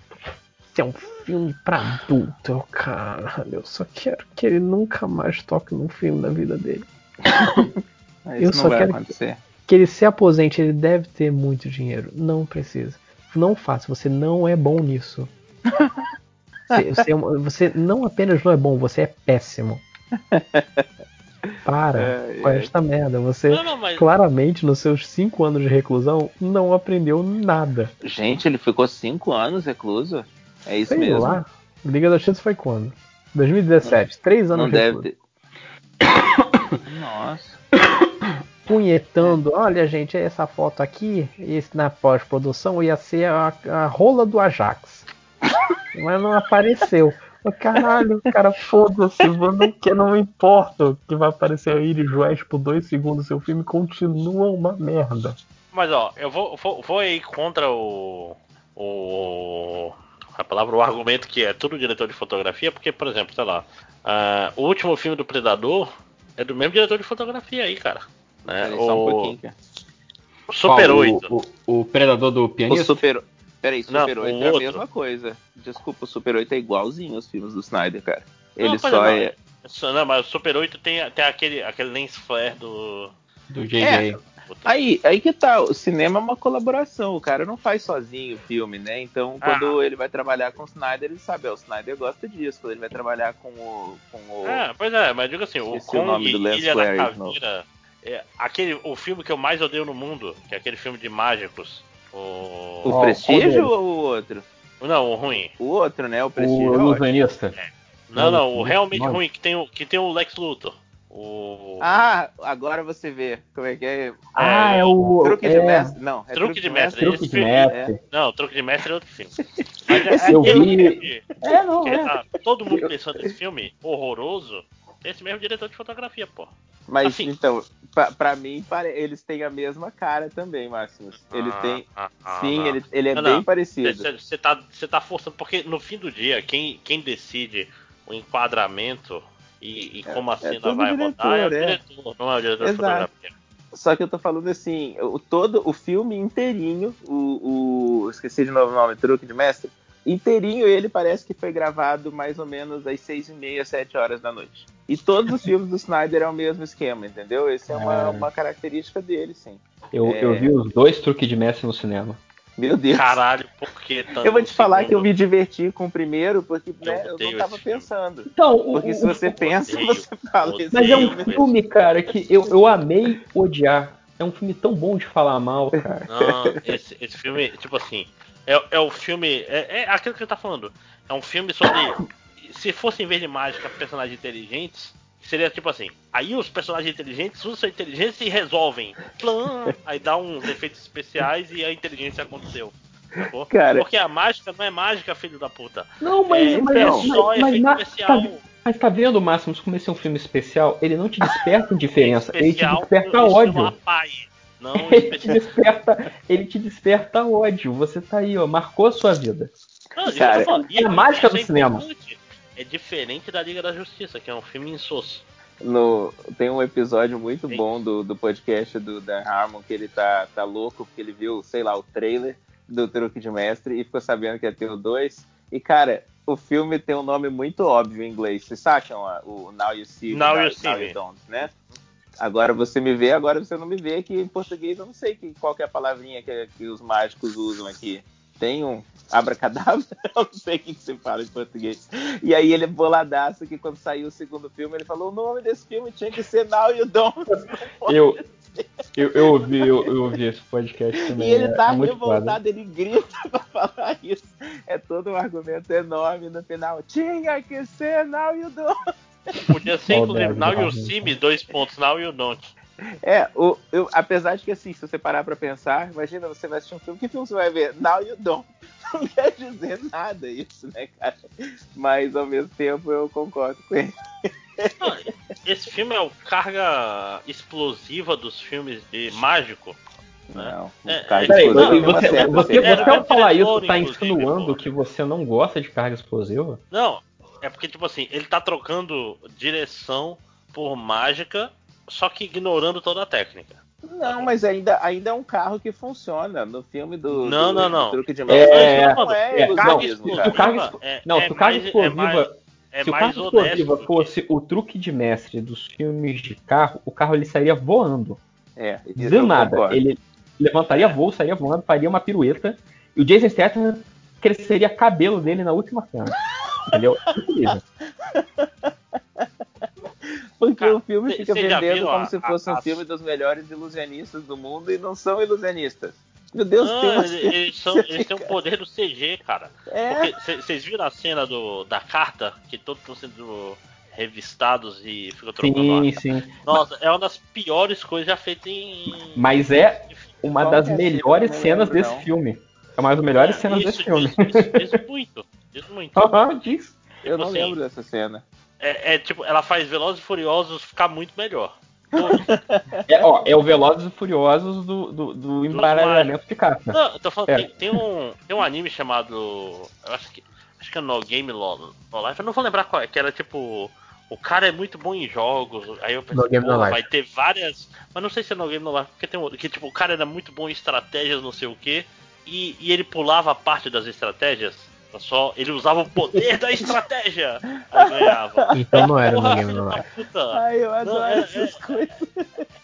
Esse é um filme pra adulto. Eu, caralho, eu só quero que ele nunca mais toque num filme da vida dele. (laughs) Mas Eu Isso só quero- acontecer. Que ele se aposente, ele deve ter muito dinheiro. Não precisa. Não faça, você não é bom nisso. (laughs) Você, você é você não apenas não é bom, você é péssimo. (laughs) Para É, com é. esta merda. Você Não, não, mas claramente, nos seus cinco anos de reclusão, não aprendeu nada. Gente, ele ficou cinco anos recluso? É isso Sei mesmo? lá. Liga da Justiça foi quando? 2017. Três anos Não de deve recluso. ter. (coughs) Nossa. Punhetando, olha gente, essa foto aqui, esse na pós-produção ia ser a, a rola do Ajax. Mas não apareceu. Eu, Caralho, cara, foda-se, não, que não importa que vai aparecer a Iris West por dois segundos, seu filme continua uma merda. Mas ó, eu vou, vou, vou aí contra o. o. a palavra, o argumento que é tudo diretor de fotografia, porque, por exemplo, sei lá, ah, o último filme do Predador é do mesmo diretor de fotografia aí, cara. Né? Peraí, um O, pouquinho. cara. o Super Qual, 8. O, o, o predador do O pianista? Super. Peraí, Não, Super o 8 é a outro. mesma coisa. Desculpa, o Super 8 é igualzinho aos filmes do Snyder, cara. Não, Ele pois só não, é. Isso, Não, mas o Super 8 tem, tem aquele, aquele lens flare do. Do JJ. É. Aí, aí que tá, o cinema é uma colaboração, o cara não faz sozinho o filme, né? Então, Ah. quando ele vai trabalhar com o Snyder, ele sabe, ó, o Snyder gosta disso. Quando ele vai trabalhar com o. Com o... É, pois é, mas digo assim, o Esqueci o nome Kong do Ilha da Flare. Caveira, é, aquele, o filme que eu mais odeio no mundo, que é aquele filme de mágicos, O... O Prestígio ou o outro? Não, o ruim. O outro, né? O O Prestígio. é ótimo. ilusionista. Não, não, o realmente Nossa. ruim, que tem o, que tem o Lex Luthor. O. Ah, agora você vê. Como é que é? Ah, é o. Truque de é, mestre. Não, é Truque de mestre. Truque Esse de filme- mestre. Não, Truque de Mestre é outro filme. Mas é, Esse eu aquele vi. filme É, não, que é. tá todo mundo pensando nesse filme horroroso. Esse mesmo diretor de fotografia, pô. Mas Assim. então, pra, pra mim, pare- eles têm a mesma cara também, Máximos. Ele Ah, tem. ah, ah, Sim, ele, ele é Não, bem não. parecido. Você tá, cê tá forçando, porque no fim do dia, quem, quem decide o enquadramento e, e como a cena tudo vai diretor, rodar é o é. diretor, não é o diretor de Exato. fotografia. Só que eu tô falando assim, o, todo o filme inteirinho, o, o- esqueci de novo o nome, Truque de Mestre, inteirinho ele parece que foi gravado mais ou menos às seis e meia, sete horas da noite. E todos os (laughs) filmes do Snyder é o mesmo esquema, entendeu? Essa é uma, É. uma característica dele, sim. Eu, É. eu vi os dois truques de mestre no cinema. Meu Deus. Caralho, por que tanto? eu vou te falar segundo? que eu me diverti com o primeiro, porque né, eu, odeio não tava pensando. Então, o- Porque se o- você pensa, odeio, você fala esse Mas é um filme. filme, cara, que eu, eu amei odiar. É um filme tão bom de falar mal, cara. Não, esse, esse filme, tipo assim, é, é o filme. É, é aquilo que ele tá falando. É um filme sobre. Se fosse em vez de mágica personagens inteligentes, seria tipo assim. Aí os personagens inteligentes usam sua inteligência e resolvem. Plã, aí dá uns efeitos especiais e a inteligência aconteceu. sacou? Cara. Porque a mágica não é mágica, filho da puta. Não, mas, é, mas, é não, só mas, mas, efeito na- especial. tá, mas tá vendo, Máximos, como esse é um filme especial? Ele não te desperta indiferença, (laughs) ele te especial desperta no estilo ódio. Não (laughs) Ele te desperta, ele te desperta ódio. Você tá aí, ó, marcou a sua vida. Não, Cara, falando. é a mágica do é cinema. É diferente da Liga da Justiça, que é um filme insosso. No, tem um episódio muito Sim. bom do, do podcast do Dan Harmon que ele tá, tá louco porque ele viu, sei lá, o trailer do Truque de Mestre e ficou sabendo que ia ter o 2. E, cara, o filme tem um nome muito óbvio em inglês. Vocês ah, o Now You See Me, Now You See Me. Don't, né? Agora você me vê, agora você não me vê, que em português eu não sei que, qual que é a palavrinha que, que os mágicos usam aqui. Tem um abracadabra? (laughs) Eu não sei o que, que você fala em português. E aí ele é boladaço que quando saiu o segundo filme, ele falou o nome desse filme tinha que ser Now You Don't. (laughs) Eu, eu, eu ouvi, eu, eu ouvi esse podcast também. E ele é- tá é revoltado, ele grita (laughs) pra falar isso. É todo um argumento enorme no final. Tinha que ser Now You Don't. Podia ser, inclusive, Now do You. See Me, dois pontos, Now You Don't. É, o, eu, apesar de que assim, se você parar pra pensar, imagina você vai assistir um filme, que filme você vai ver? Now You Don't. (laughs) Não quer dizer nada isso, né, cara? Mas ao mesmo tempo eu concordo com ele. Não, Esse filme é o carga explosiva dos filmes de mágico. Não, É, é, Peraí, explodiu você, você, você, você ao falar isso, tá insinuando pô. que você não gosta de carga explosiva? Não, é porque, tipo assim, ele tá trocando direção por mágica, só que ignorando toda a técnica. Não, mas ainda, ainda é um carro que funciona. No filme do, Não, do, não, não. do Truque de É, Mestre, é, não é, é, ilusionismo, não, se carga expl- é, Não, é se o carga mais- explosiva. É mais, é se o explosiva honesto. fosse o truque de mestre dos filmes de carro, o carro ele sairia voando. É, Do nada. concordo. Ele levantaria voo, sairia voando, faria uma pirueta. E o Jason Statham cresceria cabelo dele na última cena. (laughs) Entendeu? Incrível. (laughs) Porque Cara, o filme fica vendendo como a- se fosse a- um a- filme dos melhores ilusionistas do mundo e não são ilusionistas. Meu Deus, Não, uma eles, são, eles têm o poder do CG, cara. É, vocês viram a cena do, da carta, que todos estão sendo revistados e ficam trocando Sim, a- sim. Nossa, é uma das piores coisas já feitas em. Mas é uma Qual das é melhores cenas lembro, desse não. filme. É uma das melhores É, cenas isso desse filme. Diz, diz- diz muito. Diz muito. Aham, diz. eu não assim, lembro dessa cena. É, é tipo, ela faz Velozes e Furiosos ficar muito melhor. É, ó, é o Velozes e Furiosos do, do, do embaralhamento de carta. Não, eu tô falando, É. tem, tem um, tem um anime chamado. Eu acho que. Acho que é No Game No Life, eu não vou lembrar qual é, que era tipo. O cara é muito bom em jogos. Aí eu pensei, No Life. vai ter várias. Mas não sei se é No Game No Life, porque tem outro. Que tipo, o cara era muito bom em estratégias, não sei o que. E, e ele pulava parte das estratégias. Só ele usava o poder da estratégia. Aí ganhava. Então não era no Porra, Game No da Life. puta. Ai, eu adoro é- essas coisas.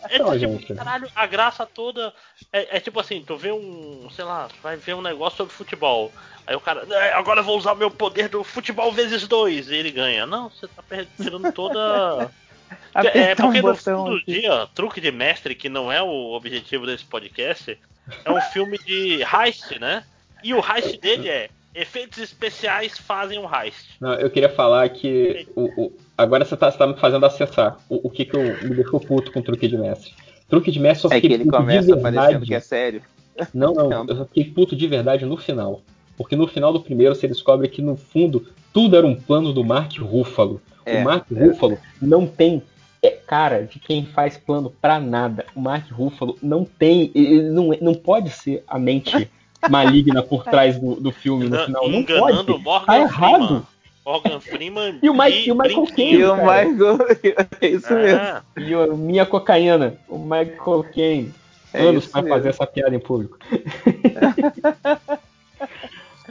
É Não, tipo, gente. caralho, a graça toda é, é tipo assim, tu vê um, sei lá, tu vai ver um negócio sobre futebol. Aí o cara, "É, agora eu vou usar meu poder do futebol vezes dois, e ele ganha. Não, você tá perdendo toda. (laughs) É um porque no botão fim do aqui. dia, truque de mestre, que não é o objetivo desse podcast, é um filme de heist, né? E o heist dele é efeitos especiais fazem um heist. Não, eu queria falar que o, o- agora você tá, você tá me fazendo acessar o, o que, que eu, me deixou puto com o truque de mestre. Truque de mestre só É que fiquei ele puto começa parecendo que é sério. Não, não, eu só fiquei puto de verdade no final. Porque no final do primeiro você descobre que no fundo tudo era um plano do Mark Ruffalo. É, o Mark Ruffalo não tem é, cara de quem faz plano pra nada. O Mark Ruffalo não tem, ele não, não pode ser a mente (laughs) maligna por trás do, do filme no final. Não Enganando pode. Morgan Tá errado. Freeman. Morgan Freeman (laughs) E o Mike- e o Michael brinquinho. E o. Michael. (laughs) É isso mesmo. É. E a minha cocaína, o Michael Caine. É Anos isso pra mesmo. fazer essa piada em público. (laughs)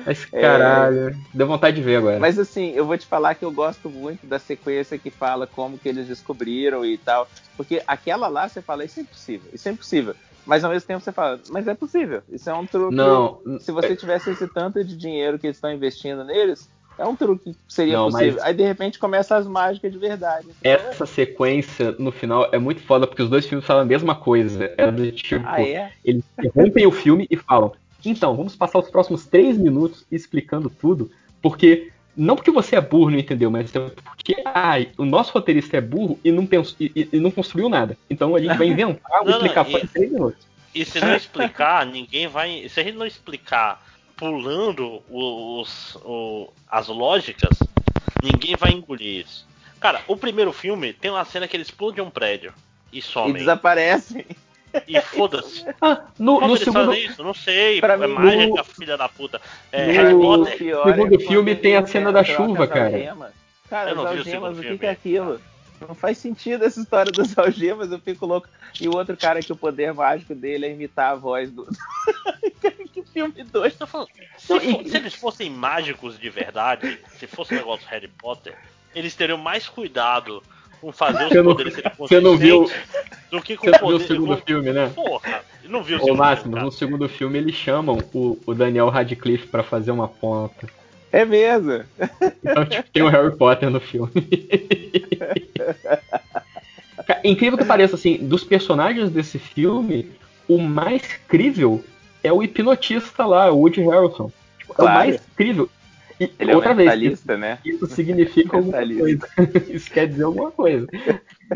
Mas É. caralho, deu vontade de ver agora. Mas assim, eu vou te falar que eu gosto muito da sequência que fala como que eles descobriram e tal. Porque aquela lá você fala, isso é impossível, isso é impossível. Mas ao mesmo tempo você fala, mas é possível. Isso é um truque. Não, Se você tivesse esse tanto de dinheiro que eles estão investindo neles, é um truque que seria Não, possível. Aí de repente começa as mágicas de verdade. essa sequência no final é muito foda porque os dois filmes falam a mesma coisa. É do tipo, Ah, é? eles interrompem o filme e falam: então, vamos passar os próximos três minutos explicando tudo, porque. Não porque você é burro, não entendeu, mas é porque ai, o nosso roteirista é burro e não, pensou, e, e- e não construiu nada. Então a gente vai (laughs) inventar uma Não, não, explicação e- em três minutos. E se não explicar, (laughs) ninguém vai. Se a gente não explicar pulando os, o- as lógicas, ninguém vai engolir isso. Cara, o primeiro filme tem uma cena que eles pulam de um prédio e E somem. desaparecem. E foda-se. Ah, no, Como no segundo, isso? Não sei. Pra é mim, mágica, no- filha da puta. É no- Harry Potter. O pior segundo filme tem a cena da chuva, cara. algemas. Cara, Eu não as vi o algemas, segundo o que, é aquilo? Não faz sentido essa história das algemas, eu fico louco. E o outro cara que o poder mágico dele é imitar a voz do. (laughs) que filme doido. Se, se eles fossem mágicos de verdade, se fosse um negócio Harry Potter, eles teriam mais cuidado com fazer os Você não- poderes serem você não viu- do que com você viu o segundo com- filme, né? Porra, não vi o segundo Máximo, filme, no segundo filme eles chamam o, o Daniel Radcliffe pra fazer uma ponta. É mesmo. Então, tipo, tem o Harry Potter no filme. Incrível que pareça, assim, dos personagens desse filme, o mais crível é o hipnotista lá, o Woody Harrelson. Tipo, É o Claro. mais crível. E Ele é outra um vez, mentalista, né? isso, isso significa alguma Mentalista. coisa. (laughs) Isso quer dizer alguma coisa.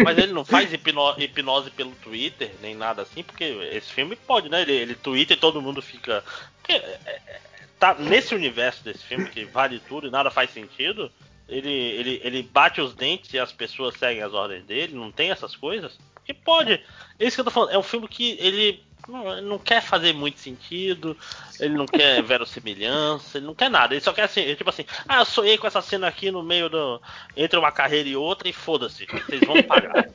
Mas ele não faz hipno- hipnose pelo Twitter, nem nada assim, porque esse filme pode, né? Ele, ele twitta e todo mundo fica. Porque, é, é, tá nesse universo desse filme que vale tudo e nada faz sentido. Ele, ele, ele bate os dentes e as pessoas seguem as ordens dele, não tem essas coisas. Porque pode. É isso que eu tô falando. É um filme que ele não, ele não quer fazer muito sentido, ele não quer (laughs) verossimilhança, ele não quer nada. Ele só quer assim, tipo assim, ah, eu sonhei com essa cena aqui no meio do. entre uma carreira e outra e foda-se, vocês vão pagar.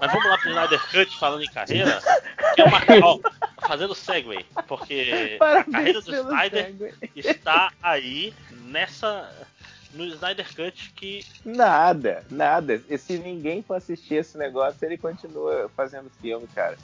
Mas vamos lá pro Snyder Cut falando em carreira, que é uma. (laughs) Ó, fazendo segue, porque a Parabéns carreira do Snyder segue. está aí nessa. no Snyder Cut que. Nada, nada. E se ninguém for assistir esse negócio, ele continua fazendo filme, cara.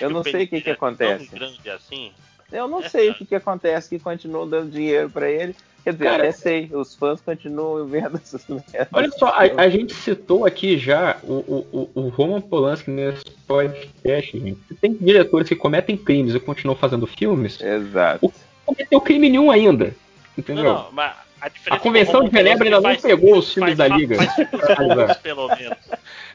Eu não o sei o que, que é acontece. Grande assim. Eu não É, sei o que, que acontece, que continuam dando dinheiro pra ele. Quer dizer, Cara, até sei, os fãs continuam (laughs) vendo essas merdas. Olha só, a, a gente citou aqui já o, o, o o Roman Polanski nesse podcast, gente. Tem diretores que cometem crimes e continuam fazendo filmes. Exato. Cometeu crime nenhum ainda. Entendeu? Não, não, mas a diferença A Convenção é o de Genebra ainda não pegou os filmes faz- da Liga. Faz (laughs) bons, pelo menos.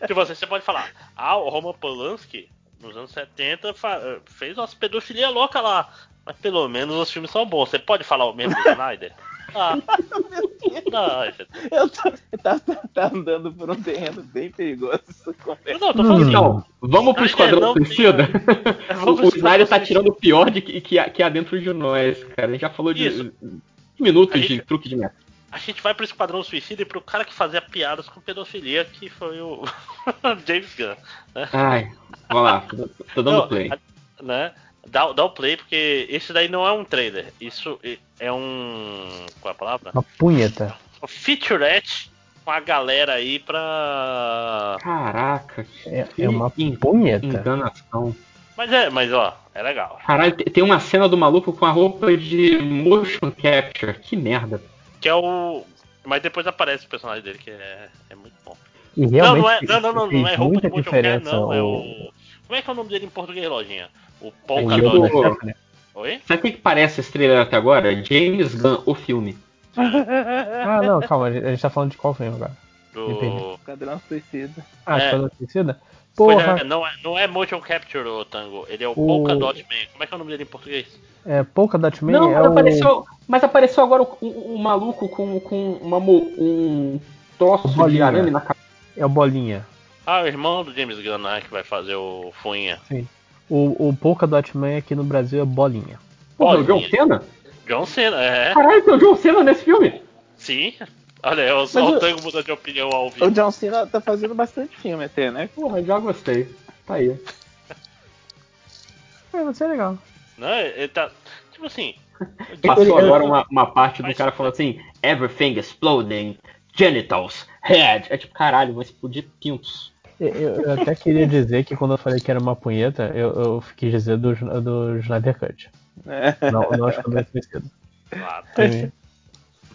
Tipo assim, você pode falar, ah, o Roman Polanski, nos anos 70, fa- fez umas pedofilia louca lá. Mas pelo menos os filmes são bons. Você pode falar o mesmo do Snyder? (laughs) Ah, não, gente. Eu tô, tá, tá, tá andando por um terreno bem perigoso não, tô falando assim, Então, vamos pro Esquadrão não tem- Suicida? (laughs) Vamos o Snyder tá tirando o pior de que, que, há, que há dentro de nós, cara. A gente já falou de minutos A de gente- truque de meta. A gente vai pro Esquadrão Suicida e pro cara que fazia piadas com pedofilia, que foi o (laughs) James Gunn. Ai, vamos lá, tô, dando Não, play. a- né? Dá, dá o play, porque esse daí não é um trailer. Isso é um. Qual é a palavra? Uma punheta. Um featurette com a galera aí pra. Caraca, É, é uma punheta. enganação. Mas é, mas ó, é legal. Caralho, te- tem uma cena do maluco com a roupa de motion capture. Que merda. Que é o. Mas depois aparece o personagem dele, que é, é muito bom. E Não, realmente não é, não, não, não, não é roupa de não. É o-. Como é que é o nome dele em português, lojinha? O Dot. do- Stephanie. Oi? Sabe o que, que parece esse trailer até agora? James Gunn, o filme. Ah, não, calma, a gente tá falando de qual filme agora? Entendi. Do. Esquadrão Suicida. Ah, É. Esquadrão Suicida? Pois Porra, é, não, é, não é motion capture, o Tango. Ele é o, O- Polka Dot Man. Como é que é o nome dele em português? é, Polka Dot Man Não, é mas o... apareceu, mas apareceu agora um, um- um maluco com, com uma, um troço de Bolinha. arame na cabeça. É o Bolinha. Ah, o irmão do James Gunn, né? Que vai fazer o Funha. O, o Polka Dot Man aqui no Brasil é Bolinha. Porra, o John Bolinha. Cena? John Cena, é. Caralho, tem o John Cena nesse filme? Sim. Olha, eu só Mas o o- Tango mudou de opinião ao O vivo. John Cena tá fazendo bastante filme até, né? Porra, já gostei. Tá aí. (laughs) É, vai ser legal. Né? Ele tá. Tipo assim. (laughs) Passou Ele- agora uma, uma parte do cara falando assim: Everything exploding, genitals, head. É tipo, caralho, vão explodir pintos. Eu, eu- eu até queria dizer que quando eu falei que era uma punheta, eu, eu quis dizer do, do Snyder Cut. É. Não, não Esquadrão Suicida. Claro. Entendi.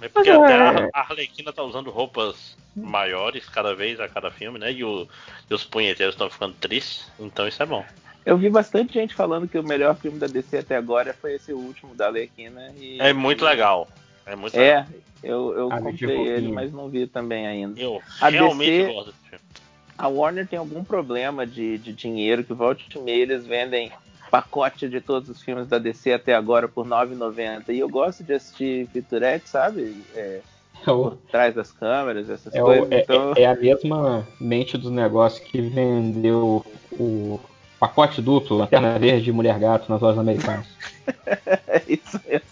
É porque Mas até é- a Arlequina tá usando roupas maiores cada vez a cada filme, né? E, o- e os punheteiros estão ficando tristes, então isso é bom. Eu vi bastante gente falando que o melhor filme da DC até agora foi esse último da Arlequina. E... É muito legal. É muito legal. É, eu, eu Ah, comprei ele, mas não vi também ainda. Eu A realmente DC gosto desse filme. A Warner tem algum problema de, de dinheiro que volte e meia eles vendem pacote de todos os filmes da DC até agora por R$ 9,90. E eu gosto de assistir Featurette, sabe? É, É, o- por trás das câmeras, essas é, o- coisas. é- então, é a mesma mente dos negócios que vendeu o pacote duplo, Lanterna (laughs) Verde e Mulher Gato nas lojas americanas. é (laughs) isso mesmo.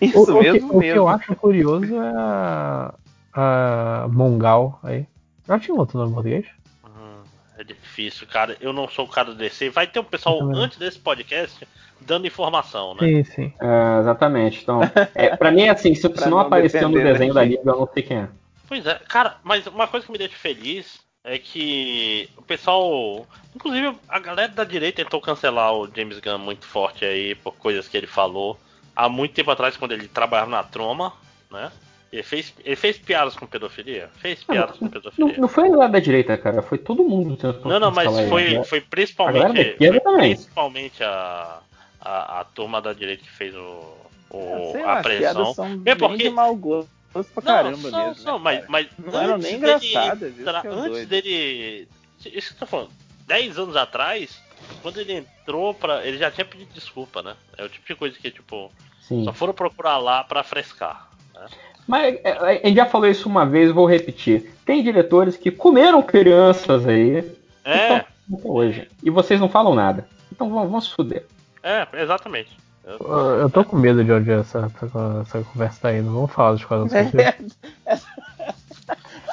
O, Isso o que, mesmo o que mesmo. eu acho curioso é a, a Mongal aí. Já tinha outro nome português? Difícil, cara. Eu não sou o cara do DC. Vai ter um pessoal antes desse podcast dando informação, né? Sim, sim. É, exatamente. Então, é, pra mim é assim: se, (laughs) se não não aparecer no depender desenho da. Liga, eu não sei quem é. Pois é, cara, mas uma coisa que me deixa feliz é que o pessoal, inclusive a galera da direita tentou cancelar o James Gunn muito forte aí por coisas que ele falou há muito tempo atrás quando ele trabalhava na Troma, né? Ele fez, ele fez piadas com pedofilia? Fez piadas com Não, pedofilia. não foi lá da direita, cara. Foi todo mundo tentando Não, não, mas foi, né? foi A galera da principalmente, esquerda foi principalmente a, a, a turma da direita que fez o, o- Ah, Sei a pressão. são É bem porque- de mau gosto pra caramba não, mesmo. Não, né, mas, mas Não eram nem antes dele engraçadas, isso entrar- que é antes doido. dele. Isso que eu tô falando. 10 anos atrás, quando ele entrou pra. Ele já tinha pedido desculpa, né? É o tipo de coisa que, tipo, Sim. só foram procurar lá pra frescar. Mas é, a gente já falou isso uma vez, vou repetir. Tem diretores que comeram crianças aí É, hoje. E vocês não falam nada. Então vamos, vamos se fuder. é, exatamente. Eu- Eu, tô com medo de onde essa, essa, essa conversa tá indo. Vamos falar dos Esquadrão Suicida.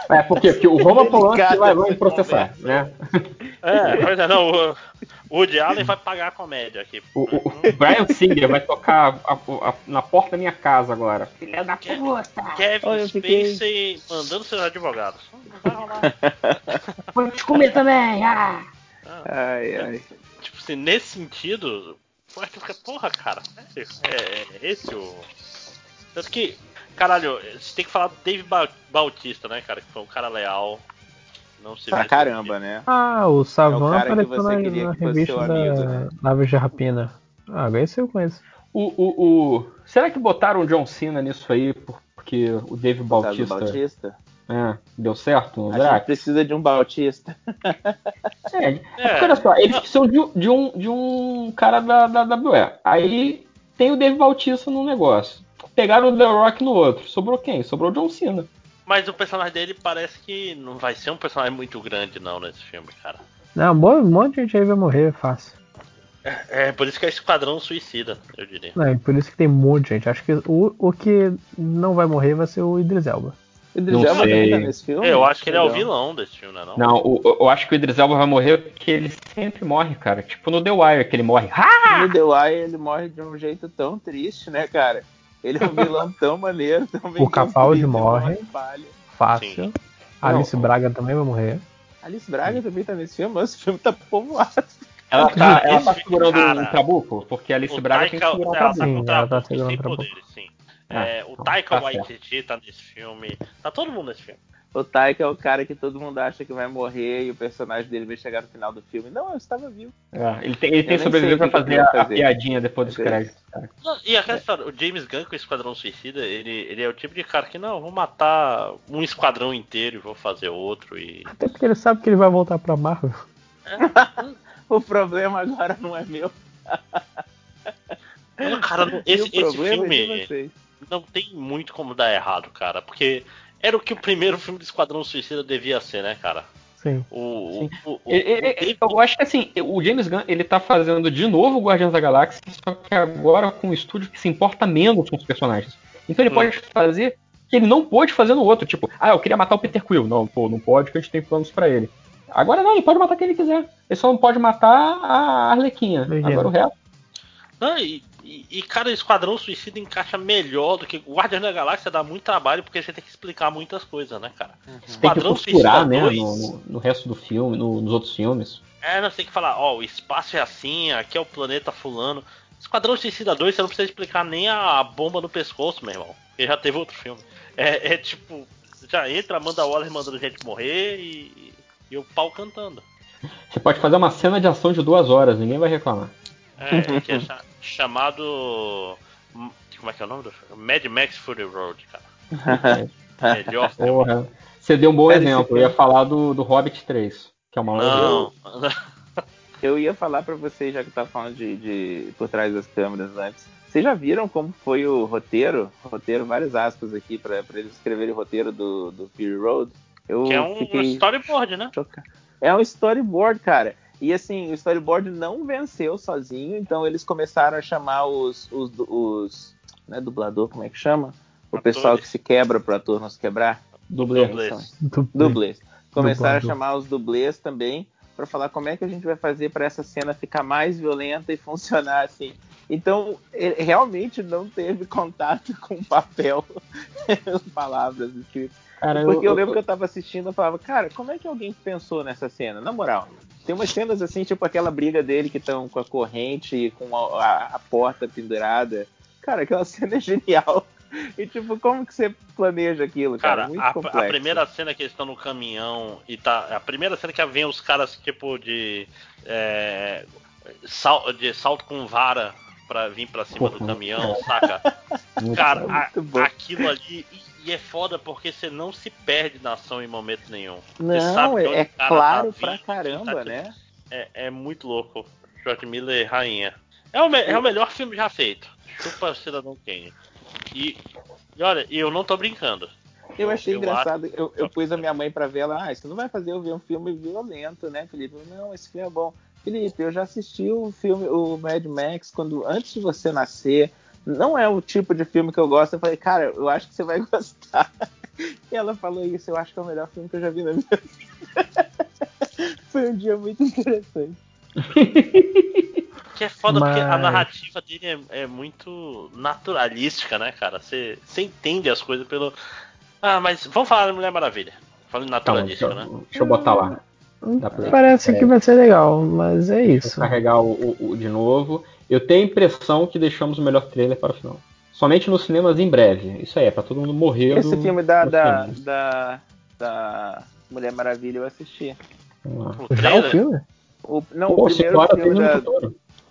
É, porque, porque o Roma (laughs) Polanski vai, vai processar, né? É, pois é, não. O, Woody Allen vai pagar a comédia aqui. O, o- o Brian Singer vai tocar a- a- na porta da minha casa agora. Filha da puta! Kevin Olha, eu fiquei- Spacey mandando seus advogados. Não vai rolar. (laughs) Vou te comer também! Ah! Ai, ai. tipo assim, nesse sentido, porra, cara, é, é esse o. Tanto que, caralho, você tem que falar do Dave Ba- Bautista, né, cara, que foi um cara leal. Não se Pra caramba, né? Ah, o Savan É o cara que apareceu você na, queria na que fosse revista seu da amigo, né? Naves de Rapina. Ah, agora esse eu conheço. O, o, o- Será que botaram o John Cena nisso aí por- porque o Dave Bautista Bautista. é, deu certo no A gente precisa de um Bautista. É, (laughs) É. porque olha só, eles precisam de, um- de um, de um cara da, da WWE. Aí tem o Dave Bautista num negócio. Pegaram o The Rock no outro. Sobrou quem? Sobrou o John Cena. Mas o personagem dele parece que não vai ser um personagem muito grande, não, nesse filme, cara. Não, um bom- monte de gente aí vai morrer fácil. É, por isso que é Esquadrão Suicida, eu diria. Não, e por isso que tem um monte de gente. Acho que o, o que não vai morrer vai ser o Idris Elba. O Idris Não Elba também sei. tá nesse filme? Eu acho que ele é o vilão desse filme, não é? Não? O- eu acho que o Idris Elba vai morrer porque ele sempre morre, cara. Tipo no The Wire, que ele morre. Ha! No The Wire ele morre de um jeito tão triste, né, cara? Ele é um vilão (laughs) tão maneiro, tão bem O Capaldi morre. Fácil. Sim. Alice Não. Braga também vai morrer. Alice Braga também tá nesse filme, mas esse filme tá povoado. Ela tá, ela tá Esse segurando cara- um trabuco, porque a Alice Braga tem que Taika, segurar um ela tá trabuco. Sim, ela tá segurando sem trabuco. poderes, sim. Ah, É, o então, Taika tá. Waititi tá nesse filme. Tá todo mundo nesse filme. O Taika é o cara que todo mundo acha que vai morrer e o personagem dele vai chegar no final do filme. Não, eu estava vivo. É, ele tem, ele tem sobrevivido pra o que fazer que a, fazer. piadinha depois dos É. créditos. Não, e aquela história, o James Gunn com o Esquadrão Suicida, ele, ele é o tipo de cara que, não, vou matar um esquadrão inteiro e vou fazer outro e. Até porque ele sabe que ele vai voltar pra Marvel. (laughs) O problema agora não é meu. Não, cara, esse, esse é filme vocês. não tem muito como dar errado, cara, porque era o que o primeiro filme do Esquadrão Suicida devia ser, né, cara? Sim. O, Sim. o, o, o- Ele- ele- eu acho que assim, o James Gunn ele tá fazendo de novo o Guardiões da Galáxia, só que agora com um estúdio que se importa menos com os personagens. Então ele Hum. pode fazer que ele não pôde fazer no outro, tipo, ah, eu queria matar o Peter Quill. Não, pô, não pode, que a gente tem planos pra ele. Agora não, ele pode matar quem ele quiser. Ele só não pode matar a Arlequinha. Agora o resto. Não, e, e, e, cara, Esquadrão Suicida encaixa melhor do que. O Guardião da Galáxia dá muito trabalho porque você tem que explicar muitas coisas, né, cara? Tem que Esquadrão costurar, né, 2, no, no- no resto do filme, no- nos outros filmes. É, nós tem que falar, ó, o espaço é assim, aqui é o planeta fulano. Esquadrão Suicida 2, você não precisa explicar nem a bomba no pescoço, meu irmão. Porque já teve outro filme. É, é tipo, já entra, manda a Waller mandando gente morrer e, e o pau cantando. Você pode fazer uma cena de ação de duas horas, ninguém vai reclamar. É, que é cha- chamado. Como é que é o nome do filme? Mad Max Fury Road, cara. (laughs) Melhor filme. Porra. Você deu um bom esse exemplo. Eu ia falar do, do Hobbit 3, que é uma Não, Eu ia falar pra vocês, já que tá falando de, de por trás das câmeras antes. Vocês já viram como foi o roteiro? Roteiro, várias aspas aqui pra, pra eles escreverem o roteiro do, do Fury Road. Eu que é um fiquei storyboard, né? chocado. É um storyboard, cara. E assim, o storyboard não venceu sozinho, então eles começaram a chamar os. os, os né, dublador, como é que chama? O Atores. pessoal que se quebra pro ator não se quebrar. dublê. Dublês. Dublês. Começaram Dublador. a chamar os dublês também para falar como é que a gente vai fazer para essa cena ficar mais violenta e funcionar assim. Então, ele realmente não teve contato com papel, (laughs) palavras escritas. Cara, Porque eu, lembro que eu tava assistindo e falava, cara, como é que alguém pensou nessa cena? Na moral, tem umas cenas assim, tipo aquela briga dele que estão com a corrente e com a, a- a porta pendurada. Cara, aquela (laughs) cena é genial. E tipo, como que você planeja aquilo, cara? Cara, Muito a, complexo. a primeira cena que eles estão no caminhão e tá. A primeira cena que vem os caras, tipo, de. É, sal- de salto com vara pra vir pra cima do caminhão, saca? (laughs) Cara, a- aquilo ali. E, é foda porque você não se perde na ação em momento nenhum. Você Não, é, é claro tá pra caramba, tá- né? É, é muito louco. George Miller, rainha. É o, é o melhor filme já feito. Chupa Cidadão Kane. E, e olha, eu não tô brincando. Eu achei eu engraçado, eu, eu pus a minha mãe pra ver ela, ah, isso não vai fazer eu ver um filme violento, né, Felipe? Não, esse filme é bom. Felipe, eu já assisti o filme, o Mad Max, quando antes de você nascer. Não é o tipo de filme que eu gosto. Eu falei, cara, eu acho que você vai (laughs) gostar. E ela falou isso, eu acho que é o melhor filme que eu já vi na minha vida. (laughs) Foi um dia muito interessante. (laughs) Que é foda porque a Mas- narrativa dele é, é muito naturalística, né, cara? Você você entende as coisas pelo. Ah, mas vamos falar da Mulher Maravilha. Falando Calma, deixa, naturalística, eu, né? deixa eu botar lá. Pra- Parece É. que vai ser legal, mas é Vou isso. carregar o, o- o de novo. Eu tenho a impressão que deixamos o melhor trailer para o final. Somente nos cinemas em breve. Isso aí, é pra todo mundo morrer. Esse do- filme da, da, da, da Mulher Maravilha eu assisti. O Já o trailer, filme? O, não, Pô, o primeiro filme tem no da.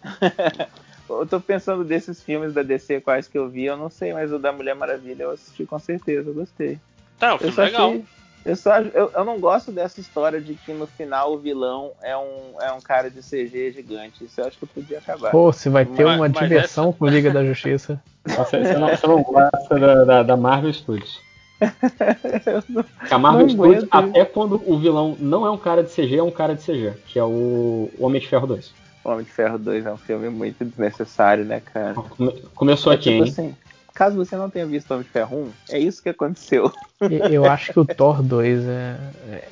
(laughs) Eu tô pensando desses filmes da DC quais que eu vi, eu não sei, mas o da Mulher Maravilha eu assisti com certeza, eu gostei. Tá, é um Eu filme só legal. achei. Eu, só, eu, eu não gosto dessa história de que no final o vilão é um, é um cara de CG gigante. Isso eu acho que podia acabar. Pô, se vai ter Mas- uma mas diversão com Liga da Justiça. (laughs) Você, você não, você não gosta da, da- da Marvel Studios. Eu (laughs) não- a Marvel Studios, aguento. até quando o vilão não é um cara de CG, é um cara de CG, que é o Homem de Ferro 2. O Homem de Ferro 2 é um filme muito desnecessário, né, cara? Come- Começou É aqui, tipo hein? assim, caso você não tenha visto Homem de Ferro 1, é isso que aconteceu. Eu (laughs) acho que o Thor 2 é, é,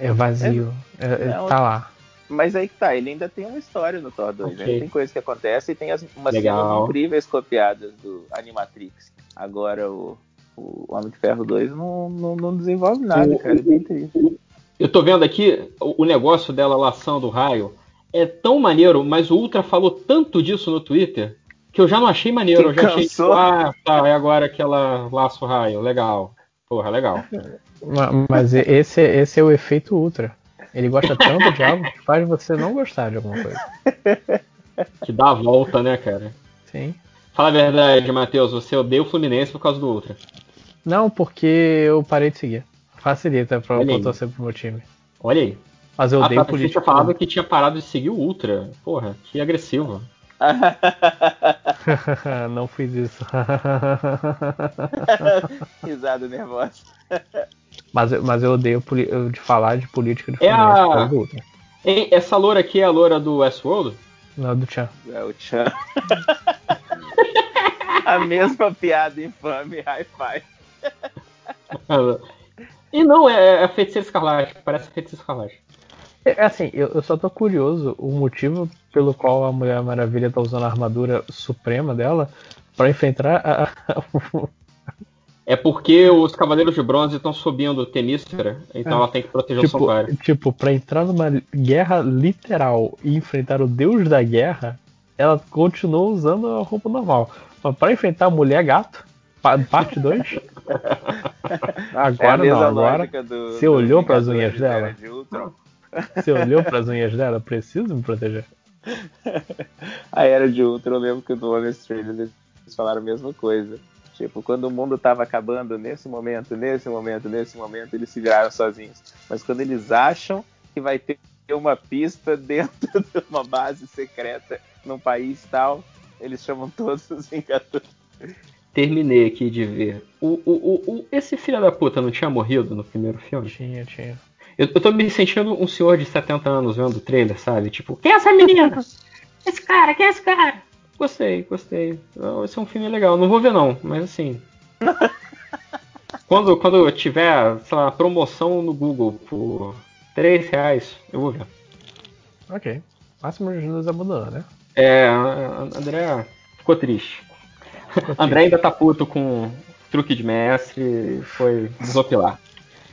é vazio. É- é- Não, tá lá. Mas aí que tá, ele ainda tem uma história no Thor 2, né? Ok. Tem coisas que acontecem e tem as, umas Legal. cenas incríveis copiadas do Animatrix. Agora o, o Homem de Ferro 2 não, não, não desenvolve nada, O- cara. É bem triste. Eu tô vendo aqui o, o negócio dela laçando o raio. É tão maneiro, mas o Ultra falou tanto disso no Twitter que eu já não achei maneiro. Eu já achei, tipo, ah, tá, é agora que ela laça o raio. Legal. Porra, legal. Ma- Mas esse, esse é o efeito Ultra. Ele gosta tanto de algo que faz você não gostar de alguma coisa. Que dá a volta, né, cara? Sim. Fala a verdade, Matheus, você odeia o Fluminense por causa do Ultra. Não, porque eu parei de seguir. Facilita pra Olha pra aí. eu torcer pro meu time. Olha aí. Mas eu ah, odeio tá, você política. tinha falado que tinha parado de seguir o Ultra. Porra, que agressivo. (laughs) não fiz isso. (laughs) Risada nervosa. mas, eu- mas eu odeio de falar de política de É Fluminense a- essa loura aqui é a loura do Westworld? Não, do Tchan. É o Chan. (laughs) A mesma piada infame, high five. E não, é, é a Feiticeira Escarlate. Parece a Feiticeira Escarlate. É assim, eu, eu só tô curioso o motivo pelo qual a Mulher Maravilha tá usando a armadura suprema dela pra enfrentar a, É porque os Cavaleiros de Bronze estão subindo Temísfera, então É. ela tem que proteger o tipo, Santuário. tipo, pra entrar numa guerra literal e enfrentar o deus da guerra, ela continua usando a roupa normal. Mas pra enfrentar a mulher gato, pa- parte 2, (laughs) É a agora mesma não, agora do- você do olhou pras Vingadores unhas dela? de Ultron. Você olhou pras unhas dela? Preciso me proteger. (laughs) A Era de Ultron, eu lembro que no Honest Trailers eles falaram a mesma coisa. Tipo, quando o mundo tava acabando, nesse momento, nesse momento, nesse momento, eles se viraram sozinhos. Mas quando eles acham que vai ter uma pista (laughs) dentro de uma base secreta num país tal, eles chamam todos os Vingadores. Terminei aqui de ver. O, o, o, o- esse filho da puta não tinha morrido no primeiro filme? Tinha, tinha. Eu, eu tô me sentindo um senhor de 70 anos vendo o trailer, sabe? Tipo, quem é essa menina? (laughs) Esse cara, quem é esse cara? Gostei, gostei. Esse é um filme legal. Não vou ver não, mas assim. (laughs) quando, quando eu tiver, sei lá, promoção no Google por 3 reais, eu vou ver. Ok. Máximo de nos abandonou, né? É, André ficou triste. André ainda tá puto com truque de mestre e foi desopilar.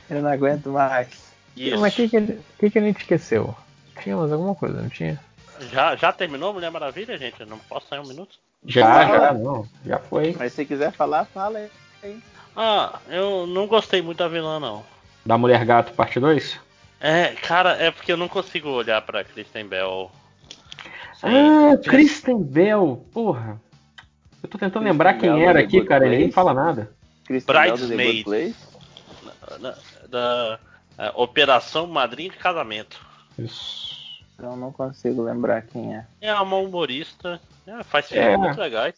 Eu não aguento mais. Isso. Mas o que, que, ele- que, que a gente esqueceu? Tinha mais alguma coisa, não tinha? Já, já terminou Mulher Maravilha, gente? Eu não posso sair um minuto? Já, já, não. Já foi. Mas se quiser falar, fala aí. Ah, eu não gostei muito da vilã, não. Da Mulher Gato, parte 2? É, cara, é porque eu não consigo olhar pra Kristen Bell. sem- Ah, Kristen Bell, porra. Eu tô tentando lembrar quem Bell era aqui, cara, e ninguém Place? fala nada. Kristen Bridesmaid. Da é, Operação Madrinha de Casamento. Isso. Eu não consigo lembrar quem é. É uma humorista, é, faz filmes É. muito legais.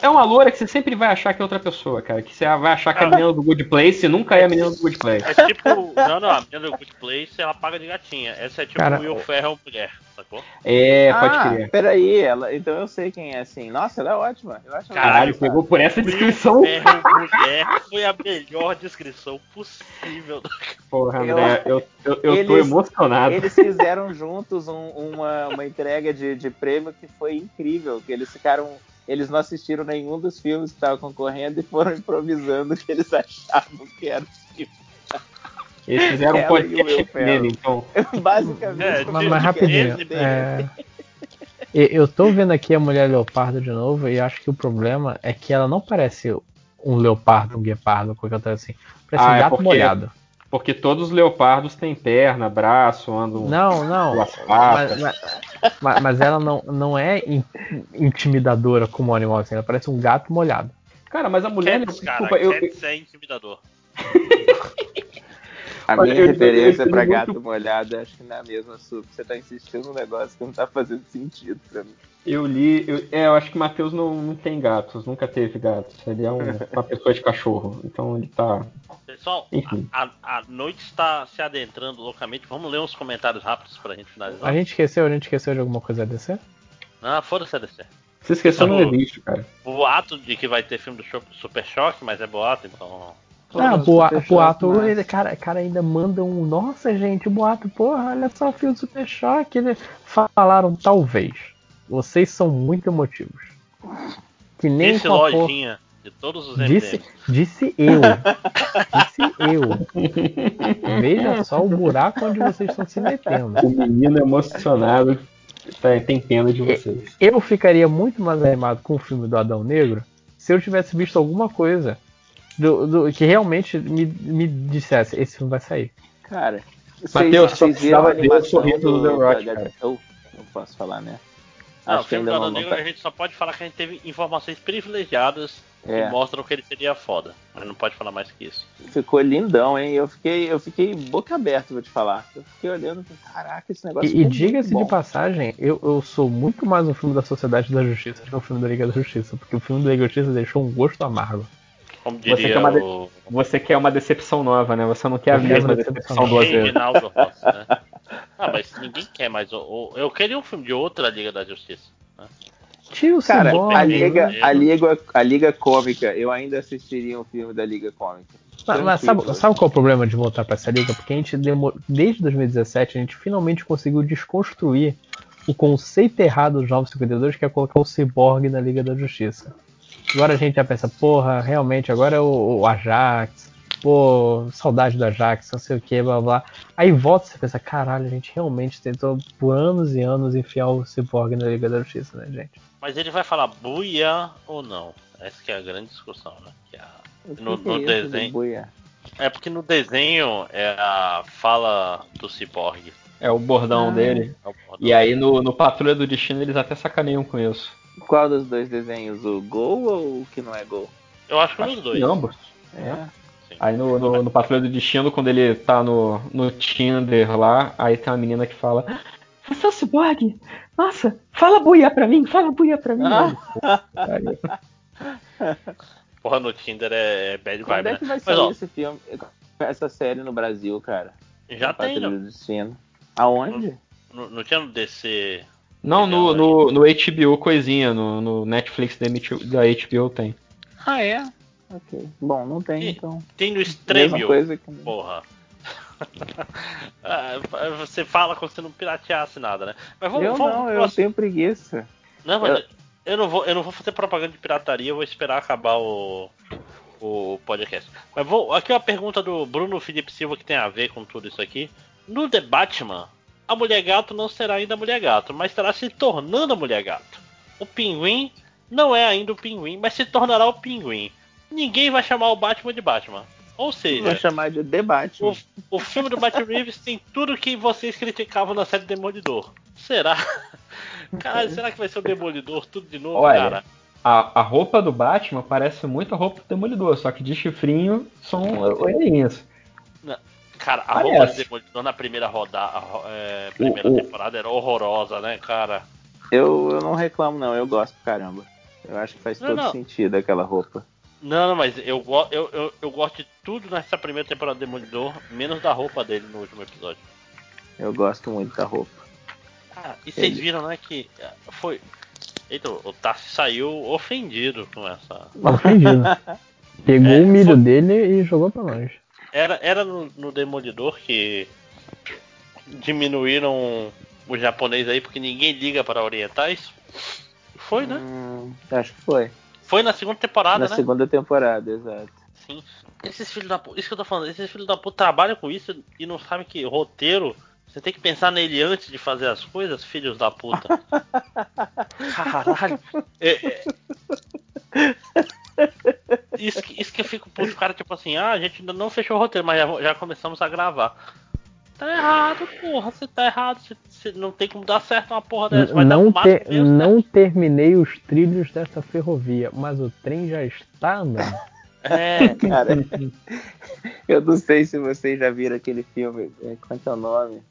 É uma loura que você sempre vai achar que é outra pessoa, cara. Que você vai achar que é a menina do Good Place e nunca é a menina do Good Place. É tipo, não, não, a menina do Good Place ela paga de gatinha. Essa é tipo Cara, Will Ferrell mulher, sacou? É, pode ah, crer. peraí, ela, então eu sei quem é assim. Nossa, ela é ótima. Eu acho ela Caralho, pegou por essa descrição. Will Ferrell mulher foi a melhor descrição possível. Porra, André, eu, eu, eu tô Eles- emocionado. Eles fizeram juntos um- uma, uma entrega de, de prêmio que foi incrível. Que eles ficaram. Eles não assistiram nenhum dos filmes que estavam concorrendo e foram improvisando o que eles achavam que era o filme. Eles fizeram um podcast nele, então. (laughs) Basicamente. É, Mas, mas rapidinho. dele. é, e- Eu tô vendo aqui a mulher leopardo de novo e acho que o problema é que ela não parece um leopardo, um guepardo, qualquer coisa assim. Parece Ah, um é gato porque- molhado. Porque todos os leopardos têm perna, braço, andam. Não, não. Mas, patas. mas- mas- mas ela não, não é in- intimidadora como um animal assim, ela parece um gato molhado. Cara, mas a mulher. Cats, cara, desculpa, eu, Cats é intimidador. (laughs) A minha eu- referência eu- eu- pra eu- gato molhado acho que não é a mesma sua. Você tá insistindo num negócio que não tá fazendo sentido pra mim. Eu li. Eu, é, eu acho que o Matheus não, não tem gatos, nunca teve gatos. Ele é um- (laughs) uma pessoa de cachorro. Então ele tá. Pessoal, Enfim. a, a- noite está se adentrando loucamente. Vamos ler uns comentários rápidos pra gente finalizar. A gente esqueceu, a gente esqueceu de alguma coisa a descer? Ah, foda-se a DC. Você esqueceu Tá bom. existe, cara. Boato de que vai ter filme do Super Choque, mas é boato, então. Ah, boa, boato, mas- ele, cara, cara ainda manda um. Nossa, gente, boato, porra, olha só o filme do Super Choque. Eles falaram, talvez. Vocês são muito emotivos. Que nem porra- lojinha de todos os Disse, MDMs. disse eu. Disse eu. Veja só o buraco onde vocês estão se metendo. O menino emocionado tá- tem pena de vocês. Eu ficaria muito mais animado com o filme do Adão Negro se eu tivesse visto alguma coisa do, do- que realmente me, me dissesse, esse filme vai sair. Cara, Mateus, só precisava ver o sorriso do The Rock, da- da- cara. Eu não posso falar, né? Não, o Acho que filme não Negro tá- a gente só pode falar que a gente teve informações privilegiadas É. que mostram que ele seria foda. Mas não pode falar mais que isso. Ficou lindão, hein? Eu fiquei, eu fiquei boca aberta, vou te falar. Eu fiquei olhando e caraca, esse negócio E, e diga-se de passagem, eu, eu sou muito mais um filme da Sociedade da Justiça do que um filme da Liga da Justiça, porque o filme da Liga da Justiça deixou um gosto amargo. Como Você diria quer uma de- o Você quer uma decepção nova, né? Você não quer a mesma decepção decepção duas vezes. Né? (laughs) Ah, mas ninguém quer mais. o- o- Eu queria um filme de outra Liga da Justiça. né? Tira o Cara, Cyborg, a? Liga, a, Liga, a Liga Cômica, eu ainda assistiria um filme da Liga Cômica. Mas, mas sabe, sabe qual é o problema de voltar pra essa liga? Porque a gente demorou, desde 2017 a gente finalmente conseguiu desconstruir o conceito errado dos Novos 52, que é colocar o Cyborg na Liga da Justiça. Agora a gente já pensa, porra, realmente, agora é o, o Ajax, pô, saudade do Ajax, não sei o que, blá blá. Aí volta e você pensa, caralho, a gente realmente tentou por anos e anos enfiar o Cyborg na Liga da Justiça, né, gente? Mas ele vai falar buia ou não? Essa que é a grande discussão, né? Que é a- O que no, que é no desenho. Buia? É porque no desenho é a fala do Cyborg. É o bordão Ah. dele. É o bordão. E aí no, no Patrulha do Destino eles até sacaneiam com isso. Qual dos dois desenhos? O Gol ou o que não é Gol? Eu acho que nos dois. Em ambos. É. Aí Aí no, no, no Patrulha do Destino, quando ele tá no, no Tinder lá, aí tem uma menina que fala: Você é o Cyborg? Nossa, fala buia pra mim, fala buia pra mim. Aí, Porra, no Tinder é, é bad Quando vibe, é né? que vai Mas sair ó, esse filme, essa série no Brasil, cara? já tem, Patrulha no, do Destino. Aonde? no, não tinha no DC. Não, no, no, no HBO coisinha, no, no Netflix da HBO tem. Ah, é? Ok. Bom, não tem, Ih, então. Tem no Stremio. coisa que... Porra. (laughs) Ah, você fala como se não pirateasse nada, né? Mas vamos, Eu vamos não, eu tenho preguiça. Não, mas eu não vou, eu não vou fazer propaganda de pirataria, eu vou esperar acabar o, o podcast. Mas vou, aqui uma pergunta do Bruno Felipe Silva que tem a ver com tudo isso aqui. No The Batman, a mulher gato não será ainda a mulher gato, mas estará se tornando a mulher gato. O pinguim não é ainda o pinguim, mas se tornará o pinguim. Ninguém vai chamar o Batman de Batman. Ou seja, Vai chamar de debate. o, o filme do Matt Reeves tem tudo que vocês criticavam na série Demolidor. Será? (laughs) Caralho, será que vai ser o Demolidor tudo de novo, Olha, cara? A, a roupa do Batman parece muito a roupa do Demolidor, só que de chifrinho são orelhinhas. Cara, a Parece. roupa do Demolidor na primeira rodada, é, primeira o- temporada era horrorosa, né, cara? Eu, eu não reclamo, não. Eu gosto pra caramba. Eu acho que faz Não, todo não. sentido aquela roupa. Não, não, mas eu, eu, eu, eu gosto de tudo nessa primeira temporada do Demolidor, menos da roupa dele no último episódio. Eu gosto muito da roupa. Ah, e vocês Ele- viram, né, que é, foi. Eita, o Tassi saiu ofendido com essa. Ofendido. (laughs) Pegou É, o milho dele e jogou pra longe. Era, era no, no Demolidor que diminuíram os japoneses aí porque ninguém liga para orientais. Foi, né? Hum, acho que foi. Foi na segunda temporada, Na né? segunda temporada, exato. Sim. Esses filhos da puta, isso que eu tô falando, esses filhos da puta trabalham com isso e não sabem que roteiro, você tem que pensar nele antes de fazer as coisas, filhos da puta. (laughs) Caralho. É, é. Isso, que- isso que eu fico puto, cara, tipo assim, ah, a gente ainda não fechou o roteiro, mas já, já começamos a gravar. Tá errado, porra, você tá errado, você, não tem como dar certo uma porra dessa. Vai Não, dar fumaça te- mesmo, né? não terminei os trilhos dessa ferrovia, mas o trem já está andando. É, (laughs) Cara, eu não sei se vocês já viram aquele filme. é, Qual é que é o nome?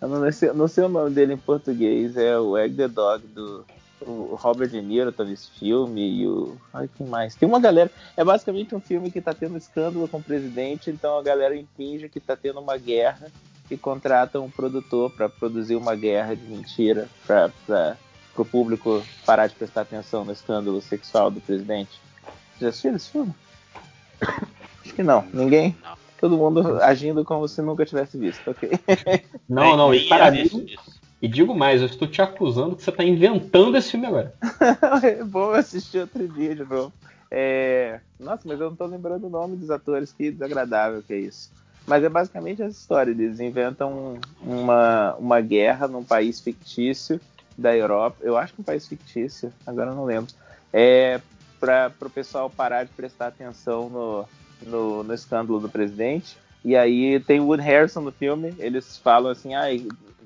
Eu não sei, não sei o nome dele em português. É o Egg the Dog do. O Robert De Niro tá nesse filme e o. Ai, quem mais? Tem uma galera. É basicamente um filme que tá tendo escândalo com o presidente, então a galera finge que tá tendo uma guerra e contrata um produtor pra produzir uma guerra de mentira pra, pra, pro público parar de prestar atenção no escândalo sexual do presidente. Já assistiram esse filme? (coughs) Acho que não. Ninguém? Não. Todo mundo agindo como se nunca tivesse visto, ok? (laughs) Não, não, e para mim, isso. e digo mais, eu estou te acusando que você está inventando esse filme agora. (laughs) é bom assistir outro dia de novo. É... Nossa, mas eu não tô lembrando o nome dos atores, que desagradável que é isso. Mas é basicamente essa história, eles inventam uma, uma guerra num país fictício da Europa, eu acho que um país fictício, agora não lembro, é para o pessoal parar de prestar atenção no, no, no escândalo do presidente. E aí tem Wood Harrison no filme, eles falam assim, ah,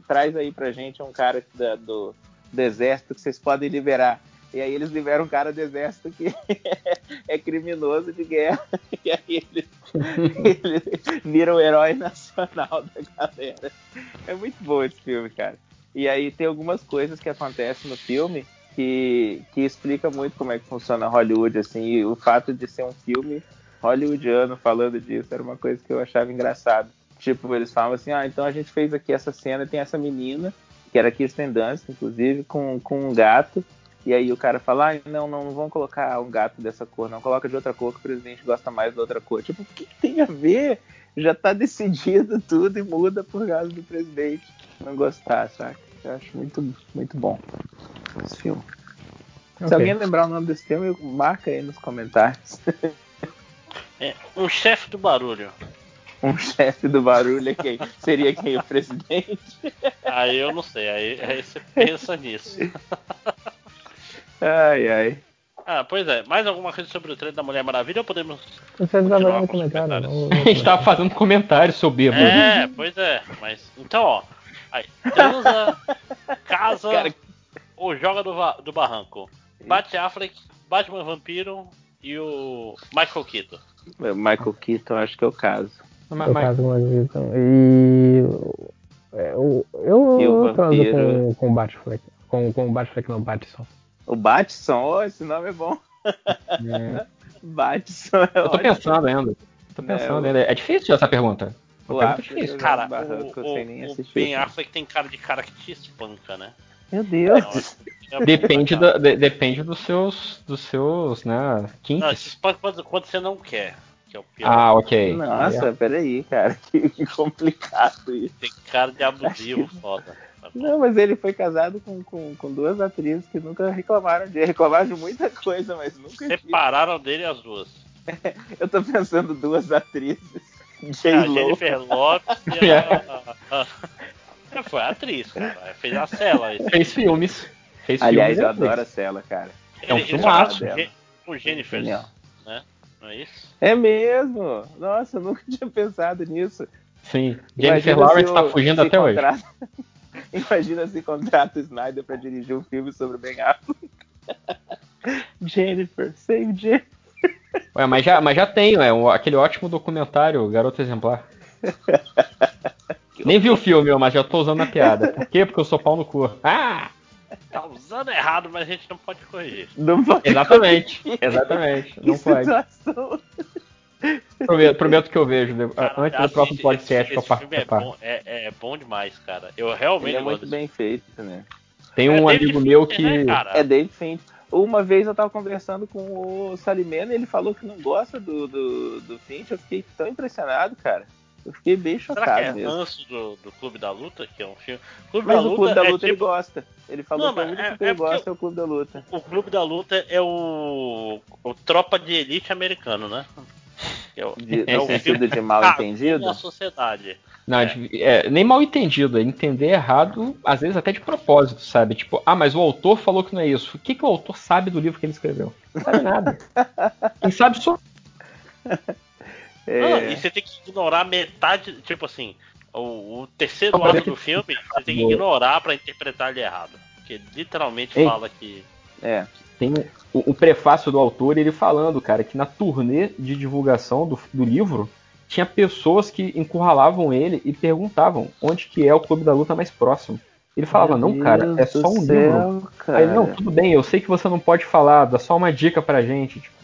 traz aí pra gente um cara da- do, do exército que vocês podem liberar. E aí eles liberam um cara do exército que (laughs) é criminoso de guerra. (laughs) E aí eles, eles viram o herói nacional da galera. É muito bom esse filme, cara. E aí tem algumas coisas que acontecem no filme que, que explica muito como é que funciona Hollywood, assim, e o fato de ser um filme hollywoodiano falando disso era uma coisa que eu achava engraçado. Tipo, eles falam assim, ah, então a gente fez aqui essa cena, tem essa menina, que era Kirsten Dunst, inclusive, com, com um gato, e aí o cara fala, ah, não, não, não vamos colocar um gato dessa cor, não, coloca de outra cor que o presidente gosta mais da outra cor. Tipo, o que, que tem a ver? Já tá (laughs) decidido tudo e muda por causa do presidente não gostar, saca? Eu acho muito, muito bom esse filme. Se Ok. alguém lembrar o nome desse filme, marca aí nos comentários. (laughs) É, um chefe do barulho. Um chefe do barulho é quem? Seria quem? O presidente? Aí eu não sei, aí, aí você pensa nisso. (laughs) Ai, ai. Ah, pois é. Mais alguma coisa sobre o treino da Mulher Maravilha ou podemos. Você não com os comentário, comentários. não. A gente tava fazendo comentários sobre bêbado. É, pois é. Mas. Então, ó. Aí, transa, (laughs) casa Cara- ou joga do, do barranco. Bate Affleck, Batman Vampiro e o Michael Keaton. Michael Keaton, acho que é o caso. Mas- Eu mas- caso o Keaton. E. é, Eu, eu, E o eu transo vampiro? com, com o Batfleck. Com, com o Batfleck, não, Batson. O Batson, oh, esse nome é bom. (laughs) Batson é Eu tô ótimo. pensando ainda. Tô É, pensando o- ainda. É difícil essa pergunta. O Affleck difícil. jogando Cara, barranco o, nem o. Ben Affleck tem cara de cara que te espanca, né? Meu Deus. Acho que (laughs) é Depende, da- de- depende dos seus, dos seus, né, Não, te kinks. espanca quando, quando você não quer. Que é o pior. Ah, ok. Nossa, peraí, cara. Que, (laughs) que complicado isso. Tem cara de abusivo, foda. Tá. Não, mas ele foi casado com, com, com duas atrizes que nunca reclamaram de (laughs) reclamaram de muita coisa, mas nunca Separaram dele as duas. (laughs) Eu tô pensando duas atrizes. (laughs) A J-Lo. Jennifer Lopes e a. a- a- Foi a atriz, cara. Fez a cela. Fez filmes. Fez Aliás, filmes. eu adoro a Cela, cara. É um filmaço. Com Jennifer, Genial. né? Não é isso? É mesmo? Nossa, eu nunca tinha pensado nisso. Sim. Jennifer Lawrence tá o- fugindo até hoje. (laughs) Imagina se contrata o Snyder pra dirigir um filme sobre o Ben Affleck. (laughs) Jennifer, save Jennifer. Ué, mas já, mas já tenho, é o- aquele ótimo documentário Garoto Exemplar. (laughs) Nem vi o filme, mas já tô usando a piada. Por quê? Porque eu sou pau no cu. Ah! Tá usando errado, mas a gente não pode corrigir. Não pode Exatamente. Exatamente. Que Não pode. situação. Prometo, prometo que eu vejo Cara, antes do próximo podcast filme é participar. bom, é, é bom demais, cara. Eu realmente Ele é muito bem feito, né? Tem É um David amigo meu Fincher, que. né? É David Fincher. Uma vez eu tava conversando com o Salimena e ele falou que não gosta do, do, do Fincher. Eu fiquei tão impressionado, cara. Eu fiquei bem Será chocado que é mesmo. ranço do, do Clube da Luta, que é um filme? Clube Mas da o Luta, Clube da é Luta ele tipo, gosta. Ele falou Não, que o único é- que ele é gosta é o Clube da Luta. o Clube da Luta é o, o Tropa de Elite americano, né? É De, é no sentido filme de mal Ah, (laughs) entendido. da sociedade. Não, de- é, nem mal entendido, é entender errado, às vezes até de propósito, sabe? Tipo, ah, mas o autor falou que não é isso. O que, que o autor sabe do livro que ele escreveu? Não sabe nada. (laughs) Quem sabe só. É, Não, e você tem que ignorar metade, tipo assim, o, o terceiro Não, é ato do filme, você tem que ignorar pra interpretar ele errado. Porque literalmente Ei. fala que. é. Tem o, o prefácio do autor, ele falando, cara, que na turnê de divulgação do, do livro, tinha pessoas que encurralavam ele e perguntavam onde que é o clube da luta mais próximo. Ele falava, Meu não, cara, é só um céu, livro. Cara. Aí, não, tudo bem, eu sei que você não pode falar, dá só uma dica pra gente. Tipo.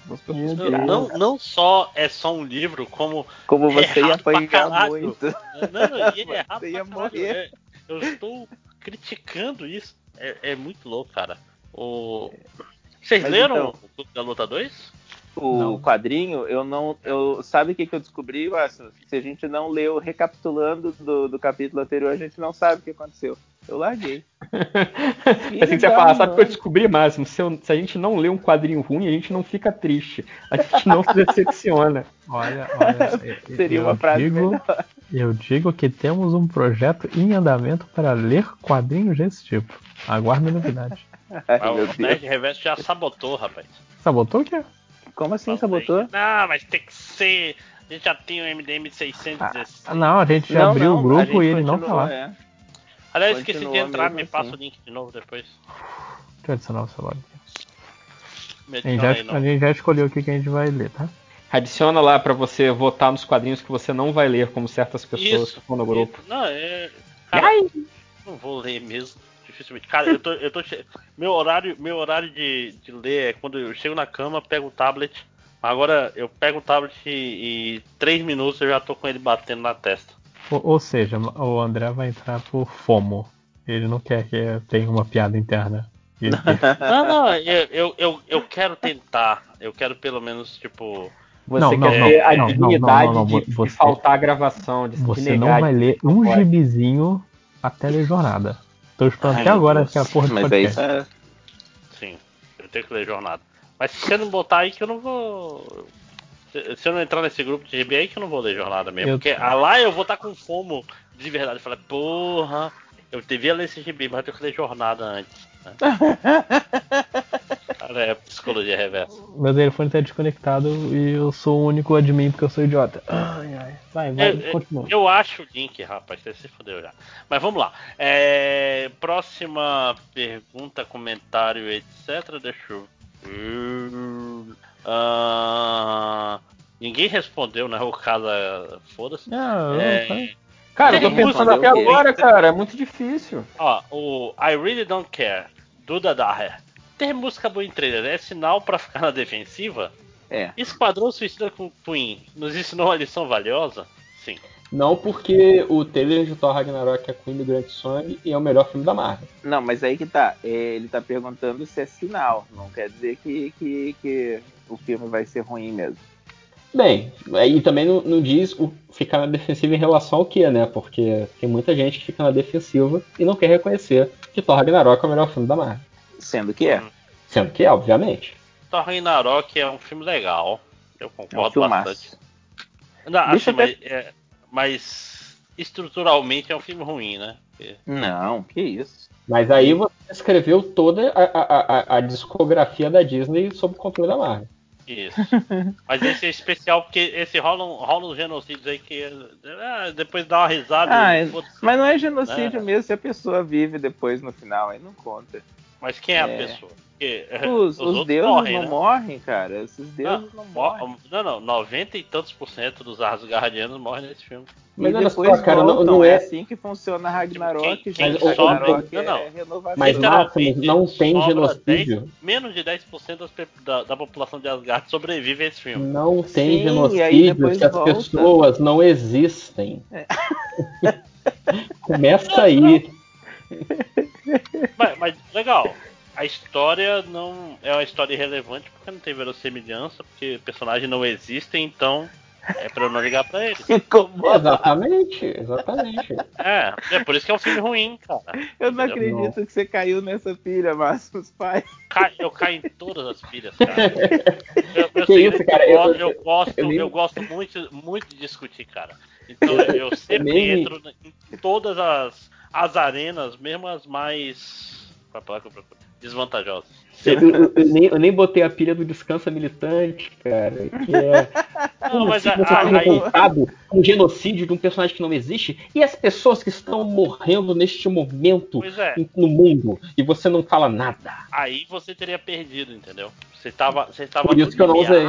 Não, não só é só um livro, como. Como você ia apanhar muito. Não, não, e é (laughs) errado Você ia morrer. É, eu estou criticando isso. É, é muito louco, cara. O... Vocês Mas leram então- o Clube da Luta 2? O Não. quadrinho, eu não. Eu, sabe o que, que eu descobri, Márcio? Se a gente não leu recapitulando do, do capítulo anterior, a gente não sabe o que aconteceu. Eu larguei. (laughs) assim que você da fala, sabe o que eu descobri, Máximo? Se, eu- se a gente não lê um quadrinho ruim, a gente não fica triste. A gente não se decepciona. (laughs) Olha, olha. eu- Seria eu uma frase digo, melhor. Eu digo que temos um projeto em andamento para ler quadrinhos desse tipo. Aguarde novidade. (laughs) Ai, o. Nerd Reverso já sabotou, rapaz. Sabotou o quê? Como assim Falei, sabotou? Não, mas tem que ser. A gente já tem o MDM 616. Ah, não, a gente já abriu o a grupo e ele não tá lá. é. Aliás, esqueci de entrar, me passa assim. o link de novo depois. Deixa eu adicionar o celular. Me A gente, adiciona já, não. a gente já escolheu o que, que a gente vai ler, tá? Adiciona lá pra você votar nos quadrinhos que você não vai ler, como certas pessoas Isso. que estão no grupo. Não, é. Cara, não vou ler mesmo. Dificilmente. Cara, eu tô. Eu tô che- meu horário, meu horário de, de ler é quando eu chego na cama, pego o tablet. Agora eu pego o tablet e, e três minutos eu já tô com ele batendo na testa. Ou, ou seja, o André vai entrar por FOMO. Ele não quer que tenha uma piada interna. Ele- (laughs) Não, não, eu, eu, eu, eu quero tentar. Eu quero pelo menos, tipo. Você Não, quer não, ter não, a não, dignidade não, não, não, de, de você- faltar a gravação, de, de Você não vai de- ler um Pode. gibizinho até ler jornada. Tô esperando até agora Deus. aquela porra de Mas podcast. isso é. Sim, eu tenho que ler jornada. Mas se você não botar aí que eu não vou. Se se eu não entrar nesse grupo de GB aí que eu não vou ler jornada mesmo. Eu- Porque ah, lá eu vou estar com fomo de verdade. Falar, porra, eu devia ler esse GB, mas eu tenho que ler jornada antes. né? (laughs) Cara, é psicologia reversa. Meu telefone tá desconectado e eu sou o único admin porque eu sou idiota. Ai, ai. Vai, vai, Eu, eu- continua. eu acho o link, rapaz, você se fodeu já. Mas vamos lá. É, próxima pergunta, comentário, etc. Deixa eu ver. Ah, ninguém respondeu, né? O casa. Foda-se. Eu- É, Cara, eu tô pensando até agora, cara, é muito difícil. Ó, o I Really Don't Care, Duda Daher. Ter música boa em trailer é sinal pra ficar na defensiva? É. Esquadrão Suicida com Queen nos ensinou uma lição valiosa? Sim. Não porque o trailer de Thor Ragnarok é com imigrante Song e é o melhor filme da Marvel. Não, mas aí que tá. É, Ele tá perguntando se é sinal. Não quer dizer que, que, que o filme vai ser ruim mesmo. Bem, aí também não, não diz o ficar na defensiva em relação ao que, né? Porque tem muita gente que fica na defensiva e não quer reconhecer que Thor Ragnarok é o melhor filme da Marvel. Sendo que é. Sendo que é, obviamente. Thor Ragnarok é um filme legal. Eu É um concordo bastante. Não, assim, eu mas, é, mas estruturalmente é um filme ruim, né? Porque- Não, que isso. Mas aí você escreveu toda a, a, a, a discografia da Disney sob o controle da Marvel. Isso. (laughs) Mas esse é especial porque esse rola, um- rola uns genocídios aí que ah, depois dá uma risada. Ah, e. Mas não é genocídio É. mesmo se a pessoa vive depois no final, aí não conta. Mas quem é, a É. pessoa? Porque, (laughs) Os, os outros deuses morrem, não né? morrem, cara. Esses deuses não, morrem. Mo- Não, não, 90 e tantos por cento dos Asgardianos morrem nesse filme. Mas e depois só, cara, não, voltam. não é é. assim que funciona Ragnarok, Quem- quem gente. sobra- Ragnarok não, não. é renovação. Mas Máximos, não tem genocídio. 10 menos de 10% das da, da população de Asgard sobrevive a esse filme. Não tem Sim, e genocídio depois se as pessoas não existem. É. (laughs) Começa aí. (laughs) Mas, mas, legal. A história não é uma história irrelevante porque não tem verossimilhança, porque personagens não existem, então é pra eu não ligar pra eles. Incomoda. Exatamente, exatamente. É, é por isso que é um filme ruim, cara. Eu não Entendeu? acredito que você caiu nessa pilha, Márcio, pai. Ca- Eu caio em todas as pilhas, cara. Eu, eu, Que isso, eu cara, gosto- eu- eu gosto, eu nem- eu gosto muito, muito de discutir, cara. Então eu, (laughs) eu sempre nem- entro em todas as, as arenas, mesmo as mais. Qual é a palavra que eu procuro? Desvantajosas. Eu, eu- eu nem, eu nem botei a pilha do descansa militante, cara. Que é. (laughs) Não, Como mas a- aí- o genocídio de um personagem que não existe e as pessoas que estão morrendo neste momento é. no mundo e você não fala nada. aí você teria perdido, entendeu? Você tava, você tava Por isso que eu não usei.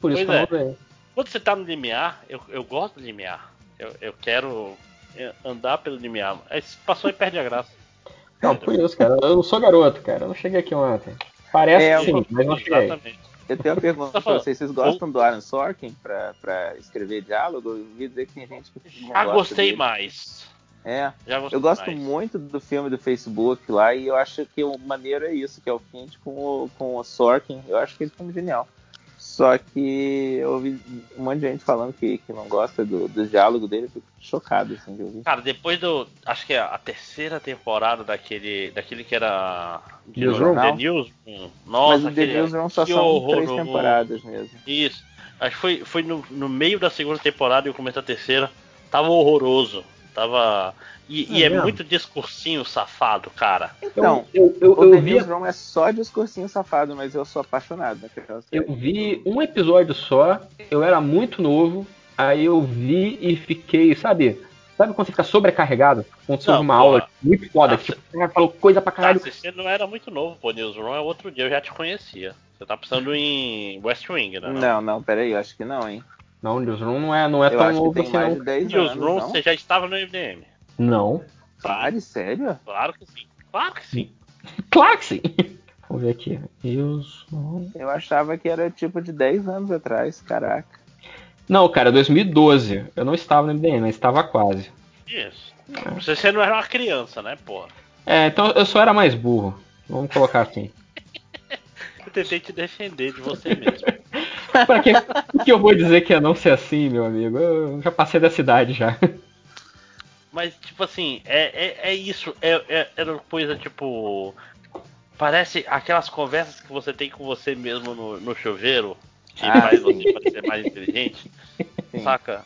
Por isso Pois que eu não usei. Quando você tá no limiar, eu, eu gosto do limiar. Eu, eu quero é, andar pelo limiar. Aí passou e perde a graça. Não, por isso, cara. Eu não sou garoto, cara. Eu não cheguei aqui ontem. Parece É, sim, mas não cheguei. Exatamente. Eu tenho uma pergunta Tá pra falando. vocês. Vocês gostam do Aaron Sorkin pra, pra escrever diálogo? Eu ouvi dizer que tem gente que não Ah, gosta gostei dele. mais. É. Já gostei Eu gosto mais. muito do filme do Facebook lá e eu acho que o maneiro é isso, que é o Kent com o, com o Sorkin. Eu acho que ele filme genial. Só que eu ouvi um monte de gente falando que, que não gosta do, do diálogo dele, eu fico chocado assim de ouvir. Cara, depois do. Acho que é a terceira temporada daquele. Daquele que era. Newsroom? The Newsroom. Nossa, Mas o The aquele- Newsroom só que são horroroso. três temporadas mesmo. Isso. Acho que foi, foi no, no meio da segunda temporada e o começo da terceira. Tava horroroso. Tava. E, É e é muito discursinho safado, cara. Então, eu, eu, o eu The vi, Newsroom é só discursinho safado, mas eu sou apaixonado naquela série. eu vi um episódio só, eu era muito novo, aí eu vi e fiquei, sabe? Sabe quando você fica sobrecarregado? Quando você Não, ouve uma porra. aula muito foda, Ah, que tipo, o cara falou coisa pra caralho. se você não era muito novo, pô, Newsroom é outro dia, eu já te conhecia. Você tá pensando em West Wing, né? Não, não, peraí, eu acho que não, hein? Não, Newsroom não é, não é eu tão acho que novo tem assim, mais não. de 10 anos, Newsroom, não? você já estava no MDM. Não. Pare, sério? Claro que sim. Claro que sim. Claro que sim. Vamos ver aqui. Newsroom. Eu achava que era tipo de 10 anos atrás, caraca. Não, cara, 2012. Eu não estava no MDM, mas estava quase. Isso. Você, você não era uma criança, né, porra? É, então eu só era mais burro. Vamos colocar assim. (laughs) Eu tentei te defender de você mesmo. Pra que, que eu vou dizer que é não ser assim, meu amigo? Eu já passei da cidade já. Mas, tipo assim, é, é, é isso. É, é, era uma coisa, tipo. Parece aquelas conversas que você tem com você mesmo no, no chuveiro, que Ah, faz sim. você parecer mais inteligente. Sim. Saca?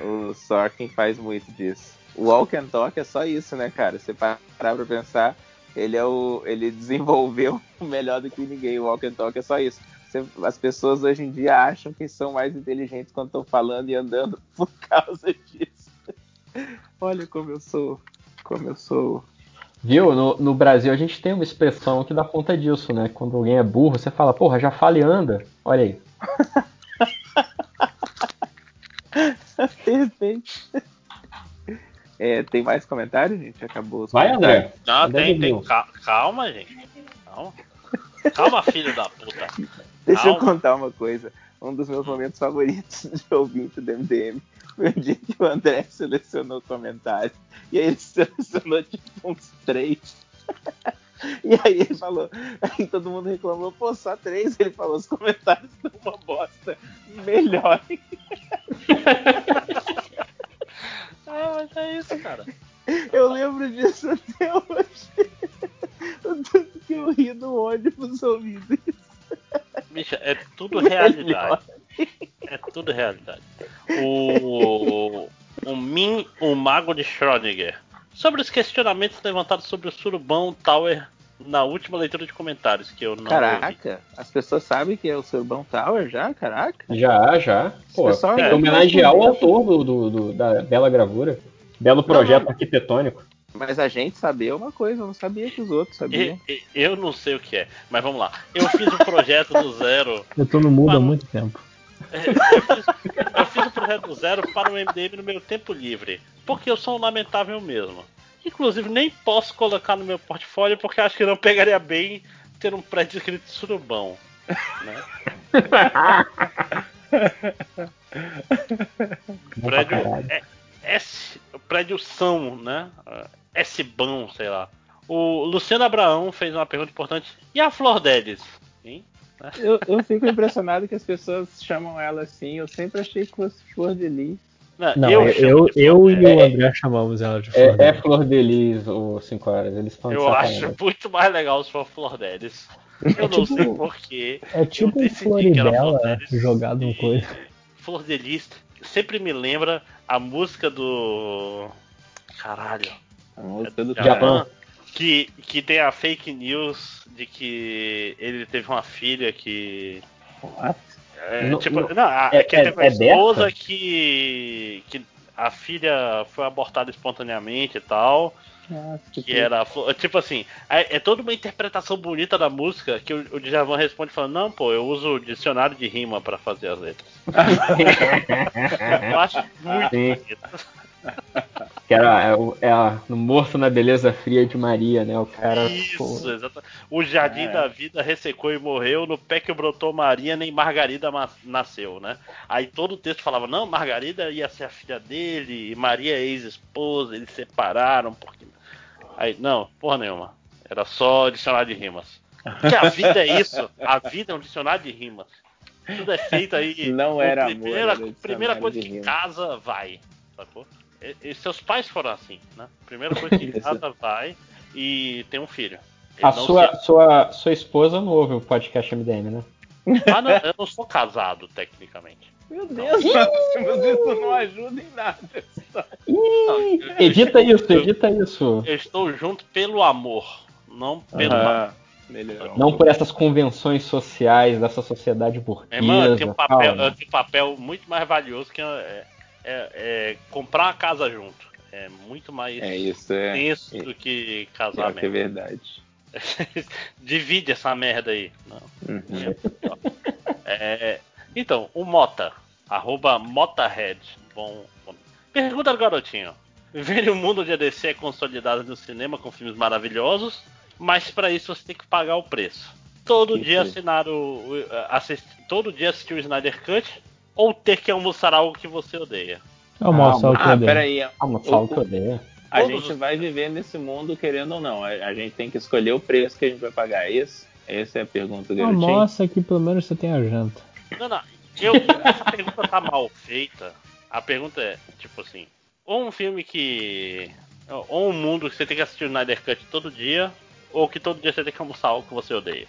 O Sorkin faz muito disso. O Walk and Talk é só isso, né, cara? Você parar pra pensar, ele é o. ele desenvolveu (laughs) melhor do que ninguém. O Walk and Talk é só isso. As pessoas hoje em dia acham que são mais inteligentes quando estão falando e andando (laughs) por causa disso. Olha como eu sou. Como eu sou. Viu? No, no Brasil a gente tem uma expressão que dá conta disso, né? Quando alguém é burro, você fala, porra, já fala e anda. Olha aí. (laughs) Perfeito. É, tem mais comentários, gente? Acabou os Vai, comentários. André. Não, André tem, tem. Calma, gente. Calma. Calma, filho da puta. Deixa eu contar uma coisa. Um dos meus momentos favoritos (laughs) de ouvinte do MDM foi o dia que o André selecionou comentários. E aí ele selecionou tipo uns três. (laughs) E aí ele falou, aí todo mundo reclamou, pô, só três. Ele falou, os comentários são uma bosta. Melhorem. (laughs) Ah, mas é isso, cara. Eu lembro disso até hoje. O tanto que eu ri no ônibus ouvindo isso. Bicha, é tudo realidade. É tudo realidade. O. O Min, o Mago de Schrödinger. Sobre os questionamentos levantados sobre o Surubão Tower na última leitura de comentários, que eu não ouvi. Caraca, as pessoas sabem que é o Surbão Tower já? Caraca. Já, já. Pô, tem é que homenagear o muito autor do, do- do- da bela gravura. Belo projeto não. arquitetônico. Mas a gente saber é uma coisa, eu não sabia que os outros sabiam. E- e- Eu não sei o que é, mas vamos lá. Eu fiz o projeto do zero. Eu tô no mudo há muito tempo. É, Eu fiz, o projeto do zero para o MDM no meu tempo livre. Porque eu sou um lamentável mesmo. Inclusive, nem posso colocar no meu portfólio porque acho que não pegaria bem ter um prédio escrito surubão. Né? (laughs) Prédio caralho. é, S, prédio São, né? S-Bão, sei lá. O Luciano Abraão fez uma pergunta importante. E a Flor Delis? Hein? Eu, eu fico impressionado que as pessoas chamam ela assim. Eu sempre achei que fosse Flor de Lis. Não, eu, eu, eu e o André chamamos ela de É, Flor. é Flor de Lis, ou 5 horas. Eles estão Eu acho muito mais legal se for Flor Delis. Eu não tipo- sei porquê. É tipo um Floribela Flor Delis. jogado no coisa. Flor de Lis sempre me lembra a música do. Caralho. A música do Javan. Que, que tem a fake news de que ele teve uma filha que. What? É, Não- tipo, não- não, a, é- que ele é- teve uma é esposa dessa? que, que a filha foi abortada espontaneamente e tal. Nossa, Que era. a Flor- Tipo assim, é, é toda uma interpretação bonita da música que o, o Djavan responde falando: Não, pô, eu uso dicionário de rima pra fazer as letras. (laughs) eu acho muito bonito. Que era é, o- é a- no Morto na Beleza Fria de Maria, né? O cara. Isso, pô, exatamente. O jardim É. da vida ressecou e morreu, no pé que brotou Maria, nem Margarida ma- nasceu, né? Aí todo o texto falava, não, Margarida ia ser a filha dele, e Maria é ex-esposa, eles separaram, porque. Aí, não, porra nenhuma. Era só dicionário de rimas. Porque a vida é isso, a vida é um dicionário de rimas. Tudo é feito aí. Não era amor, primeira, era dicionário primeira coisa de que rimas. casa vai, sacou? E, e seus pais foram assim, né? Primeira coisa que (laughs) casa vai e tem um filho. Ele A não sua, se- sua, sua esposa não ouve o podcast MDM, né? Ah, não, eu não sou casado, tecnicamente. Meu Deus, (laughs) isso não ajuda em nada. Ih, edita isso, edita isso. Eu estou junto pelo amor, não pelo Ah, melhor. Não por essas convenções sociais dessa sociedade burguesa. Irmão, eu tenho, um papel, eu tenho um papel muito mais valioso que é, é- é comprar uma casa junto. É muito mais É isso, é. tenso do que casar é mesmo. verdade. (laughs) Divide essa merda aí. Não. Uhum. É, então, o Mota, arroba Motahead. Bom, bom. Pergunta do garotinho. Ver o mundo de ADC é consolidado no cinema com filmes maravilhosos, mas para isso você tem que pagar o preço. Todo Que dia assinar o- assist- todo dia assistir o Snyder Cut ou ter que almoçar algo que você odeia. Almoçar o que Ah, eu dei. peraí. Ah, mas fala o que eu odeio. A gente vai viver nesse mundo querendo ou não. A, a gente tem que escolher o preço que a gente vai pagar. É isso? Essa é a pergunta do garotinho. Almoça que pelo menos você tem a janta. Não, não. Eu, (laughs) essa pergunta tá mal feita. A pergunta é, tipo assim, ou um filme que. Ou um mundo que você tem que assistir o Snyder Cut todo dia, ou que todo dia você tem que almoçar algo que você odeia.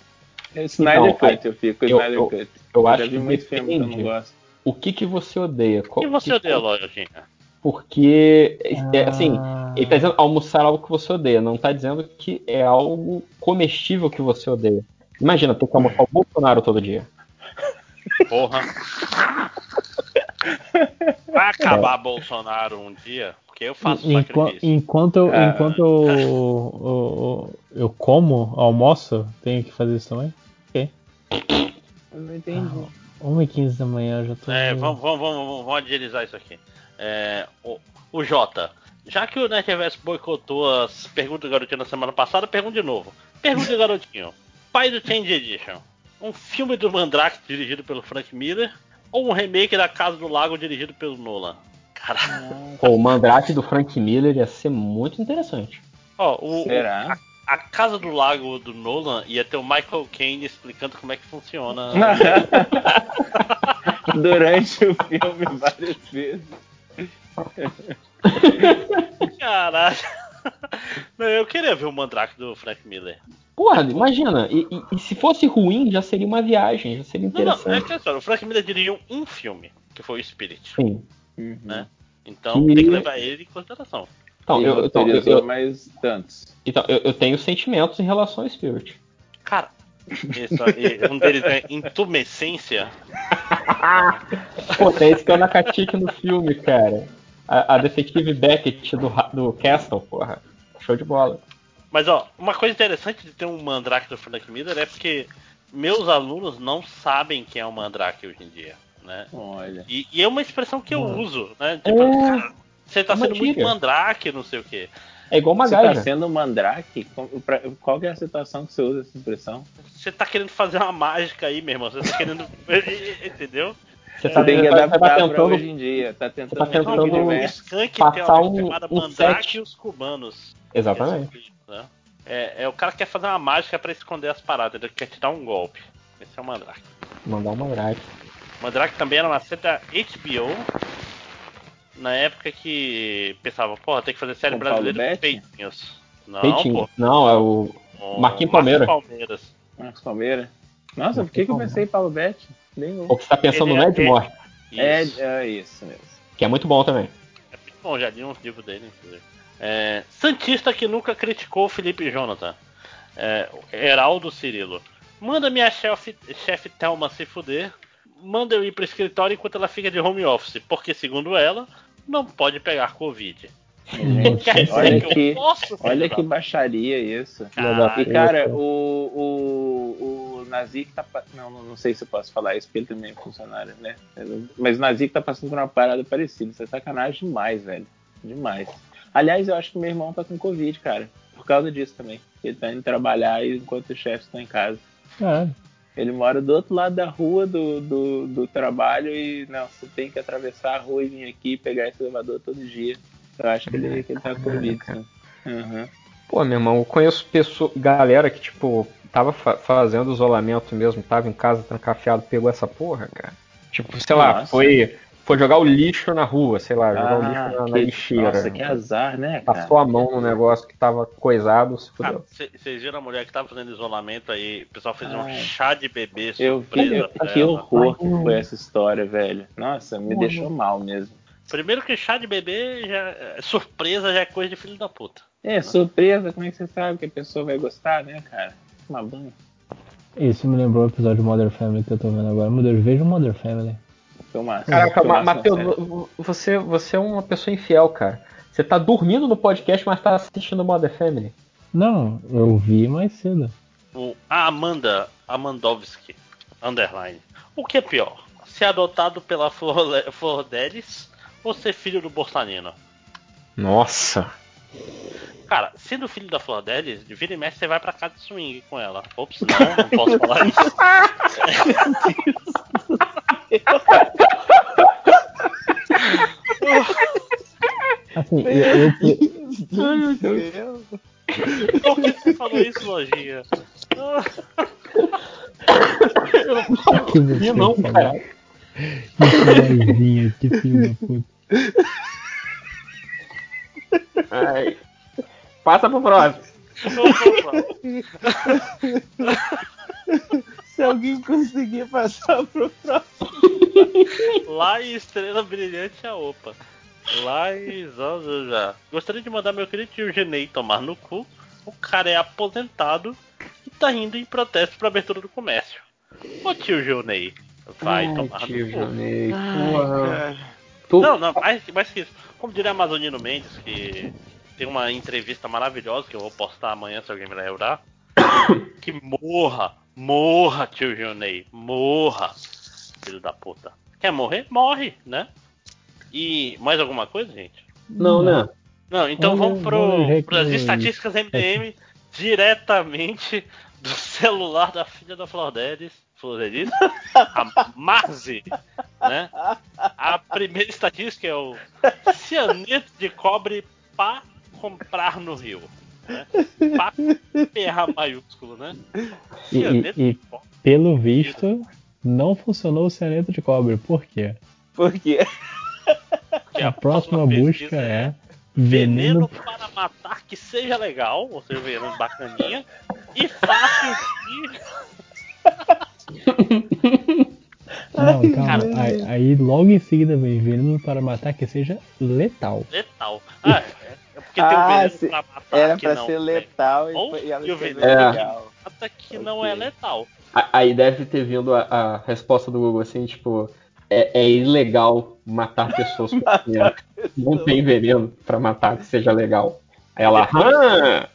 É Snyder Então, Cut, eu fico com eu- Snyder eu- Cut. Eu já acho vi que muito filme que eu não gosto. O que que você odeia? O que você que- odeia, Lojinha? Porque, é, assim, Ah, ele tá dizendo almoçar algo que você odeia, não tá dizendo que é algo comestível que você odeia. Imagina ter que almoçar o Bolsonaro todo dia. Porra. Vai acabar Bolsonaro um dia, porque eu faço enqu- sacrifício. enquanto eu, Ah. enquanto eu, eu, eu- como, almoço, tenho que fazer isso também? Eu não entendi. 1h15 da manhã eu já tô. É, vamos, vamos, vamos, vamos agilizar isso aqui. É, o, o Jota, já que o Netverse boicotou as perguntas do garotinho na semana passada, pergunta de novo. Pergunta do garotinho. (laughs) Pai do Change Edition. Um filme do Mandrake dirigido pelo Frank Miller ou um remake da Casa do Lago dirigido pelo Nolan? Caralho. Pô, o Mandrake do Frank Miller ia ser muito interessante. Ó, o, Será? A Casa do Lago do Nolan ia ter o Michael Caine explicando como é que funciona. (laughs) Durante o filme, várias vezes. Caralho. Não, eu queria ver o Mandrake do Frank Miller. Porra, imagina, e, e- e se fosse ruim, já seria uma viagem, já seria Não, não, é interessante. que é só, o Frank Miller dirigiu um filme, que foi o Spirit. Sim. Uhum. Né? Então Que- tem que levar ele em consideração. Então, eu, então, eu, eu- mais tantos. então, eu- eu tenho sentimentos em relação ao Spirit. Cara, isso aí, (laughs) um deles é Intumescência. (laughs) Pô, tem esse que é o Nakatiki no filme, cara. A, a detetive Beckett do, do Castle, porra. Show de bola. Mas ó, uma coisa interessante de ter um Mandrake do Frank Miller é porque meus alunos não sabem quem é o Mandrake hoje em dia. Né? Olha. E, e é uma expressão que eu Hum. uso, né? Tipo, É. você tá É uma sendo muito mandrake, não sei o quê. É igual Você Magaja. tá sendo um mandrake? Qual que é a situação que você usa essa expressão? Você tá querendo fazer uma mágica aí, meu irmão. Você tá querendo. (laughs) Entendeu? Você tá, Você tem que você tá adaptar pra tentando hoje em dia. Tá tentando, tá tentando tem uma passar um- chamada um Mandrake set. e os Cubanos. Exatamente. Né? É, é o cara que quer fazer uma mágica pra esconder as paradas, ele quer te dar um golpe. Esse é o Mandrake. Mandar um Mandrake. Mandrake também era uma série da HBO. Na época que pensava, porra, tem que fazer série Com Paulo brasileira com peitinhos. Não, Peitinho. pô. Não, é o. Marquinhos Márcio Palmeira. Palmeiras. Marcos Palmeira. Nossa, por que, que eu pensei em Paulo Betti? Nem O que você tá pensando Ele no é- Ed Morte, É, Isso. é isso mesmo. que é muito bom também. É muito bom, já li uns livros dele, inclusive. É, Santista que nunca criticou o Felipe Jonathan. É, Heraldo Cirilo. Manda minha chefe, chefe Thelma se fuder. Manda eu ir pro escritório enquanto ela fica de home office. Porque, segundo ela, não pode pegar Covid. Quer olha que, olha que baixaria isso. Caralho. E cara, o, o, o Nazik tá. Não, não sei se eu posso falar isso, porque ele também é funcionário, né? Mas o Nazik tá passando por uma parada parecida. Isso é sacanagem demais, velho. Demais. Aliás, eu acho que meu irmão tá com Covid, cara. Por causa disso também. Ele tá indo trabalhar enquanto os chefes estão em casa. Caralho. Ele mora do outro lado da rua do, do, do trabalho e, não, você tem que atravessar a rua e vir aqui pegar esse elevador todo dia. Eu acho que ele, que ele tá com sim. Uhum. Pô, meu irmão, eu conheço pessoa, galera que, tipo, tava fa- fazendo isolamento mesmo, tava em casa trancafiado, pegou essa porra, cara. Tipo, sei lá, Nossa. foi. Foi jogar o lixo na rua, sei lá, jogar o Ah, lixo na, na que- lixeira. Nossa, que azar, né, cara? Passou a mão no negócio que tava coisado, se Cara, fudeu. vocês viram a mulher que tava fazendo isolamento aí, o pessoal fez um Ai. chá de bebê Eu vi, surpresa eu- pra que ela. horror que foi essa história, velho. Nossa, me deixou mal mesmo. Primeiro que chá de bebê, já, surpresa já é coisa de filho da puta. É, surpresa, como é que você sabe que a pessoa vai gostar, né, cara? Uma banha. Isso me lembrou o episódio de Modern Family que eu tô vendo agora. Meu Deus, veja o Modern Family. Filmaço. Caraca, Ma- Matheus, vo- você, você é uma pessoa infiel, cara. Você tá dormindo no podcast, mas tá assistindo Mother Family. Não, eu vi mais cedo. O a Amanda Amandowski, underline. O que é pior? Ser adotado pela Flor Flor Delis ou ser filho do Borsalino? Nossa. Cara, sendo filho da Flor Delis, de vira e mexe você vai pra casa de swing com ela. Ops, não, não posso falar isso. (laughs) Assim, eu, eu, Por que você falou isso, Lojinha? que você não, falou. cara. Que vozinha, que filho da puta. Ai. Passa pro próximo. Se alguém conseguir passar pro próximo. Lá em Estrela Brilhante a Opa. Lá em Zanza já. Gostaria de mandar meu querido tio Genei tomar no cu. O cara é aposentado e tá indo em protesto pra abertura do comércio. Ô tio Genei, vai Ai, tomar tio no cu. Porra. Tu- Não, não, mais, mais que isso. Como diria Amazonino Mendes, que tem uma entrevista maravilhosa que eu vou postar amanhã se alguém me lembrar. (coughs) que morra, morra, tio Gionei, morra, filho da puta. Quer morrer? Morre, né? E mais alguma coisa, gente? Não, né? Não, então vamos pras que- estatísticas MDM diretamente do celular da filha da Flordelis. Flordelis? (laughs) A Marzi, né? A primeira estatística é o cianeto de cobre para comprar no Rio. (laughs) Né? Maiúsculo, né? E, e- e, de cobre. pelo visto, não funcionou o cianeto de cobre. Por quê? Por quê? Que A próxima pesquisa busca é veneno veneno. para matar que seja legal, ou seja, veneno bacaninha, e fácil de (laughs) Não, calma. Aí, aí logo em seguida vem veneno para matar que seja letal. letal. Ah, é porque tem o Ah, veneno se- pra matar Era que pra não ser é letal e, Ou- e ela e o veneno É. legal. mata que não é letal. Aí deve ter vindo a, a resposta do Google assim, tipo, é, é ilegal matar pessoas com veneno. Não tem veneno pra matar que seja legal. Aí ela, ah,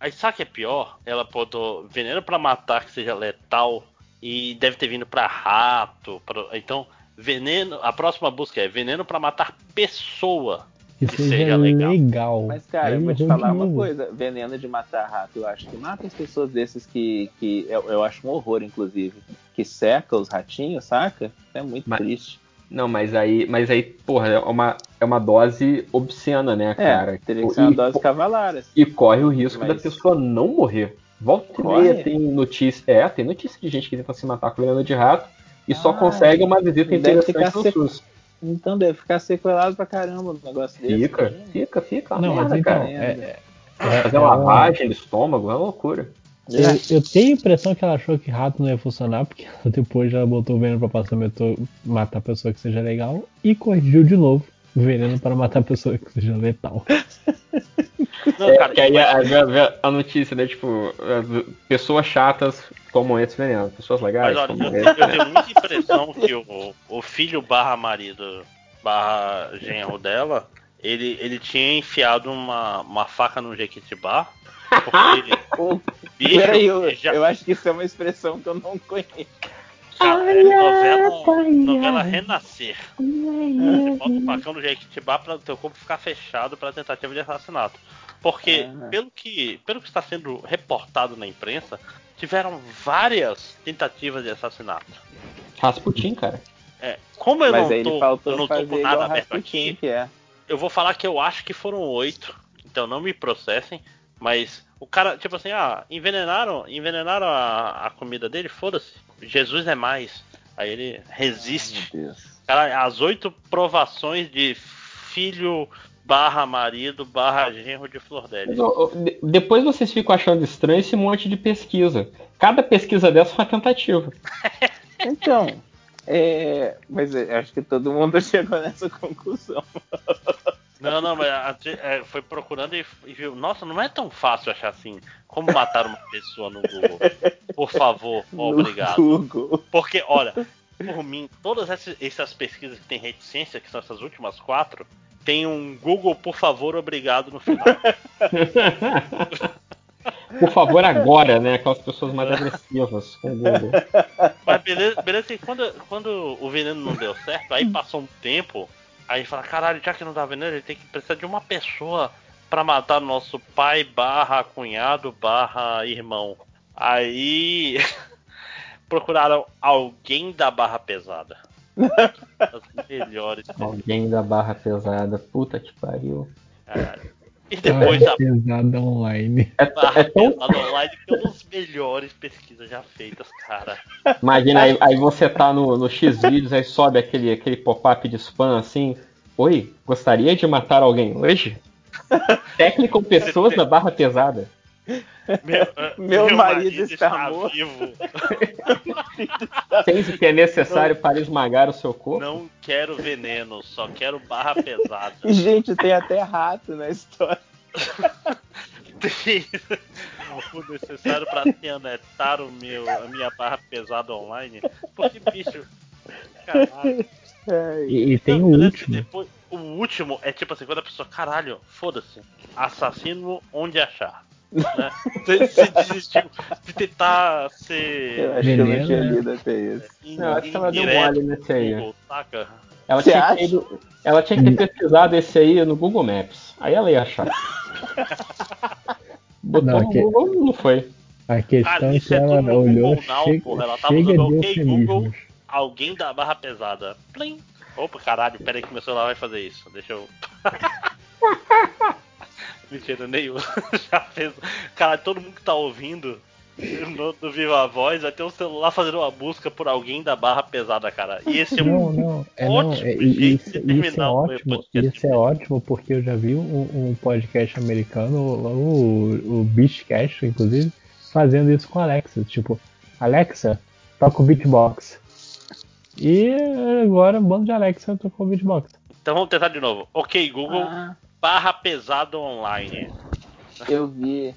Aí sabe o que é pior? Ela botou veneno pra matar que seja letal e deve ter vindo pra rato. pra- Então, veneno. A próxima busca é veneno pra matar pessoa. Que Que seja, seja legal. legal. Mas, cara, eu vou te falar uma coisa: veneno de matar rato, eu acho que mata as pessoas desses que, que eu, eu acho um horror, inclusive. Que seca os ratinhos, saca? É muito Mas- triste. Não, mas aí, mas aí, porra, é uma, é uma dose obscena, né, cara? É, teria Tipo, que ser uma e, dose cavalar. assim. e corre o risco Mas- da pessoa não morrer. Volta e meia tem notícia. É, tem notícia de gente que tenta se matar com veneno de rato e só Ah, consegue uma visita interessante no seco. SUS. Então deve ficar sequelado pra caramba um negócio desse. Fica, né? fica, fica. Não, mas merda, então, cara. é, é, Fazer é uma- lavagem do estômago é uma loucura. Eu, eu tenho a impressão que ela achou que rato não ia funcionar, porque (laughs) depois ela botou o veneno pra passar metrô, matar a pessoa que seja legal e corrigiu de novo o veneno para matar a pessoa que seja letal. Não, É, cara, que aí a, a- a notícia, né? Tipo, as pessoas chatas tomam esse veneno. Pessoas legais Mas olha, eu, esse eu tenho muita impressão que o, o filho barra marido barra genro dela, ele, ele tinha enfiado uma, uma faca no Jequitibá. Porque (laughs) bicho Peraí, eu, já, eu acho que isso é uma expressão que eu não conheço. Cara, é novela, novela Renascer. Você bota o facão no Jequitibá para o teu corpo ficar fechado para tentativa de assassinato. Porque, Ah. pelo, que, pelo que está sendo reportado na imprensa, tiveram várias tentativas de assassinato. Rasputin, cara. É, como eu Mas não tô, eu não tô com nada aberto Rasputin, aqui, que é. eu vou falar que eu acho que foram oito. Então não me processem. Mas o cara, tipo assim, ah, envenenaram, envenenaram a, a comida dele, foda-se. Jesus é mais. Aí ele resiste. Deus. Cara, as oito provações de filho barra marido barra genro de Flor Delis. Mas, ó, ó, de- Depois vocês ficam achando estranho esse monte de pesquisa. Cada pesquisa dessa é uma tentativa. (laughs) Então, é, mas é, acho que todo mundo (laughs) chegou nessa conclusão. (laughs) Não, não, mas a é, foi procurando e, e viu. Nossa, não é tão fácil achar assim. Como matar uma pessoa no Google? Por favor, (laughs) obrigado. Google. Porque, olha, por mim, todas essas, essas pesquisas que tem reticência, que são essas últimas quatro, tem um Google, por favor, obrigado no final. (laughs) Por favor, agora, né? Aquelas pessoas mais agressivas com o Google. Mas beleza, beleza que quando, quando o veneno não deu certo, aí passou um tempo, aí fala, caralho, já que não dá veneno, ele tem que precisar de uma pessoa pra matar nosso pai barra cunhado barra irmão. Aí (laughs) procuraram alguém da barra pesada. (laughs) As melhores. Alguém da barra pesada. Puta que pariu. Caralho. E depois a Pesada online. É, é tão. pesada online que é uma das melhores pesquisas já feitas, cara. Imagina, aí, aí você tá no, no X-Vídeos, aí sobe aquele, aquele pop-up de spam assim. Oi, gostaria de matar alguém hoje? (laughs) Técnico pessoas da barra pesada. Meu, (laughs) eh, Meu marido está morto. vivo. (laughs) Tem o que é necessário para esmagar o seu corpo? Não quero veneno, só quero barra pesada. E, (laughs) gente, tem até rato na história. Tem o necessário para pianetar o meu, a minha barra pesada online. Porque, bicho, caralho. E, e tem o Não, último. Depois, o último é tipo assim, quando a pessoa, caralho, foda-se, assassino onde achar. Né? Você, você desistiu de tentar Eu ser acho que eu não tinha né? isso. in- Não, acho que ela deu mole nesse aí. no Google, saca? Ela Você tinha, que acha? ter ido- ela tinha que ter pesquisado esse aí no Google Maps. Aí ela ia achar. (laughs) Botou Não, no que- Google, não foi. A questão Cara, é isso que é ela no olhou, Google chega, porra. Ela tava chega de OK Google. Alguém da barra pesada. Plim. Opa, caralho, pera aí que meu celular vai fazer isso. Deixa eu. (laughs) Mentira, nem uso. (laughs) Já fez. Cara, todo mundo que tá ouvindo no, do Viva Voz vai ter um celular fazendo uma busca por alguém da barra pesada, cara. E esse é Não, um. não, é, não, ótimo é, jeito isso, de isso terminar é o ótimo, podcast. isso é ótimo porque eu já vi um, um podcast americano, o, o Beachcast, inclusive, fazendo isso com a Alexa, tipo, Alexa, toca o beatbox. E agora, bando de Alexa tocou o beatbox. Então vamos tentar de novo. Ok, Google, Ah, barra pesado online. eu vi.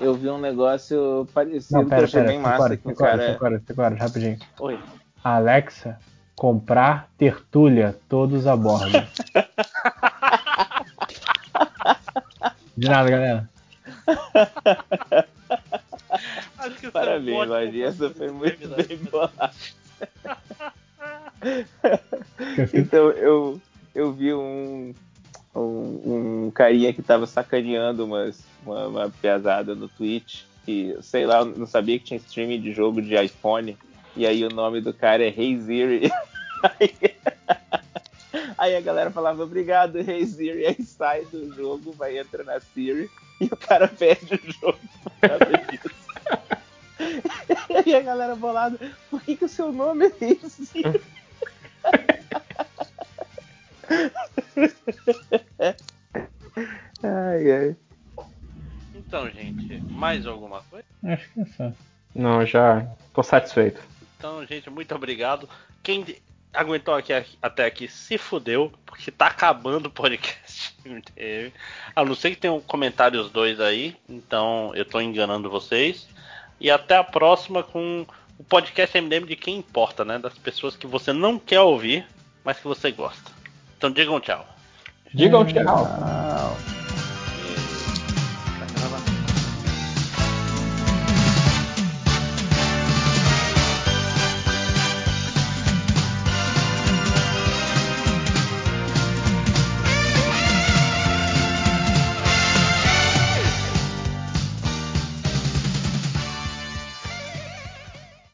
Eu vi um negócio parecido Não, que eu pera, achei pera, bem massa separa, que separa, cara. separa, separa, rapidinho. Oi. Alexa, comprar tertúlia, todos a bordo. (laughs) De nada, galera. Acho que isso é Parabéns, Lojinha, essa foi muito bem vida. bolada. (laughs) Então eu, eu vi um, um, um carinha que tava sacaneando umas, uma, uma piazada no Twitch. E sei lá, não sabia que tinha streaming de jogo de iPhone. E aí o nome do cara é Hey Siri. (laughs) Aí, a galera falava obrigado, Hey Siri. Aí sai do jogo, vai entrar na Siri e o cara perde o jogo por causa (laughs) disso. E a galera bolada, por que, que o seu nome é Hey (laughs) Siri? (laughs) Ai, ai. Então, gente, mais alguma coisa? Acho que é só. Não, já tô satisfeito. Então, gente, muito obrigado. Quem aguentou aqui, até aqui se fudeu, porque tá acabando o podcast. Teve. (laughs) A não ser que tenham comentários dois aí, então eu tô enganando vocês. E até a próxima com o podcast MDM de quem importa, né? Das pessoas que você não quer ouvir, mas que você gosta. Então digam tchau. Digam tchau. tchau.